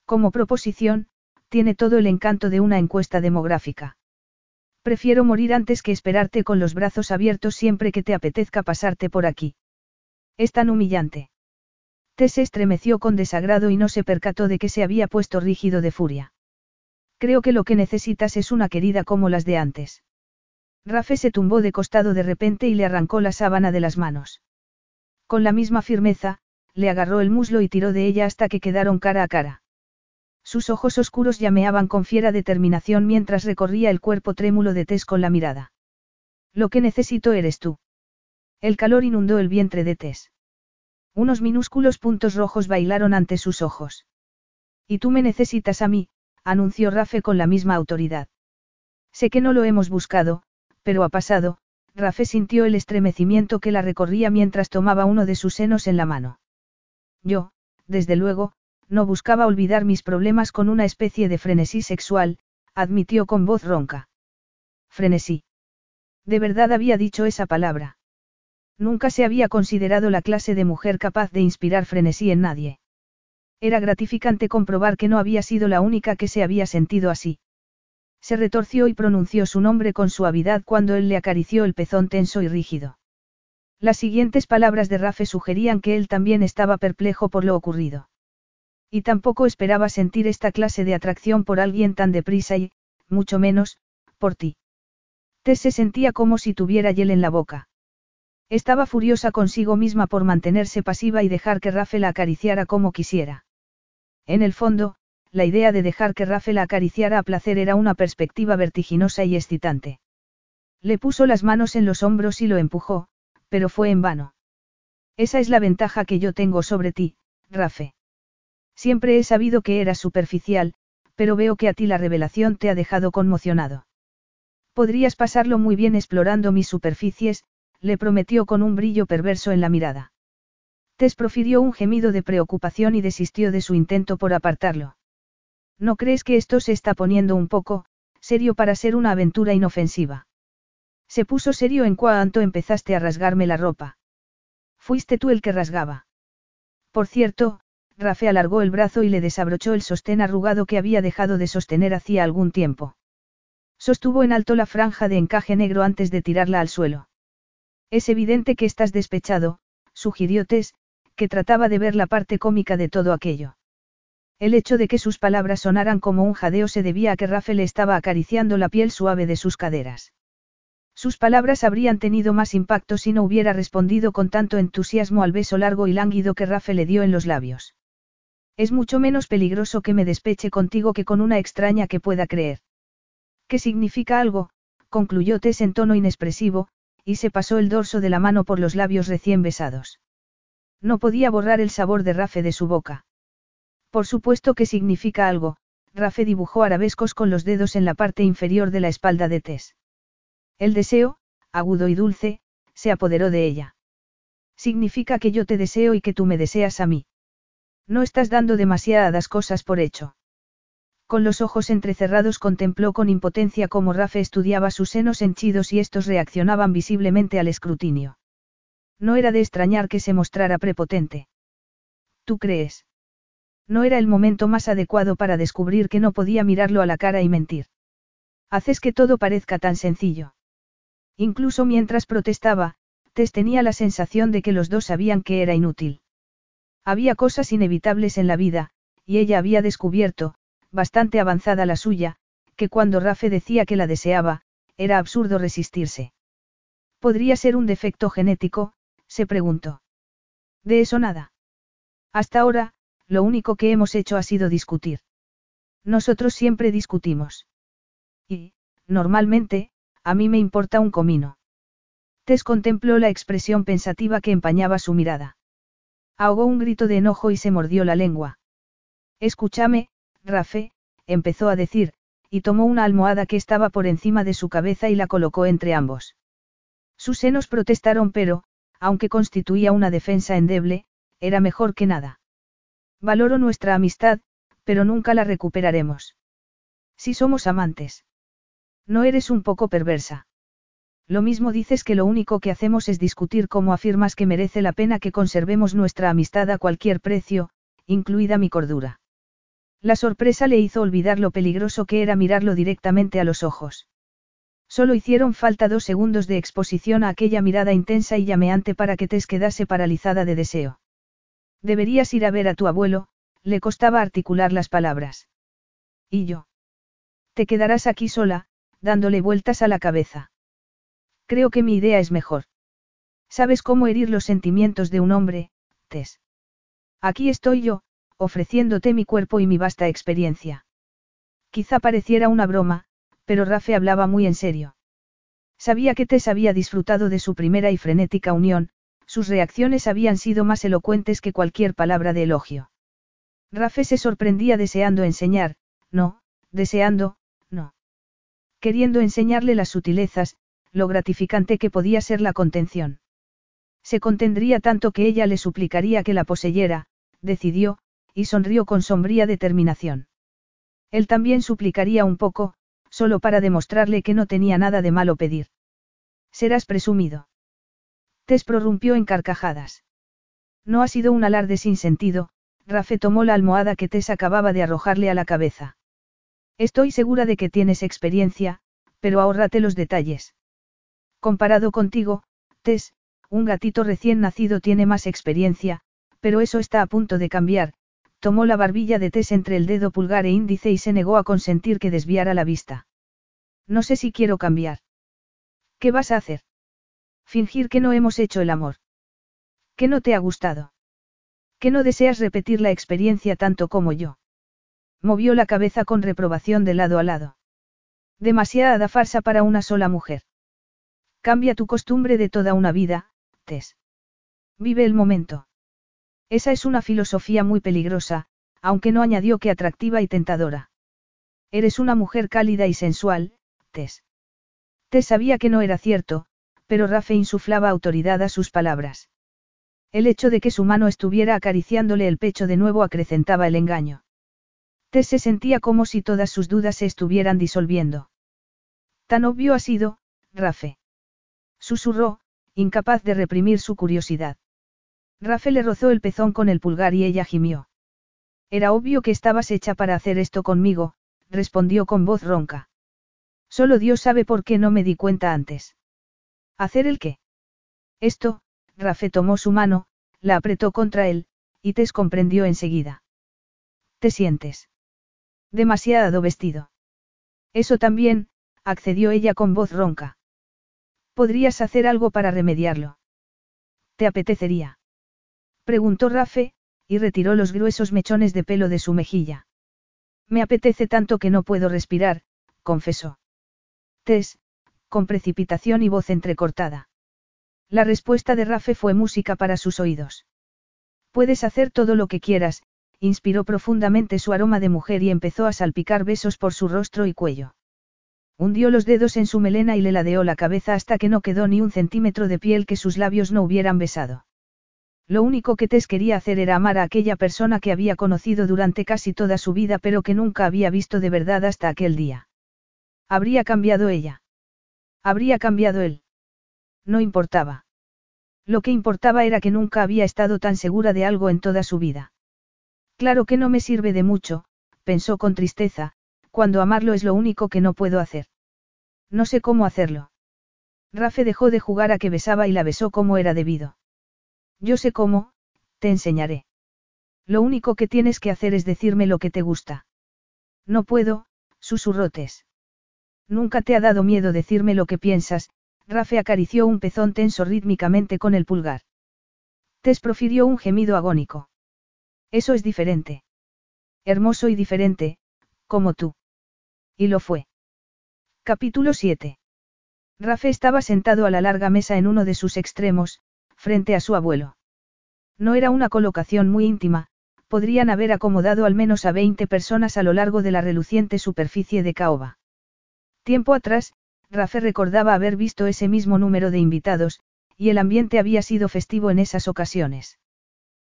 Como proposición, tiene todo el encanto de una encuesta demográfica. Prefiero morir antes que esperarte con los brazos abiertos siempre que te apetezca pasarte por aquí. Es tan humillante. Tess estremeció con desagrado y no se percató de que se había puesto rígido de furia. Creo que lo que necesitas es una querida como las de antes. Rafe se tumbó de costado de repente y le arrancó la sábana de las manos. Con la misma firmeza, le agarró el muslo y tiró de ella hasta que quedaron cara a cara. Sus ojos oscuros llameaban con fiera determinación mientras recorría el cuerpo trémulo de Tess con la mirada. Lo que necesito eres tú. El calor inundó el vientre de Tess. Unos minúsculos puntos rojos bailaron ante sus ojos. Y tú me necesitas a mí, anunció Rafe con la misma autoridad. Sé que no lo hemos buscado, pero ha pasado, Rafe sintió el estremecimiento que la recorría mientras tomaba uno de sus senos en la mano. Yo, desde luego, no buscaba olvidar mis problemas con una especie de frenesí sexual, admitió con voz ronca. Frenesí. De verdad había dicho esa palabra. Nunca se había considerado la clase de mujer capaz de inspirar frenesí en nadie. Era gratificante comprobar que no había sido la única que se había sentido así. Se retorció y pronunció su nombre con suavidad cuando él le acarició el pezón tenso y rígido. Las siguientes palabras de Rafe sugerían que él también estaba perplejo por lo ocurrido. Y tampoco esperaba sentir esta clase de atracción por alguien tan deprisa y, mucho menos, por ti. Tess se sentía como si tuviera hiel en la boca. Estaba furiosa consigo misma por mantenerse pasiva y dejar que Rafe la acariciara como quisiera. En el fondo, la idea de dejar que Rafe la acariciara a placer era una perspectiva vertiginosa y excitante. Le puso las manos en los hombros y lo empujó, pero fue en vano. Esa es la ventaja que yo tengo sobre ti, Rafe. Siempre he sabido que eras superficial, pero veo que a ti la revelación te ha dejado conmocionado. Podrías pasarlo muy bien explorando mis superficies, le prometió con un brillo perverso en la mirada. Tess profirió un gemido de preocupación y desistió de su intento por apartarlo. ¿No crees que esto se está poniendo un poco, serio para ser una aventura inofensiva? Se puso serio en cuanto empezaste a rasgarme la ropa. Fuiste tú el que rasgaba. Por cierto, Rafe alargó el brazo y le desabrochó el sostén arrugado que había dejado de sostener hacía algún tiempo. Sostuvo en alto la franja de encaje negro antes de tirarla al suelo. Es evidente que estás despechado, sugirió Tess, que trataba de ver la parte cómica de todo aquello. El hecho de que sus palabras sonaran como un jadeo se debía a que Rafe le estaba acariciando la piel suave de sus caderas. Sus palabras habrían tenido más impacto si no hubiera respondido con tanto entusiasmo al beso largo y lánguido que Rafe le dio en los labios. Es mucho menos peligroso que me despeche contigo que con una extraña que pueda creer. ¿Qué significa algo? concluyó Tess en tono inexpresivo, y se pasó el dorso de la mano por los labios recién besados. No podía borrar el sabor de Rafe de su boca. Por supuesto que significa algo, Rafe dibujó arabescos con los dedos en la parte inferior de la espalda de Tess. El deseo, agudo y dulce, se apoderó de ella. Significa que yo te deseo y que tú me deseas a mí. No estás dando demasiadas cosas por hecho. Con los ojos entrecerrados contempló con impotencia cómo Rafe estudiaba sus senos henchidos y estos reaccionaban visiblemente al escrutinio. No era de extrañar que se mostrara prepotente. ¿Tú crees? No era el momento más adecuado para descubrir que no podía mirarlo a la cara y mentir. Haces que todo parezca tan sencillo. Incluso mientras protestaba, Tess tenía la sensación de que los dos sabían que era inútil. Había cosas inevitables en la vida, y ella había descubierto, bastante avanzada la suya, que cuando Rafe decía que la deseaba, era absurdo resistirse. ¿Podría ser un defecto genético? se preguntó. De eso nada. Hasta ahora, lo único que hemos hecho ha sido discutir. Nosotros siempre discutimos. Y, normalmente, a mí me importa un comino. Tess contempló la expresión pensativa que empañaba su mirada. Ahogó un grito de enojo y se mordió la lengua. Escúchame, Rafe, empezó a decir, y tomó una almohada que estaba por encima de su cabeza y la colocó entre ambos. Sus senos protestaron pero, aunque constituía una defensa endeble, era mejor que nada. Valoro nuestra amistad, pero nunca la recuperaremos. Si somos amantes. No eres un poco perversa. Lo mismo dices que lo único que hacemos es discutir cómo afirmas que merece la pena que conservemos nuestra amistad a cualquier precio, incluida mi cordura. La sorpresa le hizo olvidar lo peligroso que era mirarlo directamente a los ojos. Solo hicieron falta dos segundos de exposición a aquella mirada intensa y llameante para que Tess quedase paralizada de deseo. Deberías ir a ver a tu abuelo, le costaba articular las palabras. ¿Y yo? Te quedarás aquí sola, dándole vueltas a la cabeza. Creo que mi idea es mejor. ¿Sabes cómo herir los sentimientos de un hombre, Tess? Aquí estoy yo, ofreciéndote mi cuerpo y mi vasta experiencia. Quizá pareciera una broma, pero Rafe hablaba muy en serio. Sabía que Tess había disfrutado de su primera y frenética unión, sus reacciones habían sido más elocuentes que cualquier palabra de elogio. Rafe se sorprendía deseando enseñar, no, deseando, no. Queriendo enseñarle las sutilezas, lo gratificante que podía ser la contención. Se contendría tanto que ella le suplicaría que la poseyera, decidió, y sonrió con sombría determinación. Él también suplicaría un poco, solo para demostrarle que no tenía nada de malo pedir. Serás presumido. Tess prorrumpió en carcajadas. No ha sido un alarde sin sentido, Rafe tomó la almohada que Tess acababa de arrojarle a la cabeza. Estoy segura de que tienes experiencia, pero ahórrate los detalles. Comparado contigo, Tess, un gatito recién nacido tiene más experiencia, pero eso está a punto de cambiar, tomó la barbilla de Tess entre el dedo pulgar e índice y se negó a consentir que desviara la vista. No sé si quiero cambiar. ¿Qué vas a hacer? Fingir que no hemos hecho el amor. ¿Que no te ha gustado? ¿Que no deseas repetir la experiencia tanto como yo? Movió la cabeza con reprobación de lado a lado. Demasiada farsa para una sola mujer. Cambia tu costumbre de toda una vida, Tess. Vive el momento. Esa es una filosofía muy peligrosa, aunque no añadió que atractiva y tentadora. Eres una mujer cálida y sensual, Tess. Tess sabía que no era cierto, pero Rafe insuflaba autoridad a sus palabras. El hecho de que su mano estuviera acariciándole el pecho de nuevo acrecentaba el engaño. Tess se sentía como si todas sus dudas se estuvieran disolviendo. Tan obvio ha sido, Rafe. Susurró, incapaz de reprimir su curiosidad. Rafe le rozó el pezón con el pulgar y ella gimió. Era obvio que estabas hecha para hacer esto conmigo, respondió con voz ronca. Solo Dios sabe por qué no me di cuenta antes. ¿Hacer el qué? Esto, Rafe tomó su mano, la apretó contra él, y Tess comprendió enseguida. ¿Te sientes? Demasiado vestido. Eso también, accedió ella con voz ronca. ¿Podrías hacer algo para remediarlo? ¿Te apetecería? Preguntó Rafe, y retiró los gruesos mechones de pelo de su mejilla. Me apetece tanto que no puedo respirar, confesó. Tess, con precipitación y voz entrecortada. La respuesta de Rafe fue música para sus oídos. Puedes hacer todo lo que quieras, inspiró profundamente su aroma de mujer y empezó a salpicar besos por su rostro y cuello. Hundió los dedos en su melena y le ladeó la cabeza hasta que no quedó ni un centímetro de piel que sus labios no hubieran besado. Lo único que Tess quería hacer era amar a aquella persona que había conocido durante casi toda su vida pero que nunca había visto de verdad hasta aquel día. Habría cambiado ella. Habría cambiado él. No importaba. Lo que importaba era que nunca había estado tan segura de algo en toda su vida. Claro que no me sirve de mucho, pensó con tristeza, cuando amarlo es lo único que no puedo hacer. No sé cómo hacerlo. Rafe dejó de jugar a que besaba y la besó como era debido. Yo sé cómo, te enseñaré. Lo único que tienes que hacer es decirme lo que te gusta. No puedo, susurrotes. Nunca te ha dado miedo decirme lo que piensas, Rafe acarició un pezón tenso rítmicamente con el pulgar. Tess profirió un gemido agónico. Eso es diferente. Hermoso y diferente, como tú. Y lo fue. Capítulo 7. Rafe estaba sentado a la larga mesa en uno de sus extremos, frente a su abuelo. No era una colocación muy íntima, podrían haber acomodado al menos a 20 personas a lo largo de la reluciente superficie de caoba. Tiempo atrás, Rafe recordaba haber visto ese mismo número de invitados, y el ambiente había sido festivo en esas ocasiones.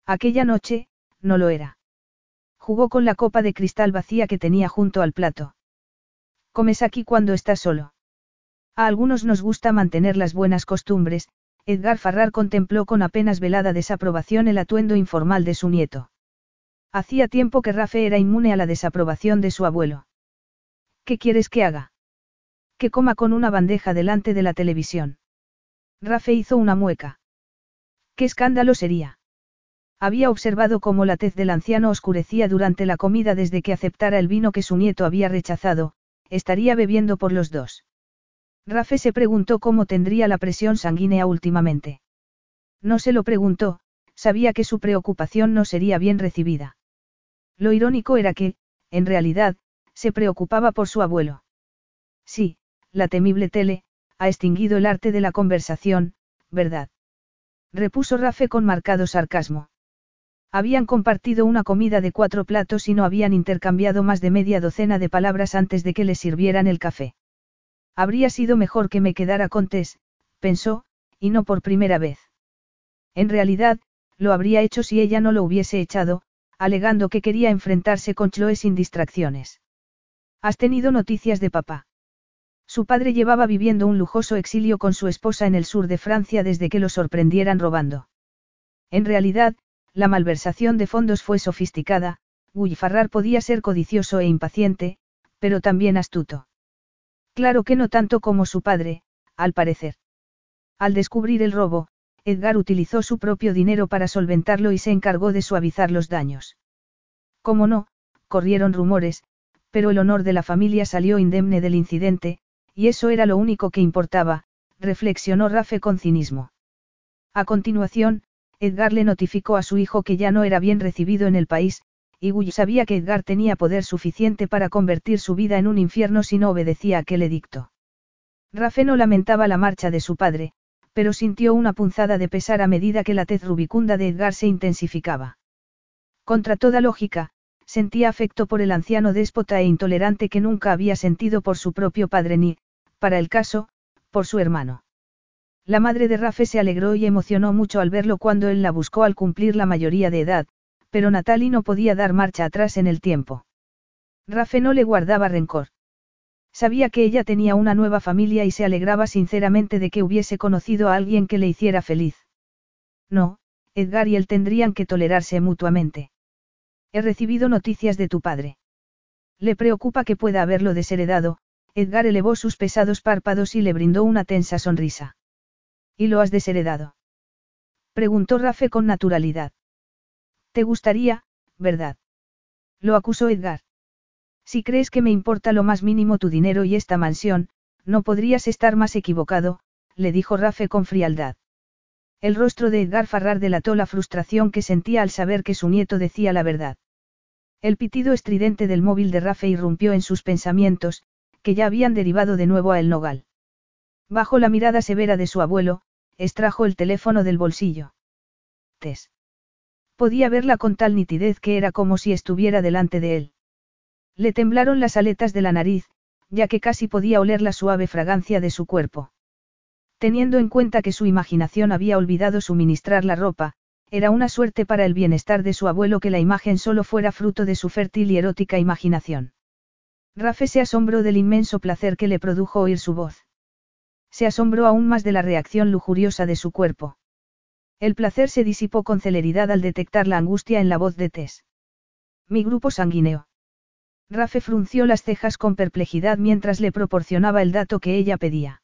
Aquella noche, no lo era. Jugó con la copa de cristal vacía que tenía junto al plato. Comes aquí cuando estás solo. A algunos nos gusta mantener las buenas costumbres, Edgar Farrar contempló con apenas velada desaprobación el atuendo informal de su nieto. Hacía tiempo que Rafe era inmune a la desaprobación de su abuelo. ¿Qué quieres que haga? Que coma con una bandeja delante de la televisión. Rafe hizo una mueca. ¿Qué escándalo sería? Había observado cómo la tez del anciano oscurecía durante la comida desde que aceptara el vino que su nieto había rechazado, estaría bebiendo por los dos. Rafe se preguntó cómo tendría la presión sanguínea últimamente. No se lo preguntó, sabía que su preocupación no sería bien recibida. Lo irónico era que, en realidad, se preocupaba por su abuelo. Sí, la temible tele, ha extinguido el arte de la conversación, ¿verdad? Repuso Rafe con marcado sarcasmo. Habían compartido una comida de cuatro platos y no habían intercambiado más de media docena de palabras antes de que le sirvieran el café. Habría sido mejor que me quedara con Tess, pensó, y no por primera vez. En realidad, lo habría hecho si ella no lo hubiese echado, alegando que quería enfrentarse con Chloe sin distracciones. ¿Has tenido noticias de papá? Su padre llevaba viviendo un lujoso exilio con su esposa en el sur de Francia desde que lo sorprendieran robando. En realidad, la malversación de fondos fue sofisticada, Guy Farrar podía ser codicioso e impaciente, pero también astuto. Claro que no tanto como su padre, al parecer. Al descubrir el robo, Edgar utilizó su propio dinero para solventarlo y se encargó de suavizar los daños. Como no, corrieron rumores, pero el honor de la familia salió indemne del incidente, y eso era lo único que importaba, reflexionó Rafe con cinismo. A continuación, Edgar le notificó a su hijo que ya no era bien recibido en el país, y Guy sabía que Edgar tenía poder suficiente para convertir su vida en un infierno si no obedecía aquel edicto. Rafe no lamentaba la marcha de su padre, pero sintió una punzada de pesar a medida que la tez rubicunda de Edgar se intensificaba. Contra toda lógica, sentía afecto por el anciano déspota e intolerante que nunca había sentido por su propio padre ni, para el caso, por su hermano. La madre de Rafe se alegró y emocionó mucho al verlo cuando él la buscó al cumplir la mayoría de edad, pero Natalie no podía dar marcha atrás en el tiempo. Rafe no le guardaba rencor. Sabía que ella tenía una nueva familia y se alegraba sinceramente de que hubiese conocido a alguien que le hiciera feliz. No, Edgar y él tendrían que tolerarse mutuamente. He recibido noticias de tu padre. Le preocupa que pueda haberlo desheredado, Edgar elevó sus pesados párpados y le brindó una tensa sonrisa. ¿Y lo has desheredado? Preguntó Rafe con naturalidad. ¿Te gustaría, verdad? Lo acusó Edgar. Si crees que me importa lo más mínimo tu dinero y esta mansión, no podrías estar más equivocado, le dijo Rafe con frialdad. El rostro de Edgar Farrar delató la frustración que sentía al saber que su nieto decía la verdad. El pitido estridente del móvil de Rafe irrumpió en sus pensamientos, que ya habían derivado de nuevo a el nogal. Bajo la mirada severa de su abuelo, extrajo el teléfono del bolsillo. Tess. Podía verla con tal nitidez que era como si estuviera delante de él. Le temblaron las aletas de la nariz, ya que casi podía oler la suave fragancia de su cuerpo. Teniendo en cuenta que su imaginación había olvidado suministrar la ropa, era una suerte para el bienestar de su abuelo que la imagen solo fuera fruto de su fértil y erótica imaginación. Rafe se asombró del inmenso placer que le produjo oír su voz. Se asombró aún más de la reacción lujuriosa de su cuerpo. El placer se disipó con celeridad al detectar la angustia en la voz de Tess. Mi grupo sanguíneo. Rafe frunció las cejas con perplejidad mientras le proporcionaba el dato que ella pedía.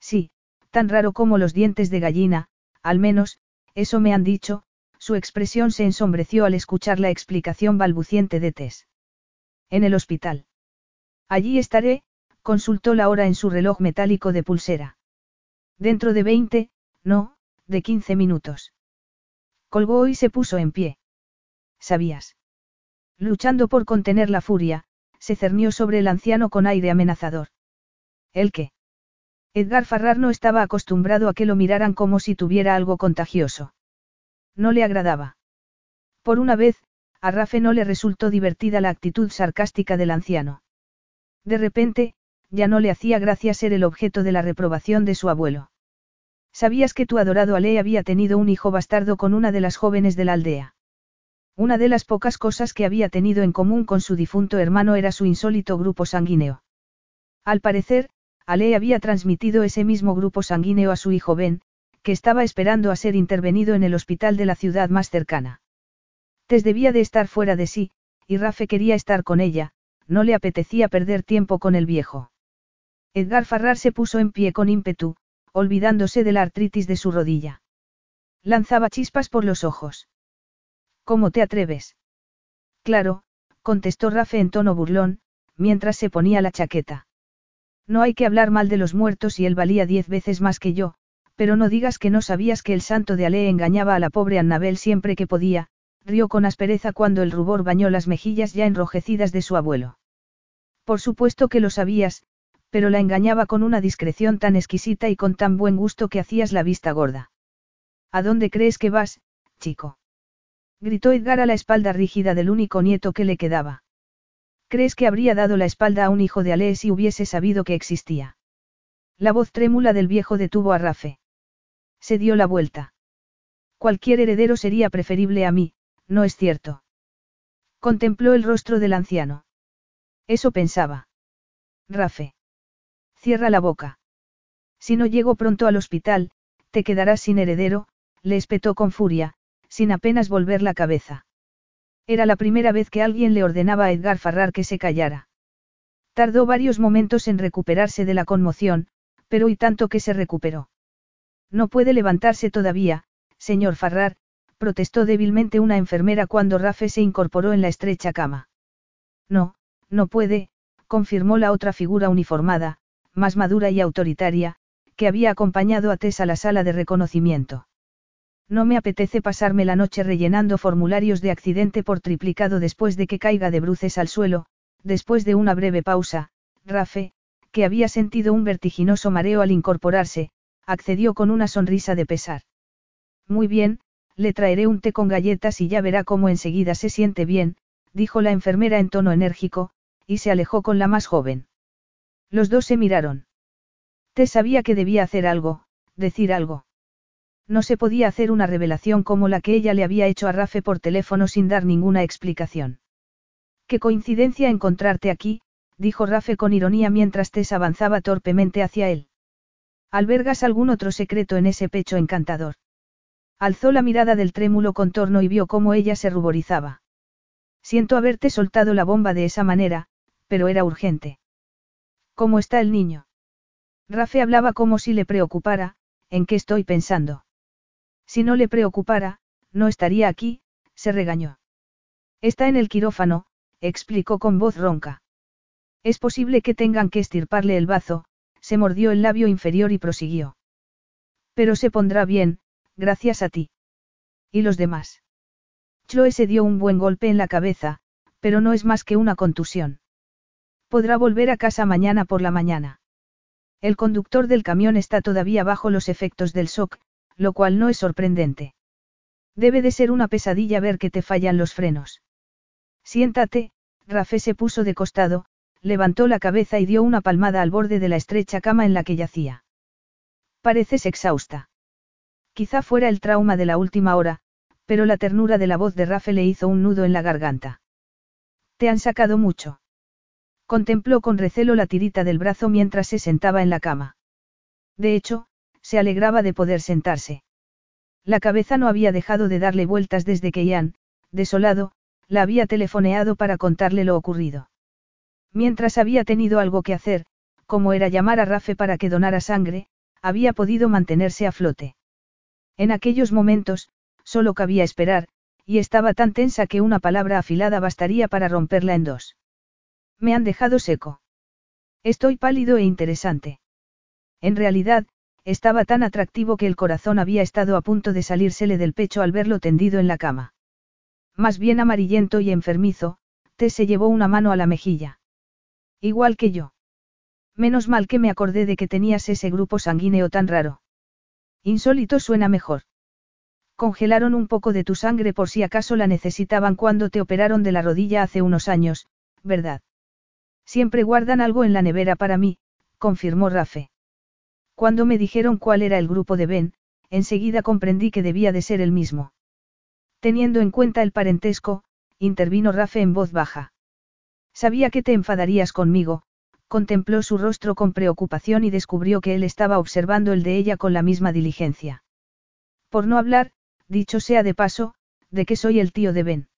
Sí, tan raro como los dientes de gallina, al menos, eso me han dicho, su expresión se ensombreció al escuchar la explicación balbuciente de Tess. En el hospital. Allí estaré, consultó la hora en su reloj metálico de pulsera. Dentro de veinte, no, de quince minutos. Colgó y se puso en pie. ¿Sabías? Luchando por contener la furia, se cernió sobre el anciano con aire amenazador. ¿El qué? Edgar Farrar no estaba acostumbrado a que lo miraran como si tuviera algo contagioso. No le agradaba. Por una vez, a Rafe no le resultó divertida la actitud sarcástica del anciano. De repente, ya no le hacía gracia ser el objeto de la reprobación de su abuelo. ¿Sabías que tu adorado Ale había tenido un hijo bastardo con una de las jóvenes de la aldea? Una de las pocas cosas que había tenido en común con su difunto hermano era su insólito grupo sanguíneo. Al parecer, Ale había transmitido ese mismo grupo sanguíneo a su hijo Ben, que estaba esperando a ser intervenido en el hospital de la ciudad más cercana. Tess debía de estar fuera de sí, y Rafe quería estar con ella, no le apetecía perder tiempo con el viejo. Edgar Farrar se puso en pie con ímpetu, olvidándose de la artritis de su rodilla. Lanzaba chispas por los ojos. ¿Cómo te atreves? Claro, contestó Rafe en tono burlón, mientras se ponía la chaqueta. No hay que hablar mal de los muertos y él valía diez veces más que yo, pero no digas que no sabías que el santo de Ale engañaba a la pobre Annabel siempre que podía, rió con aspereza cuando el rubor bañó las mejillas ya enrojecidas de su abuelo. Por supuesto que lo sabías, pero la engañaba con una discreción tan exquisita y con tan buen gusto que hacías la vista gorda. ¿A dónde crees que vas, chico? gritó Edgar a la espalda rígida del único nieto que le quedaba. ¿Crees que habría dado la espalda a un hijo de Ale si hubiese sabido que existía? La voz trémula del viejo detuvo a Rafe. Se dio la vuelta. Cualquier heredero sería preferible a mí, ¿no es cierto? Contempló el rostro del anciano. Eso pensaba. Rafe. Cierra la boca. Si no llego pronto al hospital, te quedarás sin heredero, le espetó con furia, sin apenas volver la cabeza. Era la primera vez que alguien le ordenaba a Edgar Farrar que se callara. Tardó varios momentos en recuperarse de la conmoción, pero y tanto que se recuperó. No puede levantarse todavía, señor Farrar, protestó débilmente una enfermera cuando Rafe se incorporó en la estrecha cama. No, no puede, confirmó la otra figura uniformada, más madura y autoritaria, que había acompañado a Tess a la sala de reconocimiento. No me apetece pasarme la noche rellenando formularios de accidente por triplicado después de que caiga de bruces al suelo, después de una breve pausa, Rafe, que había sentido un vertiginoso mareo al incorporarse, accedió con una sonrisa de pesar. Muy bien, le traeré un té con galletas y ya verá cómo enseguida se siente bien, dijo la enfermera en tono enérgico, y se alejó con la más joven. Los dos se miraron. Té sabía que debía hacer algo, decir algo. No se podía hacer una revelación como la que ella le había hecho a Rafe por teléfono sin dar ninguna explicación. Qué coincidencia encontrarte aquí, dijo Rafe con ironía mientras Tess avanzaba torpemente hacia él. ¿Albergas algún otro secreto en ese pecho encantador? Alzó la mirada del trémulo contorno y vio cómo ella se ruborizaba. Siento haberte soltado la bomba de esa manera, pero era urgente. ¿Cómo está el niño? Rafe hablaba como si le preocupara, ¿en qué estoy pensando? Si no le preocupara, no estaría aquí, se regañó. Está en el quirófano, explicó con voz ronca. Es posible que tengan que estirparle el bazo, se mordió el labio inferior y prosiguió. Pero se pondrá bien, gracias a ti. ¿Y los demás? Chloe se dio un buen golpe en la cabeza, pero no es más que una contusión. Podrá volver a casa mañana por la mañana. El conductor del camión está todavía bajo los efectos del shock, lo cual no es sorprendente. Debe de ser una pesadilla ver que te fallan los frenos. Siéntate, Rafé se puso de costado, levantó la cabeza y dio una palmada al borde de la estrecha cama en la que yacía. Pareces exhausta. Quizá fuera el trauma de la última hora, pero la ternura de la voz de Rafe le hizo un nudo en la garganta. ¿Te han sacado mucho? Contempló con recelo la tirita del brazo mientras se sentaba en la cama. De hecho, se alegraba de poder sentarse. La cabeza no había dejado de darle vueltas desde que Ian, desolado, la había telefoneado para contarle lo ocurrido. Mientras había tenido algo que hacer, como era llamar a Rafe para que donara sangre, había podido mantenerse a flote. En aquellos momentos, solo cabía esperar, y estaba tan tensa que una palabra afilada bastaría para romperla en dos. Me han dejado seco. Estoy pálido e interesante. En realidad, estaba tan atractivo que el corazón había estado a punto de salírsele del pecho al verlo tendido en la cama. Más bien amarillento y enfermizo, Tess se llevó una mano a la mejilla. Igual que yo. Menos mal que me acordé de que tenías ese grupo sanguíneo tan raro. Insólito suena mejor. Congelaron un poco de tu sangre por si acaso la necesitaban cuando te operaron de la rodilla hace unos años, ¿verdad? Siempre guardan algo en la nevera para mí, confirmó Rafe. Cuando me dijeron cuál era el grupo de Ben, enseguida comprendí que debía de ser el mismo. Teniendo en cuenta el parentesco, intervino Rafe en voz baja. Sabía que te enfadarías conmigo, contempló su rostro con preocupación y descubrió que él estaba observando el de ella con la misma diligencia. Por no hablar, dicho sea de paso, de que soy el tío de Ben.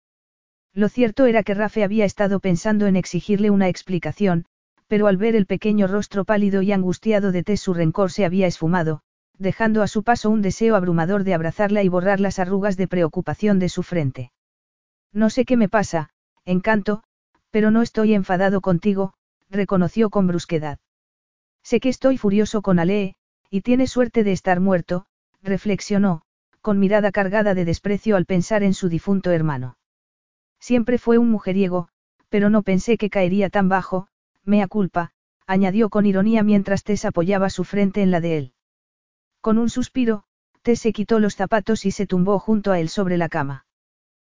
Lo cierto era que Rafe había estado pensando en exigirle una explicación, pero al ver el pequeño rostro pálido y angustiado de Tess su rencor se había esfumado, dejando a su paso un deseo abrumador de abrazarla y borrar las arrugas de preocupación de su frente. No sé qué me pasa, encanto, pero no estoy enfadado contigo, reconoció con brusquedad. Sé que estoy furioso con Alee, y tiene suerte de estar muerto, reflexionó, con mirada cargada de desprecio al pensar en su difunto hermano. Siempre fue un mujeriego, pero no pensé que caería tan bajo, mea culpa, añadió con ironía mientras Tess apoyaba su frente en la de él. Con un suspiro, Tess se quitó los zapatos y se tumbó junto a él sobre la cama.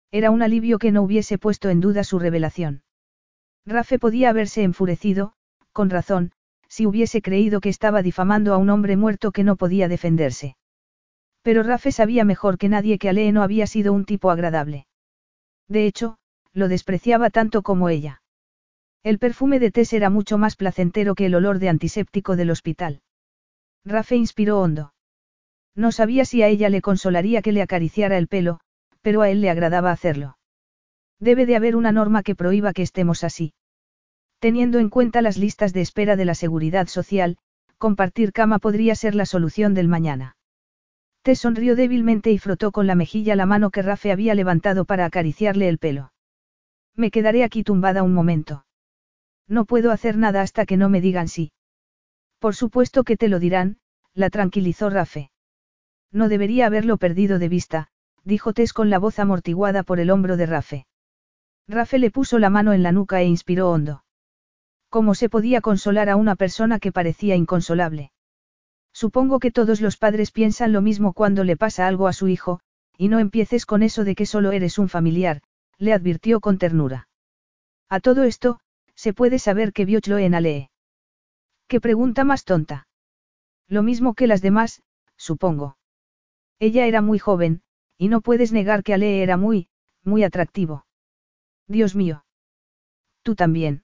Era un alivio que no hubiese puesto en duda su revelación. Rafe podía haberse enfurecido, con razón, si hubiese creído que estaba difamando a un hombre muerto que no podía defenderse. Pero Rafe sabía mejor que nadie que Alee no había sido un tipo agradable. De hecho, lo despreciaba tanto como ella. El perfume de Tess era mucho más placentero que el olor de antiséptico del hospital. Rafe inspiró hondo. No sabía si a ella le consolaría que le acariciara el pelo, pero a él le agradaba hacerlo. Debe de haber una norma que prohíba que estemos así. Teniendo en cuenta las listas de espera de la seguridad social, compartir cama podría ser la solución del mañana. Te sonrió débilmente y frotó con la mejilla la mano que Rafe había levantado para acariciarle el pelo. Me quedaré aquí tumbada un momento. No puedo hacer nada hasta que no me digan sí. Por supuesto que te lo dirán, la tranquilizó Rafe. No debería haberlo perdido de vista, dijo Tess con la voz amortiguada por el hombro de Rafe. Rafe le puso la mano en la nuca e inspiró hondo. ¿Cómo se podía consolar a una persona que parecía inconsolable? Supongo que todos los padres piensan lo mismo cuando le pasa algo a su hijo, y no empieces con eso de que solo eres un familiar, le advirtió con ternura. A todo esto, se puede saber que vio Chloe en Alee. ¿Qué pregunta más tonta? Lo mismo que las demás, supongo. Ella era muy joven, y no puedes negar que Alee era muy, muy atractivo. Dios mío. Tú también.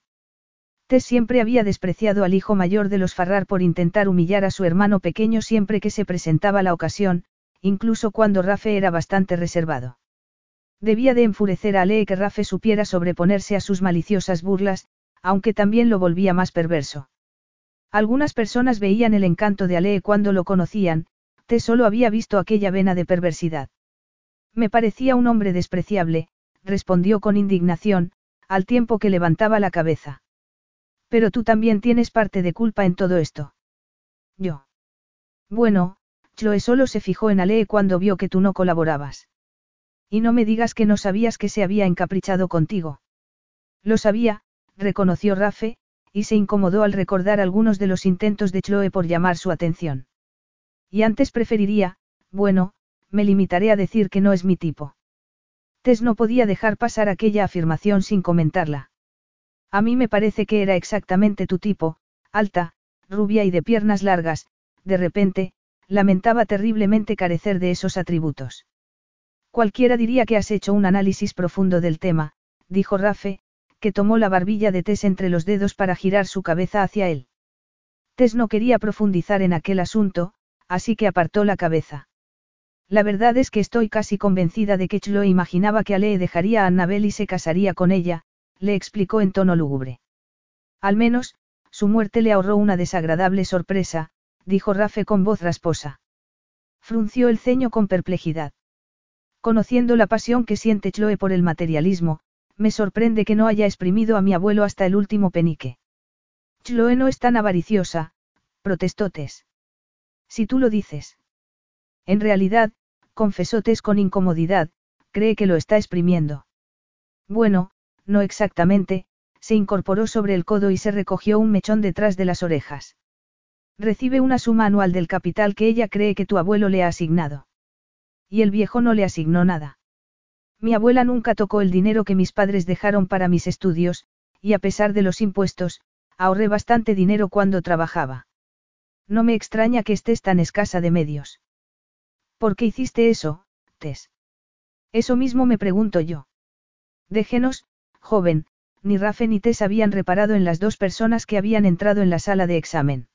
Tess siempre había despreciado al hijo mayor de los Farrar por intentar humillar a su hermano pequeño siempre que se presentaba la ocasión, incluso cuando Rafe era bastante reservado. Debía de enfurecer a Lee que Rafe supiera sobreponerse a sus maliciosas burlas, aunque también lo volvía más perverso. Algunas personas veían el encanto de Alee cuando lo conocían, Tess solo había visto aquella vena de perversidad. Me parecía un hombre despreciable, respondió con indignación, al tiempo que levantaba la cabeza. Pero tú también tienes parte de culpa en todo esto. Yo. Bueno, Chloe solo se fijó en Ale cuando vio que tú no colaborabas. Y no me digas que no sabías que se había encaprichado contigo. Lo sabía, reconoció Rafe, y se incomodó al recordar algunos de los intentos de Chloe por llamar su atención. Y antes preferiría, bueno, me limitaré a decir que no es mi tipo. Tess no podía dejar pasar aquella afirmación sin comentarla. A mí me parece que era exactamente tu tipo, alta, rubia y de piernas largas, de repente, lamentaba terriblemente carecer de esos atributos. Cualquiera diría que has hecho un análisis profundo del tema, dijo Rafe, que tomó la barbilla de Tess entre los dedos para girar su cabeza hacia él. Tess no quería profundizar en aquel asunto, así que apartó la cabeza. La verdad es que estoy casi convencida de que Chloe imaginaba que Ale dejaría a Annabel y se casaría con ella, le explicó en tono lúgubre. Al menos, su muerte le ahorró una desagradable sorpresa, dijo Rafe con voz rasposa. Frunció el ceño con perplejidad. Conociendo la pasión que siente Chloe por el materialismo, me sorprende que no haya exprimido a mi abuelo hasta el último penique. Chloe no es tan avariciosa, protestó Tess. Si tú lo dices. En realidad, confesó Tess con incomodidad, cree que lo está exprimiendo. Bueno, no exactamente, se incorporó sobre el codo y se recogió un mechón detrás de las orejas. Recibe una suma anual del capital que ella cree que tu abuelo le ha asignado. Y el viejo no le asignó nada. Mi abuela nunca tocó el dinero que mis padres dejaron para mis estudios, y a pesar de los impuestos, ahorré bastante dinero cuando trabajaba. No me extraña que estés tan escasa de medios. ¿Por qué hiciste eso, Tess? Eso mismo me pregunto yo. Déjenos, joven, ni Rafe ni Tess habían reparado en las dos personas que habían entrado en la sala de examen.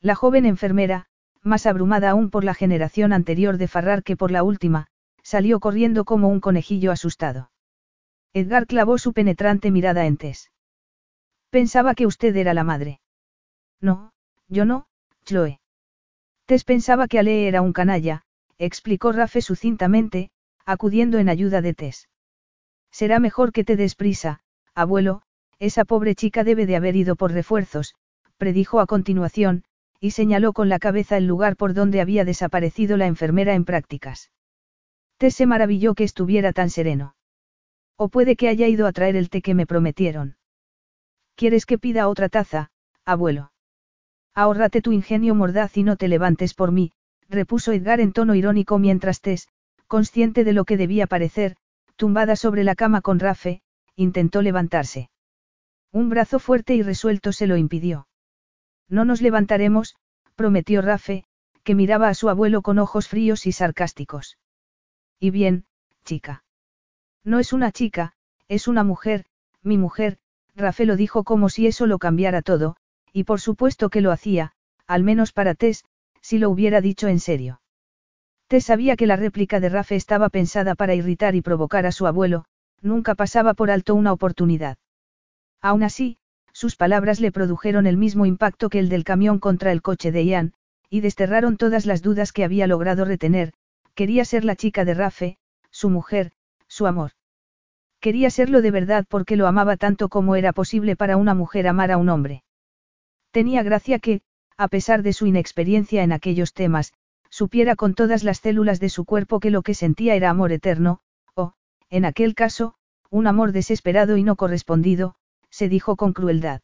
La joven enfermera, más abrumada aún por la generación anterior de Farrar que por la última, salió corriendo como un conejillo asustado. Edgar clavó su penetrante mirada en Tess. Pensaba que usted era la madre. No, yo no, Chloe. Tess pensaba que Ale era un canalla, explicó Rafe sucintamente, acudiendo en ayuda de Tess. Será mejor que te des prisa, abuelo, esa pobre chica debe de haber ido por refuerzos, predijo a continuación, y señaló con la cabeza el lugar por donde había desaparecido la enfermera en prácticas. Tess se maravilló que estuviera tan sereno. O puede que haya ido a traer el té que me prometieron. ¿Quieres que pida otra taza, abuelo? Ahórrate tu ingenio mordaz y no te levantes por mí, repuso Edgar en tono irónico mientras Tess, consciente de lo que debía parecer, tumbada sobre la cama con Rafe, intentó levantarse. Un brazo fuerte y resuelto se lo impidió. No nos levantaremos, prometió Rafe, que miraba a su abuelo con ojos fríos y sarcásticos. Y bien, chica. No es una chica, es una mujer, mi mujer, Rafe lo dijo como si eso lo cambiara todo, y por supuesto que lo hacía, al menos para Tess, si lo hubiera dicho en serio. Tess sabía que la réplica de Rafe estaba pensada para irritar y provocar a su abuelo, nunca pasaba por alto una oportunidad. Aún así, sus palabras le produjeron el mismo impacto que el del camión contra el coche de Ian, y desterraron todas las dudas que había logrado retener, quería ser la chica de Rafe, su mujer, su amor. Quería serlo de verdad porque lo amaba tanto como era posible para una mujer amar a un hombre. Tenía gracia que, a pesar de su inexperiencia en aquellos temas, supiera con todas las células de su cuerpo que lo que sentía era amor eterno, o, en aquel caso, un amor desesperado y no correspondido, se dijo con crueldad.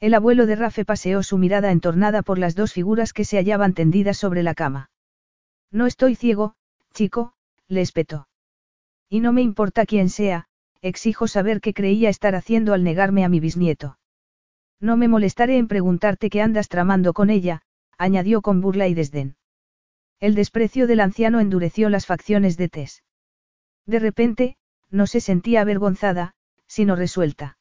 El abuelo de Rafe paseó su mirada entornada por las dos figuras que se hallaban tendidas sobre la cama. No estoy ciego, chico, le espetó. Y no me importa quién sea, exijo saber qué creía estar haciendo al negarme a mi bisnieto. No me molestaré en preguntarte qué andas tramando con ella, añadió con burla y desdén. El desprecio del anciano endureció las facciones de Tess. De repente, no se sentía avergonzada, sino resuelta.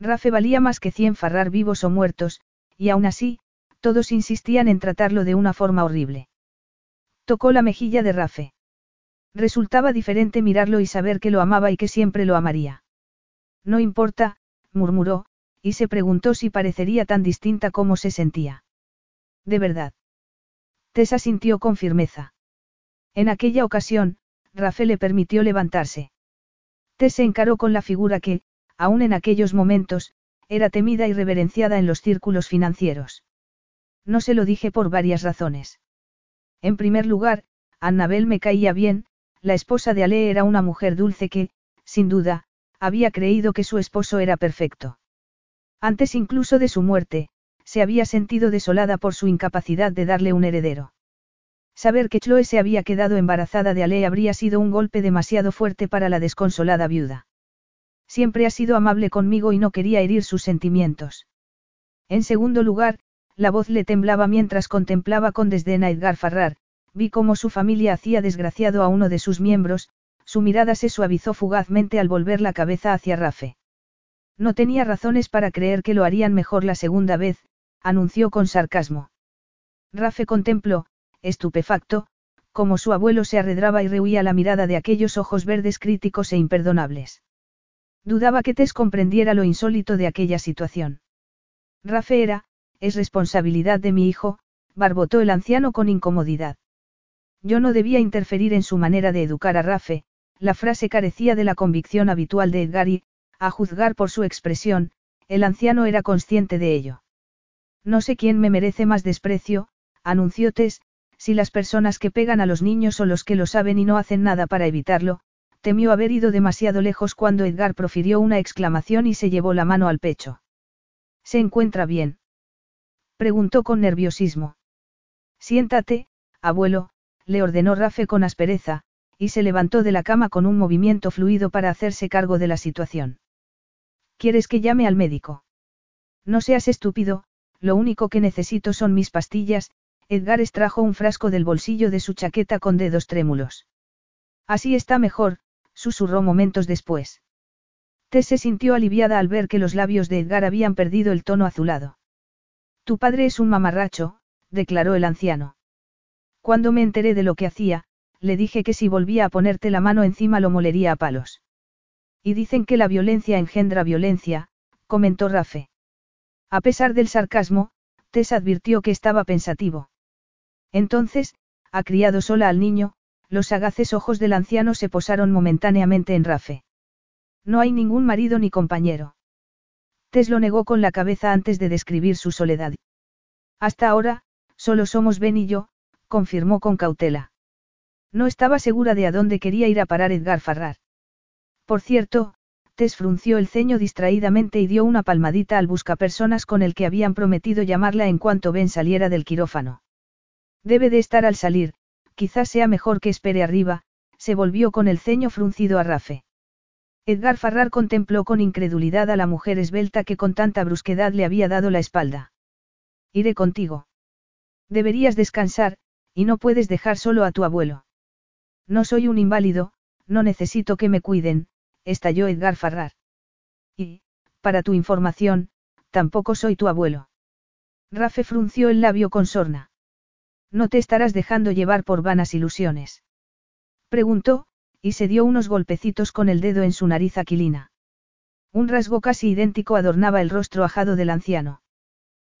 Rafe valía más que cien farrar vivos o muertos, y aún así, todos insistían en tratarlo de una forma horrible. Tocó la mejilla de Rafe. Resultaba diferente mirarlo y saber que lo amaba y que siempre lo amaría. No importa, murmuró, y se preguntó si parecería tan distinta como se sentía. De verdad. Tessa sintió con firmeza. En aquella ocasión, Rafe le permitió levantarse. Tess se encaró con la figura que, aún en aquellos momentos, era temida y reverenciada en los círculos financieros. No se lo dije por varias razones. En primer lugar, Annabel me caía bien, la esposa de Ale era una mujer dulce que, sin duda, había creído que su esposo era perfecto. Antes incluso de su muerte, se había sentido desolada por su incapacidad de darle un heredero. Saber que Chloe se había quedado embarazada de Ale habría sido un golpe demasiado fuerte para la desconsolada viuda. Siempre ha sido amable conmigo y no quería herir sus sentimientos. En segundo lugar, la voz le temblaba mientras contemplaba con desdén a Edgar Farrar, vi cómo su familia hacía desgraciado a uno de sus miembros, su mirada se suavizó fugazmente al volver la cabeza hacia Rafe. No tenía razones para creer que lo harían mejor la segunda vez, anunció con sarcasmo. Rafe contempló, estupefacto, como su abuelo se arredraba y rehuía la mirada de aquellos ojos verdes críticos e imperdonables. Dudaba que Tess comprendiera lo insólito de aquella situación. Rafe era, es responsabilidad de mi hijo, barbotó el anciano con incomodidad. Yo no debía interferir en su manera de educar a Rafe, la frase carecía de la convicción habitual de Edgar y, a juzgar por su expresión, el anciano era consciente de ello. No sé quién me merece más desprecio, anunció Tess, si las personas que pegan a los niños o los que lo saben y no hacen nada para evitarlo, temió haber ido demasiado lejos cuando Edgar profirió una exclamación y se llevó la mano al pecho. ¿Se encuentra bien? Preguntó con nerviosismo. Siéntate, abuelo, le ordenó Rafe con aspereza, y se levantó de la cama con un movimiento fluido para hacerse cargo de la situación. ¿Quieres que llame al médico? No seas estúpido, lo único que necesito son mis pastillas, Edgar extrajo un frasco del bolsillo de su chaqueta con dedos trémulos. Así está mejor, susurró momentos después. Tess se sintió aliviada al ver que los labios de Edgar habían perdido el tono azulado. Tu padre es un mamarracho, declaró el anciano. Cuando me enteré de lo que hacía, le dije que si volvía a ponerte la mano encima lo molería a palos. Y dicen que la violencia engendra violencia, comentó Rafe. A pesar del sarcasmo, Tess advirtió que estaba pensativo. Entonces, ha criado sola al niño, los sagaces ojos del anciano se posaron momentáneamente en Rafe. No hay ningún marido ni compañero. Tess lo negó con la cabeza antes de describir su soledad. Hasta ahora, solo somos Ben y yo, confirmó con cautela. No estaba segura de a dónde quería ir a parar Edgar Farrar. Por cierto, Tess frunció el ceño distraídamente y dio una palmadita al buscapersonas con el que habían prometido llamarla en cuanto Ben saliera del quirófano. Debe de estar al salir, quizás sea mejor que espere arriba, se volvió con el ceño fruncido a Rafe. Edgar Farrar contempló con incredulidad a la mujer esbelta que con tanta brusquedad le había dado la espalda. Iré contigo. Deberías descansar, y no puedes dejar solo a tu abuelo. No soy un inválido, no necesito que me cuiden, estalló Edgar Farrar. Y, para tu información, tampoco soy tu abuelo. Rafe frunció el labio con sorna. No te estarás dejando llevar por vanas ilusiones. Preguntó, y se dio unos golpecitos con el dedo en su nariz aquilina. Un rasgo casi idéntico adornaba el rostro ajado del anciano.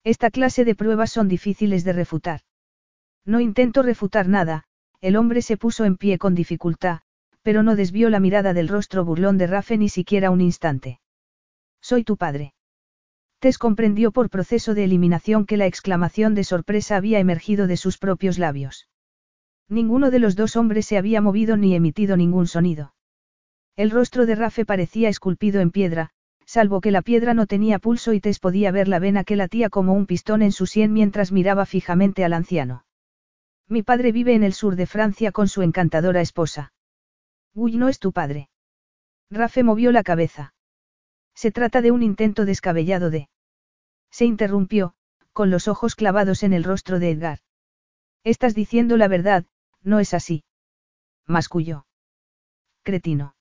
Esta clase de pruebas son difíciles de refutar. No intento refutar nada, el hombre se puso en pie con dificultad, pero no desvió la mirada del rostro burlón de Rafe ni siquiera un instante. Soy tu padre. Tess comprendió por proceso de eliminación que la exclamación de sorpresa había emergido de sus propios labios. Ninguno de los dos hombres se había movido ni emitido ningún sonido. El rostro de Rafe parecía esculpido en piedra, salvo que la piedra no tenía pulso y Tess podía ver la vena que latía como un pistón en su sien mientras miraba fijamente al anciano. Mi padre vive en el sur de Francia con su encantadora esposa. Guy no es tu padre. Rafe movió la cabeza. Se trata de un intento descabellado de... Se interrumpió, con los ojos clavados en el rostro de Edgar. Estás diciendo la verdad, no es así. Masculló. Cretino.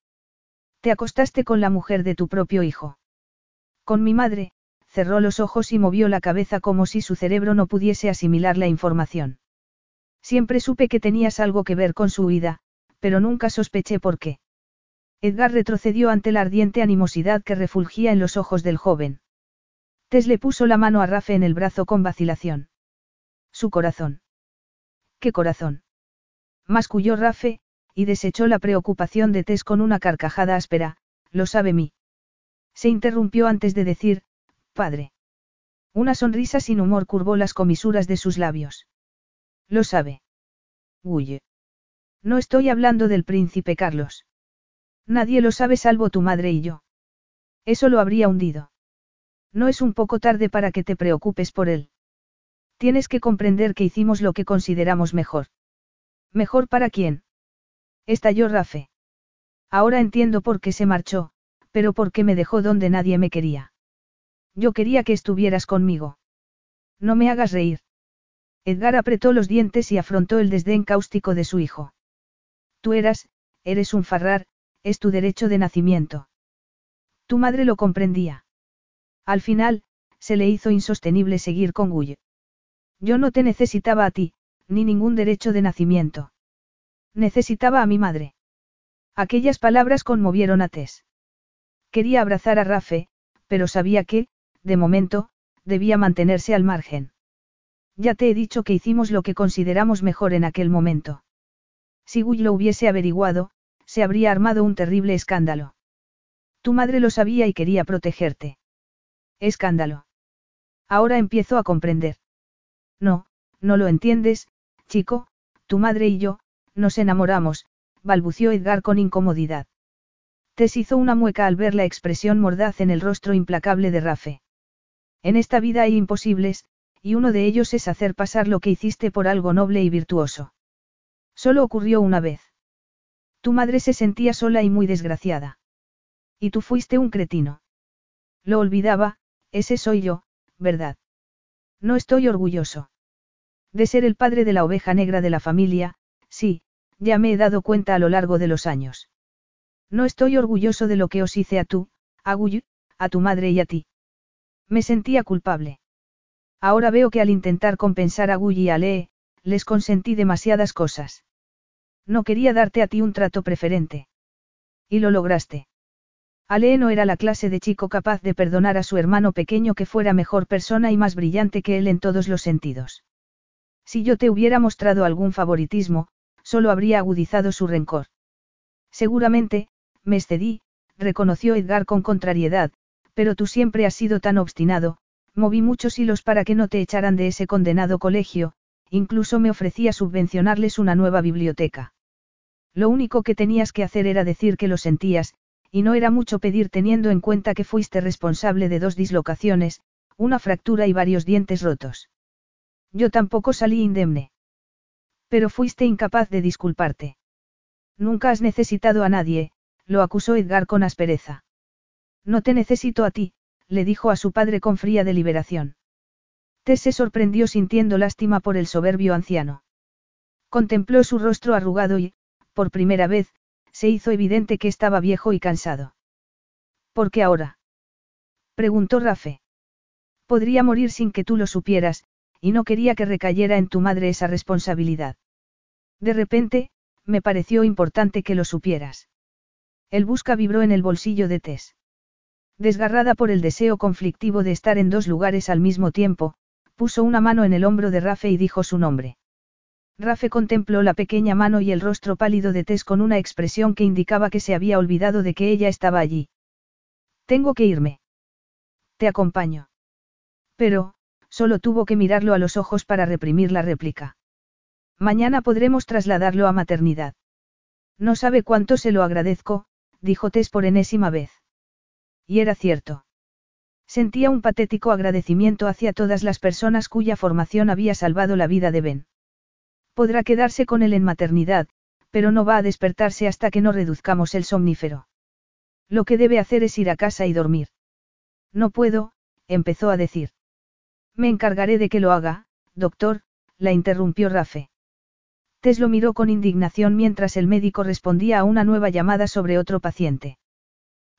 Te acostaste con la mujer de tu propio hijo. Con mi madre, cerró los ojos y movió la cabeza como si su cerebro no pudiese asimilar la información. Siempre supe que tenías algo que ver con su huida, pero nunca sospeché por qué. Edgar retrocedió ante la ardiente animosidad que refulgía en los ojos del joven. Tess le puso la mano a Rafe en el brazo con vacilación. Su corazón. ¿Qué corazón? Masculló Rafe, y desechó la preocupación de Tess con una carcajada áspera, lo sabe mí. Se interrumpió antes de decir, padre. Una sonrisa sin humor curvó las comisuras de sus labios. Lo sabe. Huye. No estoy hablando del príncipe Carlos. Nadie lo sabe salvo tu madre y yo. Eso lo habría hundido. No es un poco tarde para que te preocupes por él. Tienes que comprender que hicimos lo que consideramos mejor. ¿Mejor para quién? Estalló Rafe. Ahora entiendo por qué se marchó, pero por qué me dejó donde nadie me quería. Yo quería que estuvieras conmigo. No me hagas reír. Edgar apretó los dientes y afrontó el desdén cáustico de su hijo. Tú eras, eres un farrar, es tu derecho de nacimiento. Tu madre lo comprendía. Al final, se le hizo insostenible seguir con Guy. Yo no te necesitaba a ti, ni ningún derecho de nacimiento. Necesitaba a mi madre. Aquellas palabras conmovieron a Tess. Quería abrazar a Rafe, pero sabía que, de momento, debía mantenerse al margen. Ya te he dicho que hicimos lo que consideramos mejor en aquel momento. Si Guy lo hubiese averiguado, se habría armado un terrible escándalo. Tu madre lo sabía y quería protegerte. Escándalo. Ahora empiezo a comprender. No, no lo entiendes, chico, tu madre y yo, nos enamoramos, balbució Edgar con incomodidad. Tess hizo una mueca al ver la expresión mordaz en el rostro implacable de Rafe. En esta vida hay imposibles, y uno de ellos es hacer pasar lo que hiciste por algo noble y virtuoso. Solo ocurrió una vez. Tu madre se sentía sola y muy desgraciada. Y tú fuiste un cretino. Lo olvidaba, ese soy yo, ¿verdad? No estoy orgulloso. De ser el padre de la oveja negra de la familia, sí, ya me he dado cuenta a lo largo de los años. No estoy orgulloso de lo que os hice a tú, a Guy, a tu madre y a ti. Me sentía culpable. Ahora veo que al intentar compensar a Guy y a Lee, les consentí demasiadas cosas. No quería darte a ti un trato preferente. Y lo lograste. Ale no era la clase de chico capaz de perdonar a su hermano pequeño que fuera mejor persona y más brillante que él en todos los sentidos. Si yo te hubiera mostrado algún favoritismo, solo habría agudizado su rencor. Seguramente, me excedí, reconoció Edgar con contrariedad, pero tú siempre has sido tan obstinado, moví muchos hilos para que no te echaran de ese condenado colegio, incluso me ofrecía subvencionarles una nueva biblioteca. Lo único que tenías que hacer era decir que lo sentías, y no era mucho pedir teniendo en cuenta que fuiste responsable de dos dislocaciones, una fractura y varios dientes rotos. Yo tampoco salí indemne. Pero fuiste incapaz de disculparte. Nunca has necesitado a nadie, lo acusó Edgar con aspereza. No te necesito a ti, le dijo a su padre con fría deliberación. Tess se sorprendió sintiendo lástima por el soberbio anciano. Contempló su rostro arrugado y, por primera vez, se hizo evidente que estaba viejo y cansado. ¿Por qué ahora? preguntó Rafe. Podría morir sin que tú lo supieras, y no quería que recayera en tu madre esa responsabilidad. De repente, me pareció importante que lo supieras. El busca vibró en el bolsillo de Tess. Desgarrada por el deseo conflictivo de estar en dos lugares al mismo tiempo, puso una mano en el hombro de Rafe y dijo su nombre. Rafe contempló la pequeña mano y el rostro pálido de Tess con una expresión que indicaba que se había olvidado de que ella estaba allí. Tengo que irme. Te acompaño. Pero, solo tuvo que mirarlo a los ojos para reprimir la réplica. Mañana podremos trasladarlo a maternidad. No sabe cuánto se lo agradezco, dijo Tess por enésima vez. Y era cierto. Sentía un patético agradecimiento hacia todas las personas cuya formación había salvado la vida de Ben. Podrá quedarse con él en maternidad, pero no va a despertarse hasta que no reduzcamos el somnífero. Lo que debe hacer es ir a casa y dormir. No puedo, empezó a decir. Me encargaré de que lo haga, doctor, la interrumpió Rafe. Tess lo miró con indignación mientras el médico respondía a una nueva llamada sobre otro paciente.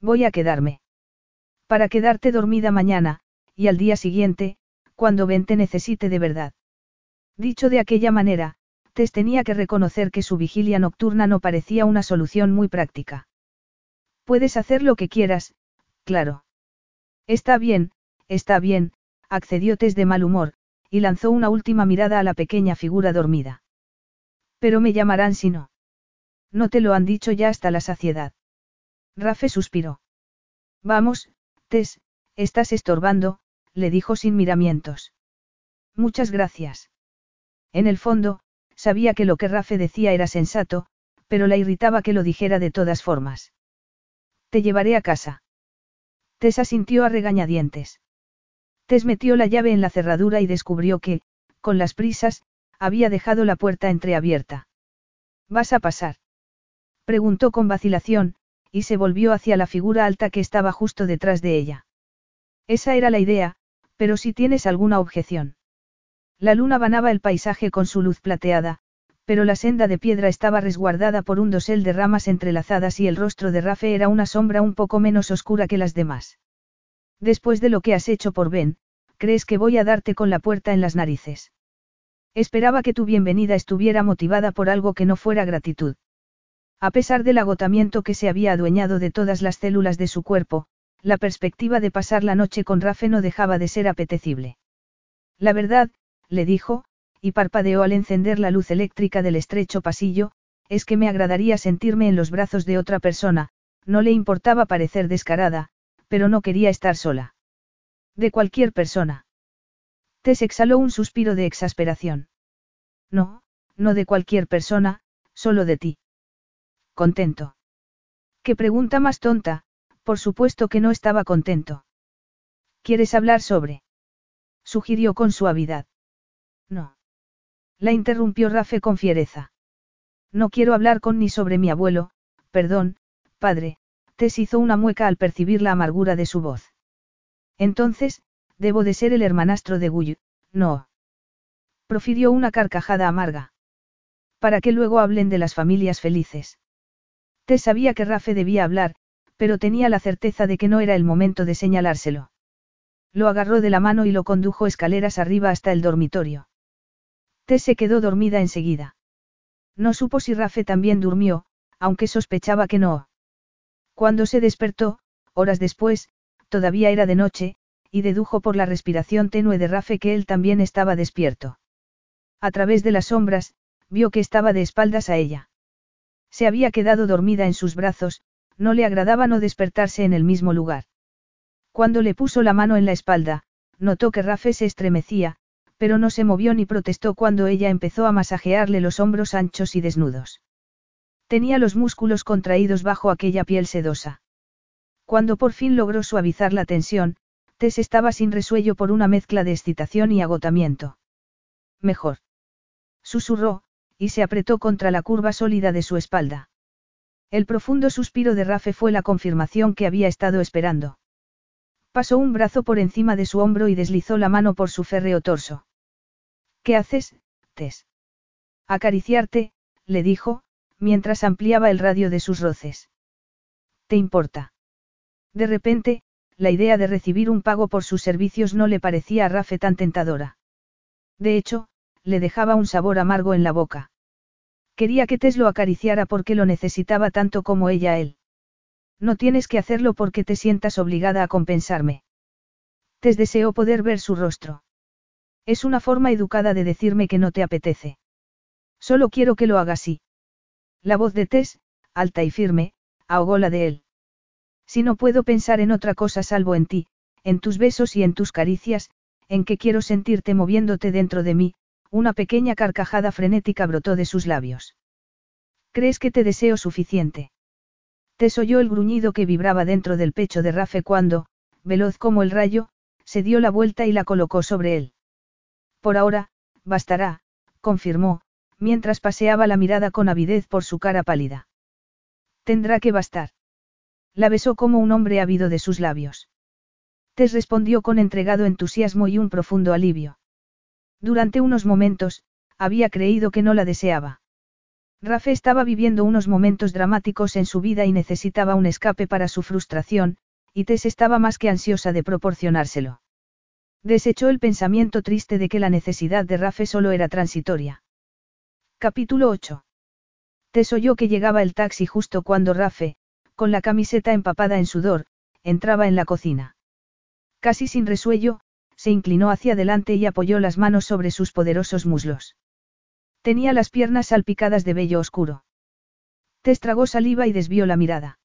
Voy a quedarme. Para quedarte dormida mañana, y al día siguiente, cuando Ben te necesite de verdad. Dicho de aquella manera, Tess tenía que reconocer que su vigilia nocturna no parecía una solución muy práctica. Puedes hacer lo que quieras, claro. Está bien, está bien, accedió Tess de mal humor, y lanzó una última mirada a la pequeña figura dormida. Pero me llamarán si no. No te lo han dicho ya hasta la saciedad. Rafe suspiró. Vamos, Tess, estás estorbando, le dijo sin miramientos. Muchas gracias. En el fondo, sabía que lo que Rafe decía era sensato, pero la irritaba que lo dijera de todas formas. Te llevaré a casa. Tess sintió a regañadientes. Tess metió la llave en la cerradura y descubrió que, con las prisas, había dejado la puerta entreabierta. ¿Vas a pasar? Preguntó con vacilación, y se volvió hacia la figura alta que estaba justo detrás de ella. Esa era la idea, pero si tienes alguna objeción. La luna banaba el paisaje con su luz plateada, pero la senda de piedra estaba resguardada por un dosel de ramas entrelazadas y el rostro de Rafe era una sombra un poco menos oscura que las demás. Después de lo que has hecho por Ben, ¿crees que voy a darte con la puerta en las narices? Esperaba que tu bienvenida estuviera motivada por algo que no fuera gratitud. A pesar del agotamiento que se había adueñado de todas las células de su cuerpo, la perspectiva de pasar la noche con Rafe no dejaba de ser apetecible. La verdad, le dijo, y parpadeó al encender la luz eléctrica del estrecho pasillo, es que me agradaría sentirme en los brazos de otra persona, no le importaba parecer descarada, pero no quería estar sola. De cualquier persona. Tess exhaló un suspiro de exasperación. No, no de cualquier persona, solo de ti. Contento. ¿Qué pregunta más tonta? Por supuesto que no estaba contento. ¿Quieres hablar sobre? Sugirió con suavidad. No. La interrumpió Rafe con fiereza. No quiero hablar con ni sobre mi abuelo, perdón, padre, Tess hizo una mueca al percibir la amargura de su voz. Entonces, debo de ser el hermanastro de Guy, no. Profirió una carcajada amarga. Para que luego hablen de las familias felices. Tess sabía que Rafe debía hablar, pero tenía la certeza de que no era el momento de señalárselo. Lo agarró de la mano y lo condujo escaleras arriba hasta el dormitorio. Tess se quedó dormida enseguida. No supo si Rafe también durmió, aunque sospechaba que no. Cuando se despertó, horas después, todavía era de noche, y dedujo por la respiración tenue de Rafe que él también estaba despierto. A través de las sombras, vio que estaba de espaldas a ella. Se había quedado dormida en sus brazos, no le agradaba no despertarse en el mismo lugar. Cuando le puso la mano en la espalda, notó que Rafe se estremecía, pero no se movió ni protestó cuando ella empezó a masajearle los hombros anchos y desnudos. Tenía los músculos contraídos bajo aquella piel sedosa. Cuando por fin logró suavizar la tensión, Tess estaba sin resuello por una mezcla de excitación y agotamiento. Mejor. Susurró, y se apretó contra la curva sólida de su espalda. El profundo suspiro de Rafe fue la confirmación que había estado esperando. Pasó un brazo por encima de su hombro y deslizó la mano por su férreo torso. ¿Qué haces, Tess? Acariciarte, le dijo, mientras ampliaba el radio de sus roces. ¿Te importa? De repente, la idea de recibir un pago por sus servicios no le parecía a Rafe tan tentadora. De hecho, le dejaba un sabor amargo en la boca. Quería que Tess lo acariciara porque lo necesitaba tanto como ella él. No tienes que hacerlo porque te sientas obligada a compensarme. Tess deseó poder ver su rostro. Es una forma educada de decirme que no te apetece. Solo quiero que lo haga así. La voz de Tess, alta y firme, ahogó la de él. Si no puedo pensar en otra cosa salvo en ti, en tus besos y en tus caricias, en que quiero sentirte moviéndote dentro de mí, una pequeña carcajada frenética brotó de sus labios. ¿Crees que te deseo suficiente? Tess oyó el gruñido que vibraba dentro del pecho de Rafe cuando, veloz como el rayo, se dio la vuelta y la colocó sobre él. Por ahora, bastará, confirmó, mientras paseaba la mirada con avidez por su cara pálida. Tendrá que bastar. La besó como un hombre ávido de sus labios. Tess respondió con entregado entusiasmo y un profundo alivio. Durante unos momentos, había creído que no la deseaba. Rafe estaba viviendo unos momentos dramáticos en su vida y necesitaba un escape para su frustración, y Tess estaba más que ansiosa de proporcionárselo. Desechó el pensamiento triste de que la necesidad de Rafe solo era transitoria. Capítulo 8. Tess oyó que llegaba el taxi justo cuando Rafe, con la camiseta empapada en sudor, entraba en la cocina. Casi sin resuello, se inclinó hacia adelante y apoyó las manos sobre sus poderosos muslos. Tenía las piernas salpicadas de vello oscuro. Tess tragó saliva y desvió la mirada.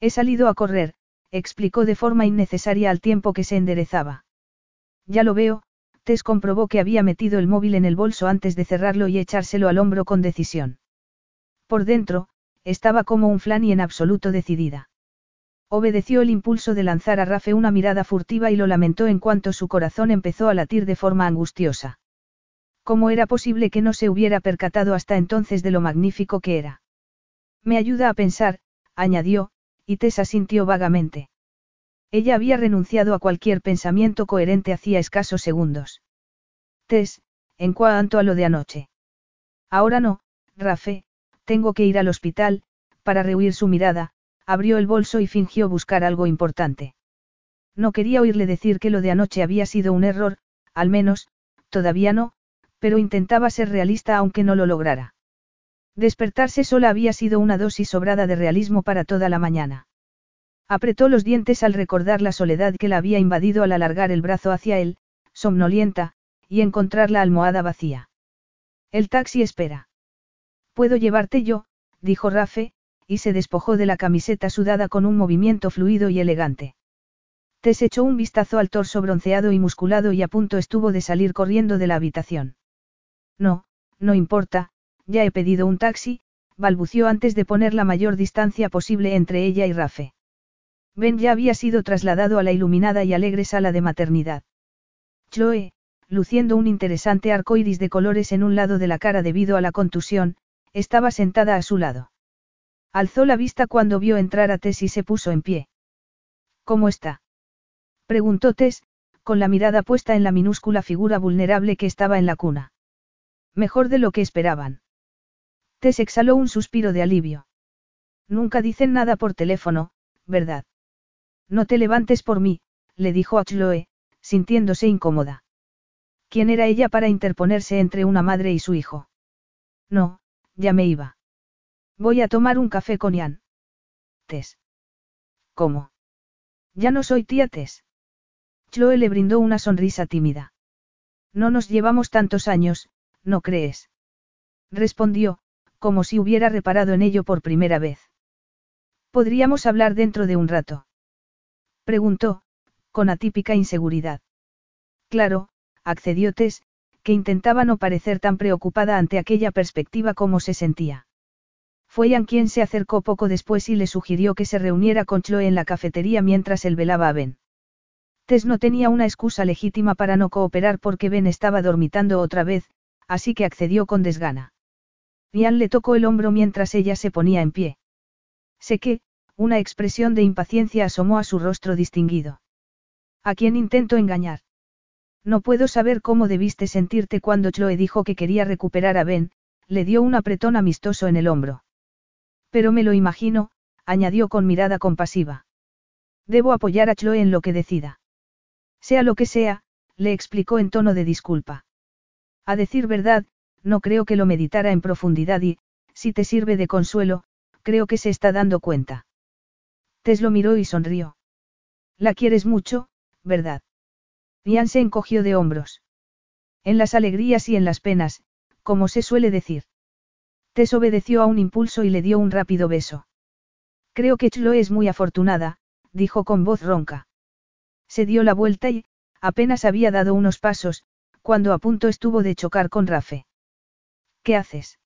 He salido a correr, explicó de forma innecesaria al tiempo que se enderezaba. Ya lo veo, Tess comprobó que había metido el móvil en el bolso antes de cerrarlo y echárselo al hombro con decisión. Por dentro, estaba como un flan y en absoluto decidida. Obedeció el impulso de lanzar a Rafe una mirada furtiva y lo lamentó en cuanto su corazón empezó a latir de forma angustiosa. ¿Cómo era posible que no se hubiera percatado hasta entonces de lo magnífico que era? Me ayuda a pensar, añadió, y Tessa sintió vagamente. Ella había renunciado a cualquier pensamiento coherente hacía escasos segundos. Tess, en cuanto a lo de anoche. Ahora no, Rafe, tengo que ir al hospital, para rehuir su mirada, abrió el bolso y fingió buscar algo importante. No quería oírle decir que lo de anoche había sido un error, al menos, todavía no, pero intentaba ser realista aunque no lo lograra. Despertarse sola había sido una dosis sobrada de realismo para toda la mañana. Apretó los dientes al recordar la soledad que la había invadido al alargar el brazo hacia él, somnolienta, y encontrar la almohada vacía. El taxi espera. Puedo llevarte yo, dijo Rafe, y se despojó de la camiseta sudada con un movimiento fluido y elegante. Tess echó un vistazo al torso bronceado y musculado y a punto estuvo de salir corriendo de la habitación. No, no importa, ya he pedido un taxi, balbució antes de poner la mayor distancia posible entre ella y Rafe. Ben ya había sido trasladado a la iluminada y alegre sala de maternidad. Chloe, luciendo un interesante arco iris de colores en un lado de la cara debido a la contusión, estaba sentada a su lado. Alzó la vista cuando vio entrar a Tess y se puso en pie. ¿Cómo está? preguntó Tess, con la mirada puesta en la minúscula figura vulnerable que estaba en la cuna. Mejor de lo que esperaban. Tess exhaló un suspiro de alivio. Nunca dicen nada por teléfono, ¿verdad? No te levantes por mí, le dijo a Chloe, sintiéndose incómoda. ¿Quién era ella para interponerse entre una madre y su hijo? No, ya me iba. Voy a tomar un café con Ian. Tess. ¿Cómo? Ya no soy tía Tess. Chloe le brindó una sonrisa tímida. No nos llevamos tantos años, ¿no crees? Respondió, como si hubiera reparado en ello por primera vez. ¿Podríamos hablar dentro de un rato? Preguntó, con atípica inseguridad. Claro, accedió Tess, que intentaba no parecer tan preocupada ante aquella perspectiva como se sentía. Fue Ian quien se acercó poco después y le sugirió que se reuniera con Chloe en la cafetería mientras él velaba a Ben. Tess no tenía una excusa legítima para no cooperar porque Ben estaba dormitando otra vez, así que accedió con desgana. Ian le tocó el hombro mientras ella se ponía en pie. Sé que, una expresión de impaciencia asomó a su rostro distinguido. ¿A quién intento engañar? No puedo saber cómo debiste sentirte cuando Chloe dijo que quería recuperar a Ben, le dio un apretón amistoso en el hombro. Pero me lo imagino, añadió con mirada compasiva. Debo apoyar a Chloe en lo que decida. Sea lo que sea, le explicó en tono de disculpa. A decir verdad, no creo que lo meditara en profundidad y, si te sirve de consuelo, creo que se está dando cuenta. Tess lo miró y sonrió. La quieres mucho, ¿verdad? Ian se encogió de hombros. En las alegrías y en las penas, como se suele decir. Tess obedeció a un impulso y le dio un rápido beso. Creo que Chloe es muy afortunada, dijo con voz ronca. Se dio la vuelta y, apenas había dado unos pasos, cuando a punto estuvo de chocar con Rafe. ¿Qué haces?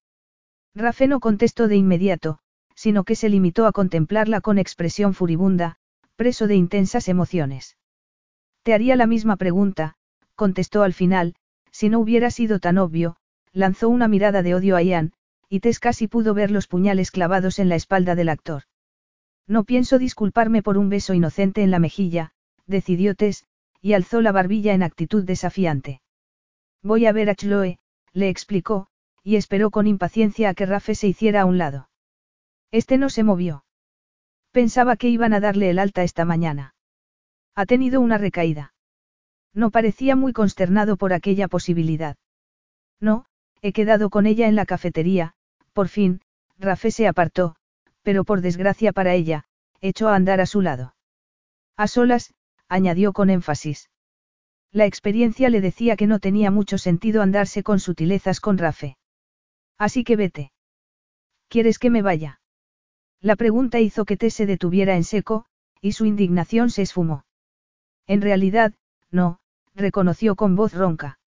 Rafe no contestó de inmediato, sino que se limitó a contemplarla con expresión furibunda, preso de intensas emociones. Te haría la misma pregunta, contestó al final, si no hubiera sido tan obvio, lanzó una mirada de odio a Ian, y Tess casi pudo ver los puñales clavados en la espalda del actor. No pienso disculparme por un beso inocente en la mejilla, decidió Tess, y alzó la barbilla en actitud desafiante. Voy a ver a Chloe, le explicó, y esperó con impaciencia a que Rafe se hiciera a un lado. Este no se movió. Pensaba que iban a darle el alta esta mañana. Ha tenido una recaída. No parecía muy consternado por aquella posibilidad. No, he quedado con ella en la cafetería, por fin, Rafe se apartó, pero por desgracia para ella, echó a andar a su lado. A solas, añadió con énfasis. La experiencia le decía que no tenía mucho sentido andarse con sutilezas con Rafe. Así que vete. ¿Quieres que me vaya? La pregunta hizo que T se detuviera en seco, y su indignación se esfumó. En realidad, no, reconoció con voz ronca.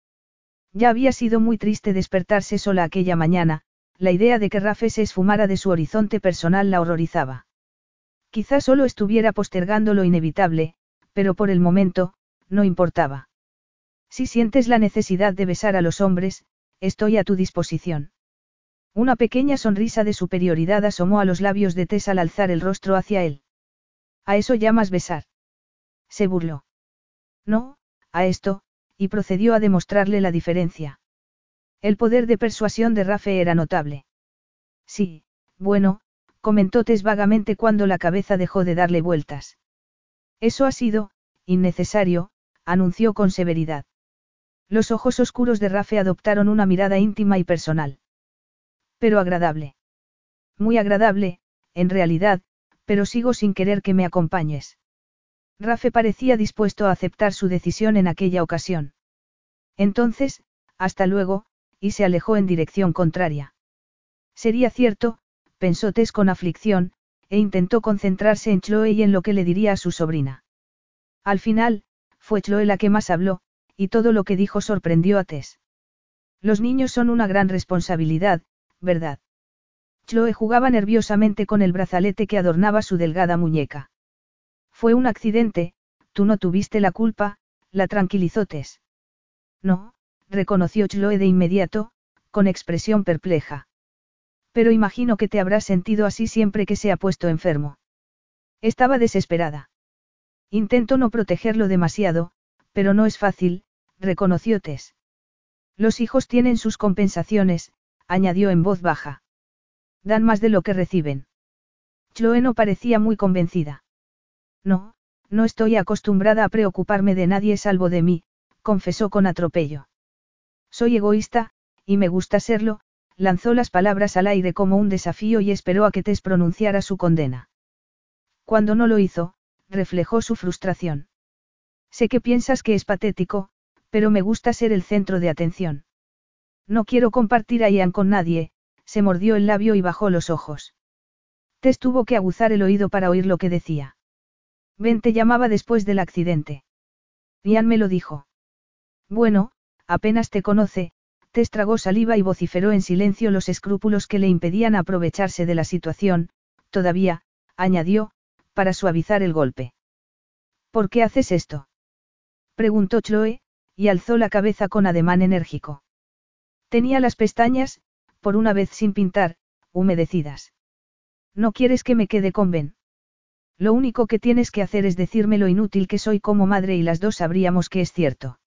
Ya había sido muy triste despertarse sola aquella mañana, la idea de que Rafe se esfumara de su horizonte personal la horrorizaba. Quizá solo estuviera postergando lo inevitable, pero por el momento, no importaba. Si sientes la necesidad de besar a los hombres, estoy a tu disposición. Una pequeña sonrisa de superioridad asomó a los labios de Tess al alzar el rostro hacia él. ¿A eso llamas besar? Se burló. No, a esto, y procedió a demostrarle la diferencia. El poder de persuasión de Rafe era notable. Sí, bueno, comentó Tess vagamente cuando la cabeza dejó de darle vueltas. Eso ha sido, innecesario, anunció con severidad. Los ojos oscuros de Rafe adoptaron una mirada íntima y personal. Pero agradable. Muy agradable, en realidad, pero sigo sin querer que me acompañes. Rafe parecía dispuesto a aceptar su decisión en aquella ocasión. Entonces, hasta luego, y se alejó en dirección contraria. Sería cierto, pensó Tess con aflicción, e intentó concentrarse en Chloe y en lo que le diría a su sobrina. Al final, fue Chloe la que más habló, y todo lo que dijo sorprendió a Tess. Los niños son una gran responsabilidad, ¿verdad? Chloe jugaba nerviosamente con el brazalete que adornaba su delgada muñeca. Fue un accidente, tú no tuviste la culpa, la tranquilizó Tess. No, reconoció Chloe de inmediato, con expresión perpleja. Pero imagino que te habrás sentido así siempre que se ha puesto enfermo. Estaba desesperada. Intento no protegerlo demasiado, pero no es fácil, reconoció Tess. Los hijos tienen sus compensaciones, añadió en voz baja. Dan más de lo que reciben. Chloe no parecía muy convencida. No, no estoy acostumbrada a preocuparme de nadie salvo de mí, confesó con atropello. Soy egoísta, y me gusta serlo, lanzó las palabras al aire como un desafío y esperó a que Tess pronunciara su condena. Cuando no lo hizo, reflejó su frustración. Sé que piensas que es patético, pero me gusta ser el centro de atención. No quiero compartir a Ian con nadie, se mordió el labio y bajó los ojos. Tess tuvo que aguzar el oído para oír lo que decía. Ben te llamaba después del accidente. Ian me lo dijo. Bueno, apenas te conoce, te estragó saliva y vociferó en silencio los escrúpulos que le impedían aprovecharse de la situación, todavía, añadió, para suavizar el golpe. ¿Por qué haces esto? preguntó Chloe, y alzó la cabeza con ademán enérgico. Tenía las pestañas, por una vez sin pintar, humedecidas. ¿No quieres que me quede con Ben? Lo único que tienes que hacer es decirme lo inútil que soy como madre y las dos sabríamos que es cierto.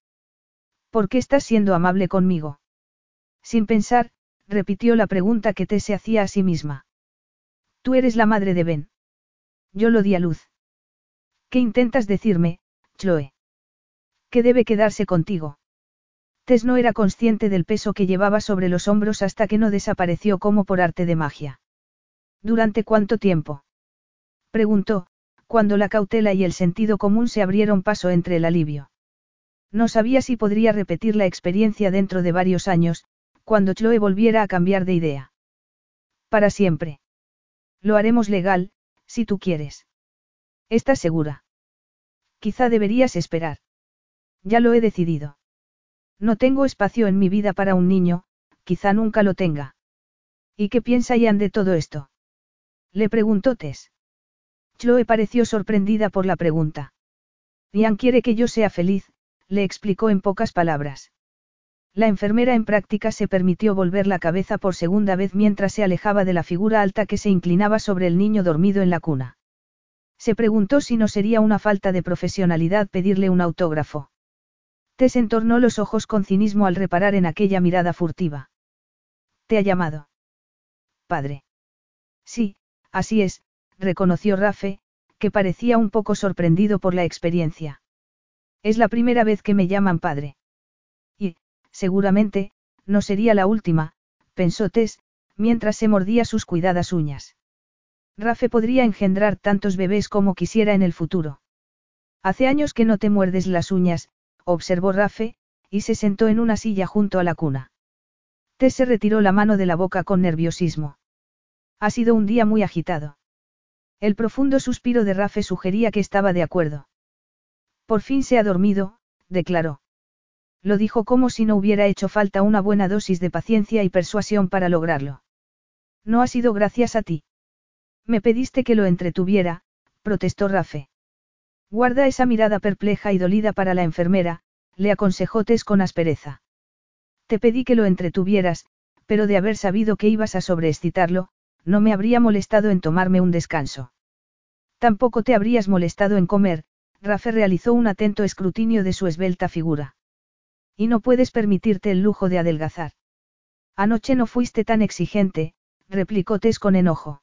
¿Por qué estás siendo amable conmigo? Sin pensar, repitió la pregunta que te se hacía a sí misma. Tú eres la madre de Ben. Yo lo di a luz. ¿Qué intentas decirme, Chloe? Que debe quedarse contigo. No era consciente del peso que llevaba sobre los hombros hasta que no desapareció como por arte de magia. ¿Durante cuánto tiempo? Preguntó, cuando la cautela y el sentido común se abrieron paso entre el alivio. No sabía si podría repetir la experiencia dentro de varios años, cuando Chloe volviera a cambiar de idea. Para siempre. Lo haremos legal, si tú quieres. ¿Estás segura? Quizá deberías esperar. Ya lo he decidido. No tengo espacio en mi vida para un niño, quizá nunca lo tenga. ¿Y qué piensa Ian de todo esto? Le preguntó Tess. Chloe pareció sorprendida por la pregunta. Ian quiere que yo sea feliz, le explicó en pocas palabras. La enfermera en práctica se permitió volver la cabeza por segunda vez mientras se alejaba de la figura alta que se inclinaba sobre el niño dormido en la cuna. Se preguntó si no sería una falta de profesionalidad pedirle un autógrafo. Tess entornó los ojos con cinismo al reparar en aquella mirada furtiva. ¿Te ha llamado? Padre. Sí, así es, reconoció Rafe, que parecía un poco sorprendido por la experiencia. Es la primera vez que me llaman padre. Y, seguramente, no sería la última, pensó Tess, mientras se mordía sus cuidadas uñas. Rafe podría engendrar tantos bebés como quisiera en el futuro. Hace años que no te muerdes las uñas, observó Rafe, y se sentó en una silla junto a la cuna. Tess se retiró la mano de la boca con nerviosismo. Ha sido un día muy agitado. El profundo suspiro de Rafe sugería que estaba de acuerdo. Por fin se ha dormido, declaró. Lo dijo como si no hubiera hecho falta una buena dosis de paciencia y persuasión para lograrlo. No ha sido gracias a ti. Me pediste que lo entretuviera, protestó Rafe. Guarda esa mirada perpleja y dolida para la enfermera, le aconsejó Tess con aspereza. Te pedí que lo entretuvieras, pero de haber sabido que ibas a sobreexcitarlo, no me habría molestado en tomarme un descanso. Tampoco te habrías molestado en comer, Rafe realizó un atento escrutinio de su esbelta figura. Y no puedes permitirte el lujo de adelgazar. Anoche no fuiste tan exigente, replicó Tess con enojo.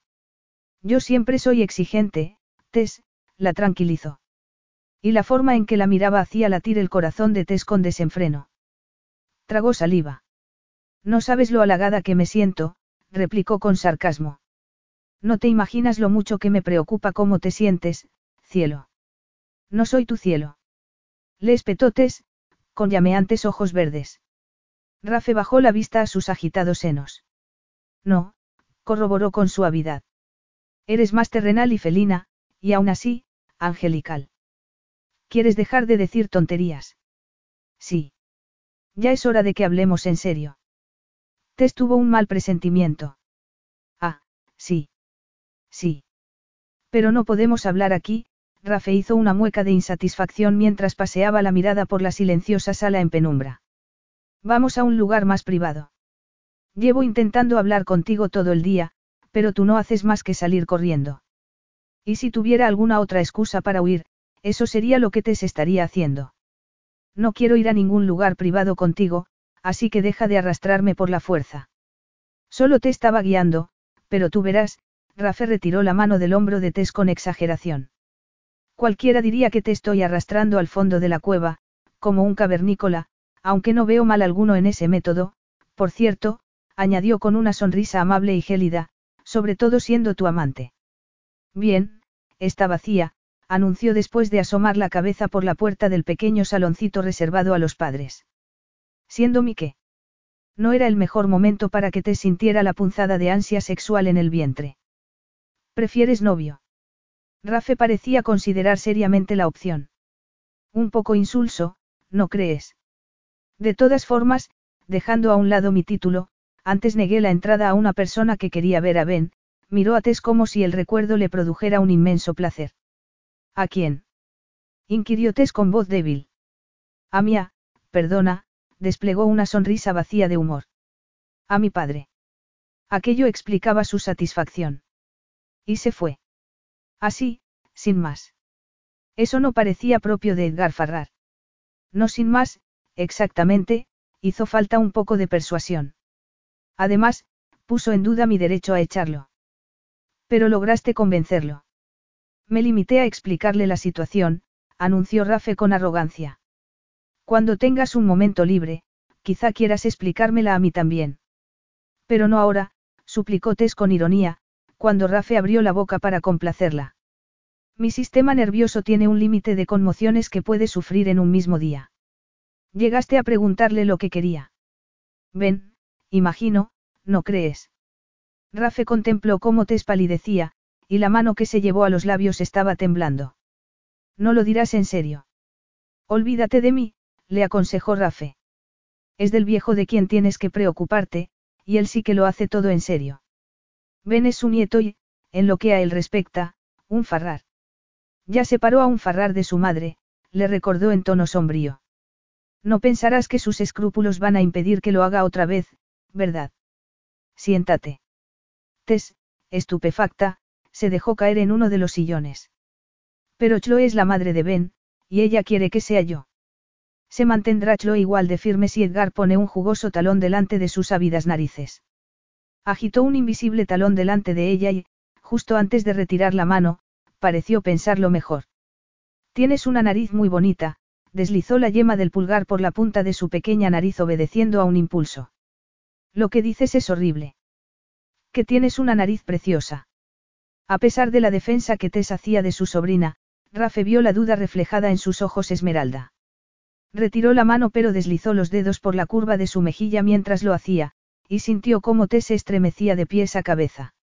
Yo siempre soy exigente, Tess, la tranquilizó. Y la forma en que la miraba hacía latir el corazón de Tess con desenfreno. Tragó saliva. No sabes lo halagada que me siento, replicó con sarcasmo. No te imaginas lo mucho que me preocupa cómo te sientes, cielo. No soy tu cielo. Le espetó Tess, con llameantes ojos verdes. Rafe bajó la vista a sus agitados senos. No, corroboró con suavidad. Eres más terrenal y felina, y aún así, angelical. ¿Quieres dejar de decir tonterías? Sí. Ya es hora de que hablemos en serio. Tess tuvo un mal presentimiento. Ah, sí. Sí. Pero no podemos hablar aquí, Rafe hizo una mueca de insatisfacción mientras paseaba la mirada por la silenciosa sala en penumbra. Vamos a un lugar más privado. Llevo intentando hablar contigo todo el día, pero tú no haces más que salir corriendo. Y si tuviera alguna otra excusa para huir, eso sería lo que te estaría haciendo. No quiero ir a ningún lugar privado contigo, así que deja de arrastrarme por la fuerza. Solo te estaba guiando, pero tú verás, Rafe retiró la mano del hombro de Tess con exageración. Cualquiera diría que te estoy arrastrando al fondo de la cueva, como un cavernícola, aunque no veo mal alguno en ese método, por cierto, añadió con una sonrisa amable y gélida, sobre todo siendo tu amante. Bien, está vacía, anunció después de asomar la cabeza por la puerta del pequeño saloncito reservado a los padres. Siendo mi qué. No era el mejor momento para que te sintiera la punzada de ansia sexual en el vientre. ¿Prefieres novio? Rafe parecía considerar seriamente la opción. Un poco insulso, ¿no crees? De todas formas, dejando a un lado mi título, antes negué la entrada a una persona que quería ver a Ben, miró a Tess como si el recuerdo le produjera un inmenso placer. ¿A quién? inquirió Tess con voz débil. A Mía, perdona, desplegó una sonrisa vacía de humor. A mi padre. Aquello explicaba su satisfacción. Y se fue. Así, sin más. Eso no parecía propio de Edgar Farrar. No sin más, exactamente, hizo falta un poco de persuasión. Además, puso en duda mi derecho a echarlo. Pero lograste convencerlo. Me limité a explicarle la situación, anunció Rafe con arrogancia. Cuando tengas un momento libre, quizá quieras explicármela a mí también. Pero no ahora, suplicó Tess con ironía, cuando Rafe abrió la boca para complacerla. Mi sistema nervioso tiene un límite de conmociones que puede sufrir en un mismo día. Llegaste a preguntarle lo que quería. Ven, imagino, ¿no crees? Rafe contempló cómo Tess palidecía, y la mano que se llevó a los labios estaba temblando. No lo dirás en serio. Olvídate de mí, le aconsejó Rafe. Es del viejo de quien tienes que preocuparte, y él sí que lo hace todo en serio. Ben es su nieto y, en lo que a él respecta, un farrar. Ya separó a un farrar de su madre, le recordó en tono sombrío. No pensarás que sus escrúpulos van a impedir que lo haga otra vez, ¿verdad? Siéntate. Tess, estupefacta, se dejó caer en uno de los sillones. Pero Chloe es la madre de Ben, y ella quiere que sea yo. Se mantendrá Chloe igual de firme si Edgar pone un jugoso talón delante de sus ávidas narices. Agitó un invisible talón delante de ella y, justo antes de retirar la mano, pareció pensarlo mejor. Tienes una nariz muy bonita, deslizó la yema del pulgar por la punta de su pequeña nariz obedeciendo a un impulso. Lo que dices es horrible. Que tienes una nariz preciosa. A pesar de la defensa que Tess hacía de su sobrina, Rafe vio la duda reflejada en sus ojos esmeralda. Retiró la mano pero deslizó los dedos por la curva de su mejilla mientras lo hacía, y sintió cómo Tess se estremecía de pies a cabeza.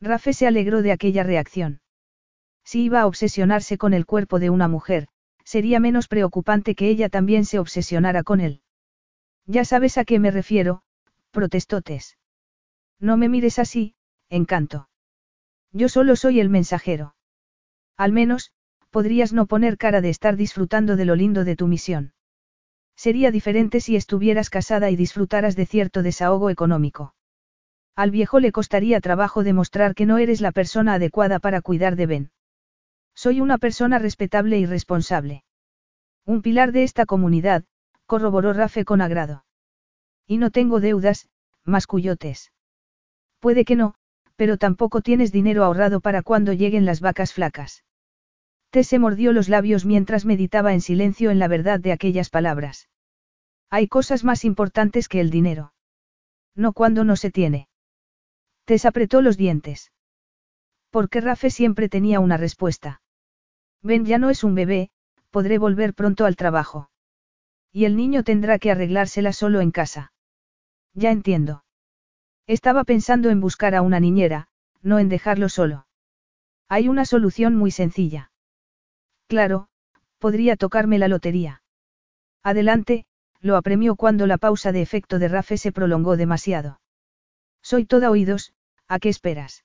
Rafe se alegró de aquella reacción. Si iba a obsesionarse con el cuerpo de una mujer, sería menos preocupante que ella también se obsesionara con él. Ya sabes a qué me refiero, protestó Tess. No me mires así, encanto. Yo solo soy el mensajero. Al menos, podrías no poner cara de estar disfrutando de lo lindo de tu misión. Sería diferente si estuvieras casada y disfrutaras de cierto desahogo económico. Al viejo le costaría trabajo demostrar que no eres la persona adecuada para cuidar de Ben. Soy una persona respetable y responsable. Un pilar de esta comunidad, corroboró Rafe con agrado. Y no tengo deudas, más cuyotes. Puede que no, pero tampoco tienes dinero ahorrado para cuando lleguen las vacas flacas. Tess mordió los labios mientras meditaba en silencio en la verdad de aquellas palabras. Hay cosas más importantes que el dinero. No cuando no se tiene. Tess apretó los dientes. Porque Rafe siempre tenía una respuesta. Ben ya no es un bebé, podré volver pronto al trabajo. Y el niño tendrá que arreglársela solo en casa. Ya entiendo. Estaba pensando en buscar a una niñera, no en dejarlo solo. Hay una solución muy sencilla. Claro, podría tocarme la lotería. Adelante, lo apremió cuando la pausa de efecto de Rafe se prolongó demasiado. Soy toda oídos, ¿a qué esperas?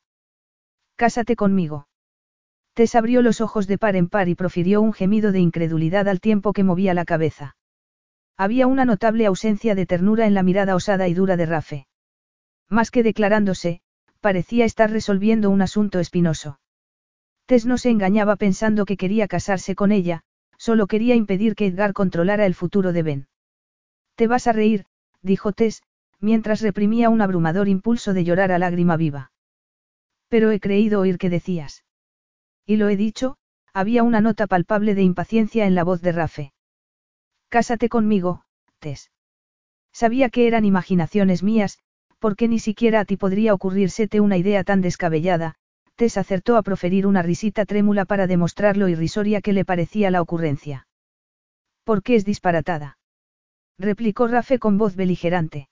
Cásate conmigo. Tess abrió los ojos de par en par y profirió un gemido de incredulidad al tiempo que movía la cabeza. Había una notable ausencia de ternura en la mirada osada y dura de Rafe. Más que declarándose, parecía estar resolviendo un asunto espinoso. Tess no se engañaba pensando que quería casarse con ella, solo quería impedir que Edgar controlara el futuro de Ben. Te vas a reír, dijo Tess, mientras reprimía un abrumador impulso de llorar a lágrima viva. Pero he creído oír que decías. Y lo he dicho, había una nota palpable de impaciencia en la voz de Rafe. Cásate conmigo, Tess. Sabía que eran imaginaciones mías, porque ni siquiera a ti podría ocurrírsete una idea tan descabellada, Tess acertó a proferir una risita trémula para demostrar lo irrisoria que le parecía la ocurrencia. ¿Por qué es disparatada? replicó Rafe con voz beligerante.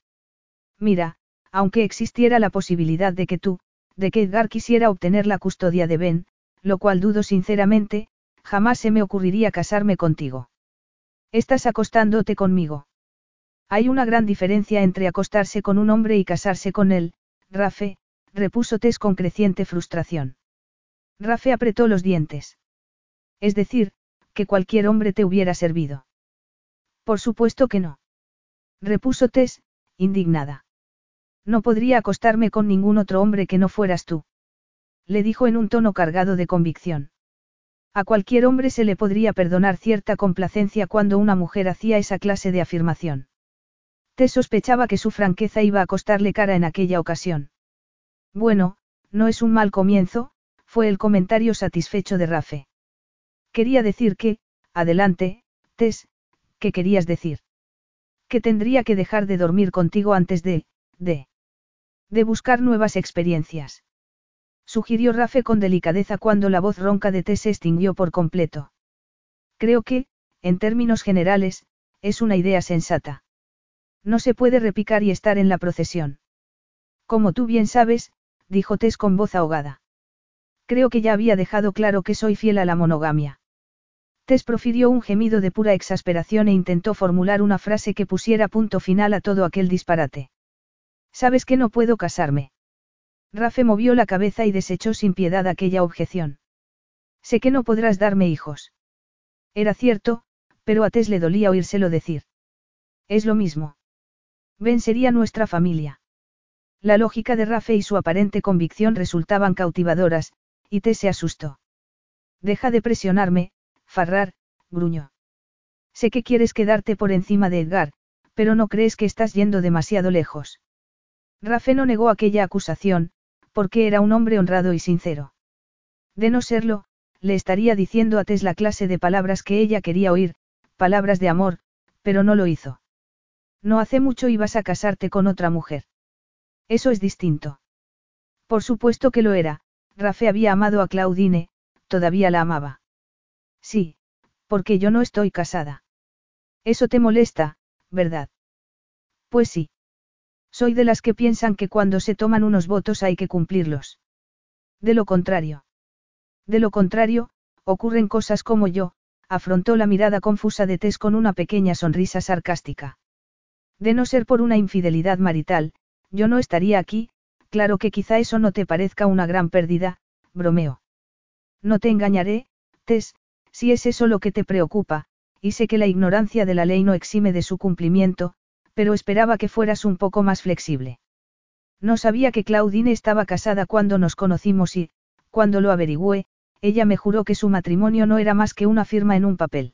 Mira, aunque existiera la posibilidad de que tú, de que Edgar quisiera obtener la custodia de Ben, lo cual dudo sinceramente, jamás se me ocurriría casarme contigo. Estás acostándote conmigo. Hay una gran diferencia entre acostarse con un hombre y casarse con él, Rafe, repuso Tess con creciente frustración. Rafe apretó los dientes. Es decir, que cualquier hombre te hubiera servido. Por supuesto que no. Repuso Tess, indignada. No podría acostarme con ningún otro hombre que no fueras tú. Le dijo en un tono cargado de convicción. A cualquier hombre se le podría perdonar cierta complacencia cuando una mujer hacía esa clase de afirmación. Tess sospechaba que su franqueza iba a costarle cara en aquella ocasión. Bueno, no es un mal comienzo, fue el comentario satisfecho de Rafe. Quería decir que, adelante, Tess, ¿qué querías decir? Que tendría que dejar de dormir contigo antes de, de, de buscar nuevas experiencias. Sugirió Rafe con delicadeza cuando la voz ronca de Tess se extinguió por completo. Creo que, en términos generales, es una idea sensata. No se puede repicar y estar en la procesión. Como tú bien sabes, dijo Tess con voz ahogada. Creo que ya había dejado claro que soy fiel a la monogamia. Tess profirió un gemido de pura exasperación e intentó formular una frase que pusiera punto final a todo aquel disparate. Sabes que no puedo casarme. Rafe movió la cabeza y desechó sin piedad aquella objeción. Sé que no podrás darme hijos. Era cierto, pero a Tess le dolía oírselo decir. Es lo mismo. Ben sería nuestra familia. La lógica de Rafe y su aparente convicción resultaban cautivadoras, y Tess se asustó. Deja de presionarme, Farrar, gruñó. Sé que quieres quedarte por encima de Edgar, pero no crees que estás yendo demasiado lejos. Rafe no negó aquella acusación, porque era un hombre honrado y sincero. De no serlo, le estaría diciendo a Tess la clase de palabras que ella quería oír, palabras de amor, pero no lo hizo. No hace mucho ibas a casarte con otra mujer. Eso es distinto. Por supuesto que lo era, Rafe había amado a Claudine, todavía la amaba. Sí, porque yo no estoy casada. Eso te molesta, ¿verdad? Pues sí. Soy de las que piensan que cuando se toman unos votos hay que cumplirlos. De lo contrario. De lo contrario, ocurren cosas como yo, afrontó la mirada confusa de Tess con una pequeña sonrisa sarcástica. De no ser por una infidelidad marital, yo no estaría aquí, claro que quizá eso no te parezca una gran pérdida, bromeo. No te engañaré, Tess, si es eso lo que te preocupa, y sé que la ignorancia de la ley no exime de su cumplimiento, pero esperaba que fueras un poco más flexible. No sabía que Claudine estaba casada cuando nos conocimos y, cuando lo averigüé, ella me juró que su matrimonio no era más que una firma en un papel.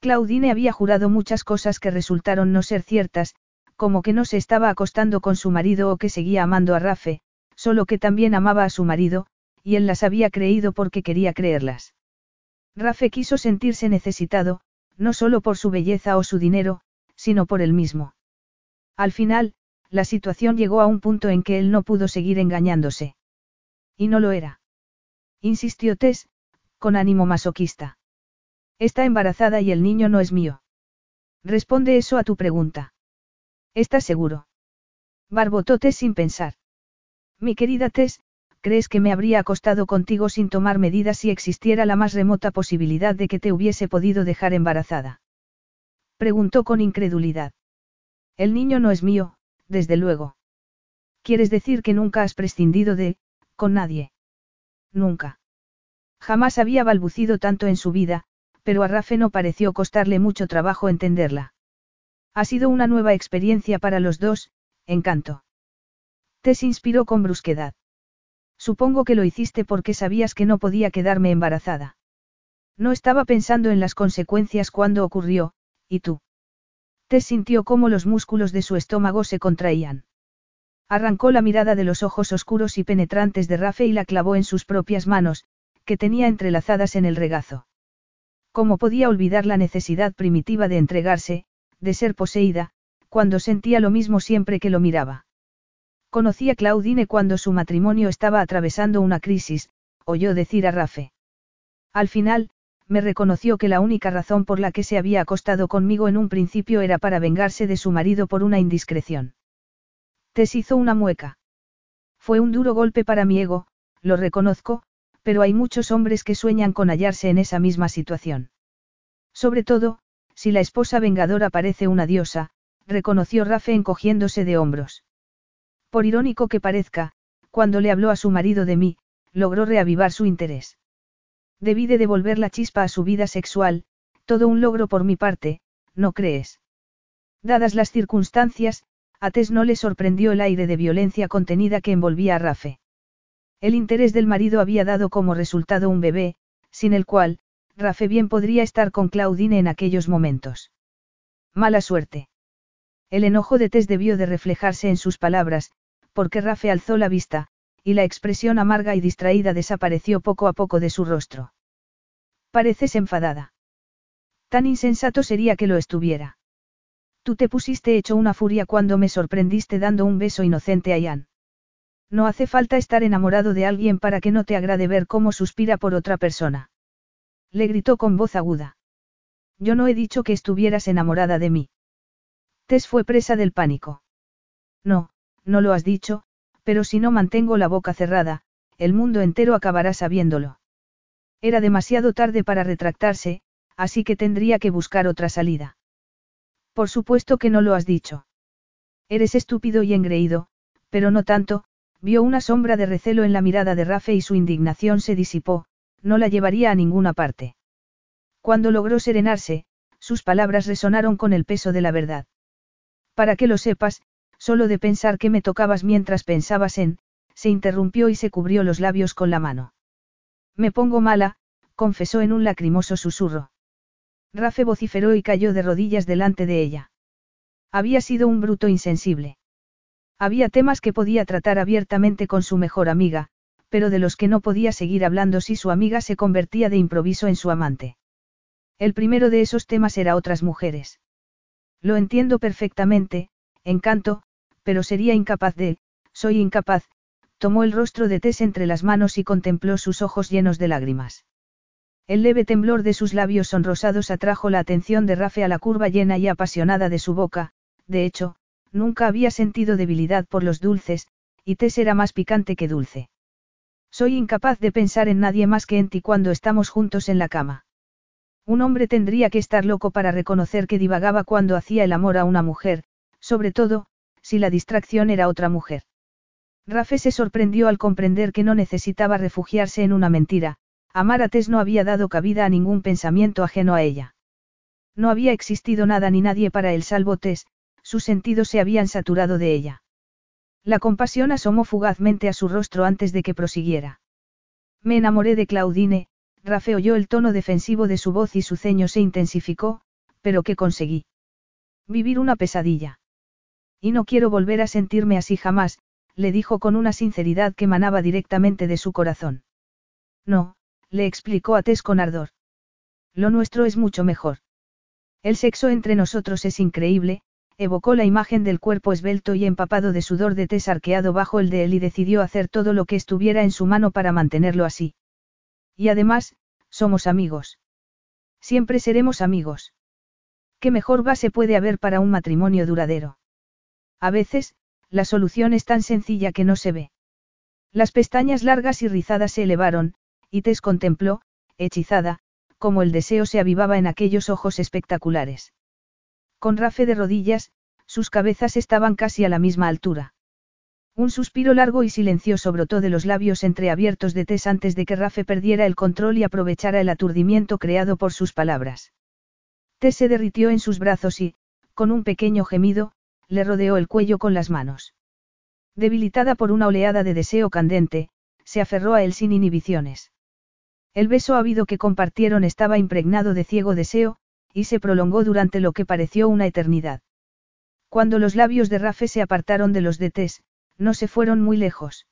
Claudine había jurado muchas cosas que resultaron no ser ciertas, como que no se estaba acostando con su marido o que seguía amando a Rafe, solo que también amaba a su marido, y él las había creído porque quería creerlas. Rafe quiso sentirse necesitado, no solo por su belleza o su dinero, sino por él mismo. Al final, la situación llegó a un punto en que él no pudo seguir engañándose. Y no lo era. Insistió Tess, con ánimo masoquista. Está embarazada y el niño no es mío. Responde eso a tu pregunta. ¿Estás seguro? Barbotó Tess sin pensar. Mi querida Tess, ¿Crees que me habría acostado contigo sin tomar medidas si existiera la más remota posibilidad de que te hubiese podido dejar embarazada? Preguntó con incredulidad. El niño no es mío, desde luego. ¿Quieres decir que nunca has prescindido de, con nadie? Nunca. Jamás había balbucido tanto en su vida, pero a Rafe no pareció costarle mucho trabajo entenderla. Ha sido una nueva experiencia para los dos, encanto. Te inspiró con brusquedad. Supongo que lo hiciste porque sabías que no podía quedarme embarazada. No estaba pensando en las consecuencias cuando ocurrió, ¿y tú? Te sintió cómo los músculos de su estómago se contraían. Arrancó la mirada de los ojos oscuros y penetrantes de Rafe y la clavó en sus propias manos, que tenía entrelazadas en el regazo. ¿Cómo podía olvidar la necesidad primitiva de entregarse, de ser poseída, cuando sentía lo mismo siempre que lo miraba? Conocí a Claudine cuando su matrimonio estaba atravesando una crisis, oyó decir a Rafe. Al final, me reconoció que la única razón por la que se había acostado conmigo en un principio era para vengarse de su marido por una indiscreción. Tess hizo una mueca. Fue un duro golpe para mi ego, lo reconozco, pero hay muchos hombres que sueñan con hallarse en esa misma situación. Sobre todo, si la esposa vengadora parece una diosa, reconoció Rafe encogiéndose de hombros. Por irónico que parezca, cuando le habló a su marido de mí, logró reavivar su interés. Debí de devolver la chispa a su vida sexual, todo un logro por mi parte, ¿no crees? Dadas las circunstancias, a Tess no le sorprendió el aire de violencia contenida que envolvía a Rafe. El interés del marido había dado como resultado un bebé, sin el cual, Rafe bien podría estar con Claudine en aquellos momentos. Mala suerte. El enojo de Tess debió de reflejarse en sus palabras, porque Rafe alzó la vista, y la expresión amarga y distraída desapareció poco a poco de su rostro. Pareces enfadada. Tan insensato sería que lo estuviera. Tú te pusiste hecho una furia cuando me sorprendiste dando un beso inocente a Ian. No hace falta estar enamorado de alguien para que no te agrade ver cómo suspira por otra persona. Le gritó con voz aguda. Yo no he dicho que estuvieras enamorada de mí. Tess fue presa del pánico. No, no lo has dicho, Pero si no mantengo la boca cerrada, el mundo entero acabará sabiéndolo. Era demasiado tarde para retractarse, así que tendría que buscar otra salida. Por supuesto que no lo has dicho. Eres estúpido y engreído, pero no tanto, vio una sombra de recelo en la mirada de Rafe y su indignación se disipó, no la llevaría a ninguna parte. Cuando logró serenarse, sus palabras resonaron con el peso de la verdad. Para que lo sepas, solo de pensar que me tocabas mientras pensabas en, se interrumpió y se cubrió los labios con la mano. Me pongo mala, confesó en un lacrimoso susurro. Rafe vociferó y cayó de rodillas delante de ella. Había sido un bruto insensible. Había temas que podía tratar abiertamente con su mejor amiga, pero de los que no podía seguir hablando si su amiga se convertía de improviso en su amante. El primero de esos temas era otras mujeres. Lo entiendo perfectamente, encanto, pero sería incapaz de, soy incapaz, tomó el rostro de Tess entre las manos y contempló sus ojos llenos de lágrimas. El leve temblor de sus labios sonrosados atrajo la atención de Rafe a la curva llena y apasionada de su boca, de hecho, nunca había sentido debilidad por los dulces, y Tess era más picante que dulce. Soy incapaz de pensar en nadie más que en ti cuando estamos juntos en la cama. Un hombre tendría que estar loco para reconocer que divagaba cuando hacía el amor a una mujer, sobre todo, si la distracción era otra mujer. Rafe se sorprendió al comprender que no necesitaba refugiarse en una mentira, amar a Tess no había dado cabida a ningún pensamiento ajeno a ella. No había existido nada ni nadie para él salvo Tess, sus sentidos se habían saturado de ella. La compasión asomó fugazmente a su rostro antes de que prosiguiera. Me enamoré de Claudine, Rafe oyó el tono defensivo de su voz y su ceño se intensificó, pero ¿qué conseguí? Vivir una pesadilla. Y no quiero volver a sentirme así jamás, le dijo con una sinceridad que manaba directamente de su corazón. No, le explicó a Tess con ardor. Lo nuestro es mucho mejor. El sexo entre nosotros es increíble, evocó la imagen del cuerpo esbelto y empapado de sudor de Tess arqueado bajo el de él y decidió hacer todo lo que estuviera en su mano para mantenerlo así. Y además, somos amigos. Siempre seremos amigos. ¿Qué mejor base puede haber para un matrimonio duradero? A veces, la solución es tan sencilla que no se ve. Las pestañas largas y rizadas se elevaron, y Tess contempló, hechizada, como el deseo se avivaba en aquellos ojos espectaculares. Con Rafe de rodillas, sus cabezas estaban casi a la misma altura. Un suspiro largo y silencioso brotó de los labios entreabiertos de Tess antes de que Rafe perdiera el control y aprovechara el aturdimiento creado por sus palabras. Tess se derritió en sus brazos y, con un pequeño gemido, le rodeó el cuello con las manos. Debilitada por una oleada de deseo candente, se aferró a él sin inhibiciones. El beso ávido que compartieron estaba impregnado de ciego deseo, y se prolongó durante lo que pareció una eternidad. Cuando los labios de Rafe se apartaron de los de Tess, no se fueron muy lejos.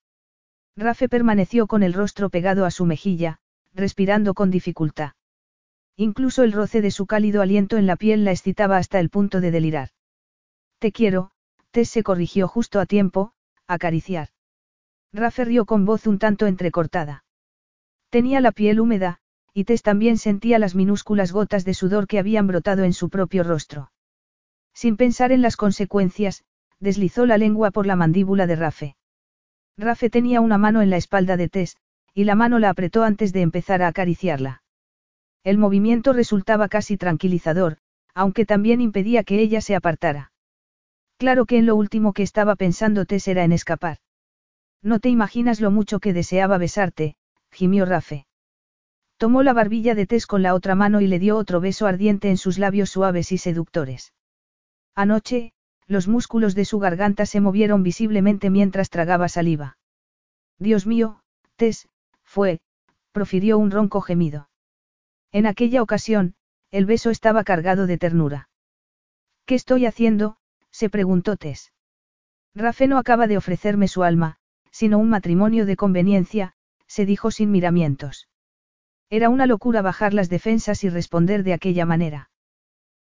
Rafe permaneció con el rostro pegado a su mejilla, respirando con dificultad. Incluso el roce de su cálido aliento en la piel la excitaba hasta el punto de delirar. Te quiero, Tess se corrigió justo a tiempo, acariciar. Rafe rió con voz un tanto entrecortada. Tenía la piel húmeda, y Tess también sentía las minúsculas gotas de sudor que habían brotado en su propio rostro. Sin pensar en las consecuencias, deslizó la lengua por la mandíbula de Rafe. Rafe tenía una mano en la espalda de Tess, y la mano la apretó antes de empezar a acariciarla. El movimiento resultaba casi tranquilizador, aunque también impedía que ella se apartara. Claro que en lo último que estaba pensando Tess era en escapar. No te imaginas lo mucho que deseaba besarte, gimió Rafe. Tomó la barbilla de Tess con la otra mano y le dio otro beso ardiente en sus labios suaves y seductores. Anoche, los músculos de su garganta se movieron visiblemente mientras tragaba saliva. Dios mío, Tess, fue, profirió un ronco gemido. En aquella ocasión, el beso estaba cargado de ternura. ¿Qué estoy haciendo? se preguntó Tess. Rafe no acaba de ofrecerme su alma, sino un matrimonio de conveniencia, se dijo sin miramientos. Era una locura bajar las defensas y responder de aquella manera.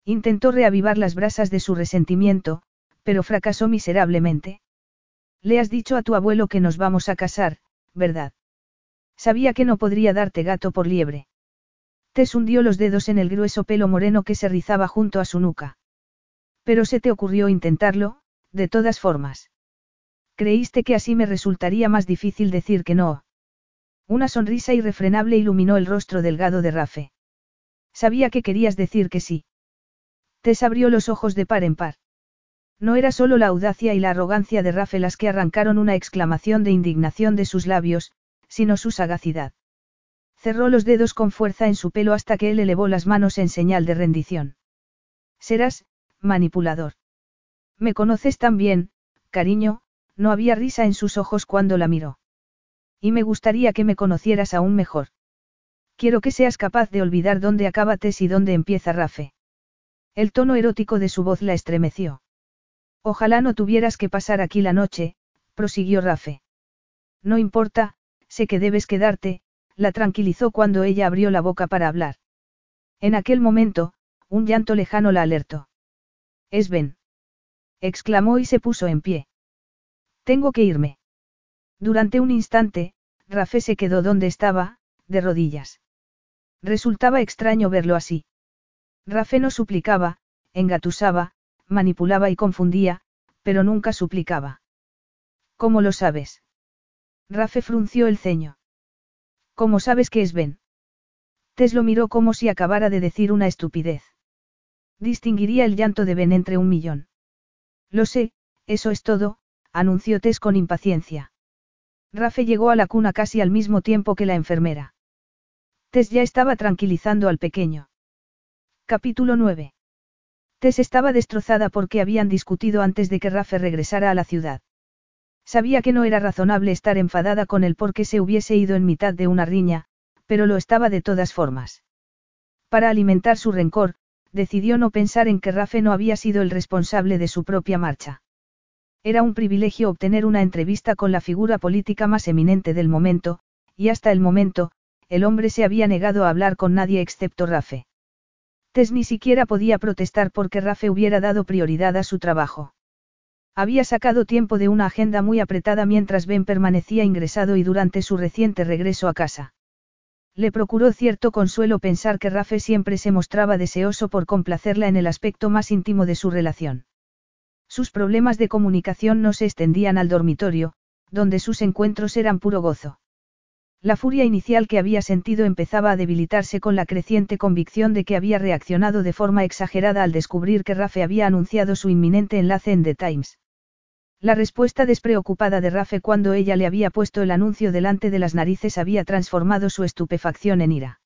Intentó reavivar las brasas de su resentimiento, pero fracasó miserablemente. Le has dicho a tu abuelo que nos vamos a casar, ¿verdad? Sabía que no podría darte gato por liebre. Tess hundió los dedos en el grueso pelo moreno que se rizaba junto a su nuca. Pero se te ocurrió intentarlo, de todas formas. Creíste que así me resultaría más difícil decir que no. Una sonrisa irrefrenable iluminó el rostro delgado de Rafe. Sabía que querías decir que sí. Tess abrió los ojos de par en par. No era solo la audacia y la arrogancia de Rafe las que arrancaron una exclamación de indignación de sus labios, sino su sagacidad. Cerró los dedos con fuerza en su pelo hasta que él elevó las manos en señal de rendición. Serás, manipulador. Me conoces tan bien, cariño, no había risa en sus ojos cuando la miró. Y me gustaría que me conocieras aún mejor. Quiero que seas capaz de olvidar dónde acaba Tess y dónde empieza Rafe. El tono erótico de su voz la estremeció. Ojalá no tuvieras que pasar aquí la noche, prosiguió Rafe. No importa, sé que debes quedarte, la tranquilizó cuando ella abrió la boca para hablar. En aquel momento, un llanto lejano la alertó. Es Ben. exclamó y se puso en pie. Tengo que irme. Durante un instante, Rafe se quedó donde estaba, de rodillas. Resultaba extraño verlo así. Rafe no suplicaba, engatusaba, manipulaba y confundía, pero nunca suplicaba. ¿Cómo lo sabes? Rafe frunció el ceño. ¿Cómo sabes que es Ben? Tess lo miró como si acabara de decir una estupidez. Distinguiría el llanto de Ben entre un millón. Lo sé, eso es todo, anunció Tess con impaciencia. Rafe llegó a la cuna casi al mismo tiempo que la enfermera. Tess ya estaba tranquilizando al pequeño. Capítulo 9. Tess estaba destrozada porque habían discutido antes de que Rafe regresara a la ciudad. Sabía que no era razonable estar enfadada con él porque se hubiese ido en mitad de una riña, pero lo estaba de todas formas. Para alimentar su rencor, decidió no pensar en que Rafe no había sido el responsable de su propia marcha. Era un privilegio obtener una entrevista con la figura política más eminente del momento, y hasta el momento, el hombre se había negado a hablar con nadie excepto Rafe. Tess ni siquiera podía protestar porque Rafe hubiera dado prioridad a su trabajo. Había sacado tiempo de una agenda muy apretada mientras Ben permanecía ingresado y durante su reciente regreso a casa. Le procuró cierto consuelo pensar que Rafe siempre se mostraba deseoso por complacerla en el aspecto más íntimo de su relación. Sus problemas de comunicación no se extendían al dormitorio, donde sus encuentros eran puro gozo. La furia inicial que había sentido empezaba a debilitarse con la creciente convicción de que había reaccionado de forma exagerada al descubrir que Rafe había anunciado su inminente enlace en The Times. La respuesta despreocupada de Rafe cuando ella le había puesto el anuncio delante de las narices había transformado su estupefacción en ira.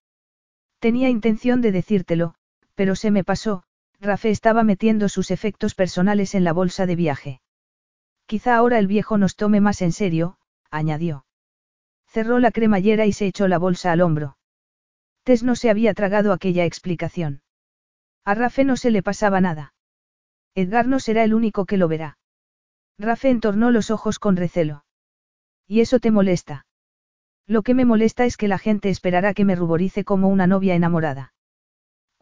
Tenía intención de decírtelo, pero se me pasó, Rafe estaba metiendo sus efectos personales en la bolsa de viaje. Quizá ahora el viejo nos tome más en serio, añadió. Cerró la cremallera y se echó la bolsa al hombro. Tess no se había tragado aquella explicación. A Rafe no se le pasaba nada. Edgar no será el único que lo verá. Rafe entornó los ojos con recelo. ¿Y eso te molesta? Lo que me molesta es que la gente esperará que me ruborice como una novia enamorada.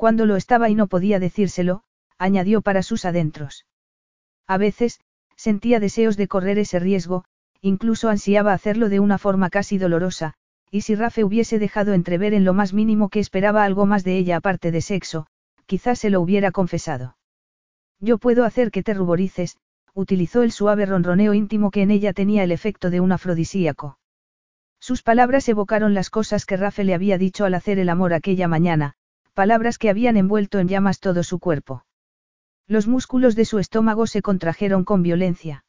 Cuando lo estaba y no podía decírselo, añadió para sus adentros. A veces, sentía deseos de correr ese riesgo, incluso ansiaba hacerlo de una forma casi dolorosa, y si Rafe hubiese dejado entrever en lo más mínimo que esperaba algo más de ella aparte de sexo, quizás se lo hubiera confesado. Yo puedo hacer que te ruborices, utilizó el suave ronroneo íntimo que en ella tenía el efecto de un afrodisíaco. Sus palabras evocaron las cosas que Rafe le había dicho al hacer el amor aquella mañana, palabras que habían envuelto en llamas todo su cuerpo. Los músculos de su estómago se contrajeron con violencia.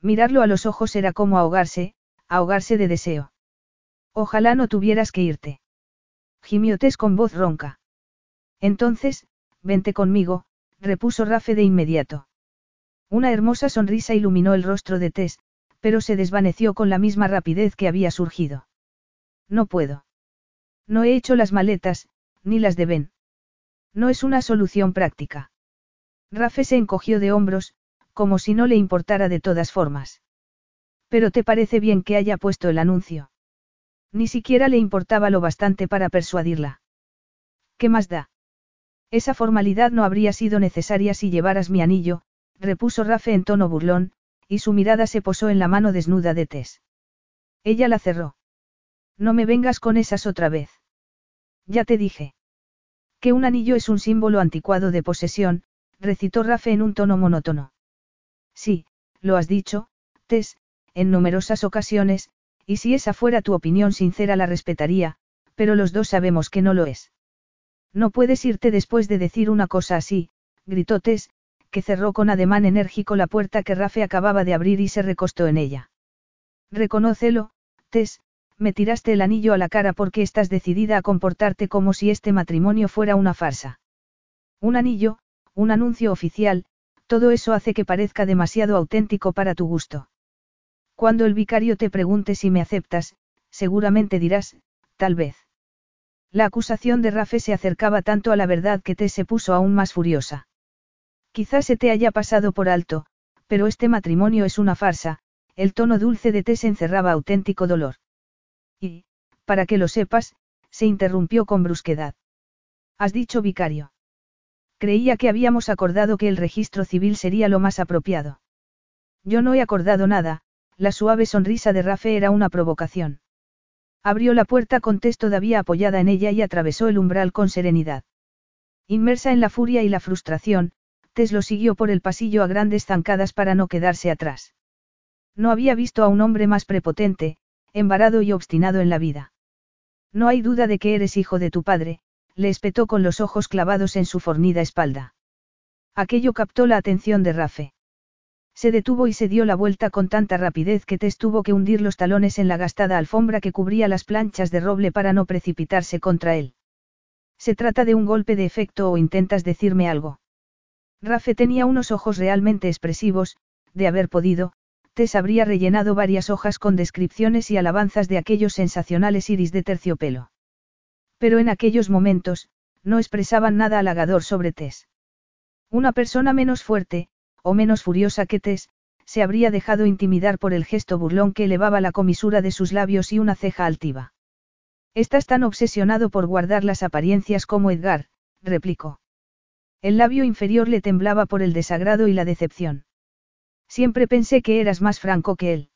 Mirarlo a los ojos era como ahogarse, ahogarse de deseo. Ojalá no tuvieras que irte. Gimiotes con voz ronca. Entonces, vente conmigo, repuso Rafe de inmediato. Una hermosa sonrisa iluminó el rostro de Tess, pero se desvaneció con la misma rapidez que había surgido. No puedo. No he hecho las maletas, ni las de Ben. No es una solución práctica. Rafe se encogió de hombros, como si no le importara de todas formas. Pero te parece bien que haya puesto el anuncio. Ni siquiera le importaba lo bastante para persuadirla. ¿Qué más da? Esa formalidad no habría sido necesaria si llevaras mi anillo, repuso Rafe en tono burlón, y su mirada se posó en la mano desnuda de Tess. Ella la cerró. No me vengas con esas otra vez. Ya te dije. Que un anillo es un símbolo anticuado de posesión, recitó Rafe en un tono monótono. Sí, lo has dicho, Tess, en numerosas ocasiones, y si esa fuera tu opinión sincera la respetaría, pero los dos sabemos que no lo es. No puedes irte después de decir una cosa así, gritó Tess, que cerró con ademán enérgico la puerta que Rafe acababa de abrir y se recostó en ella. Reconócelo, Tess, me tiraste el anillo a la cara porque estás decidida a comportarte como si este matrimonio fuera una farsa. Un anillo, un anuncio oficial, todo eso hace que parezca demasiado auténtico para tu gusto. Cuando el vicario te pregunte si me aceptas, seguramente dirás, tal vez. La acusación de Rafe se acercaba tanto a la verdad que Tess se puso aún más furiosa. Quizás se te haya pasado por alto, pero este matrimonio es una farsa, el tono dulce de Tess encerraba auténtico dolor. Y, para que lo sepas, se interrumpió con brusquedad. Has dicho vicario. Creía que habíamos acordado que el registro civil sería lo más apropiado. Yo no he acordado nada, la suave sonrisa de Rafe era una provocación. Abrió la puerta con Tess todavía apoyada en ella y atravesó el umbral con serenidad. Inmersa en la furia y la frustración, Tess lo siguió por el pasillo a grandes zancadas para no quedarse atrás. No había visto a un hombre más prepotente, embarado y obstinado en la vida. No hay duda de que eres hijo de tu padre, le espetó con los ojos clavados en su fornida espalda. Aquello captó la atención de Rafe. Se detuvo y se dio la vuelta con tanta rapidez que Tess tuvo que hundir los talones en la gastada alfombra que cubría las planchas de roble para no precipitarse contra él. ¿Se trata de un golpe de efecto o intentas decirme algo? Rafe tenía unos ojos realmente expresivos, de haber podido, Tess habría rellenado varias hojas con descripciones y alabanzas de aquellos sensacionales iris de terciopelo. Pero en aquellos momentos, no expresaban nada halagador sobre Tess. Una persona menos fuerte, o menos furiosa que Tess, se habría dejado intimidar por el gesto burlón que elevaba la comisura de sus labios y una ceja altiva. Estás tan obsesionado por guardar las apariencias como Edgar, replicó. El labio inferior le temblaba por el desagrado y la decepción. Siempre pensé que eras más franco que él.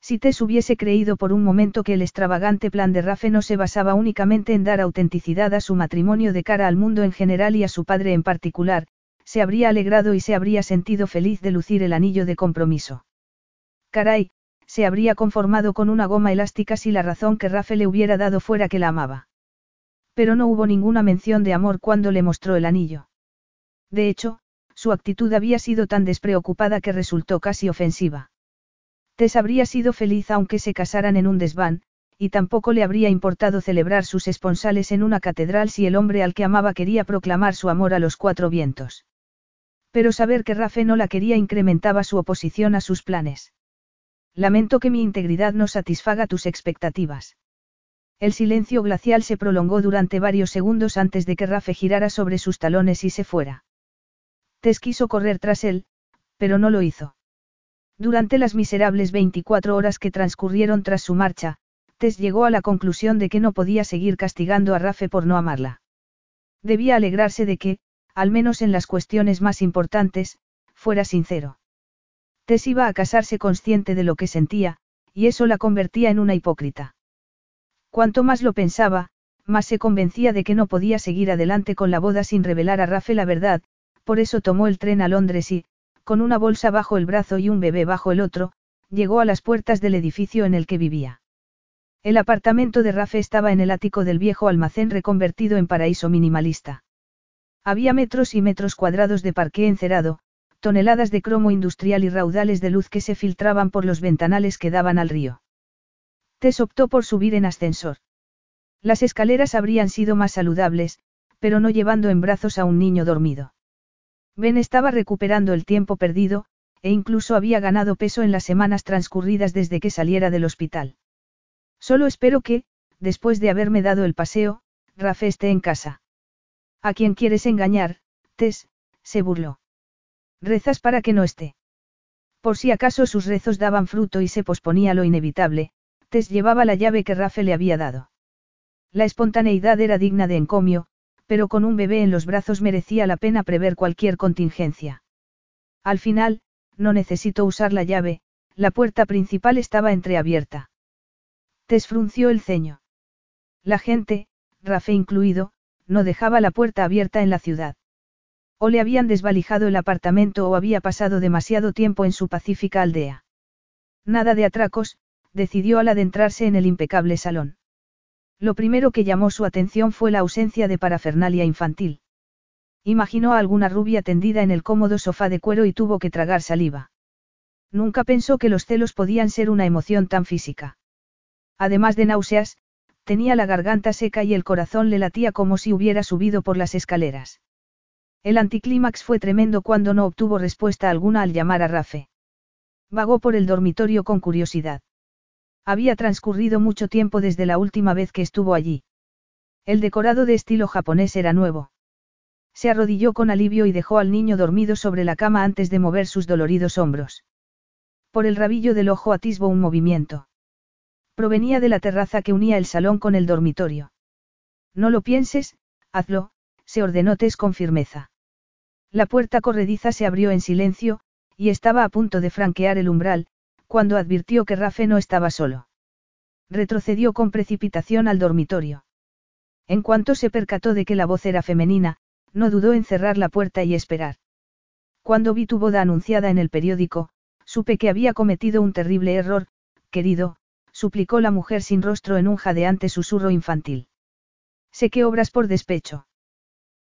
Si Tess hubiese creído por un momento que el extravagante plan de Rafe no se basaba únicamente en dar autenticidad a su matrimonio de cara al mundo en general y a su padre en particular, se habría alegrado y se habría sentido feliz de lucir el anillo de compromiso. Caray, se habría conformado con una goma elástica si la razón que Rafe le hubiera dado fuera que la amaba. Pero no hubo ninguna mención de amor cuando le mostró el anillo. De hecho, su actitud había sido tan despreocupada que resultó casi ofensiva. Tess habría sido feliz aunque se casaran en un desván, y tampoco le habría importado celebrar sus esponsales en una catedral si el hombre al que amaba quería proclamar su amor a los cuatro vientos. Pero saber que Rafe no la quería incrementaba su oposición a sus planes. Lamento que mi integridad no satisfaga tus expectativas. El silencio glacial se prolongó durante varios segundos antes de que Rafe girara sobre sus talones y se fuera. Tess quiso correr tras él, pero no lo hizo. Durante las miserables 24 horas que transcurrieron tras su marcha, Tess llegó a la conclusión de que no podía seguir castigando a Rafe por no amarla. Debía alegrarse de que, al menos en las cuestiones más importantes, fuera sincero. Tess iba a casarse consciente de lo que sentía, y eso la convertía en una hipócrita. Cuanto más lo pensaba, más se convencía de que no podía seguir adelante con la boda sin revelar a Rafe la verdad, por eso tomó el tren a Londres y, con una bolsa bajo el brazo y un bebé bajo el otro, llegó a las puertas del edificio en el que vivía. El apartamento de Rafe estaba en el ático del viejo almacén reconvertido en paraíso minimalista. Había metros y metros cuadrados de parqué encerado, toneladas de cromo industrial y raudales de luz que se filtraban por los ventanales que daban al río. Tess optó por subir en ascensor. Las escaleras habrían sido más saludables, pero no llevando en brazos a un niño dormido. Ben estaba recuperando el tiempo perdido, e incluso había ganado peso en las semanas transcurridas desde que saliera del hospital. Solo espero que, después de haberme dado el paseo, Rafe esté en casa. ¿A quién quieres engañar, Tess? se burló. Rezas para que no esté. Por si acaso sus rezos daban fruto y se posponía lo inevitable, Tess llevaba la llave que Rafe le había dado. La espontaneidad era digna de encomio, pero con un bebé en los brazos merecía la pena prever cualquier contingencia. Al final, no necesito usar la llave, la puerta principal estaba entreabierta. Tess frunció el ceño. La gente, Rafe incluido, no dejaba la puerta abierta en la ciudad. O le habían desvalijado el apartamento o había pasado demasiado tiempo en su pacífica aldea. Nada de atracos, decidió al adentrarse en el impecable salón. Lo primero que llamó su atención fue la ausencia de parafernalia infantil. Imaginó a alguna rubia tendida en el cómodo sofá de cuero y tuvo que tragar saliva. Nunca pensó que los celos podían ser una emoción tan física. Además de náuseas, tenía la garganta seca y el corazón le latía como si hubiera subido por las escaleras. El anticlímax fue tremendo cuando no obtuvo respuesta alguna al llamar a Rafe. Vagó por el dormitorio con curiosidad. Había transcurrido mucho tiempo desde la última vez que estuvo allí. El decorado de estilo japonés era nuevo. Se arrodilló con alivio y dejó al niño dormido sobre la cama antes de mover sus doloridos hombros. Por el rabillo del ojo atisbo un movimiento. Provenía de la terraza que unía el salón con el dormitorio. No lo pienses, hazlo, se ordenó Tess con firmeza. La puerta corrediza se abrió en silencio, y estaba a punto de franquear el umbral, cuando advirtió que Rafe no estaba solo. Retrocedió con precipitación al dormitorio. En cuanto se percató de que la voz era femenina, no dudó en cerrar la puerta y esperar. Cuando vi tu boda anunciada en el periódico, supe que había cometido un terrible error, querido, suplicó la mujer sin rostro en un jadeante susurro infantil. Sé que obras por despecho.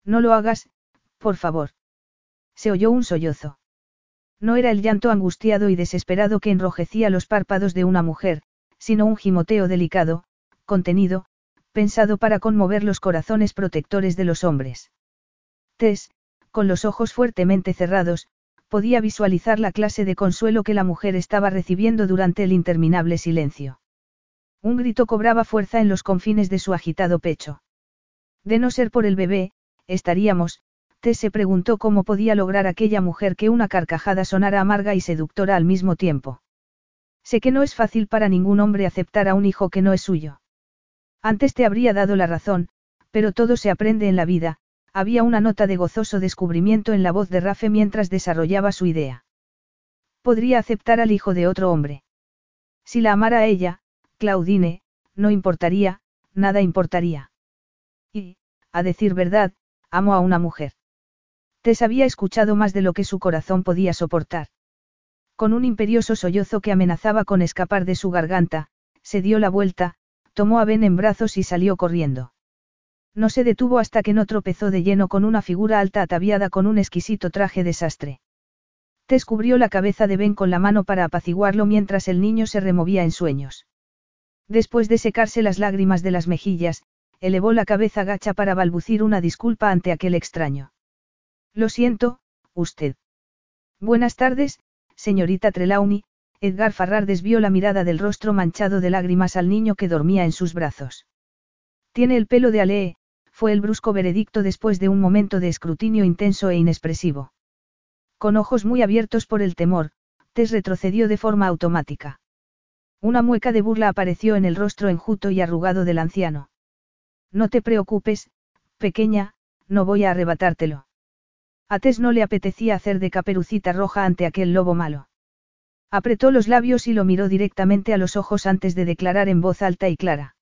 No lo hagas, por favor. Se oyó un sollozo. No era el llanto angustiado y desesperado que enrojecía los párpados de una mujer, sino un gimoteo delicado, contenido, pensado para conmover los corazones protectores de los hombres. Tess, con los ojos fuertemente cerrados, podía visualizar la clase de consuelo que la mujer estaba recibiendo durante el interminable silencio. Un grito cobraba fuerza en los confines de su agitado pecho. De no ser por el bebé, estaríamos, Tess se preguntó cómo podía lograr aquella mujer que una carcajada sonara amarga y seductora al mismo tiempo. Sé que no es fácil para ningún hombre aceptar a un hijo que no es suyo. Antes te habría dado la razón, pero todo se aprende en la vida, había una nota de gozoso descubrimiento en la voz de Rafe mientras desarrollaba su idea. Podría aceptar al hijo de otro hombre. Si la amara a ella, Claudine, no importaría, nada importaría. Y, a decir verdad, amo a una mujer. Tess había escuchado más de lo que su corazón podía soportar. Con un imperioso sollozo que amenazaba con escapar de su garganta, se dio la vuelta, tomó a Ben en brazos y salió corriendo. No se detuvo hasta que no tropezó de lleno con una figura alta ataviada con un exquisito traje de sastre. Tess cubrió la cabeza de Ben con la mano para apaciguarlo mientras el niño se removía en sueños. Después de secarse las lágrimas de las mejillas, elevó la cabeza gacha para balbucir una disculpa ante aquel extraño. Lo siento, usted. Buenas tardes, señorita Trelawney, Edgar Farrar desvió la mirada del rostro manchado de lágrimas al niño que dormía en sus brazos. Tiene el pelo de Alee, fue el brusco veredicto después de un momento de escrutinio intenso e inexpresivo. Con ojos muy abiertos por el temor, Tess retrocedió de forma automática. Una mueca de burla apareció en el rostro enjuto y arrugado del anciano. No te preocupes, pequeña, no voy a arrebatártelo. A Tess no le apetecía hacer de caperucita roja ante aquel lobo malo. Apretó los labios y lo miró directamente a los ojos antes de declarar en voz alta y clara.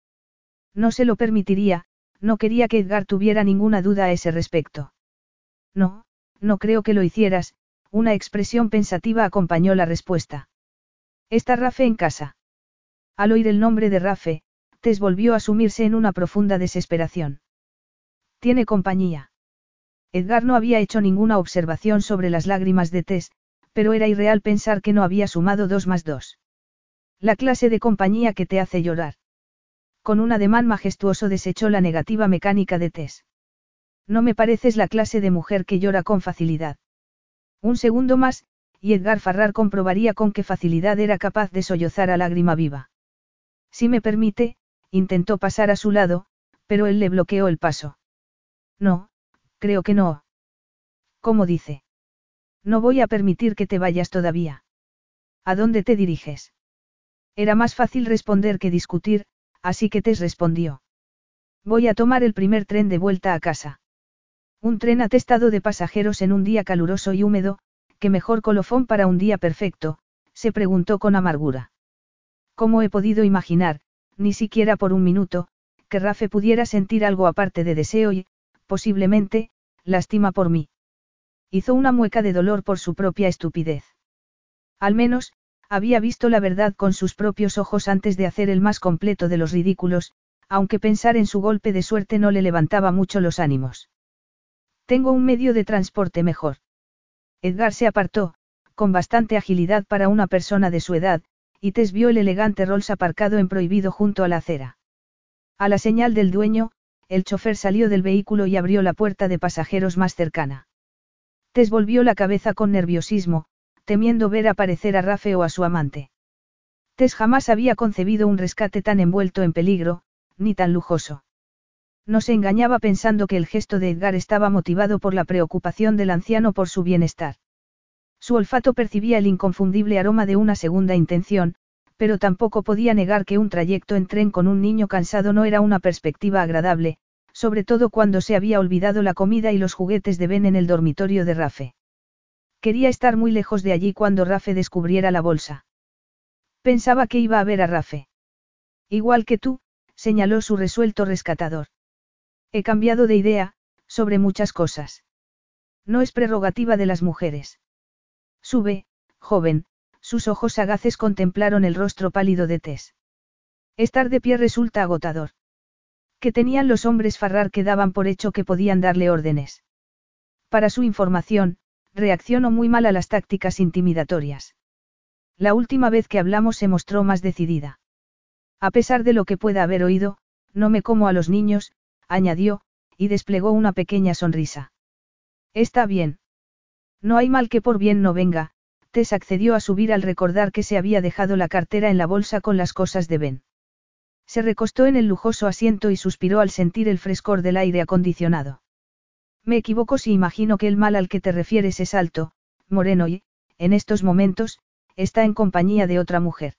No se lo permitiría, no quería que Edgar tuviera ninguna duda a ese respecto. No, no creo que lo hicieras, una expresión pensativa acompañó la respuesta. ¿Está Rafe en casa? Al oír el nombre de Rafe, Tess volvió a sumirse en una profunda desesperación. Tiene compañía. Edgar no había hecho ninguna observación sobre las lágrimas de Tess, pero era irreal pensar que no había sumado dos más dos. La clase de compañía que te hace llorar. Con un ademán majestuoso desechó la negativa mecánica de Tess. No me pareces la clase de mujer que llora con facilidad. Un segundo más, y Edgar Farrar comprobaría con qué facilidad era capaz de sollozar a lágrima viva. Si me permite, intentó pasar a su lado, pero él le bloqueó el paso. No, Creo que no. ¿Cómo dice? No voy a permitir que te vayas todavía. ¿A dónde te diriges? Era más fácil responder que discutir, así que Tess respondió. Voy a tomar el primer tren de vuelta a casa. Un tren atestado de pasajeros en un día caluroso y húmedo, que mejor colofón para un día perfecto, se preguntó con amargura. ¿Cómo he podido imaginar, ni siquiera por un minuto, que Rafe pudiera sentir algo aparte de deseo y, posiblemente, lástima por mí. Hizo una mueca de dolor por su propia estupidez. Al menos, Había visto la verdad con sus propios ojos antes de hacer el más completo de los ridículos, aunque pensar en su golpe de suerte no le levantaba mucho los ánimos. Tengo un medio de transporte mejor. Edgar se apartó, con bastante agilidad para una persona de su edad, y Tess vio el elegante Rolls aparcado en prohibido junto a la acera. A la señal del dueño, el chofer salió del vehículo y abrió la puerta de pasajeros más cercana. Tess volvió la cabeza con nerviosismo, temiendo ver aparecer a Rafe o a su amante. Tess jamás había concebido un rescate tan envuelto en peligro, ni tan lujoso. No se engañaba pensando que el gesto de Edgar estaba motivado por la preocupación del anciano por su bienestar. Su olfato percibía el inconfundible aroma de una segunda intención, pero tampoco podía negar que un trayecto en tren con un niño cansado no era una perspectiva agradable, sobre todo cuando se había olvidado la comida y los juguetes de Ben en el dormitorio de Rafe. Quería estar muy lejos de allí cuando Rafe descubriera la bolsa. Pensaba que iba a ver a Rafe. Igual que tú, señaló su resuelto rescatador. He cambiado de idea, sobre muchas cosas. No es prerrogativa de las mujeres. Sube, joven, sus ojos sagaces contemplaron el rostro pálido de Tess. Estar de pie resulta agotador. Que tenían los hombres Farrar que daban por hecho que podían darle órdenes. Para su información, reaccionó muy mal a las tácticas intimidatorias. La última vez que hablamos se mostró más decidida. A pesar de lo que pueda haber oído, no me como a los niños, añadió, y desplegó una pequeña sonrisa. Está bien. No hay mal que por bien no venga, Tess accedió a subir al recordar que se había dejado la cartera en la bolsa con las cosas de Ben. Se recostó en el lujoso asiento y suspiró al sentir el frescor del aire acondicionado. Me equivoco si imagino que el mal al que te refieres es alto, moreno y, en estos momentos, está en compañía de otra mujer.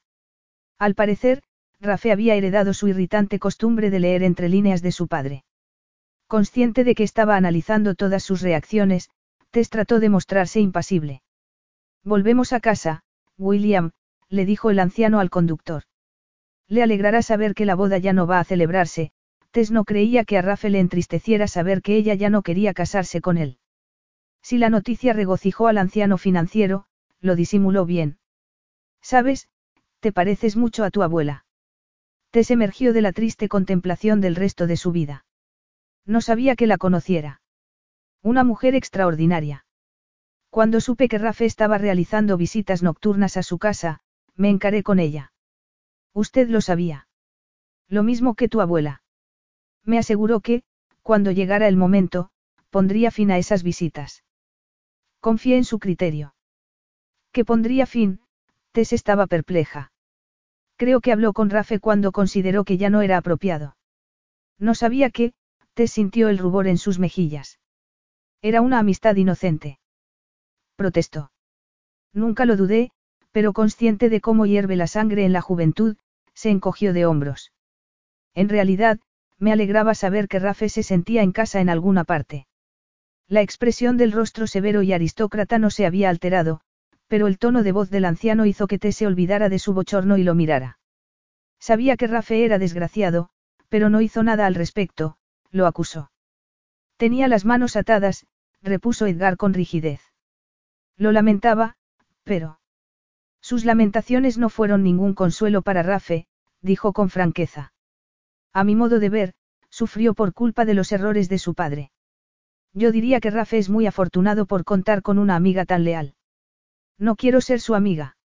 Al parecer, Rafe había heredado su irritante costumbre de leer entre líneas de su padre. Consciente de que estaba analizando todas sus reacciones, Tess trató de mostrarse impasible. Volvemos a casa, William, le dijo el anciano al conductor. Le alegrará saber que la boda ya no va a celebrarse, Tess no creía que a Rafe le entristeciera saber que ella ya no quería casarse con él. Si la noticia regocijó al anciano financiero, lo disimuló bien. Sabes, te pareces mucho a tu abuela. Tess emergió de la triste contemplación del resto de su vida. No sabía que la conociera. Una mujer extraordinaria. Cuando supe que Rafe estaba realizando visitas nocturnas a su casa, me encaré con ella. Usted lo sabía. Lo mismo que tu abuela. Me aseguró que, cuando llegara el momento, pondría fin a esas visitas. Confié en su criterio. Que pondría fin, Tess estaba perpleja. Creo que habló con Rafe cuando consideró que ya no era apropiado. No sabía que, Tess sintió el rubor en sus mejillas. Era una amistad inocente. Protestó. Nunca lo dudé, pero consciente de cómo hierve la sangre en la juventud, se encogió de hombros. En realidad, me alegraba saber que Rafe se sentía en casa en alguna parte. La expresión del rostro severo y aristócrata no se había alterado, pero el tono de voz del anciano hizo que T se olvidara de su bochorno y lo mirara. Sabía que Rafe era desgraciado, pero no hizo nada al respecto, lo acusó. Tenía las manos atadas, repuso Edgar con rigidez. Lo lamentaba, pero... Sus lamentaciones no fueron ningún consuelo para Rafe, dijo con franqueza. A mi modo de ver, sufrió por culpa de los errores de su padre. Yo diría que Rafe es muy afortunado por contar con una amiga tan leal. No quiero ser su amiga.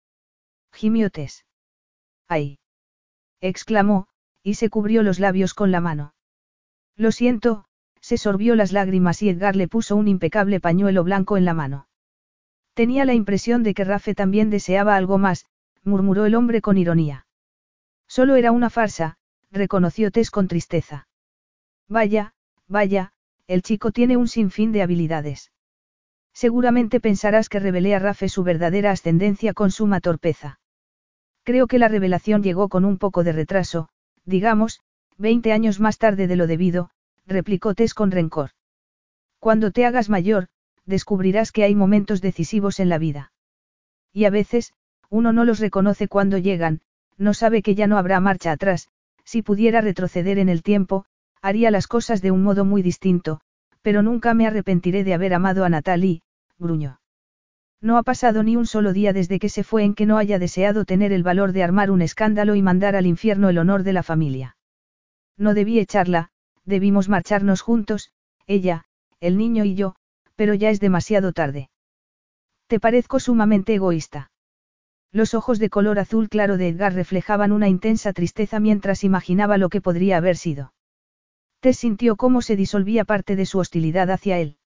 Gimiotes. ¡Ay! exclamó, y se cubrió los labios con la mano. Lo siento, se sorbió las lágrimas y Edgar le puso un impecable pañuelo blanco en la mano. Tenía la impresión de que Rafe también deseaba algo más, murmuró el hombre con ironía. Solo era una farsa, reconoció Tess con tristeza. Vaya, vaya, el chico tiene un sinfín de habilidades. Seguramente pensarás que revelé a Rafe su verdadera ascendencia con suma torpeza. Creo que la revelación llegó con un poco de retraso, digamos, veinte años más tarde de lo debido, replicó Tess con rencor. Cuando te hagas mayor, descubrirás que hay momentos decisivos en la vida. Y a veces, uno no los reconoce cuando llegan, no sabe que ya no habrá marcha atrás, si pudiera retroceder en el tiempo, haría las cosas de un modo muy distinto, pero nunca me arrepentiré de haber amado a Natalie, gruñó. No ha pasado ni un solo día desde que se fue en que no haya deseado tener el valor de armar un escándalo y mandar al infierno el honor de la familia. No debí echarla, debimos marcharnos juntos, ella, el niño y yo, pero ya es demasiado tarde. Te parezco sumamente egoísta. Los ojos de color azul claro de Edgar reflejaban una intensa tristeza mientras imaginaba lo que podría haber sido. Tess sintió cómo se disolvía parte de su hostilidad hacia él.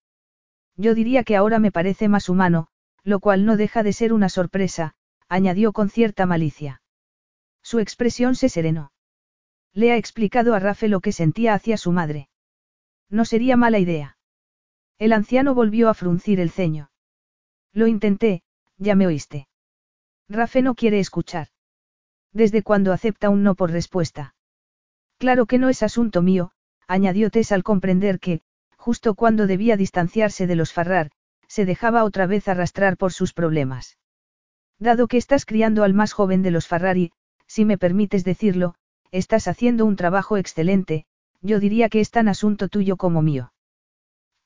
Yo diría que ahora me parece más humano, lo cual no deja de ser una sorpresa, añadió con cierta malicia. Su expresión se serenó. Le ha explicado a Rafe lo que sentía hacia su madre. No sería mala idea. El anciano volvió a fruncir el ceño. Lo intenté, ya me oíste. Rafe no quiere escuchar. ¿Desde cuándo acepta un no por respuesta? Claro que no es asunto mío, añadió Tess al comprender que, justo cuando debía distanciarse de los Farrar, se dejaba otra vez arrastrar por sus problemas. Dado que estás criando al más joven de los Farrari, si me permites decirlo, estás haciendo un trabajo excelente, yo diría que es tan asunto tuyo como mío.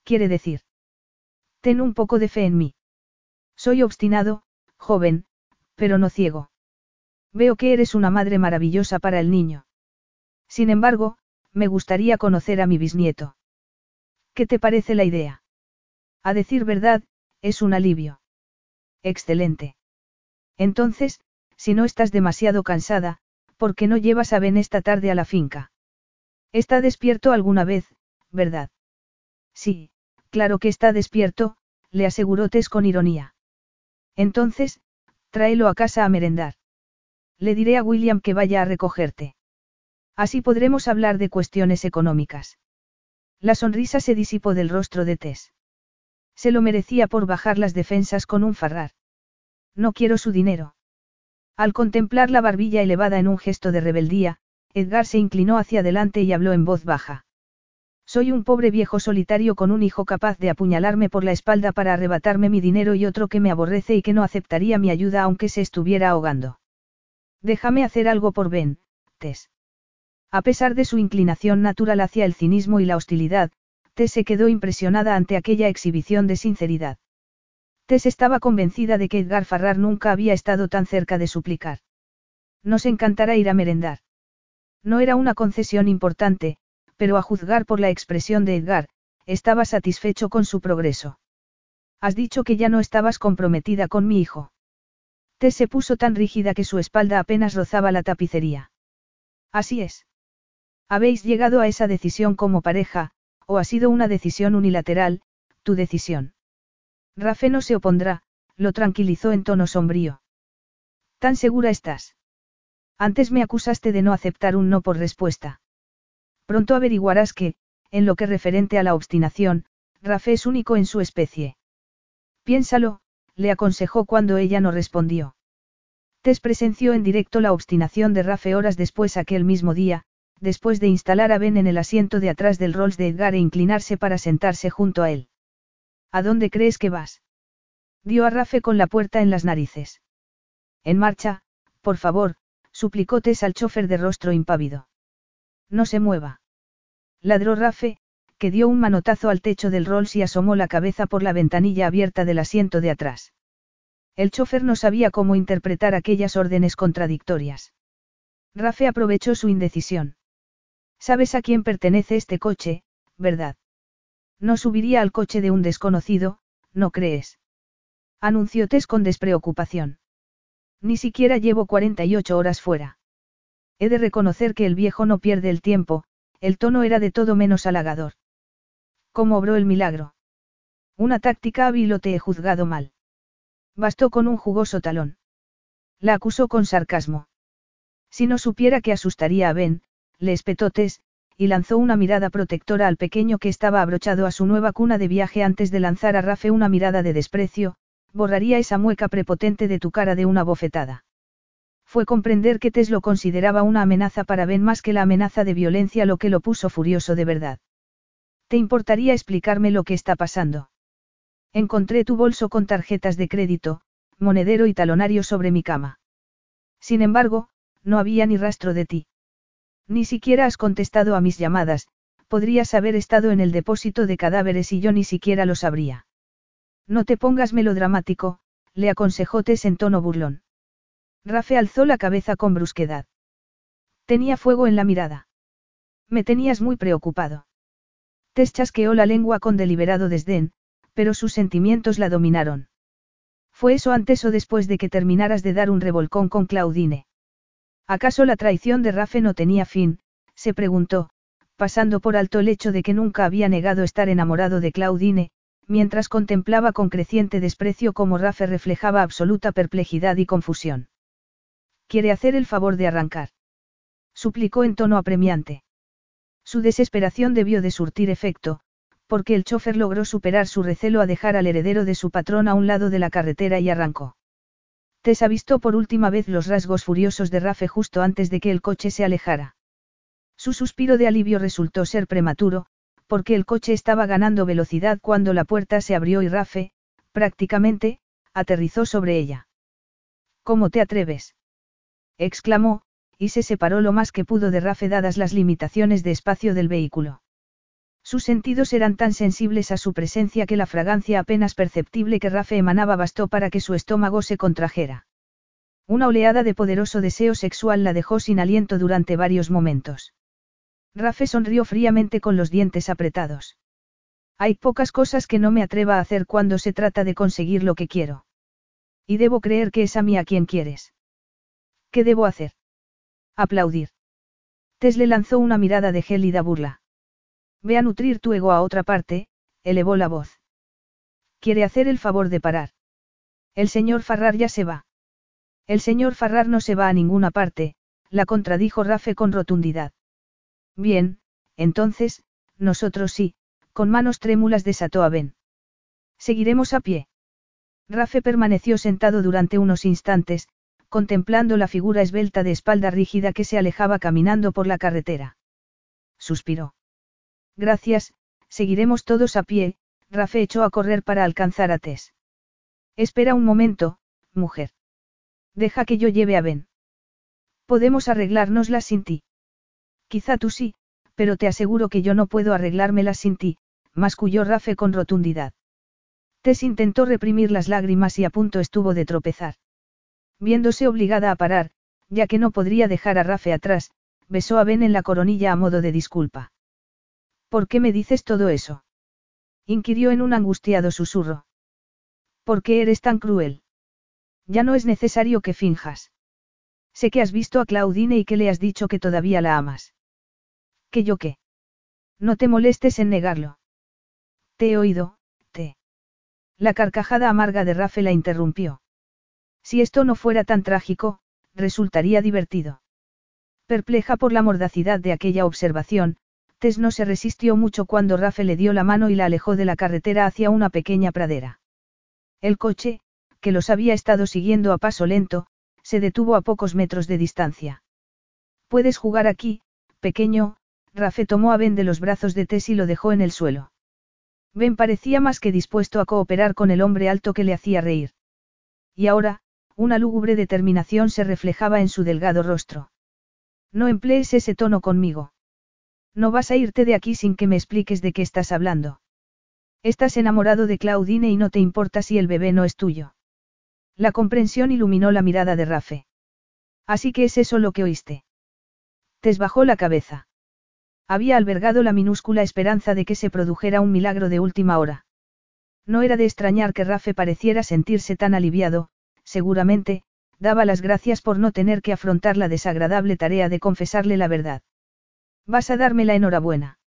Quiere decir. Ten un poco de fe en mí. Soy obstinado, joven, pero no ciego. Veo que eres una madre maravillosa para el niño. Sin embargo, me gustaría conocer a mi bisnieto. ¿Qué te parece la idea? A decir verdad, es un alivio. Excelente. Entonces, si no estás demasiado cansada, ¿por qué no llevas a Ben esta tarde a la finca? Está despierto alguna vez, ¿verdad? Sí, claro que está despierto, le aseguró Tess con ironía. Entonces, tráelo a casa a merendar. Le diré a William que vaya a recogerte. Así podremos hablar de cuestiones económicas. La sonrisa se disipó del rostro de Tess. Se lo merecía por bajar las defensas con un farrar. No quiero su dinero. Al contemplar la barbilla elevada en un gesto de rebeldía, Edgar se inclinó hacia adelante y habló en voz baja. Soy un pobre viejo solitario con un hijo capaz de apuñalarme por la espalda para arrebatarme mi dinero y otro que me aborrece y que no aceptaría mi ayuda aunque se estuviera ahogando. Déjame hacer algo por Ben, Tess. A pesar de su inclinación natural hacia el cinismo y la hostilidad, Tess se quedó impresionada ante aquella exhibición de sinceridad. Tess estaba convencida de que Edgar Farrar nunca había estado tan cerca de suplicar. Nos encantará ir a merendar. No era una concesión importante, pero a juzgar por la expresión de Edgar, estaba satisfecho con su progreso. Has dicho que ya no estabas comprometida con mi hijo. Tess se puso tan rígida que su espalda apenas rozaba la tapicería. Así es. Habéis llegado a esa decisión como pareja, o ha sido una decisión unilateral, tu decisión. Rafe no se opondrá, lo tranquilizó en tono sombrío. ¿Tan segura estás? Antes me acusaste de no aceptar un no por respuesta. Pronto averiguarás que, en lo que referente a la obstinación, Rafe es único en su especie. Piénsalo, le aconsejó cuando ella no respondió. Tess presenció en directo la obstinación de Rafe horas después aquel mismo día, después de instalar a Ben en el asiento de atrás del Rolls de Edgar e inclinarse para sentarse junto a él. ¿A dónde crees que vas? Dio a Rafe con la puerta en las narices. En marcha, por favor, suplicó Tess al chofer de rostro impávido. No se mueva. Ladró Rafe, que dio un manotazo al techo del Rolls y asomó la cabeza por la ventanilla abierta del asiento de atrás. El chofer no sabía cómo interpretar aquellas órdenes contradictorias. Rafe aprovechó su indecisión. Sabes a quién pertenece este coche, ¿verdad? No subiría al coche de un desconocido, ¿no crees? Anunció Tess con despreocupación. Ni siquiera llevo 48 horas fuera. He de reconocer que el viejo no pierde el tiempo, el tono era de todo menos halagador. ¿Cómo obró el milagro? Una táctica hábil o te he juzgado mal. Bastó con un jugoso talón. La acusó con sarcasmo. Si no supiera que asustaría a Ben, le espetó Tess, y lanzó una mirada protectora al pequeño que estaba abrochado a su nueva cuna de viaje antes de lanzar a Rafe una mirada de desprecio, borraría esa mueca prepotente de tu cara de una bofetada. Fue comprender que Tess lo consideraba una amenaza para Ben más que la amenaza de violencia lo que lo puso furioso de verdad. ¿Te importaría explicarme lo que está pasando? Encontré tu bolso con tarjetas de crédito, monedero y talonario sobre mi cama. Sin embargo, no había ni rastro de ti. Ni siquiera has contestado a mis llamadas, podrías haber estado en el depósito de cadáveres y yo ni siquiera lo sabría. No te pongas melodramático, le aconsejó Tess en tono burlón. Rafe alzó la cabeza con brusquedad. Tenía fuego en la mirada. Me tenías muy preocupado. Tess chasqueó la lengua con deliberado desdén, pero sus sentimientos la dominaron. ¿Fue eso antes o después de que terminaras de dar un revolcón con Claudine? ¿Acaso la traición de Rafe no tenía fin? se preguntó, pasando por alto el hecho de que nunca había negado estar enamorado de Claudine, mientras contemplaba con creciente desprecio cómo Rafe reflejaba absoluta perplejidad y confusión. ¿Quiere hacer el favor de arrancar? suplicó en tono apremiante. Su desesperación debió de surtir efecto, porque el chofer logró superar su recelo a dejar al heredero de su patrón a un lado de la carretera y arrancó. Tessa visto por última vez los rasgos furiosos de Rafe justo antes de que el coche se alejara. Su suspiro de alivio resultó ser prematuro, porque el coche estaba ganando velocidad cuando la puerta se abrió y Rafe, prácticamente, aterrizó sobre ella. ¿Cómo te atreves? Exclamó, y se separó lo más que pudo de Rafe dadas las limitaciones de espacio del vehículo. Sus sentidos eran tan sensibles a su presencia que la fragancia apenas perceptible que Rafe emanaba bastó para que su estómago se contrajera. Una oleada de poderoso deseo sexual la dejó sin aliento durante varios momentos. Rafe sonrió fríamente con los dientes apretados. Hay pocas cosas que no me atreva a hacer cuando se trata de conseguir lo que quiero. Y debo creer que es a mí a quien quieres. ¿Qué debo hacer? Aplaudir. Tess le lanzó una mirada de gélida burla. Ve a nutrir tu ego a otra parte, elevó la voz. Quiere hacer el favor de parar. El señor Farrar ya se va. El señor Farrar no se va a ninguna parte, la contradijo Rafe con rotundidad. Bien, entonces, nosotros sí, con manos trémulas desató a Ben. Seguiremos a pie. Rafe permaneció sentado durante unos instantes, contemplando la figura esbelta de espalda rígida que se alejaba caminando por la carretera. Suspiró. Gracias, seguiremos todos a pie, Rafe echó a correr para alcanzar a Tess. Espera un momento, mujer. Deja que yo lleve a Ben. Podemos arreglárnoslas sin ti. Quizá tú sí, pero te aseguro que yo no puedo arreglármelas sin ti, masculló Rafe con rotundidad. Tess intentó reprimir las lágrimas y a punto estuvo de tropezar. Viéndose obligada a parar, ya que no podría dejar a Rafe atrás, besó a Ben en la coronilla a modo de disculpa. ¿Por qué me dices todo eso? inquirió en un angustiado susurro. ¿Por qué eres tan cruel? Ya no es necesario que finjas. Sé que has visto a Claudine y que le has dicho que todavía la amas. ¿Que yo qué? No te molestes en negarlo. Te he oído, te. La carcajada amarga de Rafe la interrumpió. Si esto no fuera tan trágico, resultaría divertido. Perpleja por la mordacidad de aquella observación, Tess no se resistió mucho cuando Rafe le dio la mano y la alejó de la carretera hacia una pequeña pradera. El coche, que los había estado siguiendo a paso lento, se detuvo a pocos metros de distancia. Puedes jugar aquí, pequeño, Rafe tomó a Ben de los brazos de Tess y lo dejó en el suelo. Ben parecía más que dispuesto a cooperar con el hombre alto que le hacía reír. Y ahora, una lúgubre determinación se reflejaba en su delgado rostro. No emplees ese tono conmigo. No vas a irte de aquí sin que me expliques de qué estás hablando. Estás enamorado de Claudine y no te importa si el bebé no es tuyo. La comprensión iluminó la mirada de Rafe. Así que es eso lo que oíste. Tess bajó la cabeza. Había albergado la minúscula esperanza de que se produjera un milagro de última hora. No era de extrañar que Rafe pareciera sentirse tan aliviado, seguramente, daba las gracias por no tener que afrontar la desagradable tarea de confesarle la verdad. Vas a darme la enhorabuena.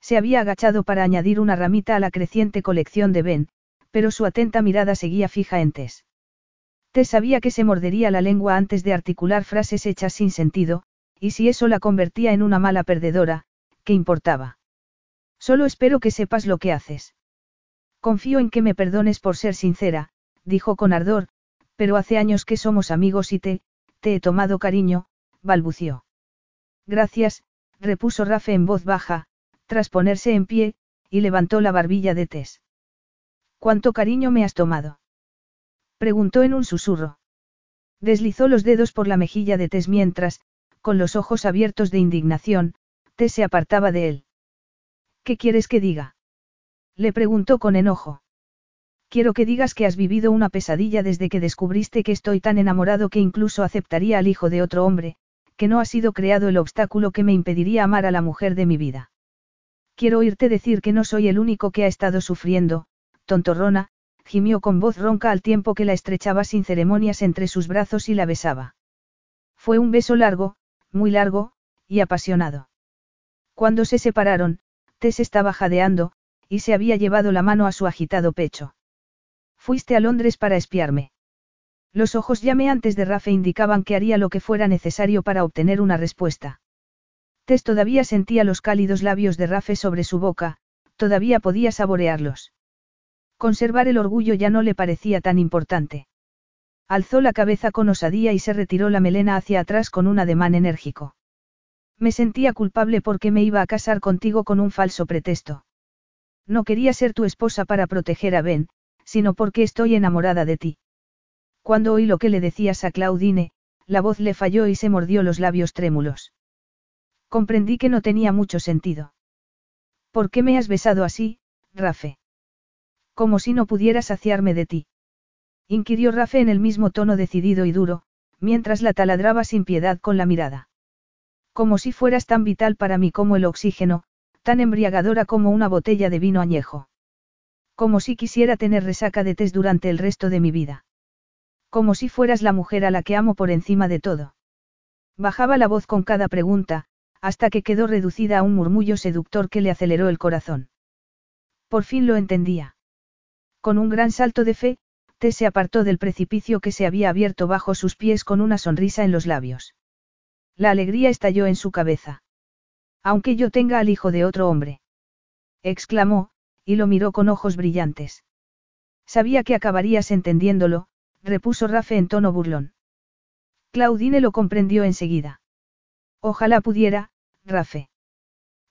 Se había agachado para añadir una ramita a la creciente colección de Ben, pero su atenta mirada seguía fija en Tess. Tess sabía que se mordería la lengua antes de articular frases hechas sin sentido, y si eso la convertía en una mala perdedora, ¿qué importaba? Solo espero que sepas lo que haces. Confío en que me perdones por ser sincera, dijo con ardor, pero hace años que somos amigos y te, te he tomado cariño, balbució. Gracias, repuso Rafe en voz baja, tras ponerse en pie, y levantó la barbilla de Tess. ¿Cuánto cariño me has tomado? Preguntó en un susurro. Deslizó los dedos por la mejilla de Tess mientras, con los ojos abiertos de indignación, Tess se apartaba de él. ¿Qué quieres que diga? Le preguntó con enojo. Quiero que digas que has vivido una pesadilla desde que descubriste que estoy tan enamorado que incluso aceptaría al hijo de otro hombre, que no ha sido creado el obstáculo que me impediría amar a la mujer de mi vida. Quiero oírte decir que no soy el único que ha estado sufriendo, tontorrona, gimió con voz ronca al tiempo que la estrechaba sin ceremonias entre sus brazos y la besaba. Fue un beso largo, muy largo, y apasionado. Cuando se separaron, Tess estaba jadeando, y se había llevado la mano a su agitado pecho. Fuiste a Londres para espiarme. Los ojos llameantes de Rafe indicaban que haría lo que fuera necesario para obtener una respuesta. Tess todavía sentía los cálidos labios de Rafe sobre su boca, todavía podía saborearlos. Conservar el orgullo ya no le parecía tan importante. Alzó la cabeza con osadía y se retiró la melena hacia atrás con un ademán enérgico. Me sentía culpable porque me iba a casar contigo con un falso pretexto. No quería ser tu esposa para proteger a Ben, sino porque estoy enamorada de ti. Cuando oí lo que le decías a Claudine, la voz le falló y se mordió los labios trémulos. Comprendí que no tenía mucho sentido. ¿Por qué me has besado así, Rafe? Como si no pudiera saciarme de ti. Inquirió Rafe en el mismo tono decidido y duro, mientras la taladraba sin piedad con la mirada. Como si fueras tan vital para mí como el oxígeno, tan embriagadora como una botella de vino añejo. Como si quisiera tener resaca de test durante el resto de mi vida. Como si fueras la mujer a la que amo por encima de todo. Bajaba la voz con cada pregunta, hasta que quedó reducida a un murmullo seductor que le aceleró el corazón. Por fin lo entendía. Con un gran salto de fe, Tess se apartó del precipicio que se había abierto bajo sus pies con una sonrisa en los labios. La alegría estalló en su cabeza. Aunque yo tenga al hijo de otro hombre. Exclamó, y lo miró con ojos brillantes. Sabía que acabarías entendiéndolo, repuso Rafe en tono burlón. Claudine lo comprendió enseguida. Ojalá pudiera, Rafe.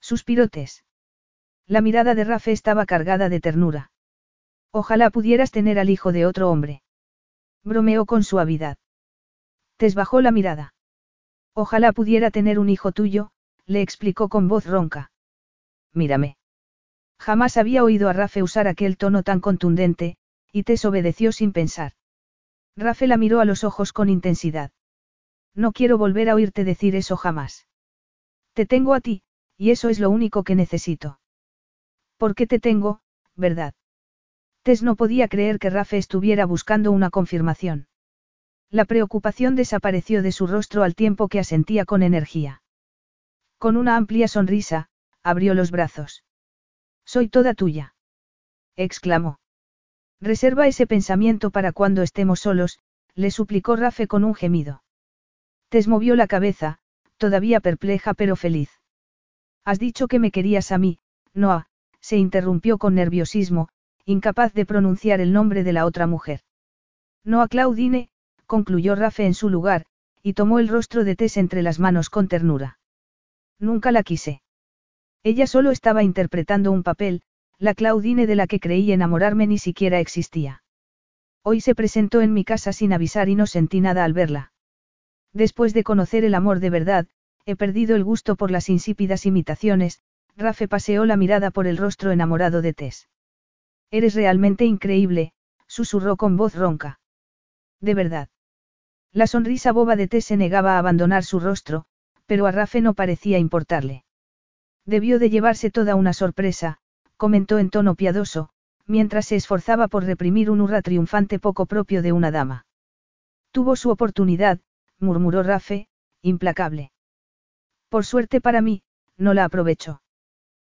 Suspiró Tess. La mirada de Rafe estaba cargada de ternura. Ojalá pudieras tener al hijo de otro hombre. Bromeó con suavidad. Tess bajó la mirada. Ojalá pudiera tener un hijo tuyo, le explicó con voz ronca. Mírame. Jamás había oído a Rafe usar aquel tono tan contundente, y Tess obedeció sin pensar. Rafe la miró a los ojos con intensidad. No quiero volver a oírte decir eso jamás. Te tengo a ti, y eso es lo único que necesito. ¿Por qué te tengo, verdad? Tess no podía creer que Rafe estuviera buscando una confirmación. La preocupación desapareció de su rostro al tiempo que asentía con energía. Con una amplia sonrisa, abrió los brazos. Soy toda tuya. exclamó. Reserva ese pensamiento para cuando estemos solos, le suplicó Rafe con un gemido. Tess movió la cabeza, todavía perpleja pero feliz. Has dicho que me querías a mí, Noah, se interrumpió con nerviosismo, incapaz de pronunciar el nombre de la otra mujer. No a Claudine, concluyó Rafe en su lugar, y tomó el rostro de Tess entre las manos con ternura. Nunca la quise. Ella solo estaba interpretando un papel, la Claudine de la que creí enamorarme ni siquiera existía. Hoy se presentó en mi casa sin avisar y no sentí nada al verla. Después de conocer el amor de verdad, he perdido el gusto por las insípidas imitaciones, Rafe paseó la mirada por el rostro enamorado de Tess. Eres realmente increíble, susurró con voz ronca. De verdad. La sonrisa boba de Tess se negaba a abandonar su rostro, pero a Rafe no parecía importarle. Debió de llevarse toda una sorpresa, comentó en tono piadoso, mientras se esforzaba por reprimir un hurra triunfante poco propio de una dama. Tuvo su oportunidad, murmuró Rafe, implacable. Por suerte para mí, no la aprovechó.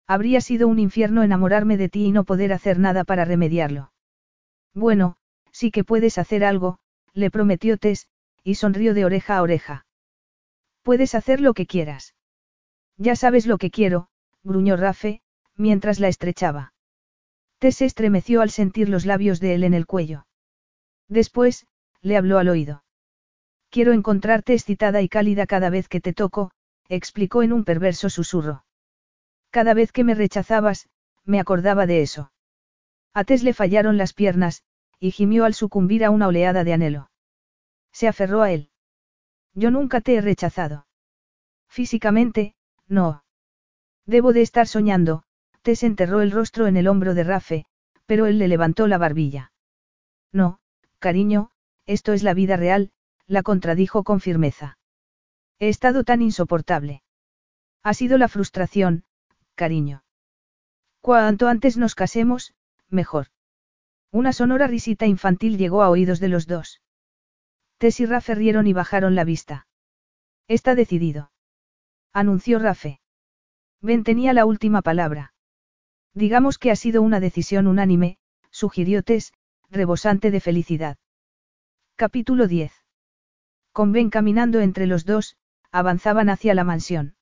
Habría sido un infierno enamorarme de ti y no poder hacer nada para remediarlo. Bueno, sí que puedes hacer algo, le prometió Tess, y sonrió de oreja a oreja. Puedes hacer lo que quieras. Ya sabes lo que quiero, gruñó Rafe, mientras la estrechaba. Tess se estremeció al sentir los labios de él en el cuello. Después, le habló al oído. Quiero encontrarte excitada y cálida cada vez que te toco, explicó en un perverso susurro. Cada vez que me rechazabas, me acordaba de eso. A Tess le fallaron las piernas, y gimió al sucumbir a una oleada de anhelo. Se aferró a él. Yo nunca te he rechazado. Físicamente, no. Debo de estar soñando, Tess enterró el rostro en el hombro de Rafe, pero él le levantó la barbilla. No, cariño, esto es la vida real, la contradijo con firmeza. He estado tan insoportable. Ha sido la frustración, cariño. Cuanto antes nos casemos, mejor. Una sonora risita infantil llegó a oídos de los dos. Tess y Rafe rieron y bajaron la vista. Está decidido. Anunció Rafe. Ben tenía la última palabra. Digamos que ha sido una decisión unánime, sugirió Tess, rebosante de felicidad. Capítulo 10. Con Ben caminando entre los dos, avanzaban hacia la mansión.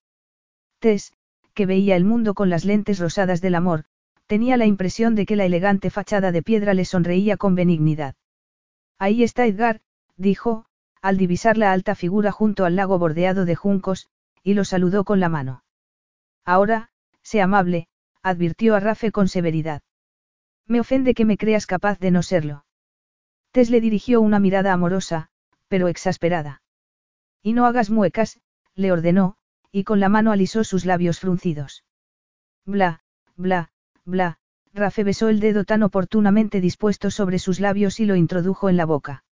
Tess, que veía el mundo con las lentes rosadas del amor, tenía la impresión de que la elegante fachada de piedra le sonreía con benignidad. Ahí está Edgar, dijo, al divisar la alta figura junto al lago bordeado de juncos, y lo saludó con la mano. Ahora, sé amable, advirtió a Rafe con severidad. Me ofende que me creas capaz de no serlo. Tess le dirigió una mirada amorosa, pero exasperada. Y no hagas muecas, le ordenó, y con la mano alisó sus labios fruncidos. Bla, bla, bla, Rafe besó el dedo tan oportunamente dispuesto sobre sus labios y lo introdujo en la boca.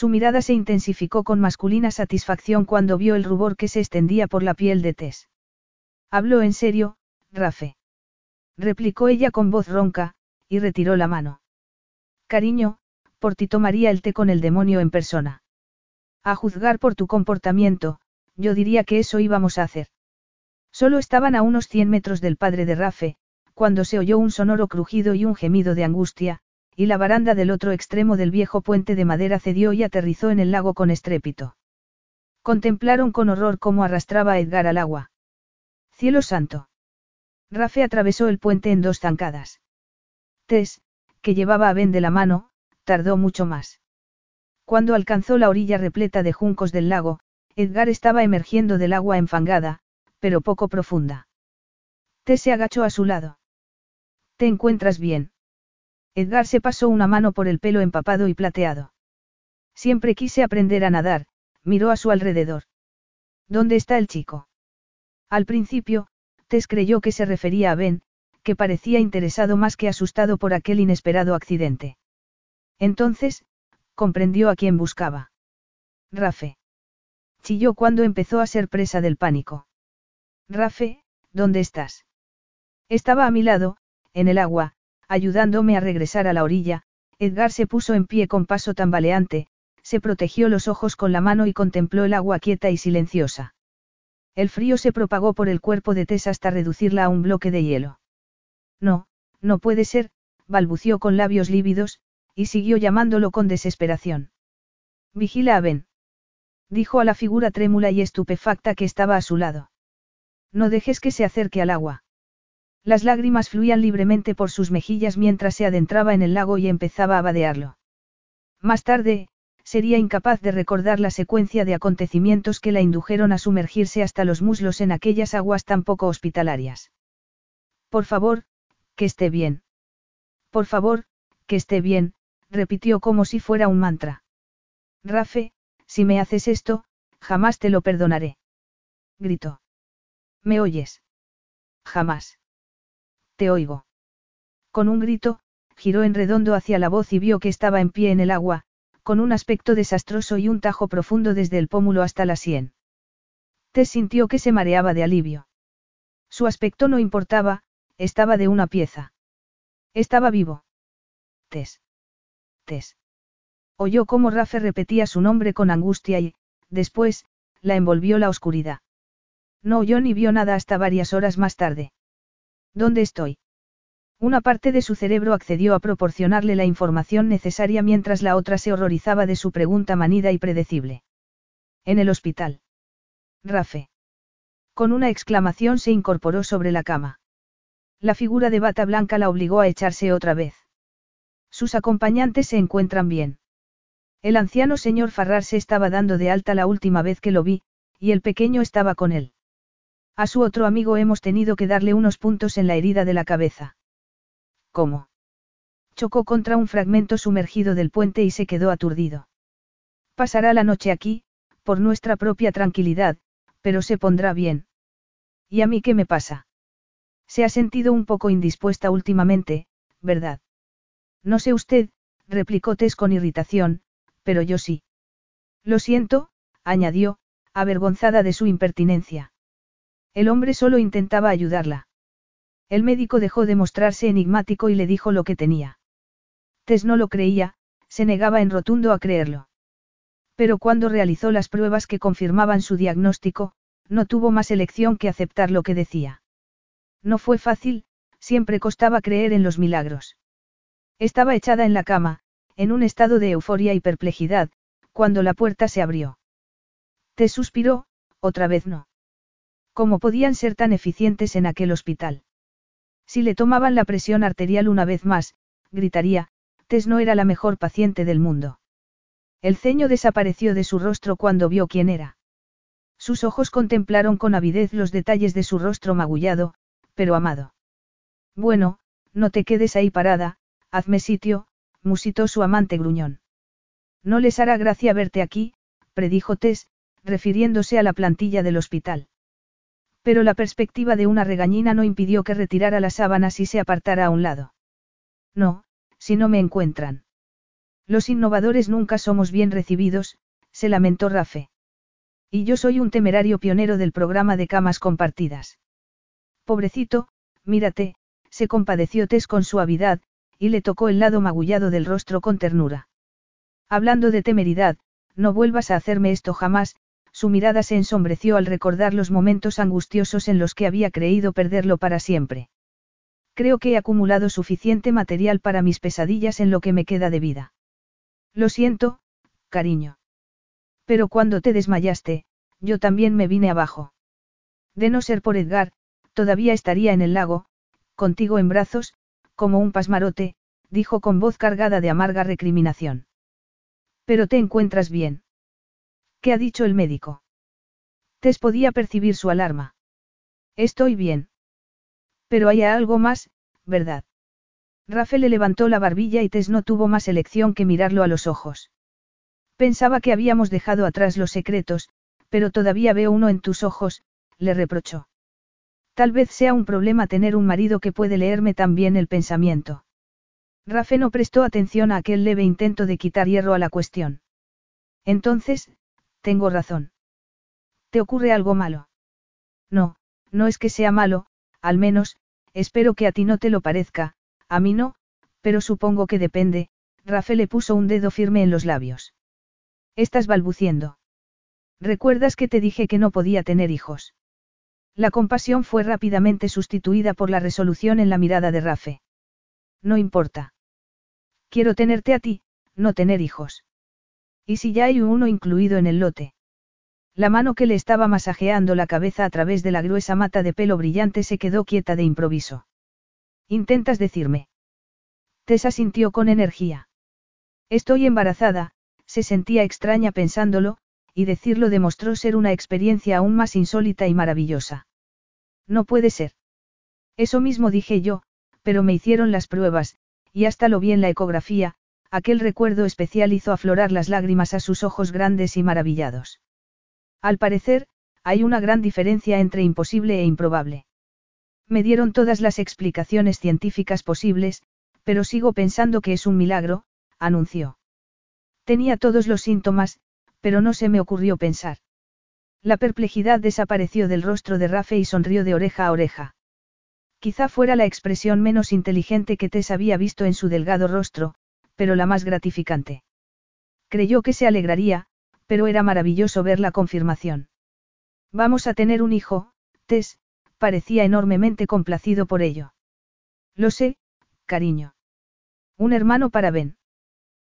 Su mirada se intensificó con masculina satisfacción cuando vio el rubor que se extendía por la piel de Tess. Habló en serio, Rafe. Replicó ella con voz ronca, y retiró la mano. Cariño, por ti tomaría el té con el demonio en persona. A juzgar por tu comportamiento, yo diría que eso íbamos a hacer. Solo estaban a unos cien metros del padre de Rafe, cuando se oyó un sonoro crujido y un gemido de angustia, y la baranda del otro extremo del viejo puente de madera cedió y aterrizó en el lago con estrépito. Contemplaron con horror cómo arrastraba a Edgar al agua. Cielo santo. Rafe atravesó el puente en dos zancadas. Tess, que llevaba a Ben de la mano, tardó mucho más. Cuando alcanzó la orilla repleta de juncos del lago, Edgar estaba emergiendo del agua enfangada, pero poco profunda. Tess se agachó a su lado. ¿Te encuentras bien? Edgar se pasó una mano por el pelo empapado y plateado. Siempre quise aprender a nadar, miró a su alrededor. ¿Dónde está el chico? Al principio, Tess creyó que se refería a Ben, que parecía interesado más que asustado por aquel inesperado accidente. Entonces, comprendió a quién buscaba. Rafe. Chilló cuando empezó a ser presa del pánico. Rafe, ¿dónde estás? Estaba a mi lado, en el agua, ayudándome a regresar a la orilla, Edgar se puso en pie con paso tambaleante, se protegió los ojos con la mano y contempló el agua quieta y silenciosa. El frío se propagó por el cuerpo de Tess hasta reducirla a un bloque de hielo. No, no puede ser, balbució con labios lívidos, y siguió llamándolo con desesperación. Vigila a Ben. Dijo a la figura trémula y estupefacta que estaba a su lado. No dejes que se acerque al agua. Las lágrimas fluían libremente por sus mejillas mientras se adentraba en el lago y empezaba a vadearlo. Más tarde, sería incapaz de recordar la secuencia de acontecimientos que la indujeron a sumergirse hasta los muslos en aquellas aguas tan poco hospitalarias. Por favor, que esté bien. Por favor, que esté bien, repitió como si fuera un mantra. Rafe, si me haces esto, jamás te lo perdonaré. Gritó. ¿Me oyes? Jamás. Te oigo. Con un grito, giró en redondo hacia la voz y vio que estaba en pie en el agua, con un aspecto desastroso y un tajo profundo desde el pómulo hasta la sien. Tess sintió que se mareaba de alivio. Su aspecto no importaba, estaba de una pieza. Estaba vivo. Tess. Tess. Oyó cómo Rafe repetía su nombre con angustia y, después, la envolvió la oscuridad. No oyó ni vio nada hasta varias horas más tarde. ¿Dónde estoy? Una parte de su cerebro accedió a proporcionarle la información necesaria mientras la otra se horrorizaba de su pregunta manida y predecible. En el hospital. Rafe. Con una exclamación se incorporó sobre la cama. La figura de bata blanca la obligó a echarse otra vez. Sus acompañantes se encuentran bien. El anciano señor Farrar se estaba dando de alta la última vez que lo vi, y el pequeño estaba con él. A su otro amigo hemos tenido que darle unos puntos en la herida de la cabeza. ¿Cómo? Chocó contra un fragmento sumergido del puente y se quedó aturdido. Pasará la noche aquí, por nuestra propia tranquilidad, pero se pondrá bien. ¿Y a mí qué me pasa? Se ha sentido un poco indispuesta últimamente, ¿verdad? No sé usted, replicó Tess con irritación, pero yo sí. Lo siento, añadió, avergonzada de su impertinencia. El hombre solo intentaba ayudarla. El médico dejó de mostrarse enigmático y le dijo lo que tenía. Tess no lo creía, se negaba en rotundo a creerlo. Pero cuando realizó las pruebas que confirmaban su diagnóstico, no tuvo más elección que aceptar lo que decía. No fue fácil, siempre costaba creer en los milagros. Estaba echada en la cama, en un estado de euforia y perplejidad, cuando la puerta se abrió. Te suspiró, otra vez no. ¿Cómo podían ser tan eficientes en aquel hospital? Si le tomaban la presión arterial una vez más, gritaría, Tess no era la mejor paciente del mundo. El ceño desapareció de su rostro cuando vio quién era. Sus ojos contemplaron con avidez los detalles de su rostro magullado, pero amado. Bueno, no te quedes ahí parada, hazme sitio, musitó su amante gruñón. No les hará gracia verte aquí, predijo Tess, refiriéndose a la plantilla del hospital. Pero la perspectiva de una regañina no impidió que retirara las sábanas y se apartara a un lado. No, si no me encuentran. Los innovadores nunca somos bien recibidos, se lamentó Rafe. Y yo soy un temerario pionero del programa de camas compartidas. Pobrecito, mírate, se compadeció Tess con suavidad, y le tocó el lado magullado del rostro con ternura. Hablando de temeridad, no vuelvas a hacerme esto jamás, su mirada se ensombreció al recordar los momentos angustiosos en los que había creído perderlo para siempre. Creo que he acumulado suficiente material para mis pesadillas en lo que me queda de vida. Lo siento, cariño. Pero cuando te desmayaste, yo también me vine abajo. De no ser por Edgar, todavía estaría en el lago, contigo en brazos, como un pasmarote, dijo con voz cargada de amarga recriminación. Pero te encuentras bien. ¿Qué ha dicho el médico? Tess podía percibir su alarma. Estoy bien. Pero hay algo más, ¿verdad? Rafael le levantó la barbilla y Tess no tuvo más elección que mirarlo a los ojos. Pensaba que habíamos dejado atrás los secretos, pero todavía veo uno en tus ojos, le reprochó. Tal vez sea un problema tener un marido que puede leerme tan bien el pensamiento. Rafe no prestó atención a aquel leve intento de quitar hierro a la cuestión. Entonces, tengo razón. ¿Te ocurre algo malo? No, no es que sea malo, al menos, espero que a ti no te lo parezca, a mí no, pero supongo que depende, Rafe le puso un dedo firme en los labios. Estás balbuciendo. ¿Recuerdas que te dije que no podía tener hijos? La compasión fue rápidamente sustituida por la resolución en la mirada de Rafe. No importa. Quiero tenerte a ti, no tener hijos. ¿Y si ya hay uno incluido en el lote? La mano que le estaba masajeando la cabeza a través de la gruesa mata de pelo brillante se quedó quieta de improviso. ¿Intentas decirme? Tessa sintió con energía. Estoy embarazada, se sentía extraña pensándolo, y decirlo demostró ser una experiencia aún más insólita y maravillosa. No puede ser. Eso mismo dije yo, pero me hicieron las pruebas, y hasta lo vi en la ecografía, aquel recuerdo especial hizo aflorar las lágrimas a sus ojos grandes y maravillados. Al parecer, hay una gran diferencia entre imposible e improbable. Me dieron todas las explicaciones científicas posibles, pero sigo pensando que es un milagro, anunció. Tenía todos los síntomas, pero no se me ocurrió pensar. La perplejidad desapareció del rostro de Rafe y sonrió de oreja a oreja. Quizá fuera la expresión menos inteligente que Tess había visto en su delgado rostro, pero la más gratificante. Creyó que se alegraría, pero era maravilloso ver la confirmación. Vamos a tener un hijo, Tess, parecía enormemente complacido por ello. Lo sé, cariño. Un hermano para Ben.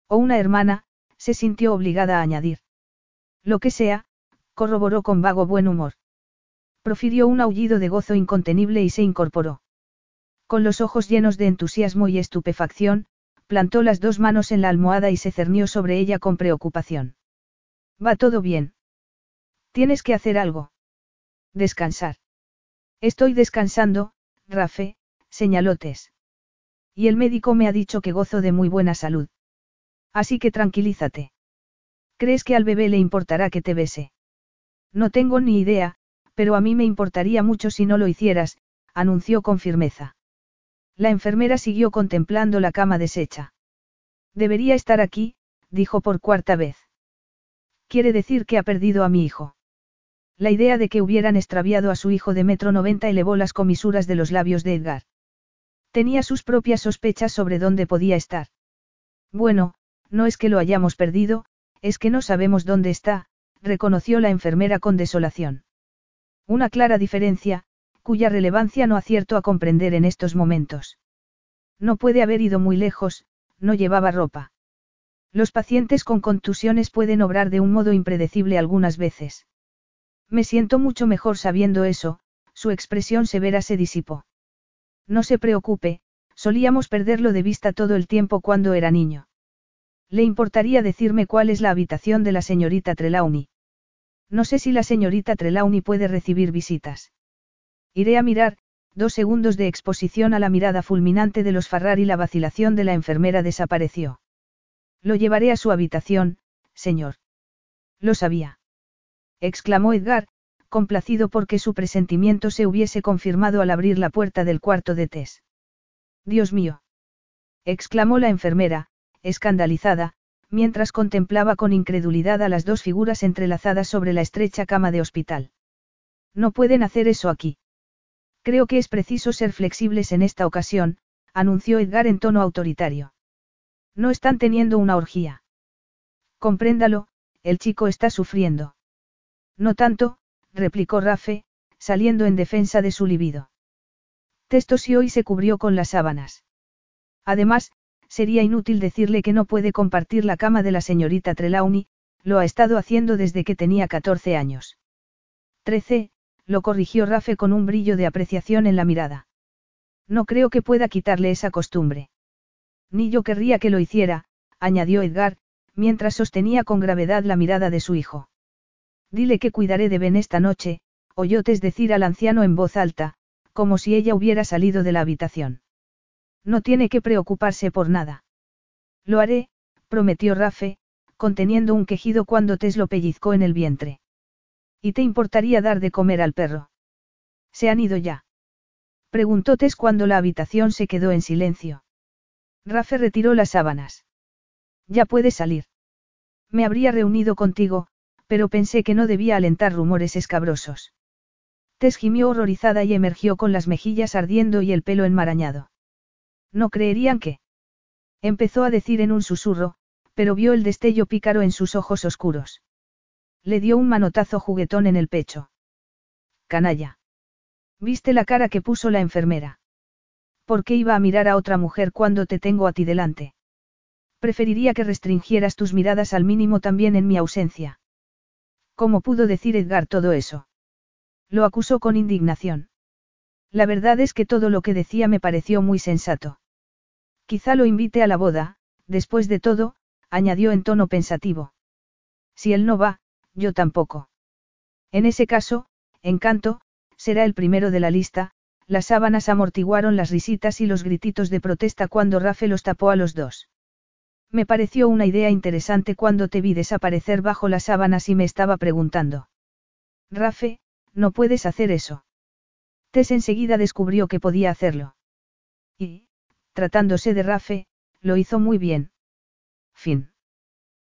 O una hermana, se sintió obligada a añadir. Lo que sea, corroboró con vago buen humor. Profirió un aullido de gozo incontenible y se incorporó. Con los ojos llenos de entusiasmo y estupefacción, plantó las dos manos en la almohada y se cernió sobre ella con preocupación. Va todo bien. Tienes que hacer algo. Descansar. Estoy descansando, Rafe, señaló Tess. Y el médico me ha dicho que gozo de muy buena salud. Así que tranquilízate. ¿Crees que al bebé le importará que te bese? No tengo ni idea, pero a mí me importaría mucho si no lo hicieras, anunció con firmeza. La enfermera siguió contemplando la cama deshecha. Debería estar aquí, dijo por cuarta vez. Quiere decir que ha perdido a mi hijo. La idea de que hubieran extraviado a su hijo de metro noventa elevó las comisuras de los labios de Edgar. Tenía sus propias sospechas sobre dónde podía estar. Bueno, no es que lo hayamos perdido, es que no sabemos dónde está, reconoció la enfermera con desolación. Una clara diferencia, cuya relevancia no acierto a comprender en estos momentos. No puede haber ido muy lejos, no llevaba ropa. Los pacientes con contusiones pueden obrar de un modo impredecible algunas veces. Me siento mucho mejor sabiendo eso, su expresión severa se disipó. No se preocupe, solíamos perderlo de vista todo el tiempo cuando era niño. ¿Le importaría decirme cuál es la habitación de la señorita Trelawney? No sé si la señorita Trelawney puede recibir visitas. Iré a mirar, dos segundos de exposición a la mirada fulminante de los Farrar y la vacilación de la enfermera desapareció. Lo llevaré a su habitación, señor. Lo sabía. exclamó Edgar, complacido porque su presentimiento se hubiese confirmado al abrir la puerta del cuarto de Tess. Dios mío. exclamó la enfermera, escandalizada, mientras contemplaba con incredulidad a las dos figuras entrelazadas sobre la estrecha cama de hospital. No pueden hacer eso aquí. Creo que es preciso ser flexibles en esta ocasión, anunció Edgar en tono autoritario. No están teniendo una orgía. Compréndalo, el chico está sufriendo. No tanto, replicó Rafe, saliendo en defensa de su libido. Testosió y se cubrió con las sábanas. Además, sería inútil decirle que no puede compartir la cama de la señorita Trelawney, lo ha estado haciendo desde que tenía 14 años. 13, lo corrigió Rafe con un brillo de apreciación en la mirada. No creo que pueda quitarle esa costumbre. Ni yo querría que lo hiciera, añadió Edgar, mientras sostenía con gravedad la mirada de su hijo. Dile que cuidaré de Ben esta noche, oyotes decir al anciano en voz alta, como si ella hubiera salido de la habitación. No tiene que preocuparse por nada. Lo haré, prometió Rafe, conteniendo un quejido cuando Tess lo pellizcó en el vientre. ¿Y te importaría dar de comer al perro? ¿Se han ido ya? Preguntó Tess cuando la habitación se quedó en silencio. Rafe retiró las sábanas. Ya puedes salir. Me habría reunido contigo, pero pensé que no debía alentar rumores escabrosos. Tess gimió horrorizada y emergió con las mejillas ardiendo y el pelo enmarañado. No creerían que. Empezó a decir en un susurro, pero vio el destello pícaro en sus ojos oscuros. Le dio un manotazo juguetón en el pecho. Canalla. ¿Viste la cara que puso la enfermera? ¿Por qué iba a mirar a otra mujer cuando te tengo a ti delante? Preferiría que restringieras tus miradas al mínimo también en mi ausencia. ¿Cómo pudo decir Edgar todo eso? Lo acusó con indignación. La verdad es que todo lo que decía me pareció muy sensato. Quizá lo invite a la boda, después de todo, añadió en tono pensativo. Si él no va, yo tampoco. En ese caso, Encanto, será el primero de la lista, las sábanas amortiguaron las risitas y los grititos de protesta cuando Rafe los tapó a los dos. Me pareció una idea interesante cuando te vi desaparecer bajo las sábanas y me estaba preguntando. Rafe, no puedes hacer eso. Tess enseguida descubrió que podía hacerlo. Y, tratándose de Rafe, lo hizo muy bien. Fin.